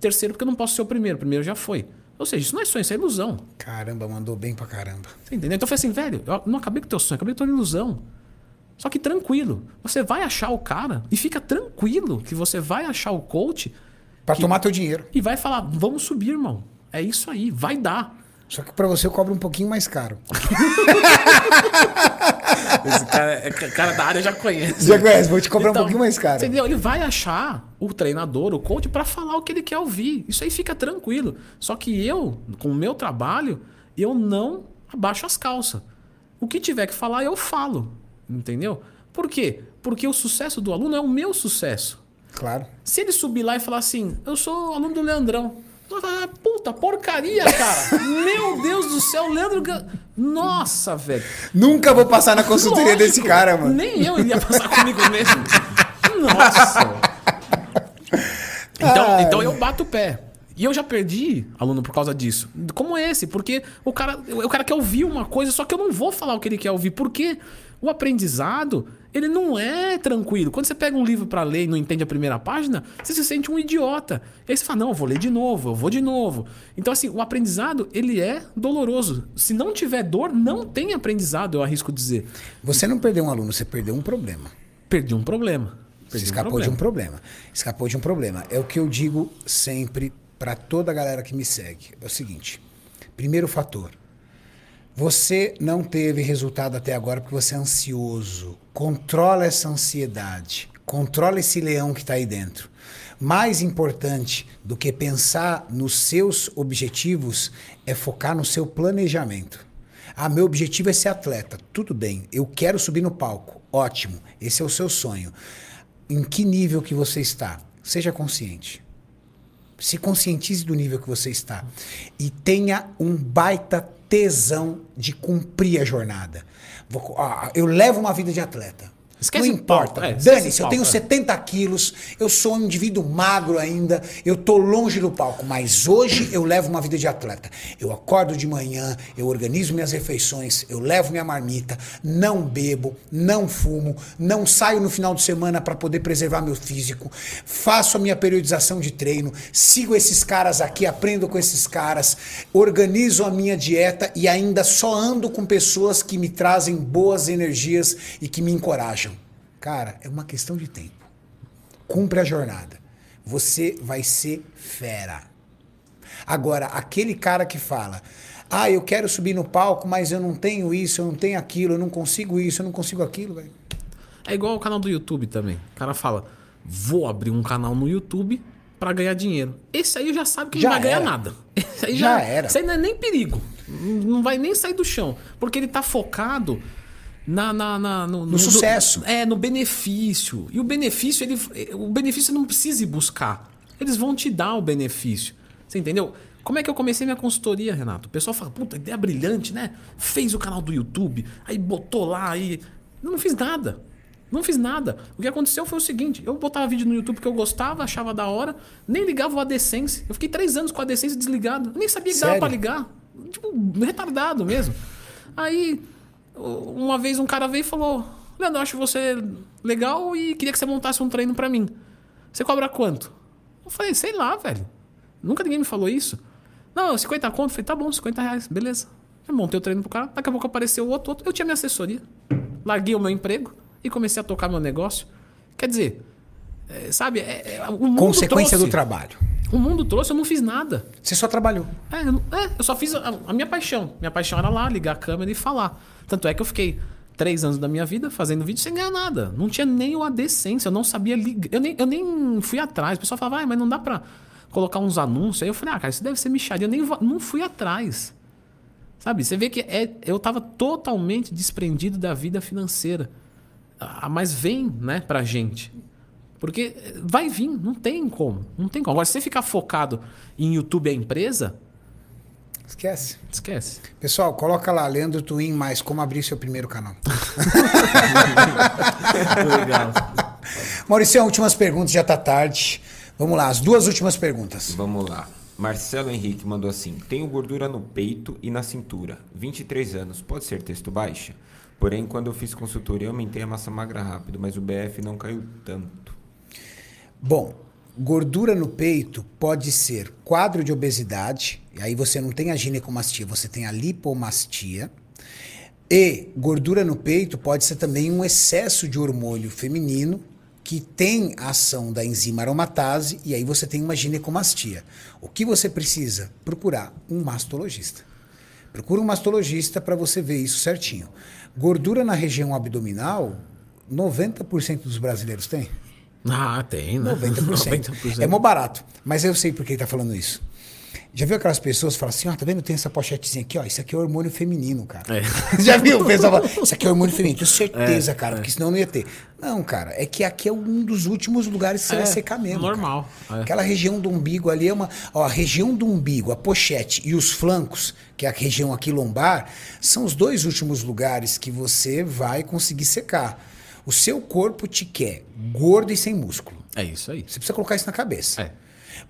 Terceiro, porque eu não posso ser o primeiro. O primeiro já foi. Ou seja, isso não é sonho, isso é ilusão. Caramba, mandou bem pra caramba. Você entendeu? Então eu falei assim, velho, eu não acabei com o teu sonho, acabei com a tua ilusão. Só que tranquilo. Você vai achar o cara e fica tranquilo que você vai achar o coach Pra Que- tomar teu dinheiro. e vai falar, vamos subir, irmão. É isso aí, vai dar. Só que pra você eu cobro um pouquinho mais caro. (laughs) Esse cara, é cara da área já conhece. Já conhece, vou te cobrar um pouquinho mais caro. Entendeu? Ele vai achar o treinador, o coach, pra falar o que ele quer ouvir. Isso aí fica tranquilo. Só que eu, com o meu trabalho, eu não abaixo as calças. O que tiver que falar, eu falo. Entendeu? Por quê? Porque o sucesso do aluno é o meu sucesso. Claro. Se ele subir lá e falar assim, eu sou aluno do Leandrão. Falar, Puta, porcaria, cara. (laughs) Meu Deus do céu, Leandro. Nossa, velho. Nunca vou passar na consultoria Lógico, desse cara, mano. Nem eu iria passar comigo mesmo. Nossa. Então, Ai. então eu bato o pé. E eu já perdi aluno por causa disso. Como esse, porque o cara, o cara quer ouvir uma coisa, só que eu não vou falar o que ele quer ouvir, porque o aprendizado, ele não é tranquilo. Quando você pega um livro pra ler e não entende a primeira página, você se sente um idiota. E aí você fala: "Não, eu vou ler de novo, eu vou de novo". Então assim, o aprendizado, ele é doloroso. Se não tiver dor, não tem aprendizado, eu arrisco dizer. Você não perdeu um aluno, você perdeu um problema. Perdi um problema. Você Perdi escapou de um problema. Escapou de um problema. É o que eu digo sempre para toda a galera que me segue. É o seguinte: primeiro fator. Você não teve resultado até agora porque você é ansioso. Controla essa ansiedade. Controla esse leão que está aí dentro. Mais importante do que pensar nos seus objetivos é focar no seu planejamento. Ah, meu objetivo é ser atleta. Tudo bem, eu quero subir no palco. Ótimo, esse é o seu sonho. Em que nível que você está? Seja consciente. Se conscientize do nível que você está. E tenha um baita tesão de cumprir a jornada. Eu levo uma vida de atleta. Esquece não importa. é, Dane-se, eu tenho palco, é. 70 quilos, eu sou um indivíduo magro ainda, eu tô longe do palco, mas hoje eu levo uma vida de atleta. Eu acordo de manhã, eu organizo minhas refeições, eu levo minha marmita, não bebo, não fumo, não saio no final de semana para poder preservar meu físico, faço a minha periodização de treino, sigo esses caras aqui, aprendo com esses caras, organizo a minha dieta e ainda só ando com pessoas que me trazem boas energias e que me encorajam. Cara, é uma questão de tempo. Cumpre a jornada. Você vai ser fera. Agora, aquele cara que fala: Ah, eu quero subir no palco, mas eu não tenho isso, eu não tenho aquilo, eu não consigo isso, eu não consigo aquilo, velho. É igual o canal do YouTube também. O cara fala: vou abrir um canal no YouTube pra ganhar dinheiro. Esse aí já sabe que Já não vai ganhar era. nada. (laughs) Esse aí Já já, era. Isso aí não é nem perigo. Não vai nem sair do chão. Porque ele tá focado na, na, na- no, No sucesso. é, no benefício. E o benefício, ele, o benefício não precisa ir buscar. Eles vão te dar o benefício. Você entendeu? Como é que eu comecei minha consultoria, Renato? O pessoal fala, puta, ideia brilhante, né? Fez o canal do YouTube, aí botou lá, aí. Eu não fiz nada. Não fiz nada. O que aconteceu foi o seguinte: eu botava vídeo no YouTube que eu gostava, achava da hora, nem ligava o AdSense. Eu fiquei três anos com o AdSense desligado. Eu nem sabia que dava pra ligar. Tipo, retardado mesmo. Aí, uma vez um cara veio e falou: Leandro, eu acho você legal e queria que você montasse um treino pra mim. Você cobra quanto? Eu falei, sei lá, velho. Nunca ninguém me falou isso. Não, 50 conto. Eu falei, tá bom, 50 reais, beleza. Eu montei o treino pro cara. Daqui a pouco apareceu outro, outro. Eu tinha minha assessoria. Larguei o meu emprego. e comecei a tocar meu negócio. Quer dizer, é, sabe, é, é, Consequência trouxe, do trabalho. O mundo trouxe, eu não fiz nada. Você só trabalhou. É, eu, é, eu só fiz a, a minha paixão. Minha paixão era lá, ligar a câmera e falar. Tanto é que eu fiquei três anos da minha vida fazendo vídeo sem ganhar nada. Não tinha nem a decência, eu não sabia ligar. Eu nem, eu nem fui atrás. O pessoal falava, ah, mas não dá pra colocar uns anúncios. Aí eu falei, ah, cara, isso deve ser micharia. Eu nem vou- não fui atrás. Sabe? Você vê que é, eu tava totalmente desprendido da vida financeira. Ah, mas vem, né, pra gente. Porque vai vir, não tem como. Não tem como. Agora, se você ficar focado em YouTube a empresa, Esquece. esquece. Pessoal, coloca lá, Leandro Twin, mais como abrir seu primeiro canal. (laughs) Legal. Maurício, últimas perguntas, já tá tarde. Vamos lá, as duas últimas perguntas. Vamos lá. Marcelo Henrique mandou assim: Tenho gordura no peito e na cintura. 23 anos, pode ser texto baixa? Porém, quando eu fiz consultoria, eu aumentei a massa magra rápido, mas o BF não caiu tanto. Bom, gordura no peito pode ser quadro de obesidade, e aí você não tem a ginecomastia, você tem a lipomastia. E gordura no peito pode ser também um excesso de hormônio feminino que tem a ação da enzima aromatase e aí você tem uma ginecomastia. O que você precisa? Procurar um mastologista. Procura um mastologista para você ver isso certinho. Gordura na região abdominal, 90% dos brasileiros têm. Ah, tem, né? 90%. 90%. (laughs) É mó barato. Mas eu sei por que ele tá falando isso. Já viu aquelas pessoas que falam assim, ó, tá vendo? Tem essa pochetezinha aqui, ó. Isso aqui é hormônio feminino, cara. É. (laughs) Já viu o pessoal falar, isso aqui é hormônio feminino. Tenho certeza, cara, porque senão não ia ter. Não, cara, é que aqui é um dos últimos lugares que você É, vai secar mesmo. normal, é. Aquela região do umbigo ali é uma. Ó, a região do umbigo, a pochete e os flancos, que é a região aqui lombar, são os dois últimos lugares que você vai conseguir secar. O seu corpo te quer gordo e sem músculo. É isso aí. Você precisa colocar isso na cabeça. É.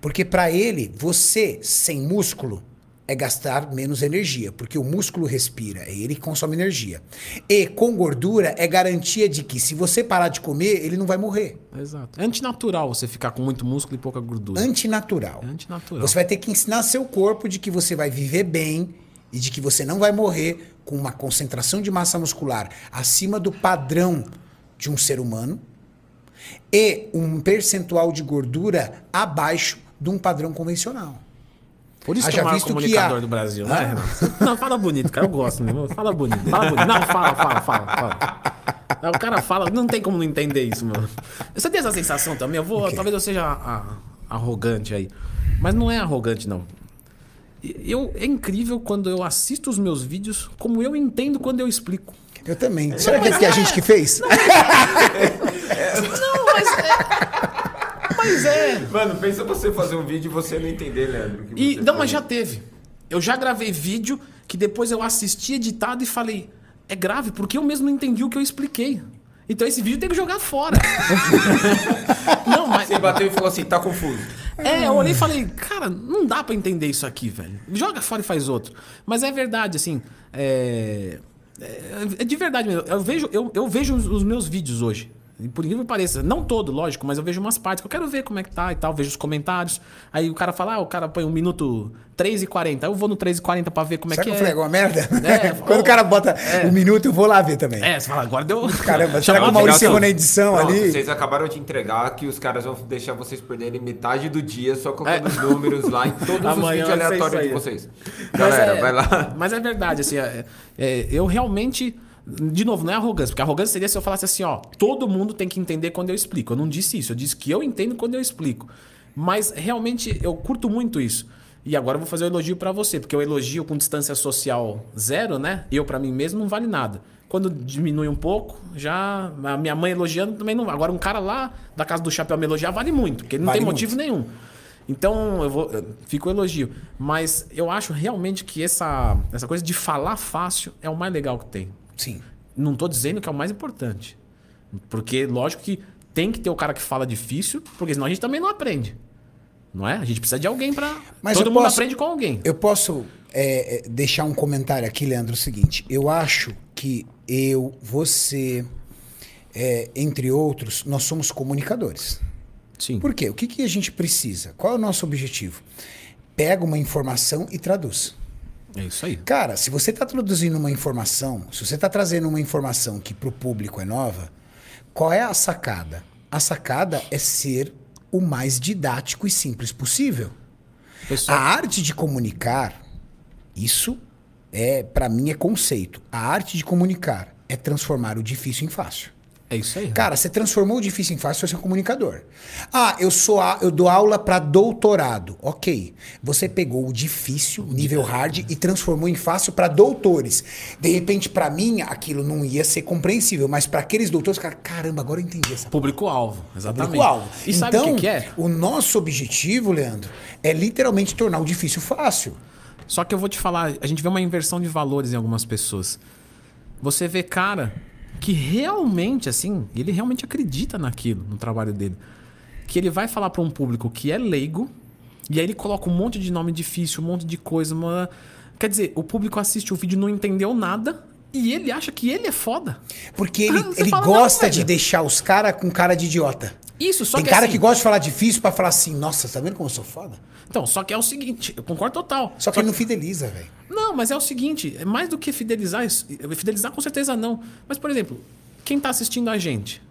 Porque para ele, você sem músculo é gastar menos energia, porque o músculo respira, é ele que consome energia. E com gordura é garantia de que se você parar de comer, ele não vai morrer. Exato. É antinatural você ficar com muito músculo e pouca gordura. Antinatural. É antinatural. Você vai ter que ensinar seu corpo de que você vai viver bem e de que você não vai morrer com uma concentração de massa muscular acima do padrão de um ser humano e um percentual de gordura abaixo de um padrão convencional. Por isso Haja que é o maior comunicador a- do Brasil, Ah. né, Renato? Não, fala bonito, cara. Eu gosto mesmo. Fala bonito. Fala bonito. Não, fala, fala, fala, fala. Não, O cara fala, não tem como não entender isso, mano. Você tem essa sensação também? Eu vou, quê? talvez eu seja a- arrogante aí. Mas não é arrogante, não. Eu, é incrível quando eu assisto os meus vídeos, como eu entendo quando eu explico. Eu também. Será que é que a gente que fez? Não, (laughs) mas é. Mas é. Mano, pensa você fazer um vídeo e você não entender, Leandro. E, não, mas já teve. Eu já gravei vídeo que depois eu assisti editado e falei, é grave, porque eu mesmo não entendi o que eu expliquei. Então esse vídeo tem que jogar fora. (laughs) não, mas. Você bateu e falou assim, tá confuso. É, eu olhei e falei, cara, não dá pra entender isso aqui, velho. Joga fora e faz outro. Mas é verdade, assim. É, é, é de verdade mesmo. Eu vejo, eu, eu vejo os, os meus vídeos hoje. E Por incrível que pareça, não todo, lógico, mas eu vejo umas partes que eu quero ver como é que tá e tal, vejo os comentários. Aí o cara fala, ah, o cara põe um minuto 3 e 40. Aí eu vou no 3 e 40 pra ver como Será é que que eu falei é. alguma merda? É, (laughs) Quando o cara bota é. um minuto, eu vou lá ver também. É, você fala, agora deu. (laughs) Caramba, (laughs) será que o Maurício errou na edição Pronto, ali? Vocês acabaram de entregar que os caras vão deixar vocês perderem metade do dia só colocando É. os números lá em todos os Amanhã vídeos vai ser aleatórios de vocês. Galera, é- vai lá. Mas é verdade, assim, é- é, eu realmente. De novo, não é arrogância, porque arrogância seria se eu falasse assim, ó, todo mundo tem que entender quando eu explico. Eu não disse isso, eu disse que eu entendo quando eu explico. Mas realmente eu curto muito isso. E agora eu vou fazer um elogio pra você, porque o elogio com distância social zero, né? Eu pra mim mesmo não vale nada. Quando diminui um pouco, já a minha mãe elogiando também não. Agora um cara lá da casa do chapéu me elogiar vale muito, porque ele não Vale tem muito. motivo nenhum. Então, eu vou. eu- Fica o elogio. Mas eu acho realmente que essa, essa coisa de falar fácil é o mais legal que tem. Sim. Não tô dizendo que é o mais importante. Porque, lógico que tem que ter o cara que fala difícil, porque senão a gente também não aprende. Não é? A gente precisa de alguém pra. Mas Todo mundo posso- aprende com alguém. Eu posso é, é, deixar um comentário aqui, Leandro, o seguinte. Eu acho que eu, você, é, entre outros, nós somos comunicadores. Sim. Por quê? O que, que a gente precisa? Qual é o nosso objetivo? Pega uma informação e traduz. É isso aí. Cara, se você está traduzindo uma informação, se você está trazendo uma informação que para o público é nova, Qual é a sacada? A sacada é ser o mais didático e simples possível. Pessoal, A arte de comunicar, isso é para mim é conceito. A arte de comunicar é transformar o difícil em fácil. É isso aí. Cara, você transformou o difícil em fácil, você é um comunicador. Ah, eu sou a- eu dou aula para doutorado. OK. Você pegou o difícil, nível hard e transformou em fácil para doutores. De repente, para mim, aquilo não ia ser compreensível, mas para aqueles doutores, cara, caramba, agora eu entendi essa Público-alvo, exatamente. público-alvo. E sabe então, o que, que é? o nosso objetivo, Leandro, é literalmente tornar o difícil fácil. Só que eu vou te falar, a gente vê uma inversão de valores em algumas pessoas. Você vê cara que realmente, assim, ele realmente acredita naquilo, no trabalho dele. Que ele vai falar para um público que é leigo, e aí ele coloca um monte de nome difícil, um monte de coisa. Uma... Quer dizer, o público assiste o vídeo e não entendeu nada, e ele acha que ele é foda. Porque ele, (laughs) ele fala, gosta de deixar os caras com cara de idiota. Isso, só Tem que cara assim- que gosta de falar difícil pra falar assim, nossa, tá vendo como eu sou foda? Então, só que é o seguinte, eu concordo total. Só que ele não fideliza, velho. Não, mas é o seguinte, é mais do que fidelizar, fidelizar com certeza não. Mas, por exemplo, quem está assistindo a gente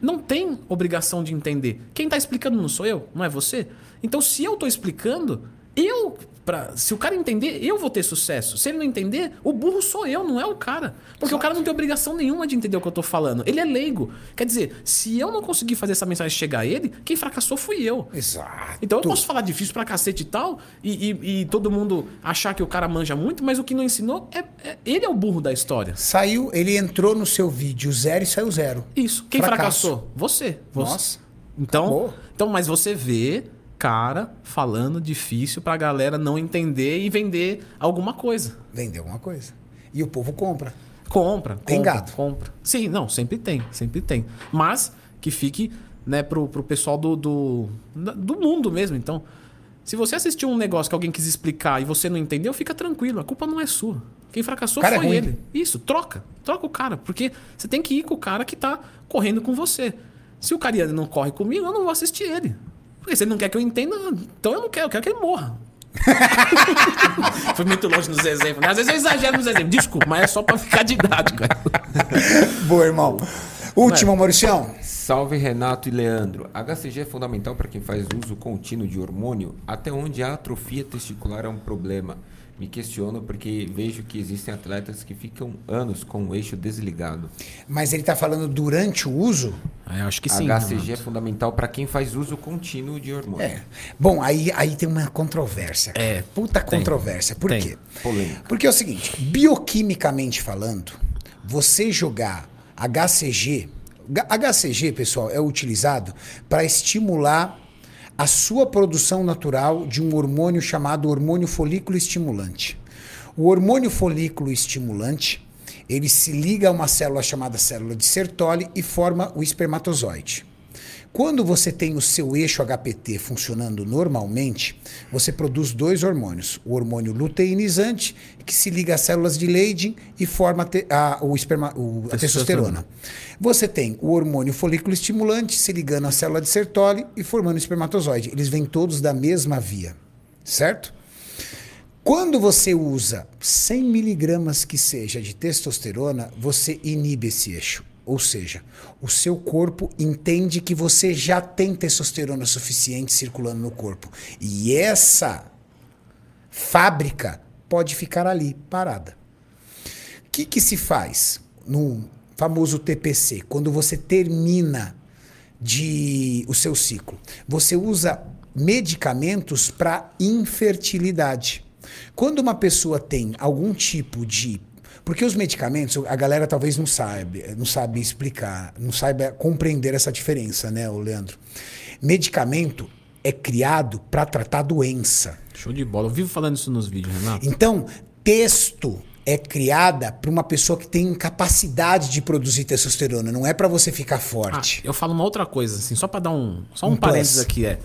não tem obrigação de entender. Quem está explicando não sou eu, não é você? Então, se eu estou explicando, eu. Pra, se o cara entender, eu vou ter sucesso. Se ele não entender, o burro sou eu, não é o cara. Porque o cara não tem obrigação nenhuma de entender o que eu tô falando. Ele é leigo. Quer dizer, se eu não conseguir fazer essa mensagem chegar a ele, quem fracassou fui eu. Exato. Então eu posso falar difícil pra cacete e tal, e, e- e todo mundo achar que o cara manja muito, mas o que não ensinou é, é- ele é o burro da história. Saiu, ele entrou no seu vídeo zero e saiu zero. Isso. Quem Fracasso. fracassou? Você. Você. Nossa. Então, Acabou. então, mas você vê cara falando difícil pra galera não entender e vender alguma coisa. Vendeu alguma coisa. E o povo compra. Compra. Tem compra, gado. Compra. Sim, não, sempre tem, sempre tem. Mas que fique, né, pro, pro pessoal do, do, do mundo mesmo. Então, se você assistiu um negócio que alguém quis explicar e você não entendeu, fica tranquilo, a culpa não é sua. Quem fracassou cara é foi ruim. ele. Isso, troca. Troca o cara. Porque você tem que ir com o cara que tá correndo com você. Se o Cariani não corre comigo, eu não vou assistir ele. Porque se ele não quer que eu entenda, então eu não quero, eu quero que ele morra. (laughs) Foi muito longe nos exemplos. né? Às vezes eu exagero nos exemplos. Desculpa, mas é só pra ficar didático. (laughs) Boa, irmão. Último, Mauricião. Salve Renato e Leandro. HCG é fundamental para quem faz uso contínuo de hormônio, até onde a atrofia testicular é um problema. Me questiono porque vejo que existem atletas que ficam anos com o eixo desligado. Mas ele tá falando durante o uso? Ah, eu acho que sim. HCG Renato. é fundamental para quem faz uso contínuo de hormônio. É. Bom, aí, aí tem uma controvérsia. É, Puta tem. controvérsia. Por Tem. quê? Polêmica. Porque é o seguinte, bioquimicamente falando, você jogar HCG, HCG, pessoal, é utilizado para estimular a sua produção natural de um hormônio chamado hormônio folículo estimulante. O hormônio folículo estimulante, ele se liga a uma célula chamada célula de Sertoli e forma o espermatozoide. Quando você tem o seu eixo HPT funcionando normalmente, você produz dois hormônios. O hormônio luteinizante, que se liga às células de Leydig e forma te- a, o esperma- o- a testosterona. Você tem o hormônio folículo estimulante se ligando à célula de Sertoli e formando o espermatozoide. Eles vêm todos da mesma via, certo? Quando você usa 100 miligramas que seja de testosterona, você inibe esse eixo. Ou seja, o seu corpo entende que você já tem testosterona suficiente circulando no corpo. E essa fábrica pode ficar ali, parada. O que, que se faz no famoso TPC? Quando você termina de o seu ciclo, você usa medicamentos para infertilidade. Quando uma pessoa tem algum tipo de porque os medicamentos, a galera talvez não sabe, não sabe explicar, não saiba compreender essa diferença, né, o Leandro? Medicamento é criado para tratar doença. Show de bola. Eu vivo falando isso nos vídeos, Renato. Então, texto é criada para uma pessoa que tem capacidade de produzir testosterona, não é para você ficar Ah, forte. eu falo uma outra coisa, assim, só pra dar um. Só um, Um parênteses plus. aqui é.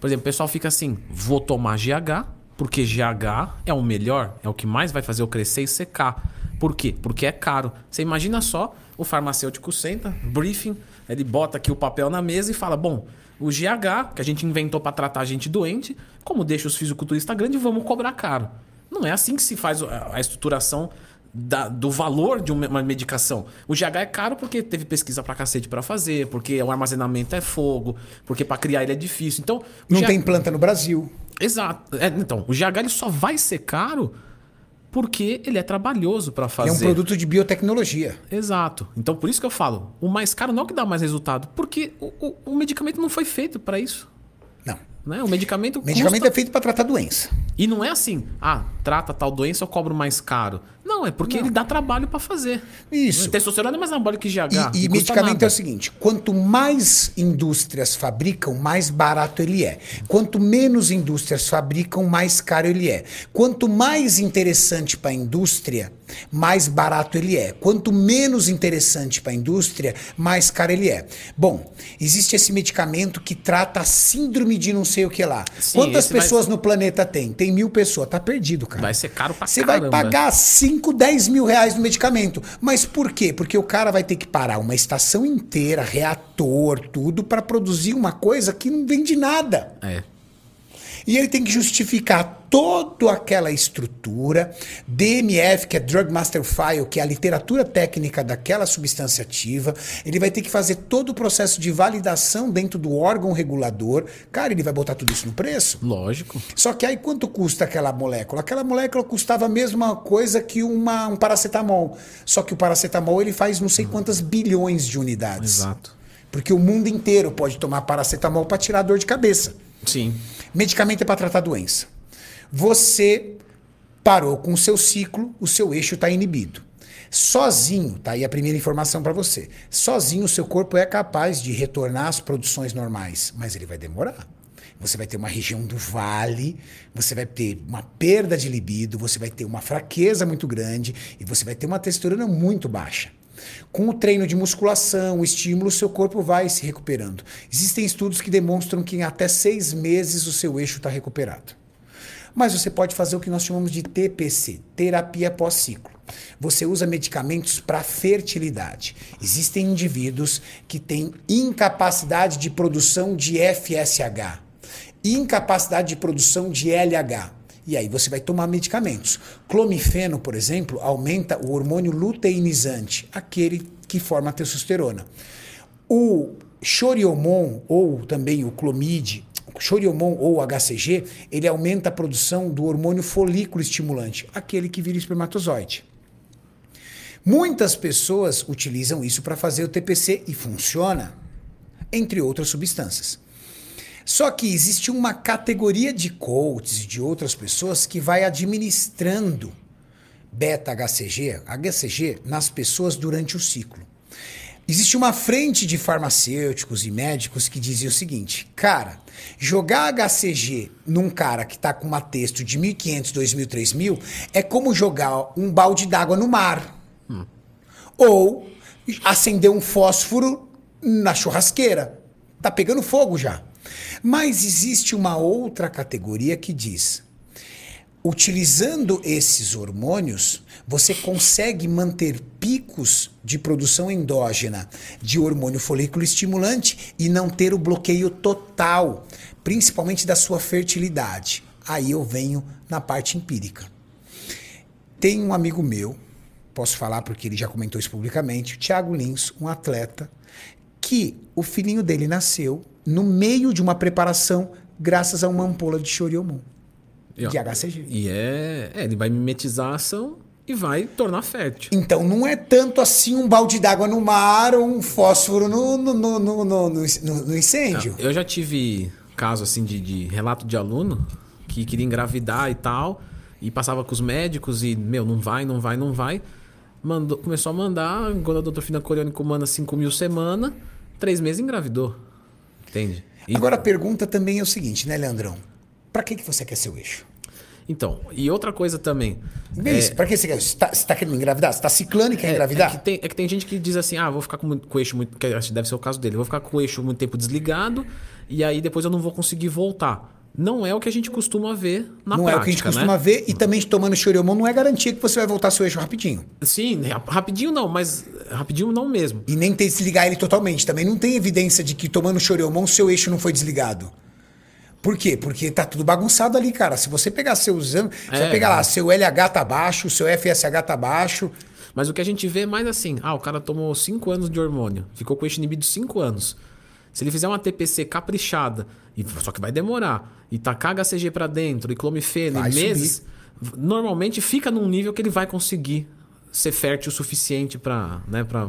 Por exemplo, o pessoal fica assim: vou tomar GH, porque GH é o melhor, é o que mais vai fazer eu crescer e secar. Por quê? Porque é caro. Você imagina só, o farmacêutico senta, briefing, ele bota aqui o papel na mesa e fala: bom, o GH, que a gente inventou pra tratar gente doente, como deixa os fisiculturistas grandes, vamos cobrar caro. Não é assim que se faz a estruturação da- do valor de uma medicação. O GH é caro porque teve pesquisa pra cacete pra fazer, porque o armazenamento é fogo, porque pra criar ele é difícil. Então, Não GH tem planta no Brasil. Exato. É, então, o GH ele só vai ser caro porque ele é trabalhoso pra fazer. É um produto de biotecnologia. Exato. Então, por isso que eu falo, o mais caro não é o que dá mais resultado, porque o, o- o medicamento não foi feito pra isso. Não. Né? O medicamento, O medicamento custa- é feito para tratar doença. E não é assim, ah, trata tal doença, eu cobro mais caro. Não, é porque ele dá trabalho pra fazer. Isso. Testosterona é mais anabólico que GH. E, e não medicamento nada. é o seguinte: quanto mais indústrias fabricam, mais barato ele é. Quanto menos indústrias fabricam, mais caro ele é. Quanto mais interessante para a indústria, mais barato ele é. Quanto menos interessante para a indústria, mais caro ele é. Bom, existe esse medicamento que trata a síndrome de não sei o que lá. Sim, Quantas esse vai- pessoas no planeta tem? Tem mil pessoas. Tá perdido, cara. Vai ser caro pra Você vai pagar 5, 10 mil reais no medicamento. Mas por quê? Porque o cara vai ter que parar uma estação inteira, reator, tudo, para produzir uma coisa que não vende nada. É. E ele tem que justificar toda aquela estrutura, DMF, que é Drug Master File, que é a literatura técnica daquela substância ativa. Ele vai ter que fazer todo o processo de validação dentro do órgão regulador. Cara, ele vai botar tudo isso no preço? Lógico. Só que aí quanto custa aquela molécula? Aquela molécula custava a mesma coisa que uma, um paracetamol. Só que o paracetamol ele faz não sei quantas bilhões de unidades. Exato. Porque o mundo inteiro pode tomar paracetamol para tirar dor de cabeça. Sim. Medicamento é para tratar doença. Você parou com o seu ciclo, o seu eixo está inibido. Sozinho, tá aí a primeira informação para você. Sozinho o seu corpo é capaz de retornar às produções normais, mas ele vai demorar. Você vai ter uma região do vale, você vai ter uma perda de libido, você vai ter uma fraqueza muito grande e você vai ter uma testosterona muito baixa. Com o treino de musculação, o estímulo, seu corpo vai se recuperando. Existem estudos que demonstram que em até seis meses o seu eixo está recuperado. Mas você pode fazer o que nós chamamos de TPC, terapia pós-ciclo. Você usa medicamentos para fertilidade. Existem indivíduos que têm incapacidade de produção de FSH, incapacidade de produção de LH. E aí você vai tomar medicamentos. Clomifeno, por exemplo, aumenta o hormônio luteinizante, aquele que forma a testosterona. O choriomon, ou também o clomide, choriomon ou HCG, ele aumenta a produção do hormônio folículo estimulante, aquele que vira espermatozoide. Muitas pessoas utilizam isso para fazer o TPC e funciona, entre outras substâncias. Só que existe uma categoria de coaches e de outras pessoas que vai administrando beta-HCG, HCG, nas pessoas durante o ciclo. Existe uma frente de farmacêuticos e médicos que dizem o seguinte: cara, jogar HCG num cara que está com uma texto de 1.500, 2.000, 3.000 é como jogar um balde d'água no mar. Ou acender um fósforo na churrasqueira. Tá pegando fogo já. Mas existe uma outra categoria que diz: utilizando esses hormônios, você consegue manter picos de produção endógena de hormônio folículo estimulante e não ter o bloqueio total, principalmente da sua fertilidade. Aí eu venho na parte empírica. Tem um amigo meu, posso falar porque ele já comentou isso publicamente, o Thiago Lins, um atleta, que filhinho dele nasceu no meio de uma preparação graças a uma ampola de choriomon, E, ó, de HCG. E é, é, ele vai mimetizar a ação e vai tornar fértil. Então não é tanto assim um balde d'água no mar ou um fósforo no, no, no, no, no, no- incêndio. Eu já tive caso assim de, de relato de aluno que queria engravidar e tal, e passava com os médicos e, meu, não vai, não vai, não vai. Mandou, começou a mandar, quando a doutora Fina Coriônico manda 5 mil semana, três meses engravidou. Entende? E- Agora a pergunta também é o seguinte, né, Leandrão? Pra que, que você quer seu eixo? Então, e outra coisa também. Beleza, pra que você quer? Você tá, você tá querendo engravidar? Você tá ciclando e quer É, engravidar? É que, tem, é que tem gente que diz assim: ah, vou ficar com, com o eixo muito. Que deve ser o caso dele. Vou ficar com o eixo muito tempo desligado e aí depois eu não vou conseguir voltar. Não é o que a gente costuma ver na não prática. é o que a gente né? costuma ver e também tomando choriomon não é garantia que você vai voltar seu eixo rapidinho. Sim, rap- rapidinho não, mas rapidinho não mesmo. E nem tem que desligar ele totalmente. Também não tem evidência de que tomando choriomon seu eixo não foi desligado. Por quê? Porque tá tudo bagunçado ali, cara. Se você pegar seus anos, você É. vai pegar lá, seu LH tá baixo, seu FSH tá baixo. Mas o que a gente vê é mais assim, ah, o cara tomou 5 anos de hormônio, ficou com eixo inibido 5 anos. Se ele fizer uma TPC caprichada, e, só que vai demorar, e tacar HCG pra dentro, e em meses, normalmente fica num nível que ele vai conseguir ser fértil o suficiente pra, né, pra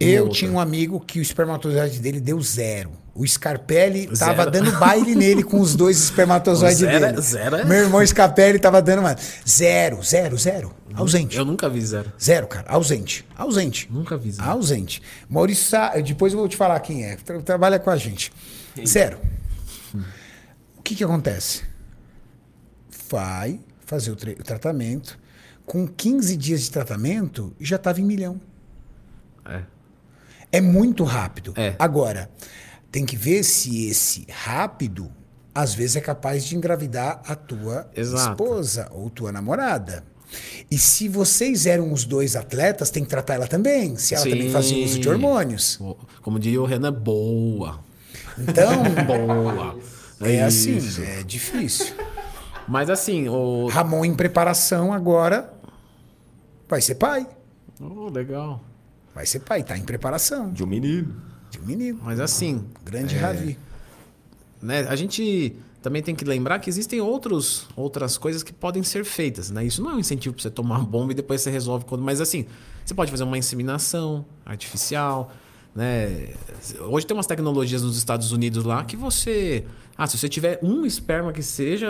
Eu outra. tinha um amigo que o espermatozoide dele deu zero. O Scarpelli Zero. tava dando baile nele com os dois (laughs) espermatozoides Zero é- dele. zero é- Meu irmão Scarpelli tava dando uma... Zero, zero, zero. Ausente. Eu nunca vi zero. Zero, cara. Ausente. Ausente. Nunca vi zero. Ausente. Maurício Sá, depois eu vou te falar quem é. Tra- trabalha com a gente. Zero. O que que acontece? Vai fazer o, o tratamento. Com 15 dias de tratamento, já estava em milhão. É. É muito rápido. É. Agora, tem que ver se esse rápido, às vezes, é capaz de engravidar a tua Exato. esposa ou tua namorada. E se vocês eram os dois atletas, tem que tratar ela também, se ela também Sim. fazia uso de hormônios. Como diria o Renan, boa. Então, (laughs) Boa. é assim, Isso. é difícil. Mas assim, o. Ramon em preparação agora vai ser pai. Oh, legal. Vai ser pai, tá em preparação. De um menino. De um menino. Mas assim, Grande Ravi. né, a gente também tem que lembrar que existem outros, outras coisas que podem ser feitas, né? Isso não é um incentivo para você tomar uma (laughs) bomba e depois você resolve quando, mas assim, você pode fazer uma inseminação artificial, né? Hoje tem umas tecnologias nos Estados Unidos lá que você, ah, se você tiver um esperma que seja,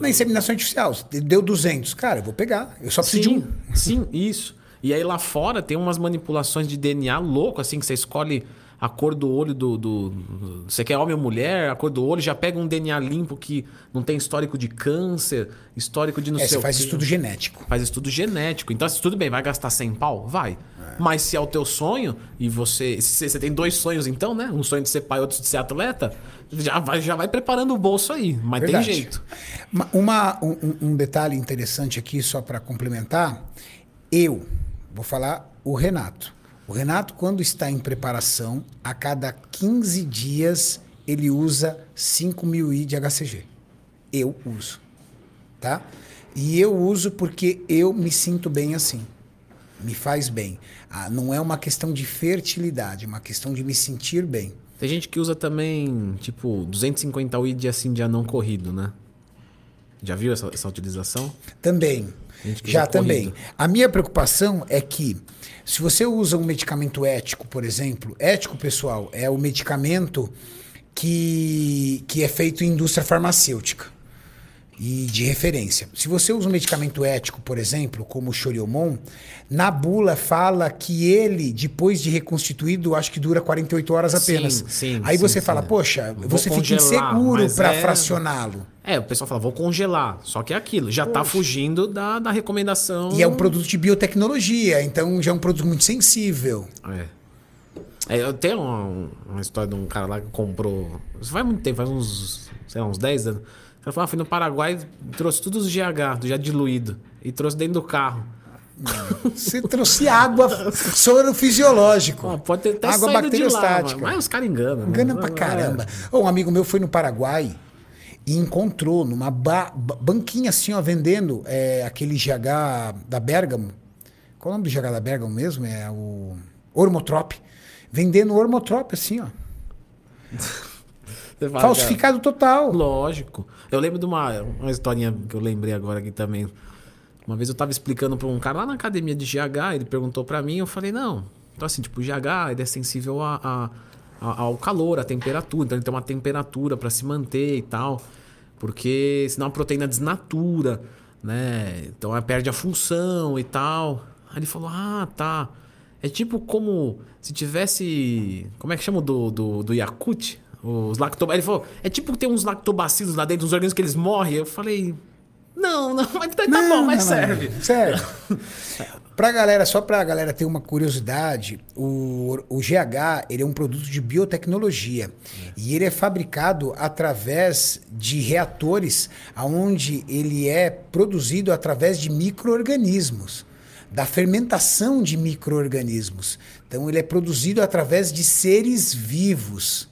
Na inseminação artificial, deu 200. Cara, eu vou pegar. Eu só preciso de um. Sim, isso. E aí lá fora tem umas manipulações de DNA louco, assim, que você escolhe a cor do olho do, do- do- Você quer homem ou mulher, a cor do olho, já pega um DNA limpo que não tem histórico de câncer, histórico de não É, sei você o faz quê. estudo genético. Faz estudo genético. Então, assim, tudo bem, vai gastar 100 pau? Vai. Mas se é o teu sonho, e você. Se você tem dois sonhos, então, né? Um sonho de ser pai, outro de ser atleta, já vai, já vai preparando o bolso aí. Mas Verdade. tem jeito. Ma- Uma, um, um- um detalhe interessante aqui, só para complementar. Eu, vou falar o Renato. O Renato, quando está em preparação, a cada 15 dias ele usa 5 mil I de HCG. Eu uso. Tá? E eu uso porque eu me sinto bem assim. Me faz bem. Ah, não é uma questão de fertilidade, é uma questão de me sentir bem. Tem gente que usa também, tipo, 250 UI de assim de anão corrido, né? Já viu essa, essa utilização? Também. Já também. corrido. A minha preocupação é que, se você usa um medicamento ético, por exemplo, ético, pessoal, é o medicamento que, que é feito em indústria farmacêutica e de referência. Se você usa um medicamento ético, por exemplo, como o Choriomon, na bula fala que ele, depois de reconstituído, acho que dura 48 horas apenas. Sim, sim, Aí sim, você sim. fala, poxa, Vou você fica congelar, inseguro mas para é- fracioná-lo. É, o pessoal fala, vou congelar. Só que é aquilo, já tá fugindo da, da recomendação. E é um produto de biotecnologia, então já é um produto muito sensível. É. É, eu tenho uma, uma história de um cara lá que comprou. Isso faz muito tempo, faz uns, sei lá, uns 10 anos. Cara falou, ah, fui no Paraguai, trouxe todos os GH, já diluído. E trouxe dentro do carro. Você trouxe água, soro fisiológico. Ah, pode ter até água lá, bacteriostática. mas os caras enganam. né? Engana pra caramba. Ô, um amigo meu foi no Paraguai e encontrou numa ba- ba- banquinha assim, ó, vendendo é, aquele GH da Bergamo. Qual é o nome do GH da Bergamo mesmo? É o Ormotrop. Vendendo Ormotrop assim, ó. (laughs) Fala, Falsificado total. Lógico. Eu lembro de uma, uma historinha que eu lembrei agora aqui também. Uma vez eu tava explicando pra um cara lá na academia de GH, ele perguntou pra mim, eu falei, não. Então, assim, tipo, o GH ele é sensível a, a- a- ao calor, à temperatura. Então, ele tem uma temperatura pra se manter e tal. Porque senão a proteína desnatura, né? Então, ela perde a função e tal. Aí ele falou, ah, tá. É tipo como se tivesse. Como é que chama do, do, do Yakut? Os lactobacilos. Ele falou, é tipo ter uns lactobacilos lá dentro, uns organismos que eles morrem. Eu falei, não, não, (laughs) mas tá, tá Não, bom, mas não, não. serve. Serve. (laughs) pra galera, só pra galera ter uma curiosidade, o, o GH ele é um produto de biotecnologia. E ele é fabricado através de reatores, onde ele é produzido através de micro-organismos. Da fermentação de micro-organismos. Então, ele é produzido através de seres vivos.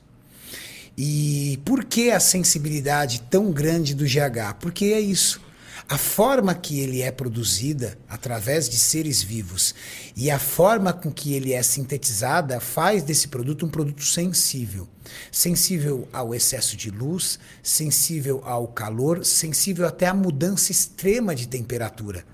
E por que a sensibilidade tão grande do GH? Porque é isso. A forma que ele é produzida através de seres vivos e a forma com que ele é sintetizada faz desse produto um produto sensível. Sensível ao excesso de luz, sensível ao calor, sensível até à mudança extrema de temperatura.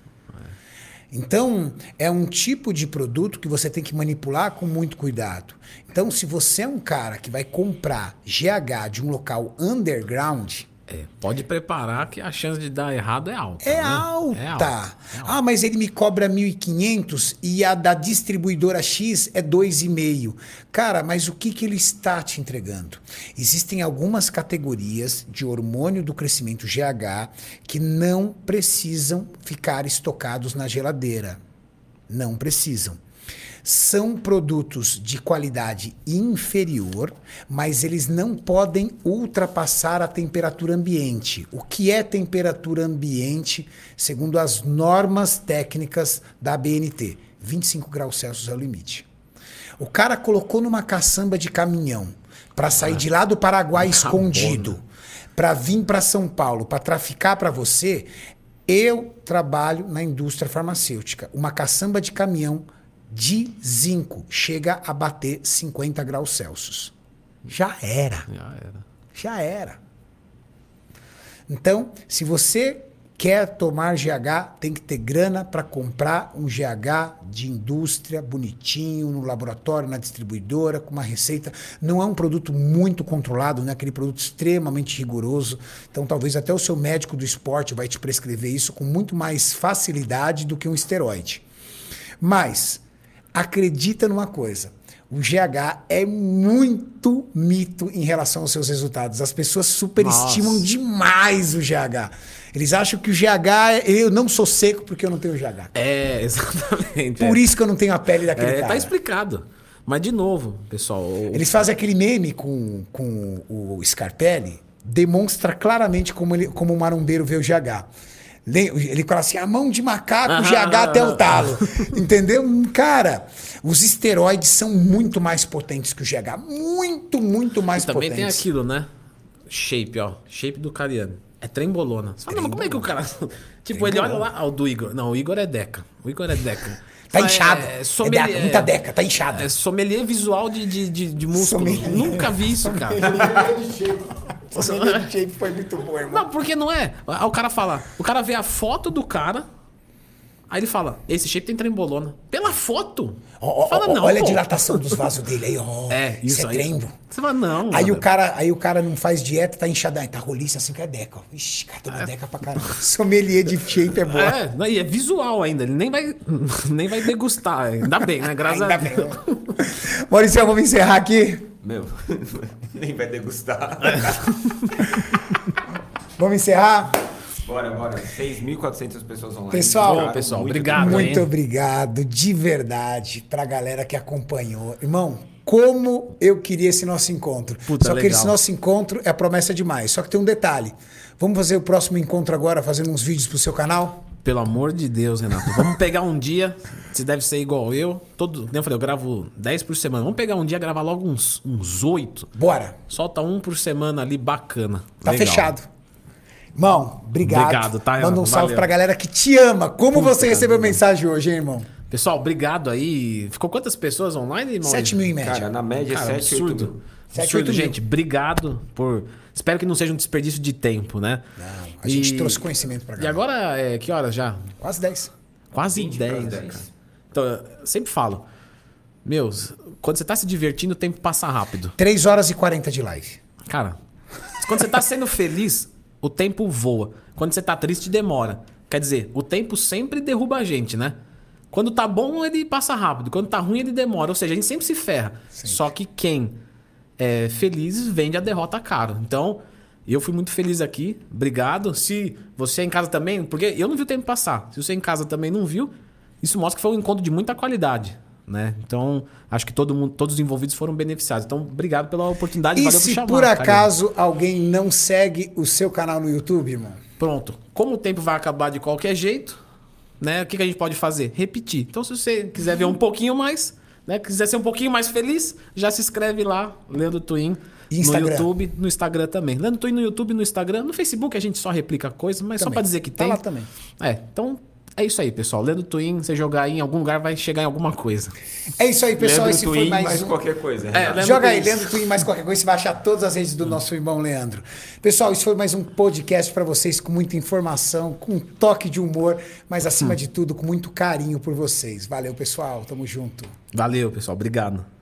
Então, é um tipo de produto que você tem que manipular com muito cuidado. Então, se você é um cara que vai comprar GH de um local underground, É, pode preparar que a chance de dar errado é alta. é né? alta. É alta. É. Ah, mas ele me cobra 1.500 e a da distribuidora X é 2,5. Cara, mas o que, que ele está te entregando? Existem algumas categorias de hormônio do crescimento GH que não precisam ficar estocados na geladeira. Não precisam. São produtos de qualidade inferior, mas eles não podem ultrapassar a temperatura ambiente. O que é temperatura ambiente, segundo as normas técnicas da BNT? 25 graus Celsius é o limite. O cara colocou numa caçamba de caminhão para sair de lá do Paraguai escondido, para vir para São Paulo, para traficar para você. Eu trabalho na indústria farmacêutica. Uma caçamba de caminhão de zinco chega a bater 50 graus Celsius. Já era. Já era. Já era. Então, se você quer tomar GH, tem que ter grana para comprar um GH de indústria bonitinho no laboratório, na distribuidora, com uma receita. Não é um produto muito controlado, não é aquele produto extremamente rigoroso. Então, talvez até o seu médico do esporte vai te prescrever isso com muito mais facilidade do que um esteroide. Mas acredita numa coisa. O GH é muito mito em relação aos seus resultados. As pessoas superestimam Nossa. demais o GH. Eles acham que o GH, eu não sou seco porque eu não tenho GH. É, (laughs) exatamente. Por é. isso que eu não tenho a pele daquele É, cara. tá explicado. Mas, de novo, pessoal. o- Eles fazem aquele meme com, com o Scarpelli, demonstra claramente como, ele, como o marombeiro vê o GH. Le- Ele fala assim, a mão de macaco, GH até o talo. Entendeu? Cara, os esteroides são muito mais potentes que o GH. Muito, muito mais Também potentes. tem aquilo, né? Shape, ó. Shape do Cariano. É trembolona. Você fala, "Não, mas como é que o cara. (laughs) tipo, ele olha lá. Ah, o do Igor. Não, o Igor é Deca. O Igor é Deca. Tá Mas inchado. É, É sommelier, deca, muita deca, tá inchado. É sommelier visual de, de, de, de músculo. Sommelier. Nunca vi isso, cara. O shape foi muito bom, irmão. Não, porque não é. O cara fala. O cara vê a foto do cara. Aí ele fala: Esse shape tem trembolona. Pela foto? Ó, ó, fala, ó, não. olha a pô. dilatação dos vasos dele aí, ó. (laughs) É, isso é aí. trembo. Você fala, não. Aí mano. o, cara, aí o cara não faz dieta, tá inchadão. Tá roliça assim que é deca. ó. Ixi, cara, toma deca pra caramba. (laughs) Sommelier de shape é boa. É, não, e é visual ainda. Ele nem vai, (laughs) nem vai degustar. Ainda bem, né? Graças Ainda a bem. Deus. Maurício, vamos encerrar aqui. Meu, nem vai degustar. Vamos encerrar. Bora, bora. 6.400 pessoas online. Pessoal, Obrigado, Bom, pessoal, muito obrigado. Muito hein? obrigado, de verdade, pra galera que acompanhou. Irmão, como eu queria esse nosso encontro. Puta, Só que legal. esse nosso encontro é a promessa demais. Só que tem um detalhe. Vamos fazer o próximo encontro agora, fazendo uns vídeos pro seu canal? Pelo amor de Deus, Renato. Vamos pegar um dia. Você deve ser igual eu. Todo, nem eu falei, eu gravo 10 por semana. Vamos pegar um dia, gravar logo uns, uns 8. Bora. Solta um por semana ali, bacana. Tá Legal. fechado. Irmão, obrigado. Obrigado, tá, Manda um salve Valeu. pra galera que te ama. Como Puta, você recebeu cara. mensagem hoje, hein, irmão? Pessoal, obrigado aí. Ficou quantas pessoas online, Maurício? 7 mil em média. Cara, na média, Cara, 7, 8 absurdo. mil. Sete, absurdo, oito mil. gente. Obrigado por. Espero que não seja um desperdício de tempo, né? Não, a gente trouxe conhecimento pra E galera. agora, é, que horas já? Quase 10. Quase 20 para 10. 10. cara. Então, eu sempre falo. Meus, quando você tá se divertindo, o tempo passa rápido. 3 horas e 40 de live. Cara, quando você tá sendo feliz, o tempo voa. Quando você tá triste, demora. Quer dizer, o tempo sempre derruba a gente, né? Quando tá bom, ele passa rápido. Quando tá ruim, ele demora. Ou seja, a gente sempre se ferra. Só que quem é feliz vende a derrota caro. Então, eu fui muito feliz aqui. Obrigado. Se você é em casa também, porque eu não vi o tempo passar. Se você em casa também não viu, isso mostra que foi um encontro de muita qualidade. Né? Então, acho que todo mundo, todos os envolvidos foram beneficiados. Então, obrigado pela oportunidade. E valeu se chamar, por acaso alguém não segue o seu canal no YouTube, irmão? Pronto. Como o tempo vai acabar de qualquer jeito, né? O que, que a gente pode fazer? Repetir. Então, se você quiser ver um pouquinho mais, né? Quiser ser um pouquinho mais feliz, já se inscreve lá, Leandro Twin. Instagram? No YouTube, no Instagram também. Leandro Twin no YouTube, no Instagram. No Facebook a gente só replica coisas, mas só Também. pra dizer que Tá tem. lá também. É, então é isso aí, pessoal. Leandro Twin, você jogar aí em algum lugar, vai chegar em alguma coisa. É isso aí, pessoal. Leandro Esse foi Twin, mais mais um... qualquer coisa. É, Joga aí. Leandro Twin, mais qualquer coisa, você vai achar todas as redes do nosso irmão Leandro. Pessoal, isso foi mais um podcast para vocês com muita informação, com um toque de humor, mas acima de tudo, com muito carinho por vocês. Valeu, pessoal. Tamo junto. Valeu, pessoal. Obrigado.